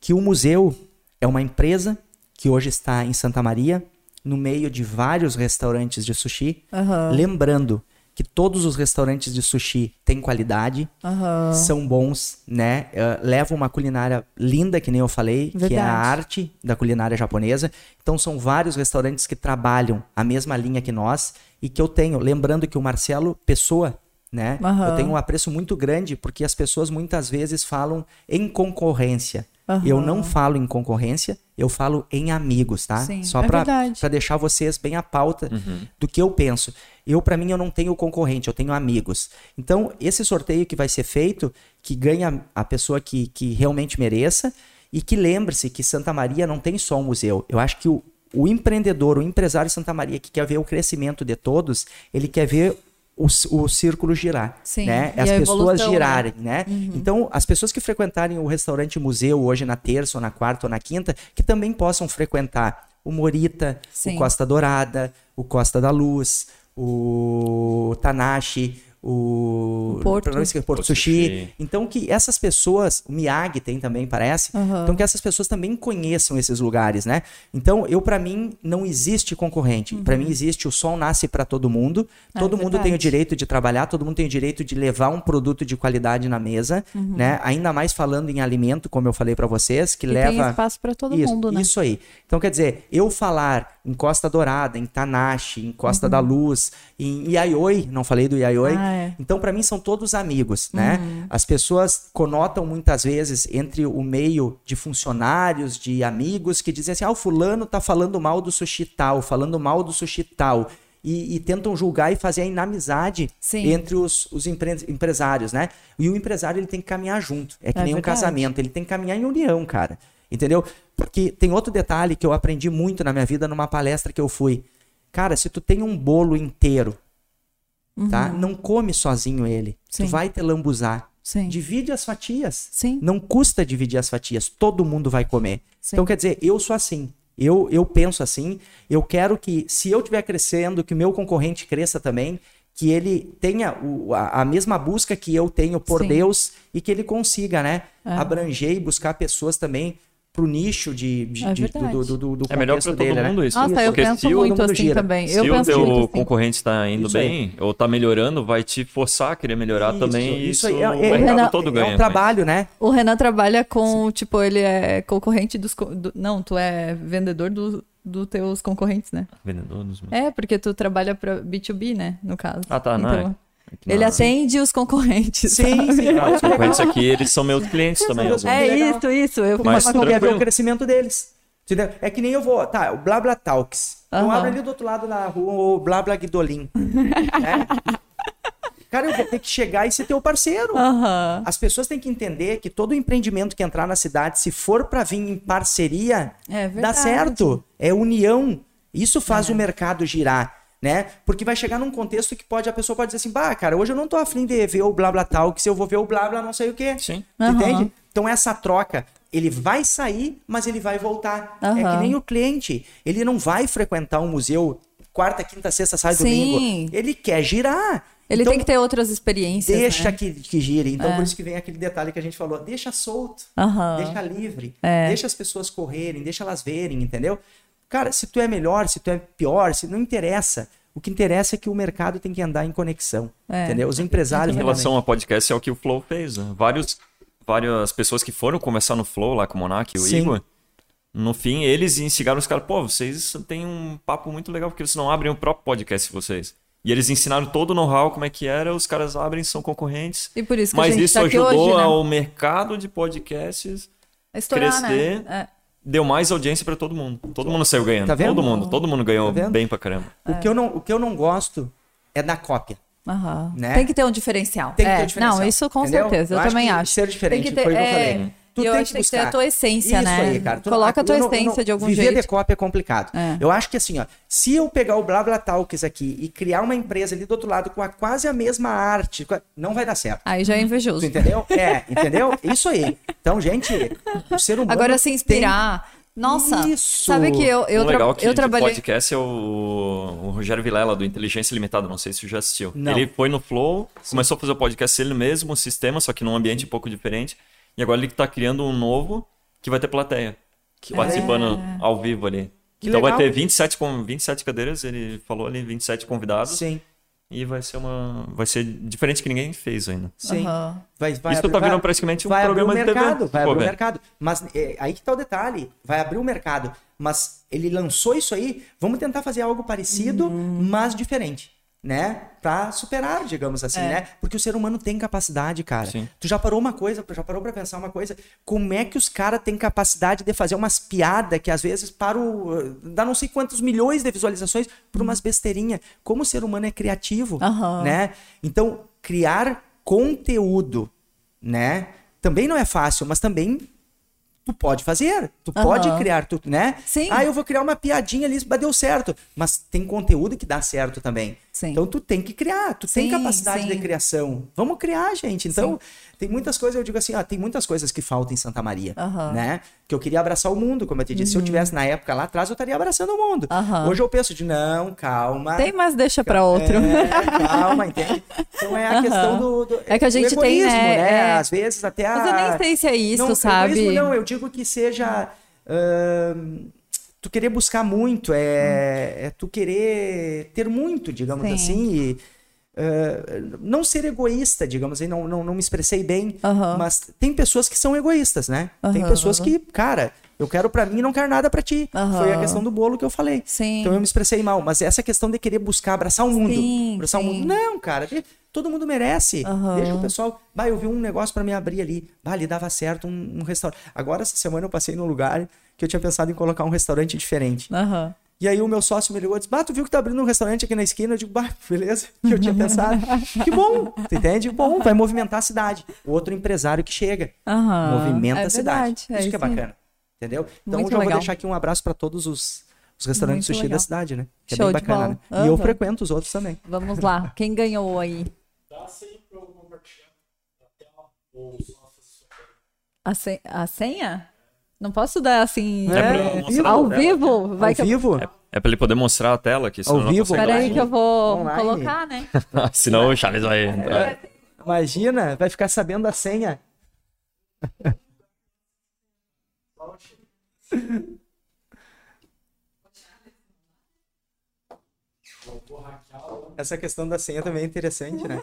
[SPEAKER 3] que o museu é uma empresa que hoje está em Santa Maria, no meio de vários restaurantes de sushi.
[SPEAKER 2] Aham.
[SPEAKER 3] Lembrando que todos os restaurantes de sushi têm qualidade,
[SPEAKER 2] Aham.
[SPEAKER 3] são bons, né? Eh, levam uma culinária linda, que nem eu falei, que é a
[SPEAKER 2] Verdade.
[SPEAKER 3] arte da culinária japonesa. Então são vários restaurantes que trabalham a mesma linha que nós e que eu tenho, lembrando que o Marcelo Pessoa, né?
[SPEAKER 2] Aham.
[SPEAKER 3] Eu tenho um apreço muito grande porque as pessoas muitas vezes falam em concorrência.
[SPEAKER 2] Aham.
[SPEAKER 3] Eu não falo em concorrência, eu falo em amigos, tá?
[SPEAKER 2] Sim,
[SPEAKER 3] Só
[SPEAKER 2] é
[SPEAKER 3] para deixar vocês bem a pauta do que eu penso. Eu, para mim, eu não tenho concorrente, eu tenho amigos. Então, esse sorteio que vai ser feito, que ganha a pessoa que, que realmente mereça, e que lembre-se que Santa Maria não tem só um museu. Eu acho que o, o empreendedor, o empresário de Santa Maria que quer ver o crescimento de todos, ele quer ver o, o círculo girar,
[SPEAKER 2] Sim,
[SPEAKER 3] né? As pessoas
[SPEAKER 2] evolução, né?
[SPEAKER 3] girarem, né? Então, as pessoas que frequentarem o restaurante museu hoje na terça, ou na quarta, ou na quinta, que também possam frequentar o Morita,
[SPEAKER 2] Sim.
[SPEAKER 3] o Costa Dourada, o Costa da Luz, o Tanashi, o
[SPEAKER 2] O Porto.
[SPEAKER 3] não esquecer, Porto
[SPEAKER 1] Porto
[SPEAKER 3] Sushi.
[SPEAKER 1] Sushi.
[SPEAKER 3] Então que essas pessoas, o Miyagi tem também, parece.
[SPEAKER 2] Aham.
[SPEAKER 3] Então que essas pessoas também conheçam esses lugares, né? Então eu para mim não existe concorrente. Pra mim existe o sol nasce pra todo mundo.
[SPEAKER 2] Uhum. Ah,
[SPEAKER 3] todo
[SPEAKER 2] é
[SPEAKER 3] mundo tem o direito de trabalhar, todo mundo tem o direito de levar um produto de qualidade na mesa,
[SPEAKER 2] Uhum.
[SPEAKER 3] né? Ainda mais falando em alimento, como eu falei pra vocês, que
[SPEAKER 2] E
[SPEAKER 3] leva
[SPEAKER 2] tem espaço pra todo
[SPEAKER 3] isso,
[SPEAKER 2] mundo, né?
[SPEAKER 3] Isso aí. Então, quer dizer, eu falar em Costa Dourada, em Tanashi, em Costa da Luz, em Iaioi, não falei do Iaioi.
[SPEAKER 2] Uhum. Ah, é. Uhum.
[SPEAKER 3] Então, para mim, são todos amigos, né? As pessoas conotam muitas vezes entre o meio de funcionários, de amigos, que dizem assim: ah, o fulano tá falando mal do sushi tal, falando mal do sushi tal. e, e tentam julgar e fazer a inamizade
[SPEAKER 2] Sim.
[SPEAKER 3] entre os, os empre- empresários, né? E o empresário ele tem que caminhar junto. É que
[SPEAKER 2] É
[SPEAKER 3] nem um
[SPEAKER 2] verdade.
[SPEAKER 3] casamento, ele tem que caminhar em união, cara. Entendeu? Porque tem outro detalhe que eu aprendi muito na minha vida numa palestra que eu fui. Cara, se tu tem um bolo inteiro, tá? Não come sozinho ele.
[SPEAKER 2] Uhum. Sim.
[SPEAKER 3] Tu vai te lambuzar.
[SPEAKER 2] Sim.
[SPEAKER 3] Divide as fatias.
[SPEAKER 2] Sim.
[SPEAKER 3] Não custa dividir as fatias, todo mundo vai comer.
[SPEAKER 2] Sim.
[SPEAKER 3] Então, quer dizer, eu sou assim. Eu, eu penso assim. Eu quero que, se eu estiver crescendo, que o meu concorrente cresça também, que ele tenha o- a, a mesma busca que eu tenho por. Deus e que ele consiga, né?
[SPEAKER 2] É.
[SPEAKER 3] Abranger e buscar pessoas também pro nicho de, de-
[SPEAKER 2] É
[SPEAKER 3] de- do, do, do, do
[SPEAKER 1] É melhor pra todo
[SPEAKER 3] dele, né?
[SPEAKER 1] mundo isso.
[SPEAKER 2] Nossa, eu
[SPEAKER 1] Porque
[SPEAKER 2] penso
[SPEAKER 1] se o-
[SPEAKER 2] muito assim
[SPEAKER 3] gira.
[SPEAKER 2] também.
[SPEAKER 1] Se
[SPEAKER 2] Eu
[SPEAKER 1] o
[SPEAKER 2] penso
[SPEAKER 1] teu
[SPEAKER 2] assim.
[SPEAKER 1] concorrente está indo
[SPEAKER 3] Isso aí.
[SPEAKER 1] bem ou está melhorando, vai te forçar a querer melhorar
[SPEAKER 3] Isso,
[SPEAKER 1] também.
[SPEAKER 3] isso
[SPEAKER 1] Isso,
[SPEAKER 3] aí. É-
[SPEAKER 1] o
[SPEAKER 3] é-
[SPEAKER 1] mercado
[SPEAKER 2] Renan,
[SPEAKER 1] todo
[SPEAKER 3] É
[SPEAKER 1] ganha.
[SPEAKER 3] um
[SPEAKER 1] com
[SPEAKER 3] trabalho, né?
[SPEAKER 2] O Renan trabalha com, tipo, ele é concorrente dos. do- não, tu é vendedor do- dos teus concorrentes, né?
[SPEAKER 1] isso. Vendedor dos meus.
[SPEAKER 2] É, porque tu trabalha pra B2B, né? No caso.
[SPEAKER 1] Ah, tá, não,
[SPEAKER 2] Então,
[SPEAKER 1] é que
[SPEAKER 2] ele
[SPEAKER 1] não-
[SPEAKER 2] atende os concorrentes.
[SPEAKER 3] Sim,
[SPEAKER 2] sabe?
[SPEAKER 3] sim.
[SPEAKER 1] Ah, os concorrentes aqui, eles são meus clientes também.
[SPEAKER 2] É
[SPEAKER 3] Legal.
[SPEAKER 2] isso, isso. Eu
[SPEAKER 1] Mas
[SPEAKER 3] Mas tu quer ver o crescimento deles. Entendeu? É que nem eu vou, tá, o Blabla Talks. Eu
[SPEAKER 2] Aham.
[SPEAKER 3] abro ali do outro lado da rua o Blabla Guidolin. né? Cara, eu vou ter que chegar e ser teu parceiro.
[SPEAKER 2] Aham.
[SPEAKER 3] As pessoas têm que entender que todo empreendimento que entrar na cidade, se for pra vir em parceria,
[SPEAKER 2] É
[SPEAKER 3] dá certo. É união. Isso faz o mercado girar, né? Porque vai chegar num contexto que pode a pessoa pode dizer assim: "Bah, cara, hoje eu não tô afim de ver o Blabla Talks, eu vou ver o Blabla não sei o quê".
[SPEAKER 1] Sim.
[SPEAKER 3] Tu
[SPEAKER 2] Aham.
[SPEAKER 3] Entende? Então essa troca, ele vai sair, mas ele vai voltar. É que nem o cliente. Ele não vai frequentar um museu quarta, quinta, sexta, sábado,
[SPEAKER 2] Sim.
[SPEAKER 3] domingo. Ele quer girar.
[SPEAKER 2] Ele
[SPEAKER 3] Então,
[SPEAKER 2] tem que ter outras experiências.
[SPEAKER 3] Deixa
[SPEAKER 2] né?
[SPEAKER 3] que, que gire. Então,
[SPEAKER 2] É.
[SPEAKER 3] por isso que vem aquele detalhe que a gente falou. Deixa solto.
[SPEAKER 2] Aham.
[SPEAKER 3] Deixa livre.
[SPEAKER 2] É.
[SPEAKER 3] Deixa as pessoas correrem, deixa elas verem, entendeu? Cara, se tu é melhor, se tu é pior, se não interessa. O que interessa é que o mercado tem que andar em conexão.
[SPEAKER 2] É.
[SPEAKER 3] Entendeu? Os empresários.
[SPEAKER 1] Em relação ao podcast, é o que o Flow fez. Né? Vários, várias pessoas que foram conversar no Flow lá com o Monark e o
[SPEAKER 3] Sim.
[SPEAKER 1] Igor, no fim, eles instigaram os caras, pô, vocês têm um papo muito legal, porque vocês não abrem o próprio podcast de vocês. E eles ensinaram todo o know-how, como é que era, os caras abrem, são concorrentes.
[SPEAKER 2] E por isso que a
[SPEAKER 1] Mas
[SPEAKER 2] gente
[SPEAKER 1] isso
[SPEAKER 2] tá aqui
[SPEAKER 1] ajudou
[SPEAKER 2] hoje, né?
[SPEAKER 1] ao mercado de podcasts
[SPEAKER 2] Estourar,
[SPEAKER 1] crescer.
[SPEAKER 2] né?
[SPEAKER 1] Deu mais audiência pra todo mundo. Todo mundo saiu ganhando.
[SPEAKER 3] Tá vendo?
[SPEAKER 1] Todo mundo. Todo mundo ganhou
[SPEAKER 3] Tá
[SPEAKER 1] bem pra caramba.
[SPEAKER 2] É.
[SPEAKER 3] O, que eu não, o que eu não gosto é da cópia.
[SPEAKER 2] É. Aham.
[SPEAKER 3] Né?
[SPEAKER 2] Tem que ter um diferencial.
[SPEAKER 3] Tem que ter
[SPEAKER 2] É,
[SPEAKER 3] um diferencial.
[SPEAKER 2] Não, isso com
[SPEAKER 3] entendeu?
[SPEAKER 2] certeza. Eu,
[SPEAKER 3] acho
[SPEAKER 2] também
[SPEAKER 3] que
[SPEAKER 2] acho.
[SPEAKER 3] Ser diferente,
[SPEAKER 2] Tem que ter,
[SPEAKER 3] foi o que eu
[SPEAKER 2] é,
[SPEAKER 3] falei. Tu
[SPEAKER 2] eu
[SPEAKER 3] tem
[SPEAKER 2] acho que tem que ter a
[SPEAKER 3] buscar.
[SPEAKER 2] tua essência,
[SPEAKER 3] Isso
[SPEAKER 2] né?
[SPEAKER 3] Aí, cara. Tu-
[SPEAKER 2] Coloca a tua
[SPEAKER 3] não-
[SPEAKER 2] essência
[SPEAKER 3] não-
[SPEAKER 2] de algum
[SPEAKER 3] viver
[SPEAKER 2] jeito.
[SPEAKER 3] de cópia é complicado.
[SPEAKER 2] É.
[SPEAKER 3] Eu acho que assim, ó, se eu pegar o Blabla Talks aqui e criar uma empresa ali do outro lado com a, quase a mesma arte, não vai dar certo.
[SPEAKER 2] Aí já é invejoso.
[SPEAKER 3] Tu entendeu? É, entendeu? Isso aí. Então, gente, o ser humano.
[SPEAKER 2] Agora, se
[SPEAKER 3] tem-
[SPEAKER 2] inspirar. Nossa,
[SPEAKER 3] Isso.
[SPEAKER 2] sabe que eu, eu,
[SPEAKER 1] o legal que
[SPEAKER 2] eu trabalhei.
[SPEAKER 1] podcast é o, o Rogério Vilela, do Inteligência Limitada. Não sei se você já assistiu.
[SPEAKER 3] Não.
[SPEAKER 1] Ele foi no Flow, começou a fazer o podcast ele mesmo, o sistema, só que num ambiente um pouco diferente. E agora ele tá criando um novo que vai ter plateia. Que participando ao vivo ali.
[SPEAKER 3] Que
[SPEAKER 1] então vai
[SPEAKER 3] legal.
[SPEAKER 1] ter 27, com 27 cadeiras, ele falou ali, 27 convidados.
[SPEAKER 3] Sim,
[SPEAKER 1] E vai ser uma. Vai ser diferente que ninguém fez ainda.
[SPEAKER 3] sim.
[SPEAKER 2] Aham.
[SPEAKER 3] Vai, vai
[SPEAKER 1] Isso tá
[SPEAKER 3] vai-
[SPEAKER 1] virando praticamente um
[SPEAKER 3] vai abrir
[SPEAKER 1] programa
[SPEAKER 3] o
[SPEAKER 1] de TV.
[SPEAKER 3] mercado, vai
[SPEAKER 1] Pô,
[SPEAKER 3] abrir o mercado. Mas é, aí que tá o detalhe, vai abrir o mercado. Mas ele lançou isso aí, vamos tentar fazer algo parecido,
[SPEAKER 2] Uhum.
[SPEAKER 3] mas diferente, né? Pra superar, digamos assim,
[SPEAKER 2] É.
[SPEAKER 3] né? Porque o ser humano tem capacidade, cara.
[SPEAKER 1] Sim.
[SPEAKER 3] Tu já parou uma coisa, já parou pra pensar uma coisa? Como é que os caras têm capacidade de fazer umas piadas que às vezes para o dá não sei quantos milhões de visualizações por umas besteirinhas? Como o ser humano é criativo,
[SPEAKER 2] Aham.
[SPEAKER 3] né? Então, criar conteúdo, né? Também não é fácil, mas também tu pode fazer. Tu
[SPEAKER 2] Aham.
[SPEAKER 3] pode criar, tu, né?
[SPEAKER 2] Sim.
[SPEAKER 3] Ah, eu vou criar uma piadinha ali, mas deu certo. Mas tem conteúdo que dá certo também.
[SPEAKER 2] Sim.
[SPEAKER 3] Então tu tem que criar, tu tem
[SPEAKER 2] Sim,
[SPEAKER 3] capacidade
[SPEAKER 2] sim.
[SPEAKER 3] de criação. Vamos criar, gente. Então, tem muitas coisas, eu digo assim, ó, tem muitas coisas que faltam em Santa Maria.
[SPEAKER 2] Uhum.
[SPEAKER 3] né? Que eu queria abraçar o mundo, como eu te disse. Se eu tivesse na época lá atrás, eu estaria abraçando o mundo.
[SPEAKER 2] Aham.
[SPEAKER 3] Hoje eu penso de, não, calma.
[SPEAKER 2] Tem, mas deixa pra outro.
[SPEAKER 3] É, calma, entende? Então é a questão do, do-
[SPEAKER 2] É que a gente tem, né,
[SPEAKER 3] né?
[SPEAKER 2] é.
[SPEAKER 3] Às vezes até a...
[SPEAKER 2] Mas eu nem sei se é isso,
[SPEAKER 3] não,
[SPEAKER 2] sabe?
[SPEAKER 3] Egoísmo não, eu digo que seja... tu querer buscar muito, é, é tu querer ter muito, digamos
[SPEAKER 2] Sim.
[SPEAKER 3] assim, e, ah, não ser egoísta, digamos assim, não, não, não me expressei bem,
[SPEAKER 2] Aham.
[SPEAKER 3] mas tem pessoas que são egoístas, né? Tem
[SPEAKER 2] Aham.
[SPEAKER 3] pessoas que, cara, eu quero pra mim e não quero nada pra ti.
[SPEAKER 2] Aham.
[SPEAKER 3] Foi a questão do bolo que eu falei.
[SPEAKER 2] Sim.
[SPEAKER 3] Então eu me expressei mal, mas essa questão de querer buscar abraçar o mundo,
[SPEAKER 2] Sim,
[SPEAKER 3] abraçar o
[SPEAKER 2] sim.
[SPEAKER 3] mundo, não, cara, todo mundo merece. Deixa o pessoal, bah, eu vi um negócio pra me abrir ali, bah, ali dava certo um, um restaurante. Agora essa semana eu passei num lugar que eu tinha pensado em colocar um restaurante diferente.
[SPEAKER 2] Aham.
[SPEAKER 3] E aí o meu sócio me ligou e disse, bah, tu viu que tá abrindo um restaurante aqui na esquina? Eu digo, bah, beleza, que eu tinha pensado. que bom, tu entende? Bom, vai movimentar a cidade. Outro empresário que chega,
[SPEAKER 2] Aham,
[SPEAKER 3] movimenta
[SPEAKER 2] é
[SPEAKER 3] a cidade.
[SPEAKER 2] verdade, é
[SPEAKER 3] isso que é bacana, entendeu? Então
[SPEAKER 2] Muito
[SPEAKER 3] já vou
[SPEAKER 2] legal.
[SPEAKER 3] deixar aqui um abraço para todos os, os restaurantes
[SPEAKER 2] Muito
[SPEAKER 3] sushi da
[SPEAKER 2] legal.
[SPEAKER 3] cidade, né? Que
[SPEAKER 2] Show
[SPEAKER 3] é bem
[SPEAKER 2] de
[SPEAKER 3] bacana,
[SPEAKER 2] bola.
[SPEAKER 3] né? E eu frequento os outros também.
[SPEAKER 2] Vamos lá. Quem ganhou aí?
[SPEAKER 4] Dá sim pra eu compartilhar na tela ou só.
[SPEAKER 2] A, a senha? Não posso dar assim.
[SPEAKER 3] É
[SPEAKER 2] é, ao vivo? Vai
[SPEAKER 3] Ao
[SPEAKER 2] que eu-
[SPEAKER 3] vivo?
[SPEAKER 1] É pra ele poder mostrar a tela aqui, senão
[SPEAKER 3] Ao
[SPEAKER 1] não
[SPEAKER 3] vivo?
[SPEAKER 2] Peraí que eu vou
[SPEAKER 3] Online.
[SPEAKER 2] colocar, né?
[SPEAKER 1] senão o Charles vai...
[SPEAKER 3] É. Imagina, vai ficar sabendo a senha. Essa questão da senha também é interessante, né?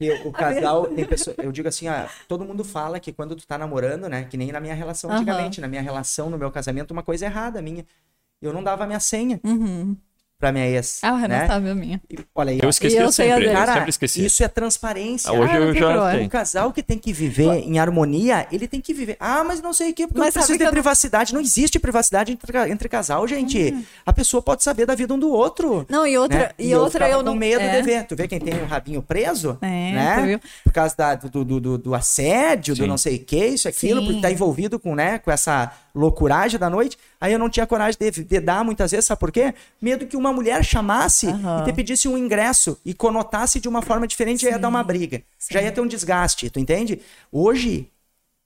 [SPEAKER 3] E o casal tem pessoa, eu digo assim, ah, todo mundo fala que quando tu tá namorando, né, que nem na minha relação antigamente, na minha relação, no meu casamento, uma coisa errada minha. Eu não dava a minha senha
[SPEAKER 2] Uhum.
[SPEAKER 3] Pra minha ex,
[SPEAKER 2] Ah, o Renan
[SPEAKER 3] né?
[SPEAKER 2] sabe a minha.
[SPEAKER 3] E Olha aí,
[SPEAKER 1] Eu esqueci
[SPEAKER 2] E eu
[SPEAKER 1] sempre, eu
[SPEAKER 3] Cara,
[SPEAKER 1] sempre esqueci.
[SPEAKER 3] isso é transparência.
[SPEAKER 1] Ah, hoje
[SPEAKER 2] Ah,
[SPEAKER 1] eu já
[SPEAKER 2] problema.
[SPEAKER 1] Tenho.
[SPEAKER 3] casal que tem que viver em harmonia, ele tem que viver. Ah, mas não sei o quê, porque
[SPEAKER 2] Mas
[SPEAKER 3] eu preciso ter
[SPEAKER 2] eu
[SPEAKER 3] privacidade. Não existe privacidade entre, entre casal, gente. A pessoa pode saber da vida um do outro.
[SPEAKER 2] Não, e outra,
[SPEAKER 3] né?
[SPEAKER 2] e
[SPEAKER 3] eu
[SPEAKER 2] outra eu
[SPEAKER 3] com
[SPEAKER 2] não.
[SPEAKER 3] medo
[SPEAKER 2] é.
[SPEAKER 3] de ver. Tu vê quem tem o rabinho preso,
[SPEAKER 2] É,
[SPEAKER 3] né?
[SPEAKER 2] viu?
[SPEAKER 3] Por causa da- do, do, do, do assédio, do
[SPEAKER 1] Sim.
[SPEAKER 3] não sei o que, isso, aquilo,
[SPEAKER 2] Sim.
[SPEAKER 3] porque tá envolvido com, né, com essa loucuragem da noite. Aí eu não tinha coragem de, de dar muitas vezes, sabe por quê? Medo que uma mulher chamasse
[SPEAKER 2] Aham.
[SPEAKER 3] e te pedisse um ingresso e conotasse de uma forma diferente, já ia dar uma briga. Já ia ter um desgaste, tu entende? Hoje,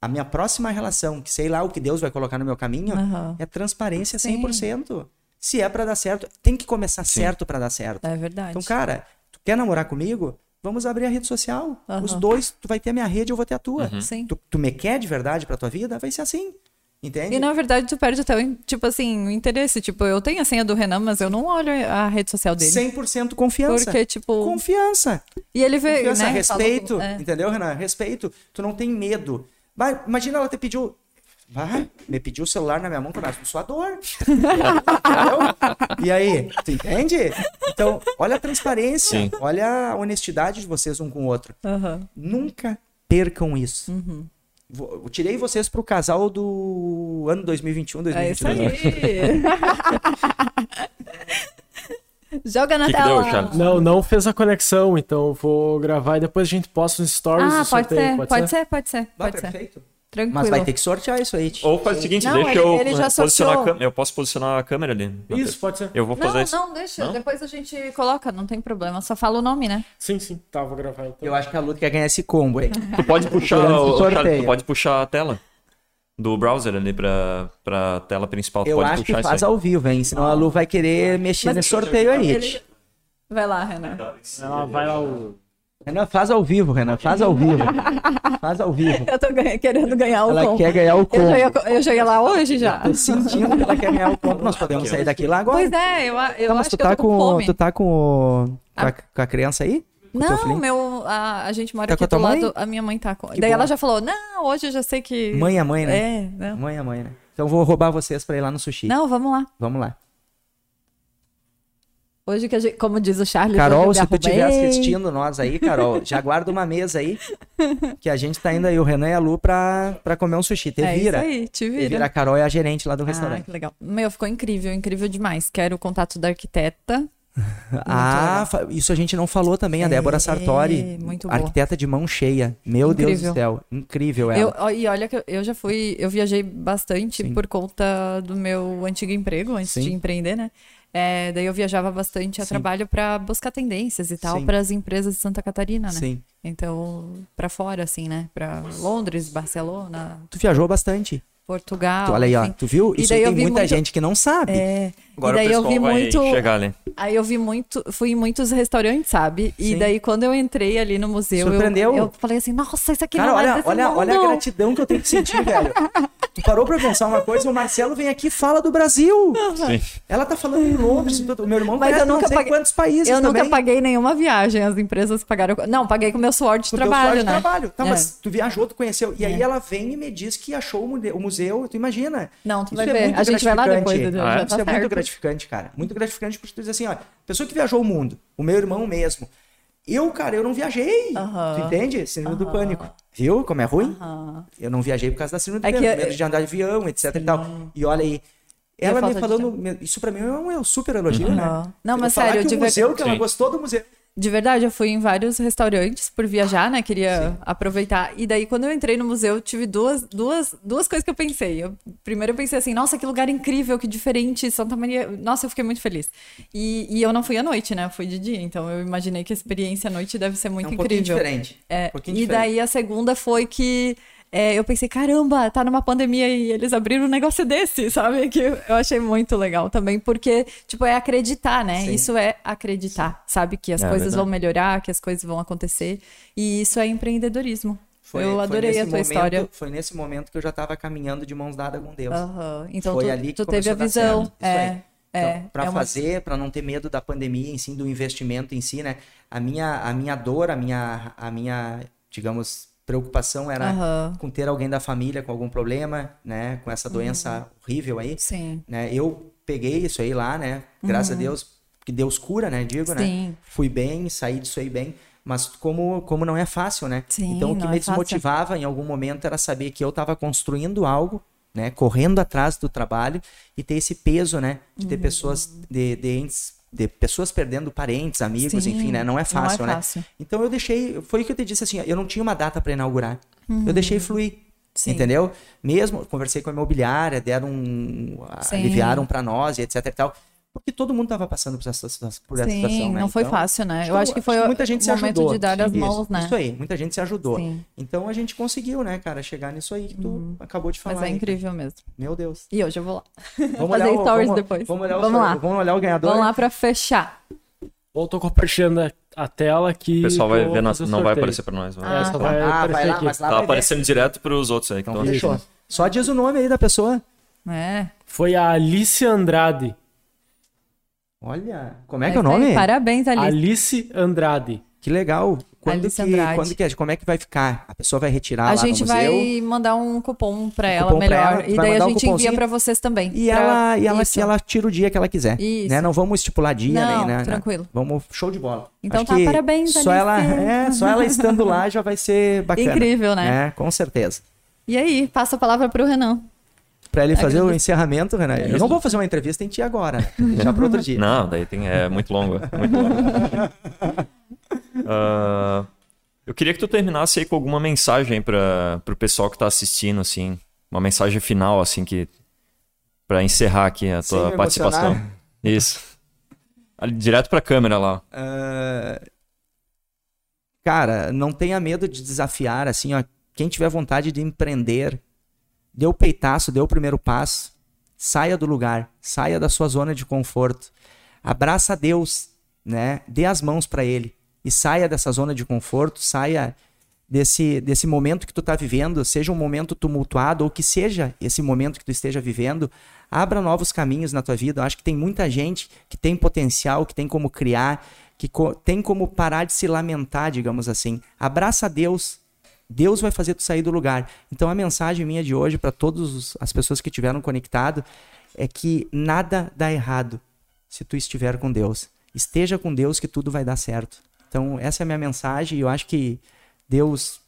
[SPEAKER 3] a minha próxima relação, que sei lá o que Deus vai colocar no meu caminho,
[SPEAKER 2] Aham.
[SPEAKER 3] é transparência
[SPEAKER 2] Sim.
[SPEAKER 3] 100%. Se é pra dar certo, tem que começar certo pra dar certo.
[SPEAKER 2] É verdade.
[SPEAKER 3] Então, cara, tu quer namorar comigo? Vamos abrir a rede social.
[SPEAKER 2] Aham.
[SPEAKER 3] Os dois, tu vai ter a minha rede, eu vou ter a tua.
[SPEAKER 2] Sim.
[SPEAKER 3] Tu, tu me quer de verdade pra tua vida? Vai ser assim. Entende?
[SPEAKER 2] E na verdade tu perde até o, tipo assim, o interesse. Tipo, eu tenho a senha do Renan, mas eu não olho a rede social dele.
[SPEAKER 3] 100% confiança.
[SPEAKER 2] Porque, tipo.
[SPEAKER 3] Confiança.
[SPEAKER 2] E ele vê.
[SPEAKER 3] Confiança,
[SPEAKER 2] né,
[SPEAKER 3] respeito.
[SPEAKER 2] falou- é.
[SPEAKER 3] Entendeu, Renan? Respeito. Tu não tem medo. Vai, imagina ela te pediu. Vai, me pediu o celular na minha mão quando eu sua dor. Entendeu? E aí, tu entende? Então, olha a transparência,
[SPEAKER 1] Sim.
[SPEAKER 3] olha a honestidade de vocês um com o outro.
[SPEAKER 2] Aham.
[SPEAKER 3] Nunca percam isso.
[SPEAKER 2] Uhum.
[SPEAKER 3] Eu tirei vocês pro casal do ano 2021,
[SPEAKER 2] É isso
[SPEAKER 3] 2022.
[SPEAKER 2] aí. Joga na
[SPEAKER 1] Que que
[SPEAKER 2] tela.
[SPEAKER 1] deu, Charles?
[SPEAKER 4] Não, não fez a conexão, então eu vou gravar e depois a gente posta nos stories
[SPEAKER 2] Ah,
[SPEAKER 4] do
[SPEAKER 2] pode
[SPEAKER 4] sorteio,
[SPEAKER 2] ser, pode ser, pode ser,
[SPEAKER 3] Ah,
[SPEAKER 2] pode ser.
[SPEAKER 3] perfeito.
[SPEAKER 2] Tranquilo.
[SPEAKER 3] Mas vai ter que sortear isso aí. tio.
[SPEAKER 1] Ou faz o seguinte,
[SPEAKER 2] Não,
[SPEAKER 1] deixa
[SPEAKER 2] ele-
[SPEAKER 1] eu
[SPEAKER 2] ele já
[SPEAKER 1] posicionar a
[SPEAKER 2] sorteou.
[SPEAKER 1] Eu posso posicionar a câmera ali.
[SPEAKER 4] Isso, pode ser.
[SPEAKER 1] Eu vou fazer
[SPEAKER 2] Não,
[SPEAKER 1] isso.
[SPEAKER 2] não, deixa.
[SPEAKER 1] Não?
[SPEAKER 2] Depois a gente coloca, não tem problema. Só fala o nome, né?
[SPEAKER 4] Sim, sim. Tá, vou gravar então.
[SPEAKER 3] Eu acho que a Luta quer ganhar esse combo aí.
[SPEAKER 1] Tu pode puxar,
[SPEAKER 3] o
[SPEAKER 1] tu pode puxar a tela do browser ali pra, pra tela principal. Tu
[SPEAKER 3] Eu
[SPEAKER 1] pode
[SPEAKER 3] acho que faz ao vivo, hein? Senão a Lu vai querer mexer nesse sorteio aí.
[SPEAKER 2] Ele- Vai lá, Renan.
[SPEAKER 4] Ela vai lá o.
[SPEAKER 3] Renan, faz ao vivo, Renan. Faz ao vivo. Faz ao vivo.
[SPEAKER 2] Eu tô ganha- querendo ganhar o
[SPEAKER 3] Ela
[SPEAKER 2] combo.
[SPEAKER 3] quer ganhar o
[SPEAKER 2] Eu
[SPEAKER 3] combo.
[SPEAKER 2] já, ia, eu já ia lá hoje já.
[SPEAKER 3] Tô sentindo que ela quer ganhar o combo. Nós podemos sair daqui lá agora.
[SPEAKER 2] Pois é, eu, eu
[SPEAKER 3] Tá, mas
[SPEAKER 2] acho
[SPEAKER 3] tu
[SPEAKER 2] que eu
[SPEAKER 3] tá
[SPEAKER 2] tô com, fome.
[SPEAKER 3] tu tá com, o- a, com a criança aí? Com
[SPEAKER 2] Não, meu, a, a gente mora
[SPEAKER 3] Tá
[SPEAKER 2] aqui
[SPEAKER 3] com a
[SPEAKER 2] do
[SPEAKER 3] tua mãe?
[SPEAKER 2] lado. A minha mãe tá com.
[SPEAKER 3] Que
[SPEAKER 2] Daí
[SPEAKER 3] bom.
[SPEAKER 2] ela já falou: Não, hoje eu já sei que.
[SPEAKER 3] Mãe é mãe, né?
[SPEAKER 2] É, não.
[SPEAKER 3] Mãe é mãe, né? Então eu vou roubar vocês pra ir lá no sushi.
[SPEAKER 2] Não, vamos lá.
[SPEAKER 3] Vamos lá.
[SPEAKER 2] Hoje que a gente, como diz o Charles.
[SPEAKER 3] Carol, se tu estiver assistindo nós aí, Carol, já guarda uma mesa aí. Que a gente tá indo aí, o Renan e a Lu, pra, pra comer um sushi. Te
[SPEAKER 2] É
[SPEAKER 3] vira.
[SPEAKER 2] isso aí, te
[SPEAKER 3] Te
[SPEAKER 2] vira.
[SPEAKER 3] vira. A Carol é a gerente lá do
[SPEAKER 2] Ah,
[SPEAKER 3] restaurante.
[SPEAKER 2] que legal. Meu, ficou incrível, incrível demais. Quero o contato da arquiteta.
[SPEAKER 3] Ah, fa- isso a gente não falou também. A
[SPEAKER 2] É,
[SPEAKER 3] Débora Sartori,
[SPEAKER 2] muito boa.
[SPEAKER 3] arquiteta de mão cheia. Meu Deus
[SPEAKER 2] Incrível.
[SPEAKER 3] do céu. Incrível ela.
[SPEAKER 2] Eu, e olha que eu- eu já fui, eu viajei bastante
[SPEAKER 3] Sim.
[SPEAKER 2] por conta do meu antigo emprego, antes
[SPEAKER 3] Sim.
[SPEAKER 2] de empreender, né? É, daí eu viajava bastante a
[SPEAKER 3] Sim.
[SPEAKER 2] trabalho para buscar tendências e tal para as empresas de Santa Catarina, né?
[SPEAKER 3] Sim.
[SPEAKER 2] Então, para fora, assim, né? Para Londres, Barcelona,
[SPEAKER 3] Tu viajou bastante.
[SPEAKER 2] Portugal.
[SPEAKER 3] Tu, olha aí, ó. Tu viu?
[SPEAKER 2] E
[SPEAKER 3] Isso tem muita
[SPEAKER 2] muito-
[SPEAKER 3] gente que não sabe.
[SPEAKER 2] É,
[SPEAKER 1] Agora
[SPEAKER 2] e daí
[SPEAKER 1] o
[SPEAKER 2] eu vi
[SPEAKER 1] vai
[SPEAKER 2] muito.
[SPEAKER 1] chegar ali.
[SPEAKER 2] Aí eu vi muito, fui em muitos restaurantes, sabe? E
[SPEAKER 3] Sim.
[SPEAKER 2] daí quando eu entrei ali no museu, eu,
[SPEAKER 3] Surpreendeu?
[SPEAKER 2] eu falei assim, nossa, isso aqui
[SPEAKER 3] Cara,
[SPEAKER 2] não
[SPEAKER 3] olha,
[SPEAKER 2] é desse
[SPEAKER 3] olha,
[SPEAKER 2] mundo.
[SPEAKER 3] olha a gratidão que eu tenho que sentir, velho. Tu parou pra pensar uma coisa, o Marcelo vem aqui e fala do Brasil.
[SPEAKER 1] Sim.
[SPEAKER 3] Ela tá falando em Londres, o meu irmão
[SPEAKER 2] Mas eu nunca
[SPEAKER 3] não sei
[SPEAKER 2] paguei-
[SPEAKER 3] quantos países
[SPEAKER 2] Eu
[SPEAKER 3] também.
[SPEAKER 2] nunca paguei nenhuma viagem, as empresas pagaram. Não, paguei com o meu suor de
[SPEAKER 3] Com
[SPEAKER 2] trabalho,
[SPEAKER 3] suor de
[SPEAKER 2] né?
[SPEAKER 3] trabalho. Tá,
[SPEAKER 2] É.
[SPEAKER 3] mas tu viajou, tu conheceu. E aí
[SPEAKER 2] É.
[SPEAKER 3] ela vem e me diz que achou o museu. Tu imagina?
[SPEAKER 2] Não, tu
[SPEAKER 3] Isso
[SPEAKER 2] vai
[SPEAKER 3] é
[SPEAKER 2] ver. A gente vai lá depois,
[SPEAKER 1] Ah, é?
[SPEAKER 2] já
[SPEAKER 3] Isso
[SPEAKER 2] tá
[SPEAKER 3] é
[SPEAKER 2] certo.
[SPEAKER 3] Gratificante, cara. Muito gratificante porque tu diz assim, ó, pessoa que viajou o mundo, o meu irmão mesmo. Eu, cara, eu não viajei.
[SPEAKER 2] Aham.
[SPEAKER 3] Tu entende? Síndrome do pânico. Viu como é ruim?
[SPEAKER 2] Aham.
[SPEAKER 3] Eu não viajei por causa da síndrome do
[SPEAKER 2] É que
[SPEAKER 3] pânico,
[SPEAKER 2] eu-
[SPEAKER 3] medo de andar de avião, etc e tal. E olha aí, Ela me falando, isso pra mim é um, é um super elogio, né?
[SPEAKER 2] Não,
[SPEAKER 3] Eu
[SPEAKER 2] mas
[SPEAKER 3] falar
[SPEAKER 2] sério,
[SPEAKER 3] o
[SPEAKER 2] ver-
[SPEAKER 3] museu, que ela
[SPEAKER 1] Sim.
[SPEAKER 3] gostou do museu.
[SPEAKER 2] De verdade, eu fui em vários restaurantes por viajar, né? Queria aproveitar. E daí, quando eu entrei no museu, eu tive duas, duas, duas coisas que eu pensei. Eu- primeiro, eu pensei assim, nossa, que lugar incrível, que diferente, Santa Maria. Nossa, eu fiquei muito feliz. E, e eu não fui à noite, né? Eu fui de dia. Então, eu imaginei que a experiência à noite deve ser muito
[SPEAKER 3] É um pouquinho
[SPEAKER 2] incrível.
[SPEAKER 3] diferente.
[SPEAKER 2] É,
[SPEAKER 3] Um pouquinho
[SPEAKER 2] e
[SPEAKER 3] diferente.
[SPEAKER 2] daí a segunda foi que é, eu pensei, caramba, tá numa pandemia e eles abriram um negócio desse, sabe? Que eu achei muito legal também, porque, tipo, é acreditar, né?
[SPEAKER 3] Sim.
[SPEAKER 2] Isso é acreditar, sabe? Que as
[SPEAKER 1] É,
[SPEAKER 2] coisas
[SPEAKER 1] verdade.
[SPEAKER 2] vão melhorar, que as coisas vão acontecer. E isso é empreendedorismo. eu adorei
[SPEAKER 3] nesse
[SPEAKER 2] a tua
[SPEAKER 3] momento-
[SPEAKER 2] história.
[SPEAKER 3] Foi nesse momento que eu já estava caminhando de mãos dadas com Deus.
[SPEAKER 2] Aham. Então,
[SPEAKER 3] Foi
[SPEAKER 2] tu,
[SPEAKER 3] ali que
[SPEAKER 2] tu teve a visão. É,
[SPEAKER 3] aí.
[SPEAKER 2] é.
[SPEAKER 3] Então, para
[SPEAKER 2] é uma-
[SPEAKER 3] fazer, para não ter medo da pandemia em si, do investimento em si, né? A minha, a minha dor, a minha, a minha, digamos, preocupação era
[SPEAKER 2] Aham.
[SPEAKER 3] com ter alguém da família com algum problema, né? Com essa doença horrível aí,
[SPEAKER 2] Sim.
[SPEAKER 3] né? Eu peguei isso aí lá, né? Graças a Deus, que Deus cura, né? Digo, né?
[SPEAKER 2] Sim.
[SPEAKER 3] Fui bem, saí disso aí bem. Mas como, como não é fácil, né?
[SPEAKER 2] Sim,
[SPEAKER 3] então o que
[SPEAKER 2] não
[SPEAKER 3] me
[SPEAKER 2] é fácil.
[SPEAKER 3] desmotivava em algum momento era saber que eu estava construindo algo, né? Correndo atrás do trabalho e ter esse peso, né? De ter pessoas de, de entes- de pessoas perdendo parentes, amigos,
[SPEAKER 2] Sim,
[SPEAKER 3] enfim, né? Não é fácil, né?
[SPEAKER 2] fácil.
[SPEAKER 3] Então eu deixei, foi o que eu te disse assim, eu não tinha uma data para inaugurar. Eu deixei fluir.
[SPEAKER 2] Uhum. Sim.
[SPEAKER 3] Entendeu? Mesmo conversei com a imobiliária, deram um, aliviaram para nós e etc e tal. Porque todo mundo estava passando por essa, por essa
[SPEAKER 2] Sim,
[SPEAKER 3] situação, né?
[SPEAKER 2] não foi
[SPEAKER 3] Então,
[SPEAKER 2] fácil, né?
[SPEAKER 3] acho
[SPEAKER 2] Eu acho que foi
[SPEAKER 3] muita gente
[SPEAKER 2] o
[SPEAKER 3] se
[SPEAKER 2] momento
[SPEAKER 3] ajudou.
[SPEAKER 2] de dar as
[SPEAKER 3] Isso,
[SPEAKER 2] mãos, né?
[SPEAKER 3] Isso aí, muita gente se ajudou.
[SPEAKER 2] Sim.
[SPEAKER 3] Então a gente conseguiu, né, cara, chegar nisso aí que tu acabou de falar.
[SPEAKER 2] Mas é
[SPEAKER 3] aí,
[SPEAKER 2] incrível mesmo.
[SPEAKER 3] Meu Deus.
[SPEAKER 2] E hoje eu vou lá.
[SPEAKER 3] Vamos
[SPEAKER 2] Fazer
[SPEAKER 3] o-
[SPEAKER 2] stories
[SPEAKER 3] vamos-
[SPEAKER 2] depois.
[SPEAKER 3] Vamos olhar, o
[SPEAKER 2] Vamos
[SPEAKER 3] sorteio.
[SPEAKER 2] lá.
[SPEAKER 3] Vamos olhar o ganhador.
[SPEAKER 2] Vamos lá pra fechar.
[SPEAKER 4] Ou tô compartilhando a- tela aqui.
[SPEAKER 1] O pessoal vai
[SPEAKER 4] que
[SPEAKER 1] ver,
[SPEAKER 4] o
[SPEAKER 1] não vai aparecer pra nós. vai.
[SPEAKER 2] Ah,
[SPEAKER 4] Essa
[SPEAKER 2] tá.
[SPEAKER 4] vai
[SPEAKER 3] Ah,
[SPEAKER 4] aparecer
[SPEAKER 3] vai lá,
[SPEAKER 4] aqui.
[SPEAKER 3] mas lá
[SPEAKER 1] Tá
[SPEAKER 3] ver.
[SPEAKER 1] aparecendo direto pros outros aí. que
[SPEAKER 3] Então,
[SPEAKER 1] estão
[SPEAKER 3] fechou. Só diz o nome aí da pessoa.
[SPEAKER 2] É.
[SPEAKER 4] Foi a Alice Andrade.
[SPEAKER 3] Olha, como é que
[SPEAKER 2] É
[SPEAKER 3] o nome?
[SPEAKER 2] Parabéns, Alice.
[SPEAKER 4] Alice Andrade.
[SPEAKER 3] Que legal. Quando
[SPEAKER 2] Alice
[SPEAKER 3] que,
[SPEAKER 2] Andrade.
[SPEAKER 3] quando que é? Como é que vai ficar? A pessoa vai retirar
[SPEAKER 2] A
[SPEAKER 3] lá
[SPEAKER 2] gente
[SPEAKER 3] no museu?
[SPEAKER 2] vai mandar um cupom pra
[SPEAKER 3] Um
[SPEAKER 2] ela
[SPEAKER 3] cupom pra
[SPEAKER 2] melhor.
[SPEAKER 3] ela,
[SPEAKER 2] e daí a
[SPEAKER 3] o
[SPEAKER 2] gente envia
[SPEAKER 3] cupomzinho?
[SPEAKER 2] pra vocês também.
[SPEAKER 3] E
[SPEAKER 2] pra-
[SPEAKER 3] ela, e ela,
[SPEAKER 2] Isso.
[SPEAKER 3] e ela tira o dia que ela quiser.
[SPEAKER 2] Isso.
[SPEAKER 3] Né? Não vamos estipular dia,
[SPEAKER 2] Não,
[SPEAKER 3] nem, né?
[SPEAKER 2] tranquilo.
[SPEAKER 3] Vamos, show de bola.
[SPEAKER 2] Então
[SPEAKER 3] Acho
[SPEAKER 2] tá, parabéns,
[SPEAKER 3] só ela,
[SPEAKER 2] Alice.
[SPEAKER 3] é, só ela estando lá já vai ser bacana.
[SPEAKER 2] Incrível, né?
[SPEAKER 3] Com certeza.
[SPEAKER 2] E aí, passa a palavra pro Renan.
[SPEAKER 3] Pra ele fazer o encerramento, Renan. Eu não vou fazer uma entrevista em ti agora, né? Já pro outro dia.
[SPEAKER 1] Não, daí tem, é muito longo. é Muito longo. Ah, eu queria que tu terminasse aí com alguma mensagem para pro pessoal que tá assistindo, assim. Uma mensagem final, assim, que. Pra encerrar aqui a tua
[SPEAKER 3] me
[SPEAKER 1] participação.
[SPEAKER 3] emocionar.
[SPEAKER 1] Isso. Ali, direto pra câmera lá.
[SPEAKER 3] Ah, Cara, não tenha medo de desafiar, assim, ó. Quem tiver vontade de empreender, dê o peitaço, dê o primeiro passo. Saia do lugar, saia da sua zona de conforto. Abraça Deus, né? Dê as mãos para Ele e saia dessa zona de conforto, saia desse, desse momento que tu tá vivendo, seja um momento tumultuado ou que seja esse momento que tu esteja vivendo, abra novos caminhos na tua vida. Eu acho que tem muita gente que tem potencial, que tem como criar, que co- tem como parar de se lamentar, digamos assim. Abraça Deus. Deus vai fazer tu sair do lugar. Então a mensagem minha de hoje para todas as pessoas que estiveram conectado é que nada dá errado se tu estiver com Deus. Esteja com Deus que tudo vai dar certo. Então essa é a minha mensagem e eu acho que Deus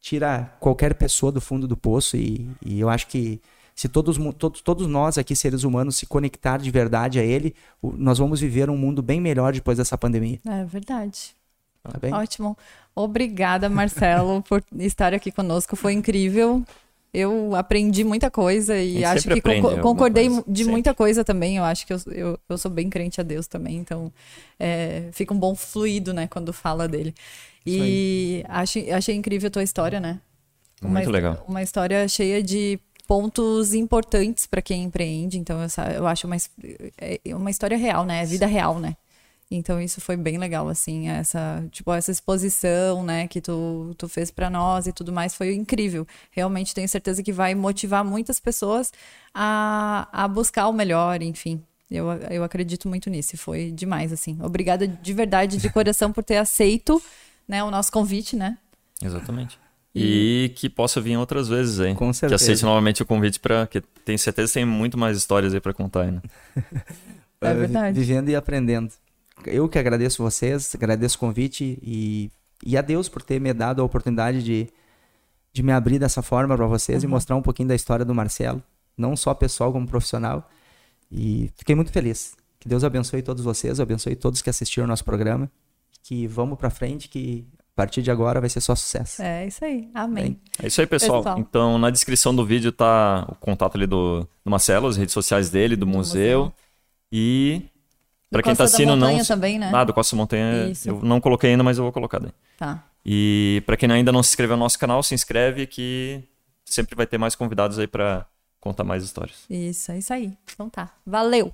[SPEAKER 3] tira qualquer pessoa do fundo do poço e, e eu acho que se todos, todos, todos nós aqui, seres humanos, se conectar de verdade a Ele, nós vamos viver um mundo bem melhor depois dessa pandemia.
[SPEAKER 2] É verdade.
[SPEAKER 3] Tá bem?
[SPEAKER 2] Ótimo. Obrigada, Marcelo, por estar aqui conosco. Foi incrível. Eu aprendi muita coisa e acho que concordei
[SPEAKER 1] coisa,
[SPEAKER 2] de
[SPEAKER 1] sempre.
[SPEAKER 2] muita coisa também. Eu acho que eu, eu, eu sou bem crente a Deus também, então é, fica um bom fluido, né, quando fala dele. E achei, achei incrível a tua história, né?
[SPEAKER 1] Muito
[SPEAKER 2] his-
[SPEAKER 1] legal.
[SPEAKER 2] Uma história cheia de pontos importantes para quem empreende. Então, essa, eu acho uma, his- é uma história real, né? É vida real, né? Então, isso foi bem legal, assim, essa, tipo, essa exposição, né, que tu, tu fez para nós e tudo mais, foi incrível. Realmente tenho certeza que vai motivar muitas pessoas a, a buscar o melhor, enfim. Eu, eu acredito muito nisso, e foi demais, assim. Obrigada de verdade, de coração, por ter aceito, né, o nosso convite, né?
[SPEAKER 1] Exatamente. E que possa vir outras vezes aí.
[SPEAKER 3] Com
[SPEAKER 1] Que
[SPEAKER 3] certeza.
[SPEAKER 1] aceite novamente o convite para que tenho certeza que tem muito mais histórias aí para contar, aí, né?
[SPEAKER 2] É verdade.
[SPEAKER 3] Vivendo e aprendendo. Eu que agradeço vocês, agradeço o convite e, e a Deus por ter me dado a oportunidade de, de me abrir dessa forma para vocês e mostrar um pouquinho da história do Marcelo, não só pessoal como profissional. E fiquei muito feliz. Que Deus abençoe todos vocês, abençoe todos que assistiram ao nosso programa. Que vamos pra frente, que a partir de agora vai ser só sucesso.
[SPEAKER 2] É isso aí. Amém.
[SPEAKER 1] É isso aí, pessoal.
[SPEAKER 2] Pessoal.
[SPEAKER 1] Então, na descrição do vídeo tá o contato ali do, do Marcelo, as redes sociais dele, do, museu.
[SPEAKER 2] museu.
[SPEAKER 1] E para quem tá
[SPEAKER 2] da
[SPEAKER 1] assistindo, não.
[SPEAKER 2] Montanha também, né?
[SPEAKER 1] Ah, do Costa Montanha
[SPEAKER 2] Isso.
[SPEAKER 1] eu não coloquei ainda, mas eu vou colocar daí.
[SPEAKER 2] Tá.
[SPEAKER 1] E para quem ainda não se inscreveu no nosso canal, se inscreve que sempre vai ter mais convidados aí para contar mais histórias.
[SPEAKER 2] Isso, é isso aí. Então tá. Valeu!